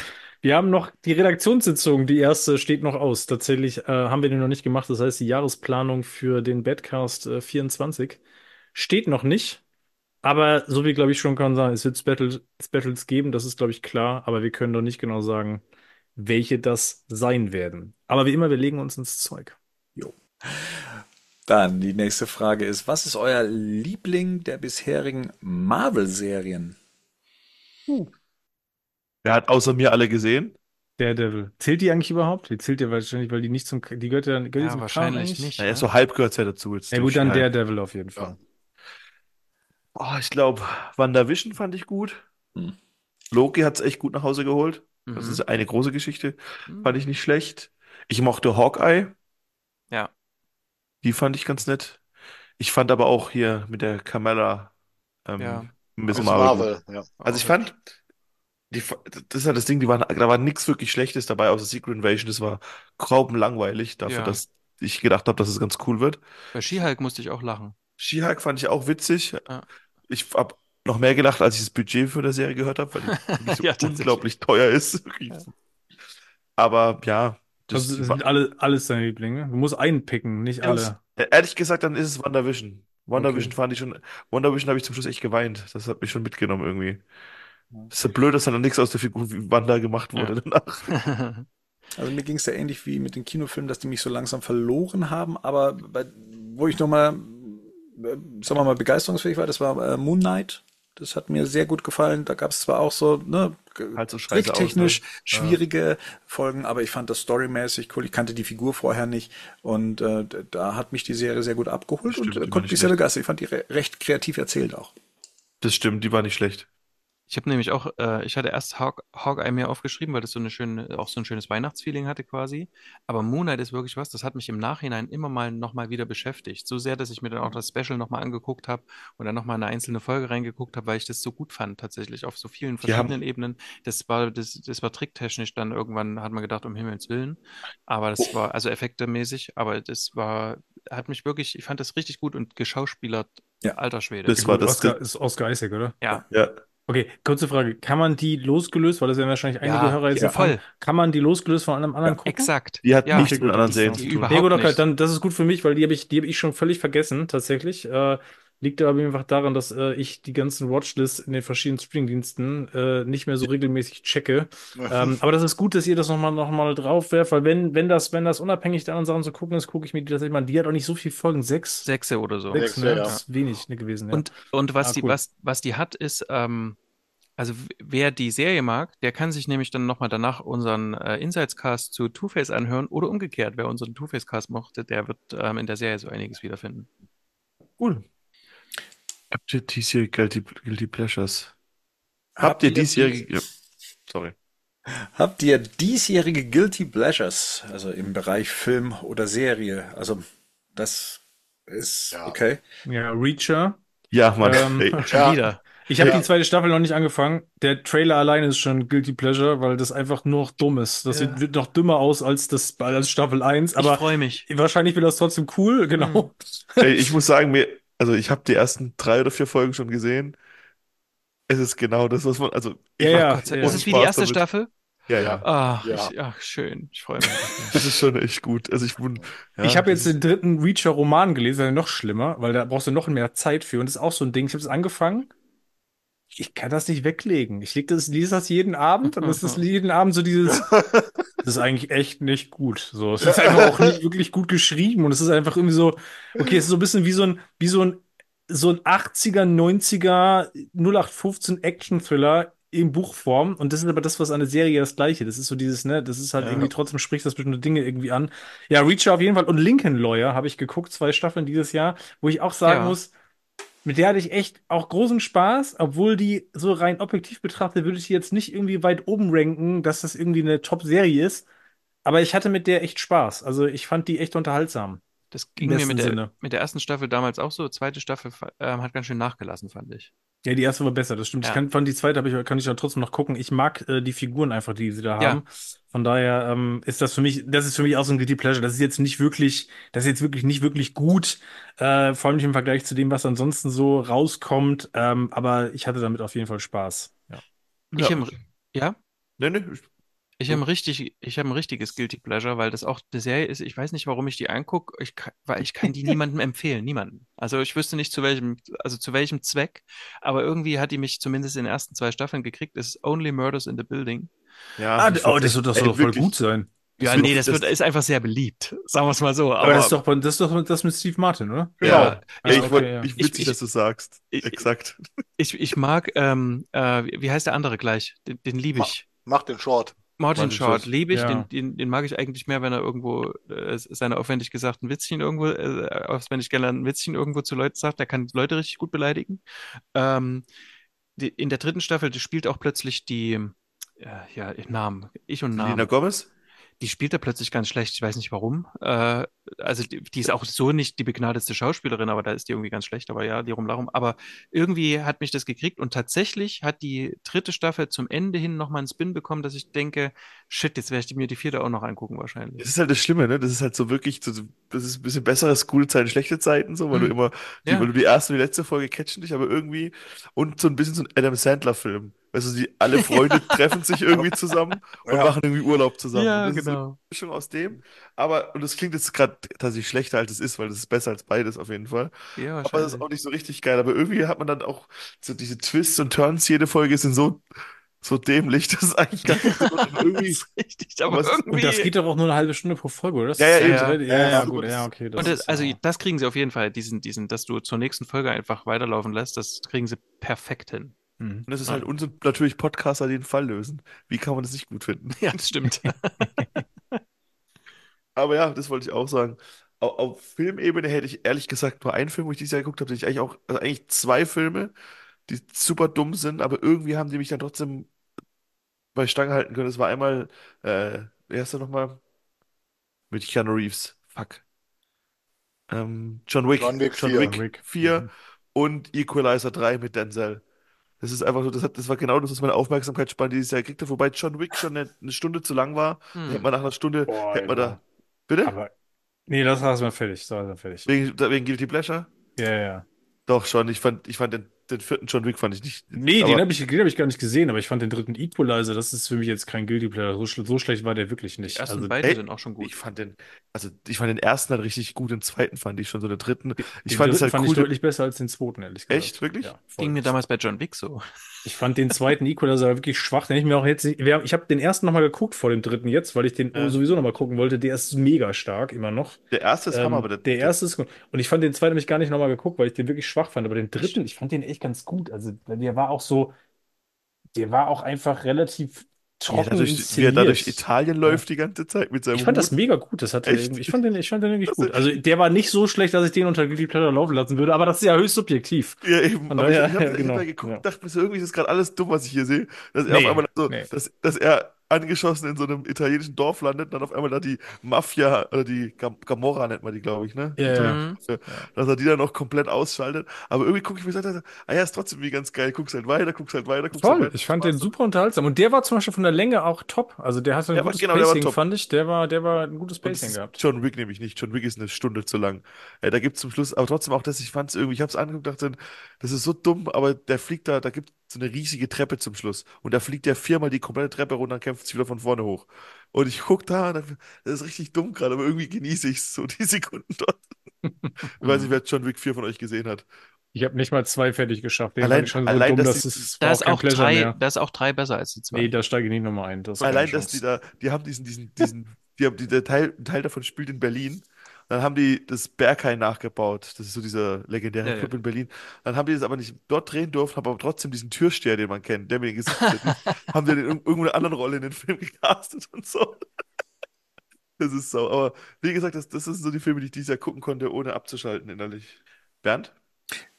wir haben noch die Redaktionssitzung, die erste steht noch aus. Tatsächlich äh, haben wir die noch nicht gemacht. Das heißt, die Jahresplanung für den Badcast äh, 24 steht noch nicht. Aber so wie, glaube ich, schon kann sagen, es wird Battle, Battles geben, das ist, glaube ich, klar. Aber wir können noch nicht genau sagen, welche das sein werden. Aber wie immer, wir legen uns ins Zeug. Jo. Dann die nächste Frage ist, was ist euer Liebling der bisherigen Marvel-Serien? Uh. Wer hat außer mir alle gesehen? Daredevil. Zählt die eigentlich überhaupt? Die zählt ja wahrscheinlich, weil die nicht zum, die gehört ja, gehört Ja, die zum wahrscheinlich Kanon nicht. Naja, Ja. so halb gehört ja dazu jetzt. Ja gut, dann durch. Daredevil auf jeden Fall. Oh, ich glaube, WandaVision fand ich gut. Hm. Loki hat es echt gut nach Hause geholt. Das Mhm. ist eine große Geschichte. Mhm. Fand ich nicht schlecht. Ich mochte Hawkeye. Ja. Die fand ich ganz nett. Ich fand aber auch hier mit der Kamala ähm, Ja. ein bisschen Marvel. Marvel, ja. Also ich fand, die, das ist halt das Ding, die waren, da war nichts wirklich Schlechtes dabei, außer Secret Invasion. Das war graupenlangweilig dafür, Ja. dass ich gedacht habe, dass es ganz cool wird. Bei She-Hulk musste ich auch lachen. She-Hulk fand ich auch witzig. Ja. Ich habe noch mehr gelacht, als ich das Budget für der Serie gehört habe, weil die so Ja, unglaublich teuer ist. Aber ja, das Das war, sind alle, alles deine Lieblinge. Du musst einen picken, nicht alle. Äh, ehrlich gesagt, dann ist es WandaVision. WandaVision Okay. fand ich schon, WandaVision habe ich zum Schluss echt geweint. Das hat mich schon mitgenommen irgendwie. Das ist so blöd, dass dann nichts aus der Figur wie Wanda gemacht wurde danach. Also mir ging es ja ähnlich wie mit den Kinofilmen, dass die mich so langsam verloren haben, aber bei, wo ich nochmal, äh, sagen wir mal, begeisterungsfähig war, das war äh, Moon Knight. Das hat mir sehr gut gefallen. Da gab es zwar auch so, ne, Halt so tricktechnisch ne? schwierige Folgen, aber ich fand das storymäßig cool. Ich kannte die Figur vorher nicht und äh, da hat mich die Serie sehr gut abgeholt Stimmt, und äh, konnte mich sehr begeistern. Ich fand die re recht kreativ erzählt auch. Das stimmt, die war nicht schlecht. Ich habe nämlich auch, äh, ich hatte erst Hawk, Hawkeye mir aufgeschrieben, weil das so eine schöne, auch so ein schönes Weihnachtsfeeling hatte quasi. Aber Moon Knight ist wirklich was, das hat mich im Nachhinein immer mal nochmal wieder beschäftigt. So sehr, dass ich mir dann auch das Special nochmal angeguckt habe und dann nochmal eine einzelne Folge reingeguckt habe, weil ich das so gut fand, tatsächlich auf so vielen verschiedenen Ebenen. Das war, das, das war tricktechnisch dann irgendwann, hat man gedacht, um Himmels Willen. Aber das war, also effektemäßig, aber das war, hat mich wirklich, ich fand das richtig gut und geschauspielert, Ja. alter Schwede. Das war das, Oscar, ist Oscar Isaac, oder? ja. ja. Okay, kurze Frage. Kann man die losgelöst, weil das ja wahrscheinlich einige Ja, Hörer jetzt ja, erfahren, voll. kann man die losgelöst von einem anderen gucken? Exakt. Die hat Ja. nichts Okay, mit gut, anderen das Serien ist- zu die tun. überhaupt Nee, gut, okay, nicht. dann das ist gut für mich, weil die habe ich, die habe ich schon völlig vergessen, tatsächlich. Äh, liegt aber einfach daran, dass äh, ich die ganzen Watchlists in den verschiedenen Streamingdiensten äh, nicht mehr so regelmäßig checke. ähm, aber das ist gut, dass ihr das nochmal noch mal drauf werft, weil wenn, wenn das, wenn das unabhängig der anderen Sachen zu gucken ist, gucke ich mir die tatsächlich mal. an. Die hat auch nicht so viele Folgen, sechs. Sechse oder so. Sechs, Sechs, ne? ja, Das ist wenig ne, gewesen, ja. Und, und was Ah, die, cool. was, was die hat, ist, ähm, also wer die Serie mag, der kann sich nämlich dann nochmal danach unseren äh, Insights-Cast zu Two-Face anhören oder umgekehrt, wer unseren Two-Face-Cast mochte, der wird ähm, in der Serie so einiges wiederfinden. Cool. Habt ihr diesjährige Guilty, Guilty Pleasures? Habt ihr diesjährige. Ja. Sorry. Habt ihr diesjährige Guilty Pleasures, also im Bereich Film oder Serie? Also das ist Ja. okay. ja, Reacher. Ja, Mann. Ähm, ey. Schon Ja. wieder. Ich habe Ja. die zweite Staffel noch nicht angefangen. Der Trailer alleine ist schon Guilty Pleasure, weil das einfach nur noch dumm ist. Das Ja. sieht, wird noch dümmer aus als, das, als Staffel 1, ich aber freue mich. wahrscheinlich wird das trotzdem cool, genau. Ey, ich muss sagen, mir, also ich habe die ersten drei oder vier Folgen schon gesehen. Es ist genau das, was man, also ich Ja, mach ja, Gott sei ja. Dank. großen Ist es wie die Spaß erste damit. Staffel? Ja, ja. Ach, Ja. ich, ach schön. Ich freue mich. Das ist schon echt gut. Also ich bin, ja, ich habe das jetzt den dritten Reacher-Roman gelesen, der noch schlimmer, weil da brauchst du noch mehr Zeit für. Und das ist auch so ein Ding. Ich habe es angefangen. Ich kann das nicht weglegen. Ich leg das, lese das jeden Abend und es ist jeden Abend so dieses. Das ist eigentlich echt nicht gut. So, es ist einfach auch nicht wirklich gut geschrieben und es ist einfach irgendwie so. Okay, es ist so ein bisschen wie so ein, wie so ein, so ein 80er, 90er 0815 Action-Thriller in Buchform. Und das ist aber das, was an der Serie das Gleiche. Das ist so dieses, ne, das ist halt Ja. irgendwie trotzdem spricht das bestimmte Dinge irgendwie an. Ja, Reacher auf jeden Fall und Lincoln Lawyer habe ich geguckt, zwei Staffeln dieses Jahr, wo ich auch sagen Ja. muss, mit der hatte ich echt auch großen Spaß, obwohl die so rein objektiv betrachtet, würde ich die jetzt nicht irgendwie weit oben ranken, dass das irgendwie eine Top-Serie ist. Aber ich hatte mit der echt Spaß. Also ich fand die echt unterhaltsam. Das ging mir mit der, mit der ersten Staffel damals auch so. Zweite Staffel ähm, hat ganz schön nachgelassen, fand ich. Ja, die erste war besser, das stimmt. Ja. Ich kann, fand die zweite, aber ich, kann ich dann trotzdem noch gucken. Ich mag äh, die Figuren einfach, die sie da Ja. haben. Von daher ähm, ist das für mich, das ist für mich auch so ein Guilty Pleasure. Das ist jetzt nicht wirklich, das ist jetzt wirklich nicht wirklich gut, äh, vor allem nicht im Vergleich zu dem, was ansonsten so rauskommt. Ähm, aber ich hatte damit auf jeden Fall Spaß. Ja. Ich Ja. im, ja? Nee, nee. Ich habe ein richtig, ich habe ein richtiges Guilty Pleasure, weil das auch eine Serie ist. Ich weiß nicht, warum ich die angucke, ich kann, weil ich kann die niemandem empfehlen, niemanden. Also ich wüsste nicht zu welchem, also zu welchem Zweck, aber irgendwie hat die mich zumindest in den ersten zwei Staffeln gekriegt. Es ist Only Murders in the Building. Ja, Ah, ich oh, das wird, das doch voll gut sein. Ja, wird- nee, das, das- wird, ist einfach sehr beliebt. Sagen wir es mal so. Aber, Aber, das ist doch, das ist doch das mit Steve Martin, oder? Genau. Ja, Ja, ich okay, wollte, ja. ich witzig, ich- dass du sagst. ich- Exakt. ich, ich mag, ähm, äh, wie heißt der andere gleich? Den, den liebe ich. Mach den Short. Martin Martin Short liebe ich, Ja. den, den, den mag ich eigentlich mehr, wenn er irgendwo äh, seine aufwendig gesagten Witzchen irgendwo, äh, auswendig gelernten Witzchen irgendwo zu Leuten sagt. Der kann Leute richtig gut beleidigen. Ähm, die, in der dritten Staffel, die spielt auch plötzlich die, äh, ja, Namen, ich und Selena Namen. Gomez? Die spielt er plötzlich ganz schlecht, ich weiß nicht warum. Äh, also die, die ist auch so nicht die begnadetste Schauspielerin, aber da ist die irgendwie ganz schlecht, aber ja, die rumlarum. Aber irgendwie hat mich das gekriegt und tatsächlich hat die dritte Staffel zum Ende hin nochmal einen Spin bekommen, dass ich denke, shit, jetzt werde ich mir die vierte auch noch angucken wahrscheinlich. Das ist halt das Schlimme, ne? Das ist halt so wirklich, so, das ist ein bisschen besseres coole Zeiten, schlechte Zeiten, so, weil du Mhm. immer, die, Ja. weil du die erste und die letzte Folge catchen dich, aber irgendwie, und so ein bisschen so ein Adam Sandler-Film. Weißt du, die, alle Freunde treffen sich irgendwie zusammen und Ja. machen irgendwie Urlaub zusammen. Ja, das ist so eine genau. Mischung aus dem. Aber, und das klingt jetzt gerade tatsächlich schlechter, als es ist, weil das ist besser als beides auf jeden Fall. Ja, Aber das ist auch nicht so richtig geil. Aber irgendwie hat man dann auch so diese Twists und Turns, jede Folge sind so, so dämlich, dass es eigentlich gar nicht so aber Das irgendwie. ist richtig, aber aber es ist- irgendwie. Und das geht doch auch nur eine halbe Stunde pro Folge, oder? Das Ja, ja, ist eben. ja, ja, ja, Ja, gut, das- ja, okay. Das Und das, ist, also ja. das kriegen sie auf jeden Fall, diesen, diesen, dass du zur nächsten Folge einfach weiterlaufen lässt, das kriegen sie perfekt hin. Mhm. Und das ist halt uns und natürlich Podcaster, die den Fall lösen. Wie kann man das nicht gut finden? Ja, das stimmt. Aber ja, das wollte ich auch sagen. Auf, auf Filmebene hätte ich ehrlich gesagt nur einen Film, wo ich dieses Jahr geguckt habe, den ich eigentlich auch, also eigentlich zwei Filme, die super dumm sind, aber irgendwie haben die mich dann trotzdem bei Stange halten können. Das war einmal, äh, wer ist der nochmal? Mit Keanu Reeves. Fuck. Ähm, John Wick. John Wick John 4. Wick Wick. 4 Mhm. und Equalizer 3 mit Denzel. Das ist einfach so, das, hat, das war genau das, was meine Aufmerksamkeitsspanne dieses Jahr gekriegt hat, wobei John Wick schon eine, eine Stunde zu lang war. Hm. Hätte man nach einer Stunde, Boah, hätte man da. Bitte? Aber, nee, das lassen wir fertig. Das lassen wir fertig. Wegen, wegen Guilty Pleasure? Ja, ja. Doch, schon. Ich fand, ich fand den, den vierten John Wick fand ich nicht. Nee, aber, den habe ich, den hab ich gar nicht gesehen, aber ich fand den dritten Equalizer, das ist für mich jetzt kein Guilty Pleasure. So, so schlecht war der wirklich Die nicht. ersten Also, beiden ey, sind auch schon gut. Ich fand den, also ich fand den ersten halt richtig gut, den zweiten fand ich schon so, den dritten. Ich den fand es dritten halt fand cool. ich deutlich besser als den zweiten, ehrlich gesagt. Echt? Wirklich? Ja. Ging mir damals bei John Wick so. Ich fand den zweiten Equalizer wirklich schwach. Den ich mir auch jetzt, ich habe den ersten nochmal geguckt vor dem dritten jetzt, weil ich den Ja. sowieso nochmal gucken wollte. Der ist mega stark, immer noch. Der erste ist Ähm, Hammer, aber der, der erste ist gut. Und ich fand den zweiten nämlich gar nicht nochmal geguckt, weil ich den wirklich schwach fand. Aber den dritten, ich fand den echt ganz gut. Also der war auch so, der war auch einfach relativ trocken dadurch, wie er inszeniert. da durch Italien läuft die ganze Zeit mit seinem Ich fand das Hut. mega gut. Das hatte irgendwie, ich fand den, ich fand den wirklich Das gut. Also der war nicht so schlecht, dass ich den unter Guilty Pleasure laufen lassen würde, aber das ist ja höchst subjektiv. Ja, eben. Daher, ich habe ja, hab genau. geguckt Ja. und dachte mir so, irgendwie ist das gerade alles dumm, was ich hier sehe. Dass er Nee, auf einmal so, nee. dass, dass er angeschossen in so einem italienischen Dorf landet, dann auf einmal da die Mafia, oder die Gam Gamorra nennt man die, glaube ich, ne? Ja, ja. Mafia. Dass er die dann noch komplett ausschaltet. Aber irgendwie gucke ich mir so, ah ja, ist trotzdem wie ganz geil. Guckst halt weiter, guckst halt weiter, guckst halt Toll, weiter. ich fand den super unterhaltsam. Und der war zum Beispiel von der Länge auch top. Also der ein Der war- gutes genau, der war Pacing, top. fand ich. Der war, der war ein gutes Pacing gehabt. John Wick nämlich nicht. John Wick ist eine Stunde zu lang. Äh, da gibt es zum Schluss, aber trotzdem auch das, ich fand es irgendwie, ich habe es angeguckt, dachte, das ist so dumm, aber der fliegt da, da gibt es so eine riesige Treppe zum Schluss. Und da fliegt der viermal die komplette Treppe runter und kämpft sich wieder von vorne hoch. Und ich guck da, das ist richtig dumm gerade, aber irgendwie genieße ich so die Sekunden dort. Ich weiß nicht, wer John Wick 4 von euch gesehen hat. Ich habe nicht mal zwei fertig geschafft. Den Allein- schon so allein, dumm, dass dass die- es Da ist auch drei, da ist auch drei besser als die zwei. Nee, da steige ich nicht nochmal ein. Das ist Allein, dass die da, die haben diesen, diesen, diesen, die haben, die, der Teil, ein Teil davon spielt in Berlin. Dann haben die das Berghain nachgebaut. Das ist so dieser legendäre Ja, ja. Club in Berlin. Dann haben die das aber nicht dort drehen dürfen, haben aber trotzdem diesen Türsteher, den man kennt, der mir den hat, haben die den in irg- irgendeiner anderen Rolle in den Film gecastet und so. Das ist so. Aber wie gesagt, das, das sind so die Filme, die ich dieses Jahr gucken konnte, ohne abzuschalten innerlich. Bernd?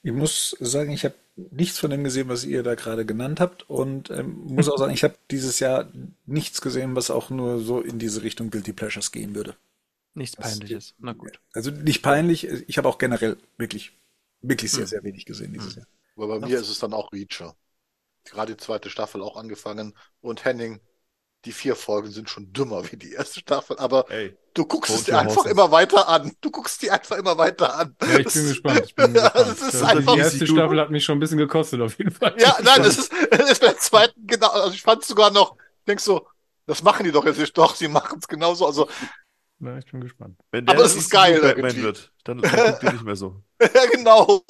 Ich muss sagen, ich habe nichts von dem gesehen, was ihr da gerade genannt habt und ähm, muss auch sagen, ich habe dieses Jahr nichts gesehen, was auch nur so in diese Richtung Guilty Pleasures gehen würde. Nichts Das- Peinliches. Na gut. Also nicht peinlich, ich habe auch generell wirklich, wirklich sehr, Hm. sehr wenig gesehen dieses Hm. Jahr. Aber bei mir ist es dann auch Reacher. Gerade die zweite Staffel auch angefangen. Und Henning, die vier Folgen sind schon dümmer wie die erste Staffel. Aber Ey, du guckst es dir einfach horses. immer weiter an. Du guckst die einfach immer weiter an. Ja, ich Das- bin gespannt. Ich bin gespannt. das ist Also einfach- die erste Staffel hat mich schon ein bisschen gekostet, auf jeden Fall. Ja, nein, das ist, das ist bei der zweiten genau. Also ich fand es sogar noch, denkst so, das machen die doch jetzt nicht. Doch, sie machen es genauso. Also, Na, ich bin gespannt. wenn Aber der es der ist geil Batman irgendwie. wird, dann, dann guckt ihr nicht mehr so. ja, genau.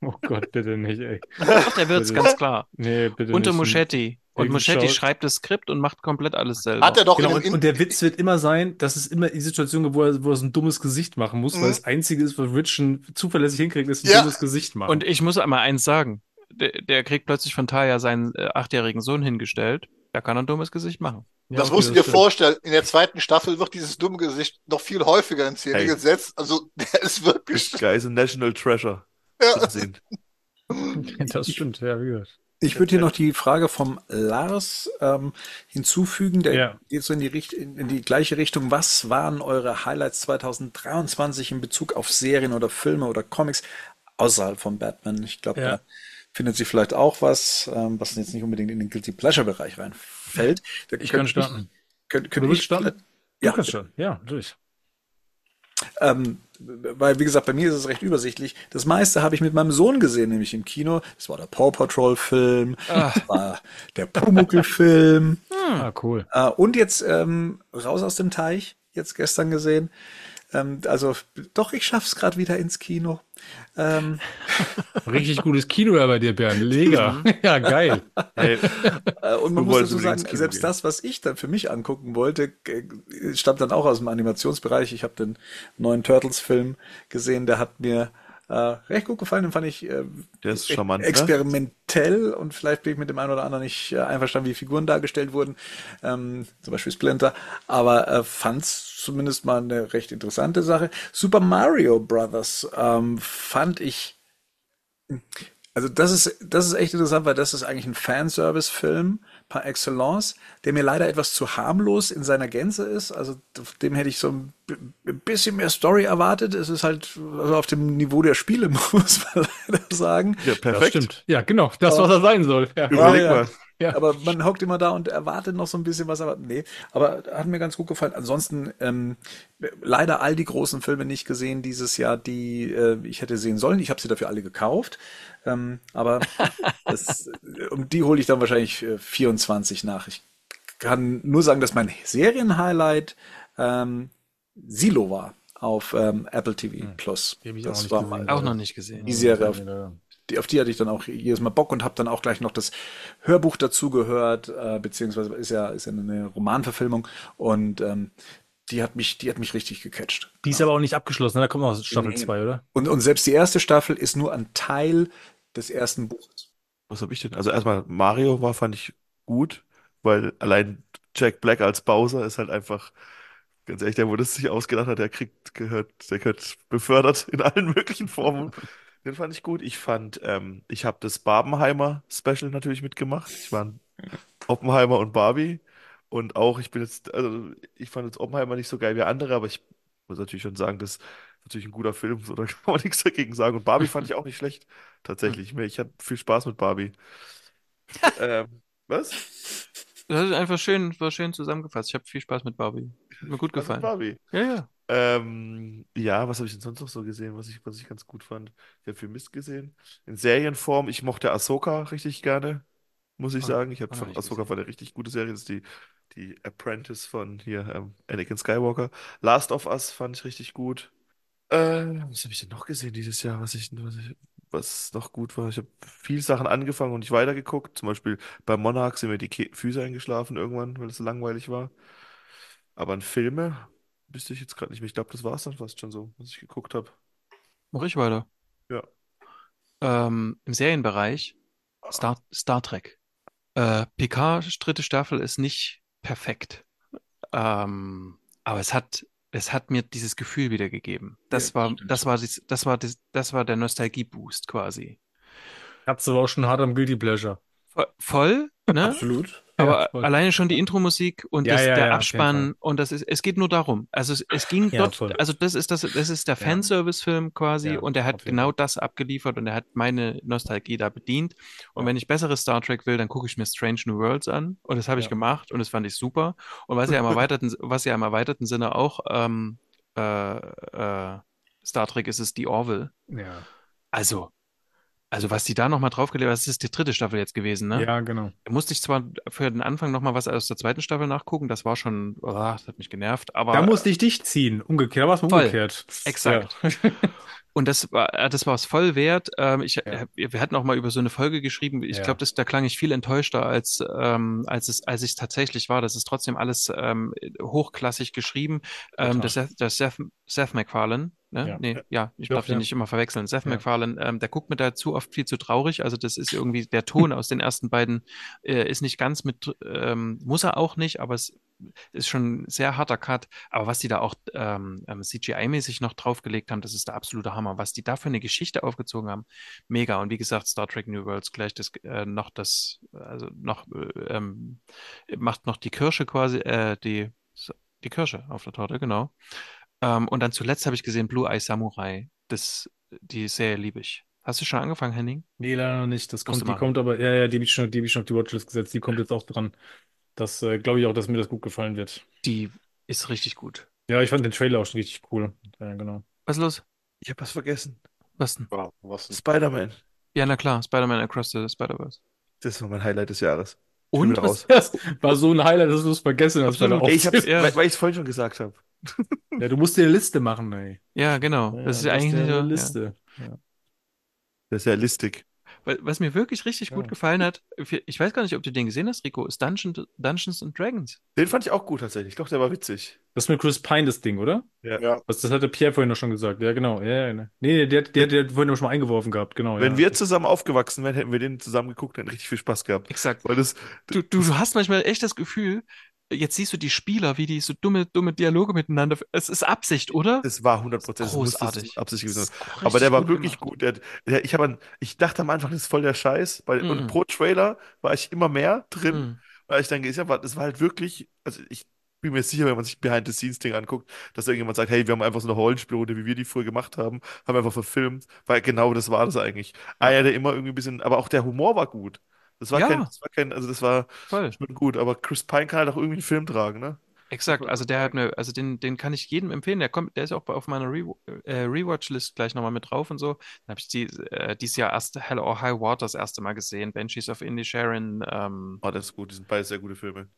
Oh Gott, bitte nicht, ey. Doch, der wird's Bitte. ganz klar. Nee, bitte Unter nicht. Muschetti. Und Muschetti Schau- schreibt das Skript und macht komplett alles selber. Hat er doch Genau, und, und der Witz wird immer sein, dass es immer die Situation gibt, wo er, wo er so ein dummes Gesicht machen muss, Mhm. weil das Einzige ist, was Rich ein zuverlässig hinkriegt, ist ein Ja. dummes Gesicht machen. Und ich muss einmal eins sagen. Der, der kriegt plötzlich von Taya seinen äh, achtjährigen Sohn hingestellt. Da kann er ein dummes Gesicht machen. Ja, das okay, musst du dir stimmt. vorstellen. In der zweiten Staffel wird dieses dumme Gesicht noch viel häufiger in Szene Hey. gesetzt. Also, der ist wirklich. Das Guy ist ein National Treasure. Ja. Das stimmt, ja, wie gesagt. Ich würde hier noch die Frage vom Lars ähm, hinzufügen, der Ja. geht so in die, Richt in, in die gleiche Richtung. Was waren eure Highlights 2023 in Bezug auf Serien oder Filme oder Comics außerhalb von Batman? Ich glaube, Ja. da findet sie vielleicht auch was, ähm, was jetzt nicht unbedingt in den Guilty Pleasure Bereich reinfällt. Da Ich kann starten. Könnte, Du könnte willst ich starten? Ja. Du kannst schon. Ja, durch. Ähm, weil, wie gesagt, bei mir ist es recht übersichtlich. Das meiste habe ich mit meinem Sohn gesehen, nämlich im Kino. Das war der Paw Patrol Film, das war der Pumuckl Film. Ah, cool. Äh, und jetzt ähm, raus aus dem Teich, jetzt gestern gesehen. Ähm, also doch, ich schaff's gerade wieder ins Kino. Ähm, Richtig gutes Kino da bei dir, Bernd. Lega. ja, geil. Hey, äh, und man Du muss dazu sagen, selbst gehen. das, was ich dann für mich angucken wollte, äh, stammt dann auch aus dem Animationsbereich. Ich habe den neuen Turtles-Film gesehen, der hat mir äh, recht gut gefallen, den fand ich äh, Der ist e- charmant, ne? experimentell und vielleicht bin ich mit dem einen oder anderen nicht äh, einverstanden, wie Figuren dargestellt wurden, ähm, zum Beispiel Splinter, aber äh, fand's zumindest mal eine recht interessante Sache. Super Mario Brothers ähm, fand ich also das ist, das ist echt interessant, weil das ist eigentlich ein Fanservice-Film par excellence, der mir leider etwas zu harmlos in seiner Gänze ist. Also auf dem hätte ich so ein bisschen mehr Story erwartet. Es ist halt also auf dem Niveau der Spiele, muss man leider sagen. ja, Das perfekt. stimmt. Ja, genau. Das, was er sein soll. Ja. Überleg Ja, ja. mal. Ja. Aber man hockt immer da und erwartet noch so ein bisschen was, aber nee. Aber hat mir ganz gut gefallen. Ansonsten ähm, leider all die großen Filme nicht gesehen dieses Jahr, die äh, ich hätte sehen sollen. Ich habe sie dafür alle gekauft. Ähm, aber das, um die hole ich dann wahrscheinlich äh, 24 nach. Ich kann nur sagen, dass mein Serienhighlight ähm, Silo war auf ähm, Apple TV Plus. Die hab ich auch Das nicht war gesehen. mal Auch noch nicht gesehen. die Serie, auf die, auf die hatte ich dann auch jedes Mal Bock und habe dann auch gleich noch das Hörbuch dazu gehört, äh, beziehungsweise ist ja, ist ja eine Romanverfilmung und ähm, die hat mich, die hat mich richtig gecatcht. Die ist aber auch nicht abgeschlossen. ne? Da kommt noch Staffel Nee. 2, oder? Und, und selbst die erste Staffel ist nur ein Teil des ersten Buches. Was habe ich denn? Also erstmal Mario war, fand ich gut, weil allein Jack Black als Bowser ist halt einfach, ganz ehrlich, der, wo das sich ausgedacht hat, der kriegt, gehört, der gehört befördert in allen möglichen Formen. Den fand ich gut. Ich fand, ähm, ich habe das Barbenheimer Special natürlich mitgemacht. Ich war ein Oppenheimer und Barbie. Und auch, ich bin jetzt, also ich fand jetzt Oppenheimer nicht so geil wie andere, aber ich muss natürlich schon sagen, das ist natürlich ein guter Film, so da kann man nichts dagegen sagen. Und Barbie fand ich auch nicht schlecht, tatsächlich. Mir- Ich hatte viel Spaß mit Barbie. Ähm, was? Das ist einfach schön, war schön zusammengefasst. Ich habe viel Spaß mit Barbie. Hat mir gut Was mit gefallen. Barbie? Ja, ja. Ähm, ja, was habe ich denn sonst noch so gesehen, was ich, was ich ganz gut fand? Ich habe viel Mist gesehen. In Serienform, ich mochte Ahsoka richtig gerne, muss ich Ah, sagen. Ich auch habe noch von nicht Ahsoka gesehen. war eine richtig gute Serie. Das ist die, die Apprentice von hier, ähm, Anakin Skywalker. Last of Us fand ich richtig gut. Äh, was habe ich denn noch gesehen dieses Jahr, was ich, was ich, was noch gut war? Ich habe viel Sachen angefangen und nicht weitergeguckt. Zum Beispiel bei Monarch sind mir die Ke Füße eingeschlafen irgendwann, weil es so langweilig war. Aber an Filme wüsste ich jetzt gerade nicht mehr. Ich glaube, das war es dann fast schon so, was ich geguckt habe. Mach ich weiter. Ja. Ähm, Im Serienbereich Star, Star Trek. Äh, Picard, dritte Staffel, ist nicht perfekt. Ähm, aber es hat, es hat mir dieses Gefühl wiedergegeben. Das Ja, war, das war, das war, dies, das war der Nostalgie-Boost quasi. Hat's aber auch schon hart am Guilty Pleasure. Vo- Voll, ne? Absolut. Aber voll. alleine schon die Intro-Musik und Ja, das, ja, der ja, Abspann und das ist, es geht nur darum. Also es, es ging Ja, dort, voll. also das ist das, das ist der Ja. Fanservice-Film quasi Ja, und er hat genau das abgeliefert und er hat meine Nostalgie da bedient. Und Ja. wenn ich besseres Star Trek will, dann gucke ich mir Strange New Worlds an und das habe ich Ja. gemacht und das fand ich super. Und was ja im erweiterten, was ja im erweiterten Sinne auch ähm, äh, äh, Star Trek ist, ist die Orville. Ja. Also, also was die da nochmal draufgelegt haben, das ist die dritte Staffel jetzt gewesen, ne? Ja, genau. Da musste ich zwar für den Anfang nochmal was aus der zweiten Staffel nachgucken, das war schon, oh, das hat mich genervt, aber Da musste ich dich ziehen. Umgekehrt, da war es umgekehrt. Exakt. Ja. und das war, äh, das war es voll wert. Ähm, ich, Ja. äh, wir hatten auch mal über so eine Folge geschrieben. Ich Ja. glaube, da klang ich viel enttäuschter, als, ähm, als es, als ich tatsächlich war. Das ist trotzdem alles ähm, hochklassig geschrieben. Ähm, das, Seth- das Seth, Seth MacFarlane, ne? Ja. Nee, ja, ich darf den ja. nicht immer verwechseln. Seth Ja. MacFarlane, ähm, der guckt mir da zu oft viel zu traurig. Also das ist irgendwie, der Ton aus den ersten beiden äh, ist nicht ganz mit, ähm, muss er auch nicht, aber es ist schon ein sehr harter Cut. Aber was die da auch ähm, ähm, CGI-mäßig noch draufgelegt haben, das ist der absolute Hammer. Was die da für eine Geschichte aufgezogen haben, mega. Und wie gesagt, Star Trek New Worlds gleich das äh, noch das, also noch äh, ähm, macht noch die Kirsche quasi, äh, die die Kirsche auf der Torte, genau. Ähm, und dann zuletzt habe ich gesehen Blue Eye Samurai. Das, die Serie liebe ich. Hast du schon angefangen, Henning? Nee, leider noch nicht. Das Musst kommt, die kommt aber, ja, ja, die habe ich schon, die habe ich schon auf die Watchlist gesetzt. Die kommt jetzt auch dran. Das äh, glaube ich auch, dass mir das gut gefallen wird. Die ist richtig gut. Ja, ich fand den Trailer auch schon richtig cool. Ja, genau. Was ist los? Ich habe was vergessen. Was denn? Ja, was denn? Spider-Man. Ja, na klar, Spider-Man Across the Spider-Verse. Das war mein Highlight des Jahres. Und was? raus. Das war so ein Highlight, dass du es vergessen hast. bei der Absolut. Ey, ich hab's. Ja. weil, ich es vorhin schon gesagt habe. Ja, du musst dir eine Liste machen, ey. Ja, genau. Ja, Das ist ja eigentlich ja nicht so, eine ja. Liste. Das ist ja listig. Weil- Was mir wirklich richtig gut Ja. gefallen hat, ich weiß gar nicht, ob du den gesehen hast, Rico, ist Dungeon, Dungeons and Dragons. Den fand ich auch gut tatsächlich. Doch, der war witzig. Das ist mit Chris Pine das Ding, oder? Ja. Was, das hatte Pierre vorhin noch schon gesagt. Ja, genau. Ja, ja, ne. Nee, der, der, der hat vorhin noch schon mal eingeworfen gehabt. Genau. Wenn ja. wir zusammen aufgewachsen wären, hätten wir den zusammen geguckt, hätten richtig viel Spaß gehabt. Exakt. Weil das, Du, du, du hast manchmal echt das Gefühl, jetzt siehst du die Spieler, wie die so dumme, dumme Dialoge miteinander. Es ist Absicht, oder? das war 100 Prozent Großartig. Absicht gewesen ist Aber der war gut wirklich gemacht. gut. Der, der, ich, an, ich dachte am Anfang, das ist voll der Scheiß. Weil, Mhm. Und pro Trailer war ich immer mehr drin. Mhm. Weil ich denke, ja, das war halt wirklich, also ich bin mir sicher, wenn man sich Behind-the-Scenes-Ding anguckt, dass irgendjemand sagt, hey, wir haben einfach so eine Rollenspielrunde, wie wir die früher gemacht haben, haben wir einfach verfilmt, weil genau das war das eigentlich. Einer, der immer irgendwie ein bisschen, aber auch der Humor war gut. Das war Ja. kein, das war kein, also das war Voll. schon gut, aber Chris Pine kann halt auch irgendwie einen Film tragen, ne? Exakt, also der hat mir, also den, den kann ich jedem empfehlen. Der kommt, der ist auch auf meiner Re äh, Rewatch-List gleich nochmal mit drauf und so. Dann habe ich die, äh, dieses Jahr erst Hell or High Water das erste Mal gesehen. Banshees of Inisherin, ähm, Oh, das ist gut, die sind beide sehr gute Filme.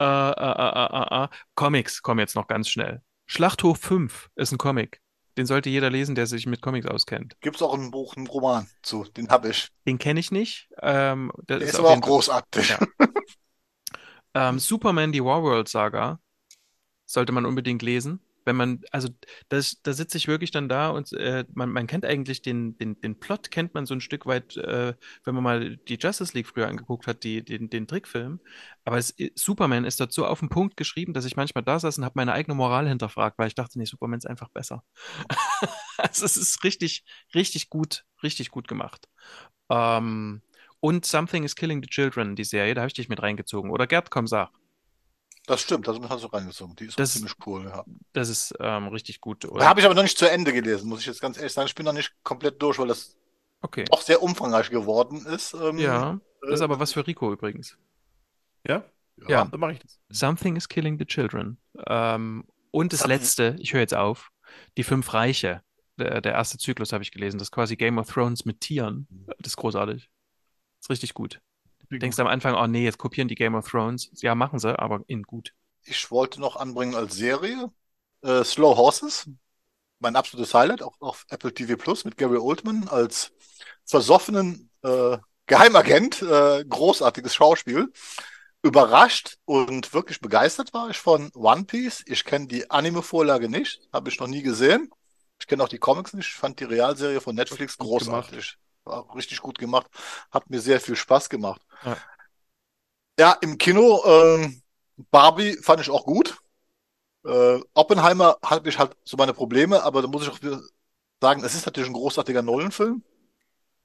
äh, äh, äh, äh, Comics kommen jetzt noch ganz schnell. Schlachthof 5 ist ein Comic. Den sollte jeder lesen, der sich mit Comics auskennt. Gibt's auch ein Buch, einen Roman zu, den habe ich. Den kenne ich nicht. Ähm, der ist ist aber auch großartig. Ja. Ähm, Superman, die Warworld Saga, sollte man unbedingt lesen. Wenn man, also das, da sitze ich wirklich dann da und äh, man, man kennt eigentlich den, den, den Plot, kennt man so ein Stück weit, äh, wenn man mal die Justice League früher angeguckt hat, die, den, den Trickfilm. Aber es, Superman ist so auf den Punkt geschrieben, dass ich manchmal da saß und habe meine eigene Moral hinterfragt, weil ich dachte, nee, Superman ist einfach besser. also es ist richtig, richtig gut, richtig gut gemacht. Ähm, und Something is Killing the Children, die Serie, da habe ich dich mit reingezogen. Oder Gerd, komm, sag. Das stimmt, das hast du reingezogen. Die ist auch Das- ziemlich cool, ja. Das ist ähm, richtig gut. Da habe ich aber noch nicht zu Ende gelesen, muss ich jetzt ganz ehrlich sagen. Ich bin noch nicht komplett durch, weil das Okay. auch sehr umfangreich geworden ist. Ähm, Ja, das ist äh, aber was für Rico übrigens. Ja? Ja. Dann mache ich das. Something is Killing the Children. Ähm, und das Something- letzte, ich höre jetzt auf, die fünf Reiche. Der, der erste Zyklus habe ich gelesen. Das ist quasi Game of Thrones mit Tieren. Das ist großartig. Das ist richtig gut. Du denkst am Anfang, oh nee, jetzt kopieren die Game of Thrones. Ja, machen sie, aber in gut. Ich wollte noch anbringen als Serie äh, Slow Horses. Mein absolutes Highlight, auch auf Apple TV Plus mit Gary Oldman als versoffenen äh, Geheimagent. Äh, großartiges Schauspiel. Überrascht und wirklich begeistert war ich von One Piece. Ich kenne die Anime-Vorlage nicht, habe ich noch nie gesehen. Ich kenne auch die Comics nicht. Ich fand die Realserie von Netflix großartig. War richtig gut gemacht. Hat mir sehr viel Spaß gemacht. Ja. Ja, im Kino, ähm, Barbie fand ich auch gut. Äh, Oppenheimer hatte ich halt so meine Probleme, aber da muss ich auch sagen, es ist natürlich ein großartiger Nolan-Film.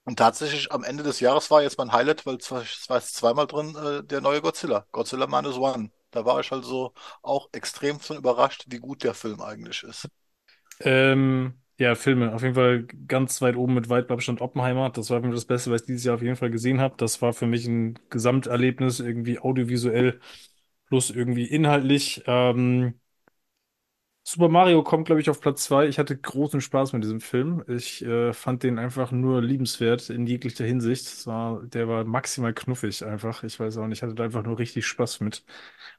Und tatsächlich am Ende des Jahres war jetzt mein Highlight, weil es war zweimal drin, äh, der neue Godzilla. Godzilla Minus One. Da war ich also auch extrem von überrascht, wie gut der Film eigentlich ist. Ähm, ja, Filme. Auf jeden Fall ganz weit oben mit weitem Abstand Oppenheimer. Das war für mich das Beste, was ich dieses Jahr auf jeden Fall gesehen habe. Das war für mich ein Gesamterlebnis, irgendwie audiovisuell plus irgendwie inhaltlich. Ähm, Super Mario kommt, glaube ich, auf Platz zwei. Ich hatte großen Spaß mit diesem Film. Ich äh, fand den einfach nur liebenswert in jeglicher Hinsicht. Es war, der war maximal knuffig einfach. Ich weiß auch nicht, ich hatte da einfach nur richtig Spaß mit.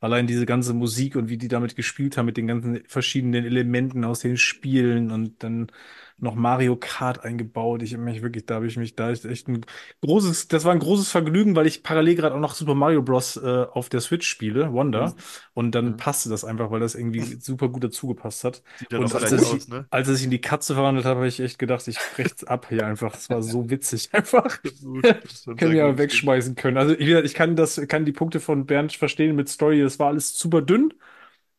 Allein diese ganze Musik und wie die damit gespielt haben, mit den ganzen verschiedenen Elementen aus den Spielen und dann noch Mario Kart eingebaut. Ich habe mich wirklich, da habe ich mich, da ist echt ein großes, das war ein großes Vergnügen, weil ich parallel gerade auch noch Super Mario Bros. Äh, auf der Switch spiele, Wonder. Und dann Mhm. passte das einfach, weil das irgendwie super gut dazu gepasst hat. Sieht Und als ich, aus, ne? als ich in die Katze verwandelt habe, habe ich echt gedacht, ich brech's ab hier einfach. Das war so witzig einfach. Können gut. wegschmeißen können. Also wie gesagt, ich kann das, kann die Punkte von Bernd verstehen mit Story. Das war alles super dünn.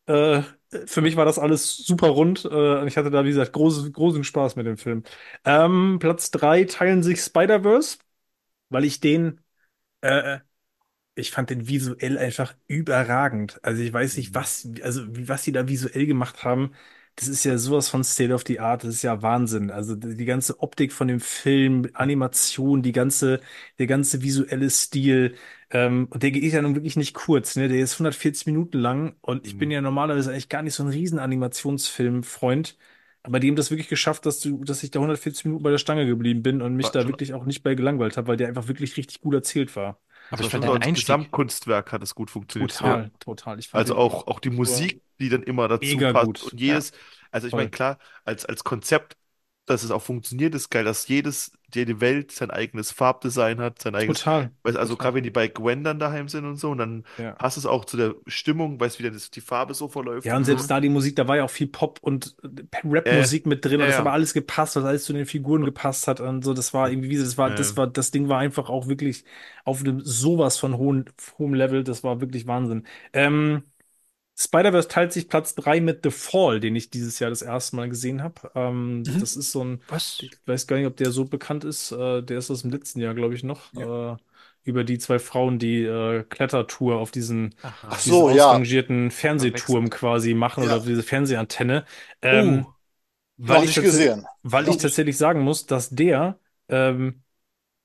Äh, für mich war das alles super rund. Äh, und ich hatte da, wie gesagt, großes, großen Spaß mit dem Film. Ähm, Platz drei teilen sich Spider-Verse, weil ich den, äh, ich fand den visuell einfach überragend. Also ich weiß nicht, was, also was die da visuell gemacht haben. Das ist ja sowas von State of the Art. Das ist ja Wahnsinn. Also die, die ganze Optik von dem Film, Animation, die ganze, der ganze visuelle Stil. Ähm, und der geht ja nun wirklich nicht kurz, ne? Der ist 140 Minuten lang und ich bin Mhm. ja normalerweise eigentlich gar nicht so ein riesen Animationsfilm-Freund. Aber die haben das wirklich geschafft, dass du, dass ich da 140 Minuten bei der Stange geblieben bin und mich War da schon- wirklich auch nicht bei gelangweilt habe, weil der einfach wirklich richtig gut erzählt war. Aber Das ich fand schon so als Einstieg. Gesamtkunstwerk hat es gut funktioniert. Total, total. Ich fand Also den auch, auch die Musik, die dann immer dazu Mega passt. gut. Und jedes, also ich Voll. meine, klar, als, als Konzept, dass es auch funktioniert, ist geil, dass jedes, jede Welt sein eigenes Farbdesign hat, sein eigenes, total. weißt, also gerade wenn die bei Gwen dann daheim sind und so, und dann Ja. passt es auch zu der Stimmung, weißt wie dann das, die Farbe so verläuft. Ja, und selbst da die Musik, da war ja auch viel Pop und Rap-Musik mit drin und ja, das ja. hat aber alles gepasst, was alles zu den Figuren gepasst hat und so. Das war irgendwie, wie das war, das war, das Ding war einfach auch wirklich auf einem sowas von hohen, hohem Level. Das war wirklich Wahnsinn. Ähm, Spider-Verse teilt sich Platz drei mit The Fall, den ich dieses Jahr das erste Mal gesehen habe. Ähm, Mhm. Das ist so ein, Was? ich weiß gar nicht, ob der so bekannt ist. Äh, der ist aus dem letzten Jahr, glaube ich, noch. Äh, über die zwei Frauen, die äh, Klettertour auf diesen. Ach diesen so, ja. ausrangierten Fernsehturm quasi machen Ja. oder diese Fernsehantenne. Ähm, Uh, weil Noch ich gesehen. weil ich tatsächlich sagen muss, dass der, ähm,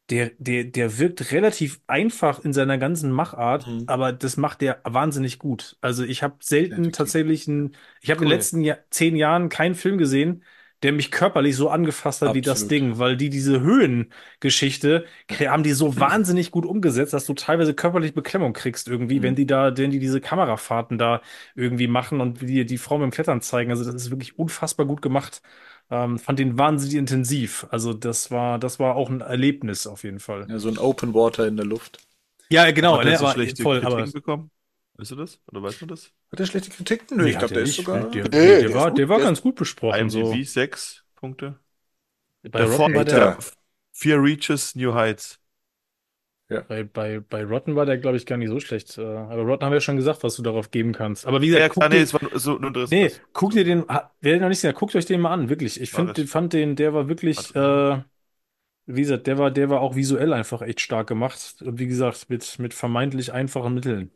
der, der, der wirkt relativ einfach in seiner ganzen Machart, Mhm. aber das macht der wahnsinnig gut. Also ich habe selten tatsächlich einen, ich habe in den Cool. letzten Jahr, zehn Jahren keinen Film gesehen, der mich körperlich so angefasst hat wie das Absolut. Ding, weil die diese Höhengeschichte haben die so wahnsinnig gut umgesetzt, dass du teilweise körperlich Beklemmung kriegst irgendwie, Mhm. wenn die da, wenn die diese Kamerafahrten da irgendwie machen und die, die Frau beim Klettern zeigen. Also das ist wirklich unfassbar gut gemacht. Ähm, fand den wahnsinnig intensiv. Also das war, das war auch ein Erlebnis auf jeden Fall. Ja, so ein Open Water in der Luft. Ja, genau, Hat er ne, so aber voll, aber bekommen? Weißt du das? Oder weißt du das? Hat der schlechte Kritiken? Nö, Nee, ich glaube, der ist sogar. Der, Nee, der, der war, gut. der war ganz gut besprochen. So. IMDb sechs Punkte. Bei Rotten war der. Fear Reaches New Heights. bei, bei, bei Rotten war der, glaube ich, gar nicht so schlecht. Äh, Aber Rotten haben wir ja schon gesagt, was du darauf geben kannst. Aber wie gesagt, Ja, guck ah, nee, dir, es war nur- so nee, das- guck dir den, wer den noch nicht gesehen hat, guckt euch den mal an, wirklich. Ich find, ich. fand den, der war wirklich, äh, wie gesagt, der war, der war auch visuell einfach echt stark gemacht. Und wie gesagt, mit, mit vermeintlich einfachen Mitteln.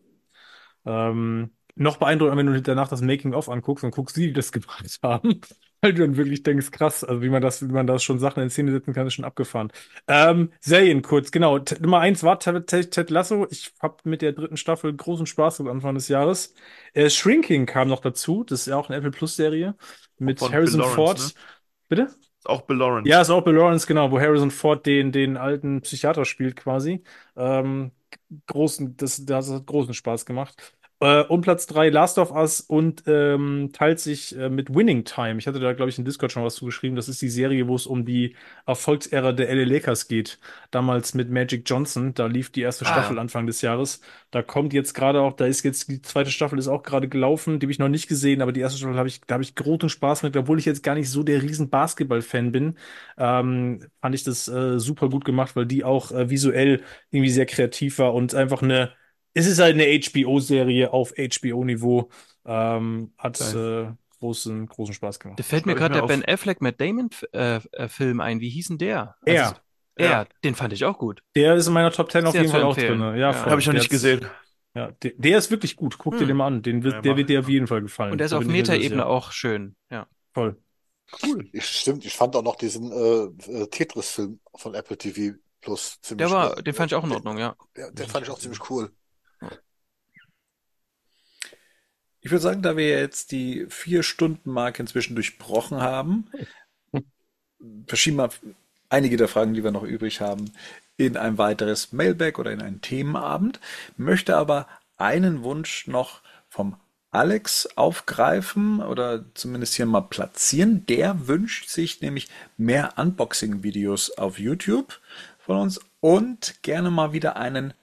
Ähm, noch beeindruckender, wenn du danach das Making-of anguckst und guckst, wie die das gemacht haben. Weil du dann wirklich denkst, krass, also wie man das, wie man das schon Sachen in Szene setzen kann, ist schon abgefahren. Ähm, Serien kurz, genau. T Nummer eins war Ted, Lasso. Ich habe mit der dritten Staffel großen Spaß am Anfang des Jahres. Äh, Shrinking kam noch dazu. Das ist ja auch eine Apple Plus Serie mit Von Harrison Lawrence, Ford. Bitte? Ist auch Bill Lawrence. Ja, ist auch Bill Lawrence, genau, wo Harrison Ford den, den alten Psychiater spielt quasi. Ähm, großen, das, das hat großen Spaß gemacht. Äh, und Platz drei Last of Us und ähm, teilt sich äh, mit Winning Time. Ich hatte da, glaube ich, in Discord schon was zugeschrieben. Das ist die Serie, wo es um die Erfolgsära der LA Lakers geht. Damals mit Magic Johnson. Da lief die erste Ah. Staffel Anfang des Jahres. Da kommt jetzt gerade auch, da ist jetzt die zweite Staffel ist auch gerade gelaufen. Die habe ich noch nicht gesehen, aber die erste Staffel habe ich, da habe ich großen Spaß mit, obwohl ich jetzt gar nicht so der riesen Basketball-Fan bin. Ähm, fand ich das äh, super gut gemacht, weil die auch äh, visuell irgendwie sehr kreativ war und einfach eine, es ist halt eine HBO-Serie auf HBO-Niveau. Ähm, hat äh, großen, großen Spaß gemacht. da fällt mir gerade der auf- Ben Affleck Matt Damon äh, äh, ein. Wie hieß denn der? Er. Also, Ja, den fand ich auch gut. Der ist in meiner Top 10 auf jeden Fall auch drin. Ja, Ja. voll. Habe ich noch Der nicht gesehen. Ja, der, der ist wirklich gut. Guck dir Hm. den mal an. Den, wird- Ja, der mach wird dir auf jeden Fall gefallen. Und der ist Da auf Metaebene auch schön. Ja. Voll. Cool. Ich, stimmt, ich fand auch noch diesen äh, äh, Tetris-Film von Apple TV Plus ziemlich Der war, cool. den fand ich auch in Ordnung, ja. Ja, den fand ich auch ziemlich cool. Ich würde sagen, da wir jetzt die Vier-Stunden-Marke inzwischen durchbrochen haben, verschieben wir einige der Fragen, die wir noch übrig haben, in ein weiteres Mailback oder in einen Themenabend, möchte aber einen Wunsch noch vom Alex aufgreifen oder zumindest hier mal platzieren. Der wünscht sich nämlich mehr Unboxing-Videos auf YouTube von uns und gerne mal wieder einen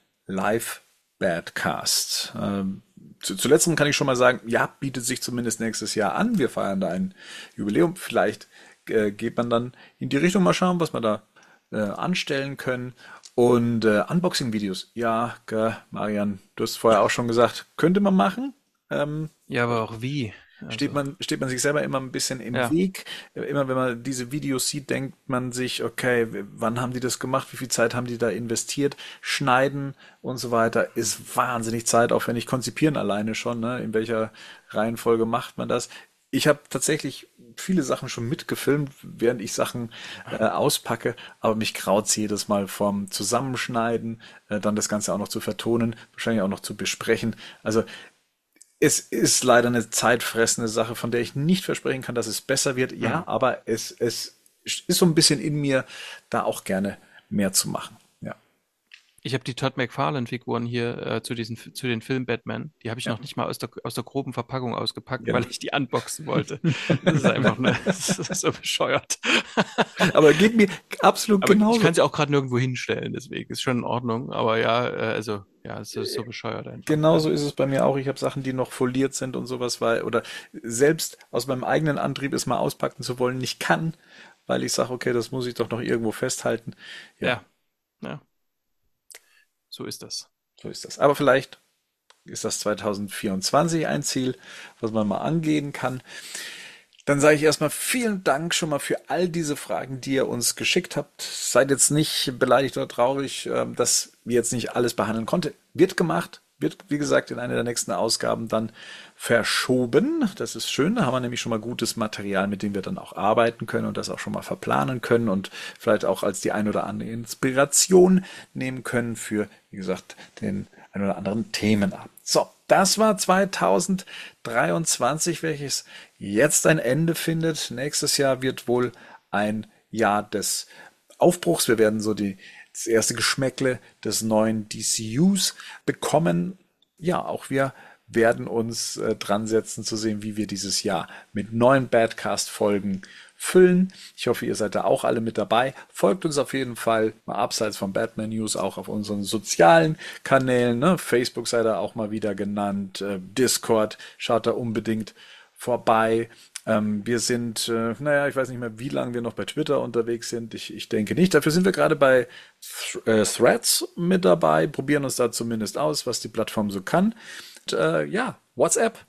Live-Badcast. Ähm, zu, zu kann ich schon mal sagen, ja, bietet sich zumindest nächstes Jahr an. Wir feiern da ein Jubiläum. Vielleicht äh, geht man dann in die Richtung mal schauen, was wir da äh, anstellen können. Und äh, Unboxing-Videos, ja, gell, Marian, du hast vorher auch schon gesagt, könnte man machen. Ähm, Ja, aber auch wie? Steht man, steht man sich selber immer ein bisschen im Ja. Weg. Immer wenn man diese Videos sieht, denkt man sich, okay, wann haben die das gemacht? Wie viel Zeit haben die da investiert? Schneiden und so weiter ist wahnsinnig zeitaufwendig. Konzipieren alleine schon, ne? In welcher Reihenfolge macht man das? Ich habe tatsächlich viele Sachen schon mitgefilmt, während ich Sachen äh, auspacke, aber mich graut's jedes Mal vom Zusammenschneiden, äh, dann das Ganze auch noch zu vertonen, wahrscheinlich auch noch zu besprechen. Also es ist leider eine zeitfressende Sache, von der ich nicht versprechen kann, dass es besser wird. Ja, aber es, es ist so ein bisschen in mir, da auch gerne mehr zu machen. Ja. Ich habe die Todd McFarlane-Figuren hier äh, zu, diesen, zu den Film Batman. Die habe ich noch nicht mal aus der, aus der groben Verpackung ausgepackt, Genau. weil ich die unboxen wollte. Das ist einfach ne, das ist so bescheuert. Aber geht mir absolut Aber genauso. ich kann sie auch gerade nirgendwo hinstellen, deswegen ist schon in Ordnung. Aber ja, äh, also, ja, es ist so bescheuert einfach. Genauso ist es bei mir auch. Ich habe Sachen, die noch foliert sind und sowas, weil, oder selbst aus meinem eigenen Antrieb, es mal auspacken zu wollen, nicht kann, weil ich sage, okay, das muss ich doch noch irgendwo festhalten. Ja. ja. So ist das. So ist das. Aber vielleicht ist das 2024 ein Ziel, was man mal angehen kann. Dann sage ich erstmal vielen Dank schon mal für all diese Fragen, die ihr uns geschickt habt. Seid jetzt nicht beleidigt oder traurig, ähm, dass wir jetzt nicht alles behandeln konnten. Wird gemacht, wird, wie gesagt, in einer der nächsten Ausgaben dann verschoben. Das ist schön. Da haben wir nämlich schon mal gutes Material, mit dem wir dann auch arbeiten können und das auch schon mal verplanen können und vielleicht auch als die ein oder andere Inspiration nehmen können für, wie gesagt, den ein oder anderen Themenabend. So, das war 2023, welches jetzt ein Ende findet. Nächstes Jahr wird wohl ein Jahr des Aufbruchs. Wir werden so die, das erste Geschmäckle des neuen DCUs bekommen. Ja, auch wir werden uns äh, dran setzen zu sehen, wie wir dieses Jahr mit neuen Badcast-Folgen füllen. Ich hoffe, ihr seid da auch alle mit dabei. Folgt uns auf jeden Fall mal abseits von Batman News auch auf unseren sozialen Kanälen. Ne? Facebook sei da auch mal wieder genannt. Äh, Discord, schaut da unbedingt vorbei. Ähm, wir sind, äh, naja, ich weiß nicht mehr, wie lange wir noch bei Twitter unterwegs sind. Ich, ich denke nicht. Dafür sind wir gerade bei äh, Threads mit dabei, probieren uns da zumindest aus, was die Plattform so kann. Und, äh, ja, WhatsApp.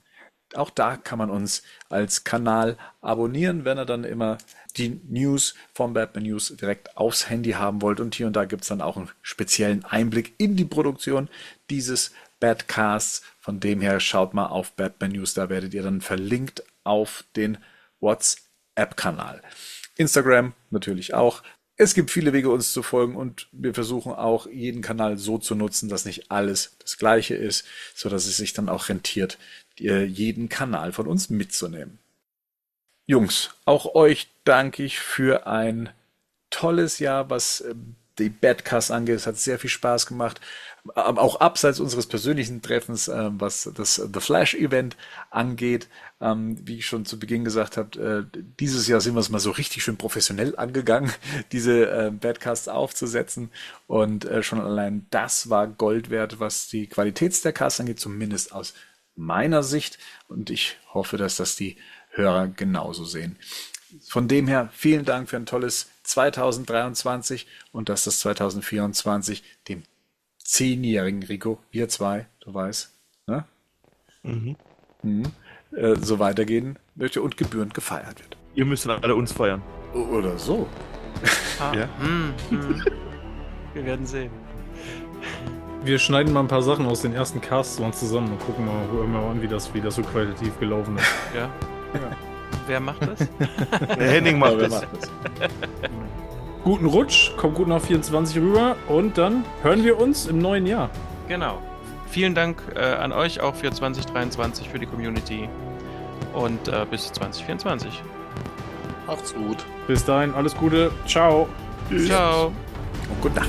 Auch da kann man uns als Kanal abonnieren, wenn ihr dann immer die News von Batman News direkt aufs Handy haben wollt. Und hier und da gibt es dann auch einen speziellen Einblick in die Produktion dieses Badcasts. Von dem her schaut mal auf Batman News, da werdet ihr dann verlinkt auf den WhatsApp-Kanal. Instagram natürlich auch. Es gibt viele Wege, uns zu folgen und wir versuchen auch, jeden Kanal so zu nutzen, dass nicht alles das gleiche ist, so dass es sich dann auch rentiert, jeden Kanal von uns mitzunehmen. Jungs, auch euch danke ich für ein tolles Jahr, was die Badcast angeht. Es hat sehr viel Spaß gemacht. Aber auch abseits unseres persönlichen Treffens, äh, was das The Flash Event angeht, ähm, wie ich schon zu Beginn gesagt habe, äh, dieses Jahr sind wir es mal so richtig schön professionell angegangen, diese äh, Badcasts aufzusetzen. Und äh, schon allein das war Gold wert, was die Qualität der Casts angeht, zumindest aus meiner Sicht. Und ich hoffe, dass das die Hörer genauso sehen. Von dem her vielen Dank für ein tolles 2023 und dass das 2024 dem zehnjährigen Rico, wir zwei, du weißt, ne? Mhm. Mhm. Äh, so weitergehen möchte und gebührend gefeiert wird. Ihr müsst dann alle uns feiern. Oder so. Ah, Ja? hm, hm. Wir werden sehen. Wir schneiden mal ein paar Sachen aus den ersten Casts mal zusammen und gucken mal, mal an, wie das, wie das so qualitativ gelaufen ist. Ja. Wer macht das? Der Henning macht Ja, wer das. macht das? Guten Rutsch, kommt gut nach 24 rüber und dann hören wir uns im neuen Jahr. Genau. Vielen Dank äh, an euch auch für 2023, für die Community. Und äh, bis 2024. Macht's gut. Bis dahin, alles Gute, ciao. Ciao. Und gute Nacht.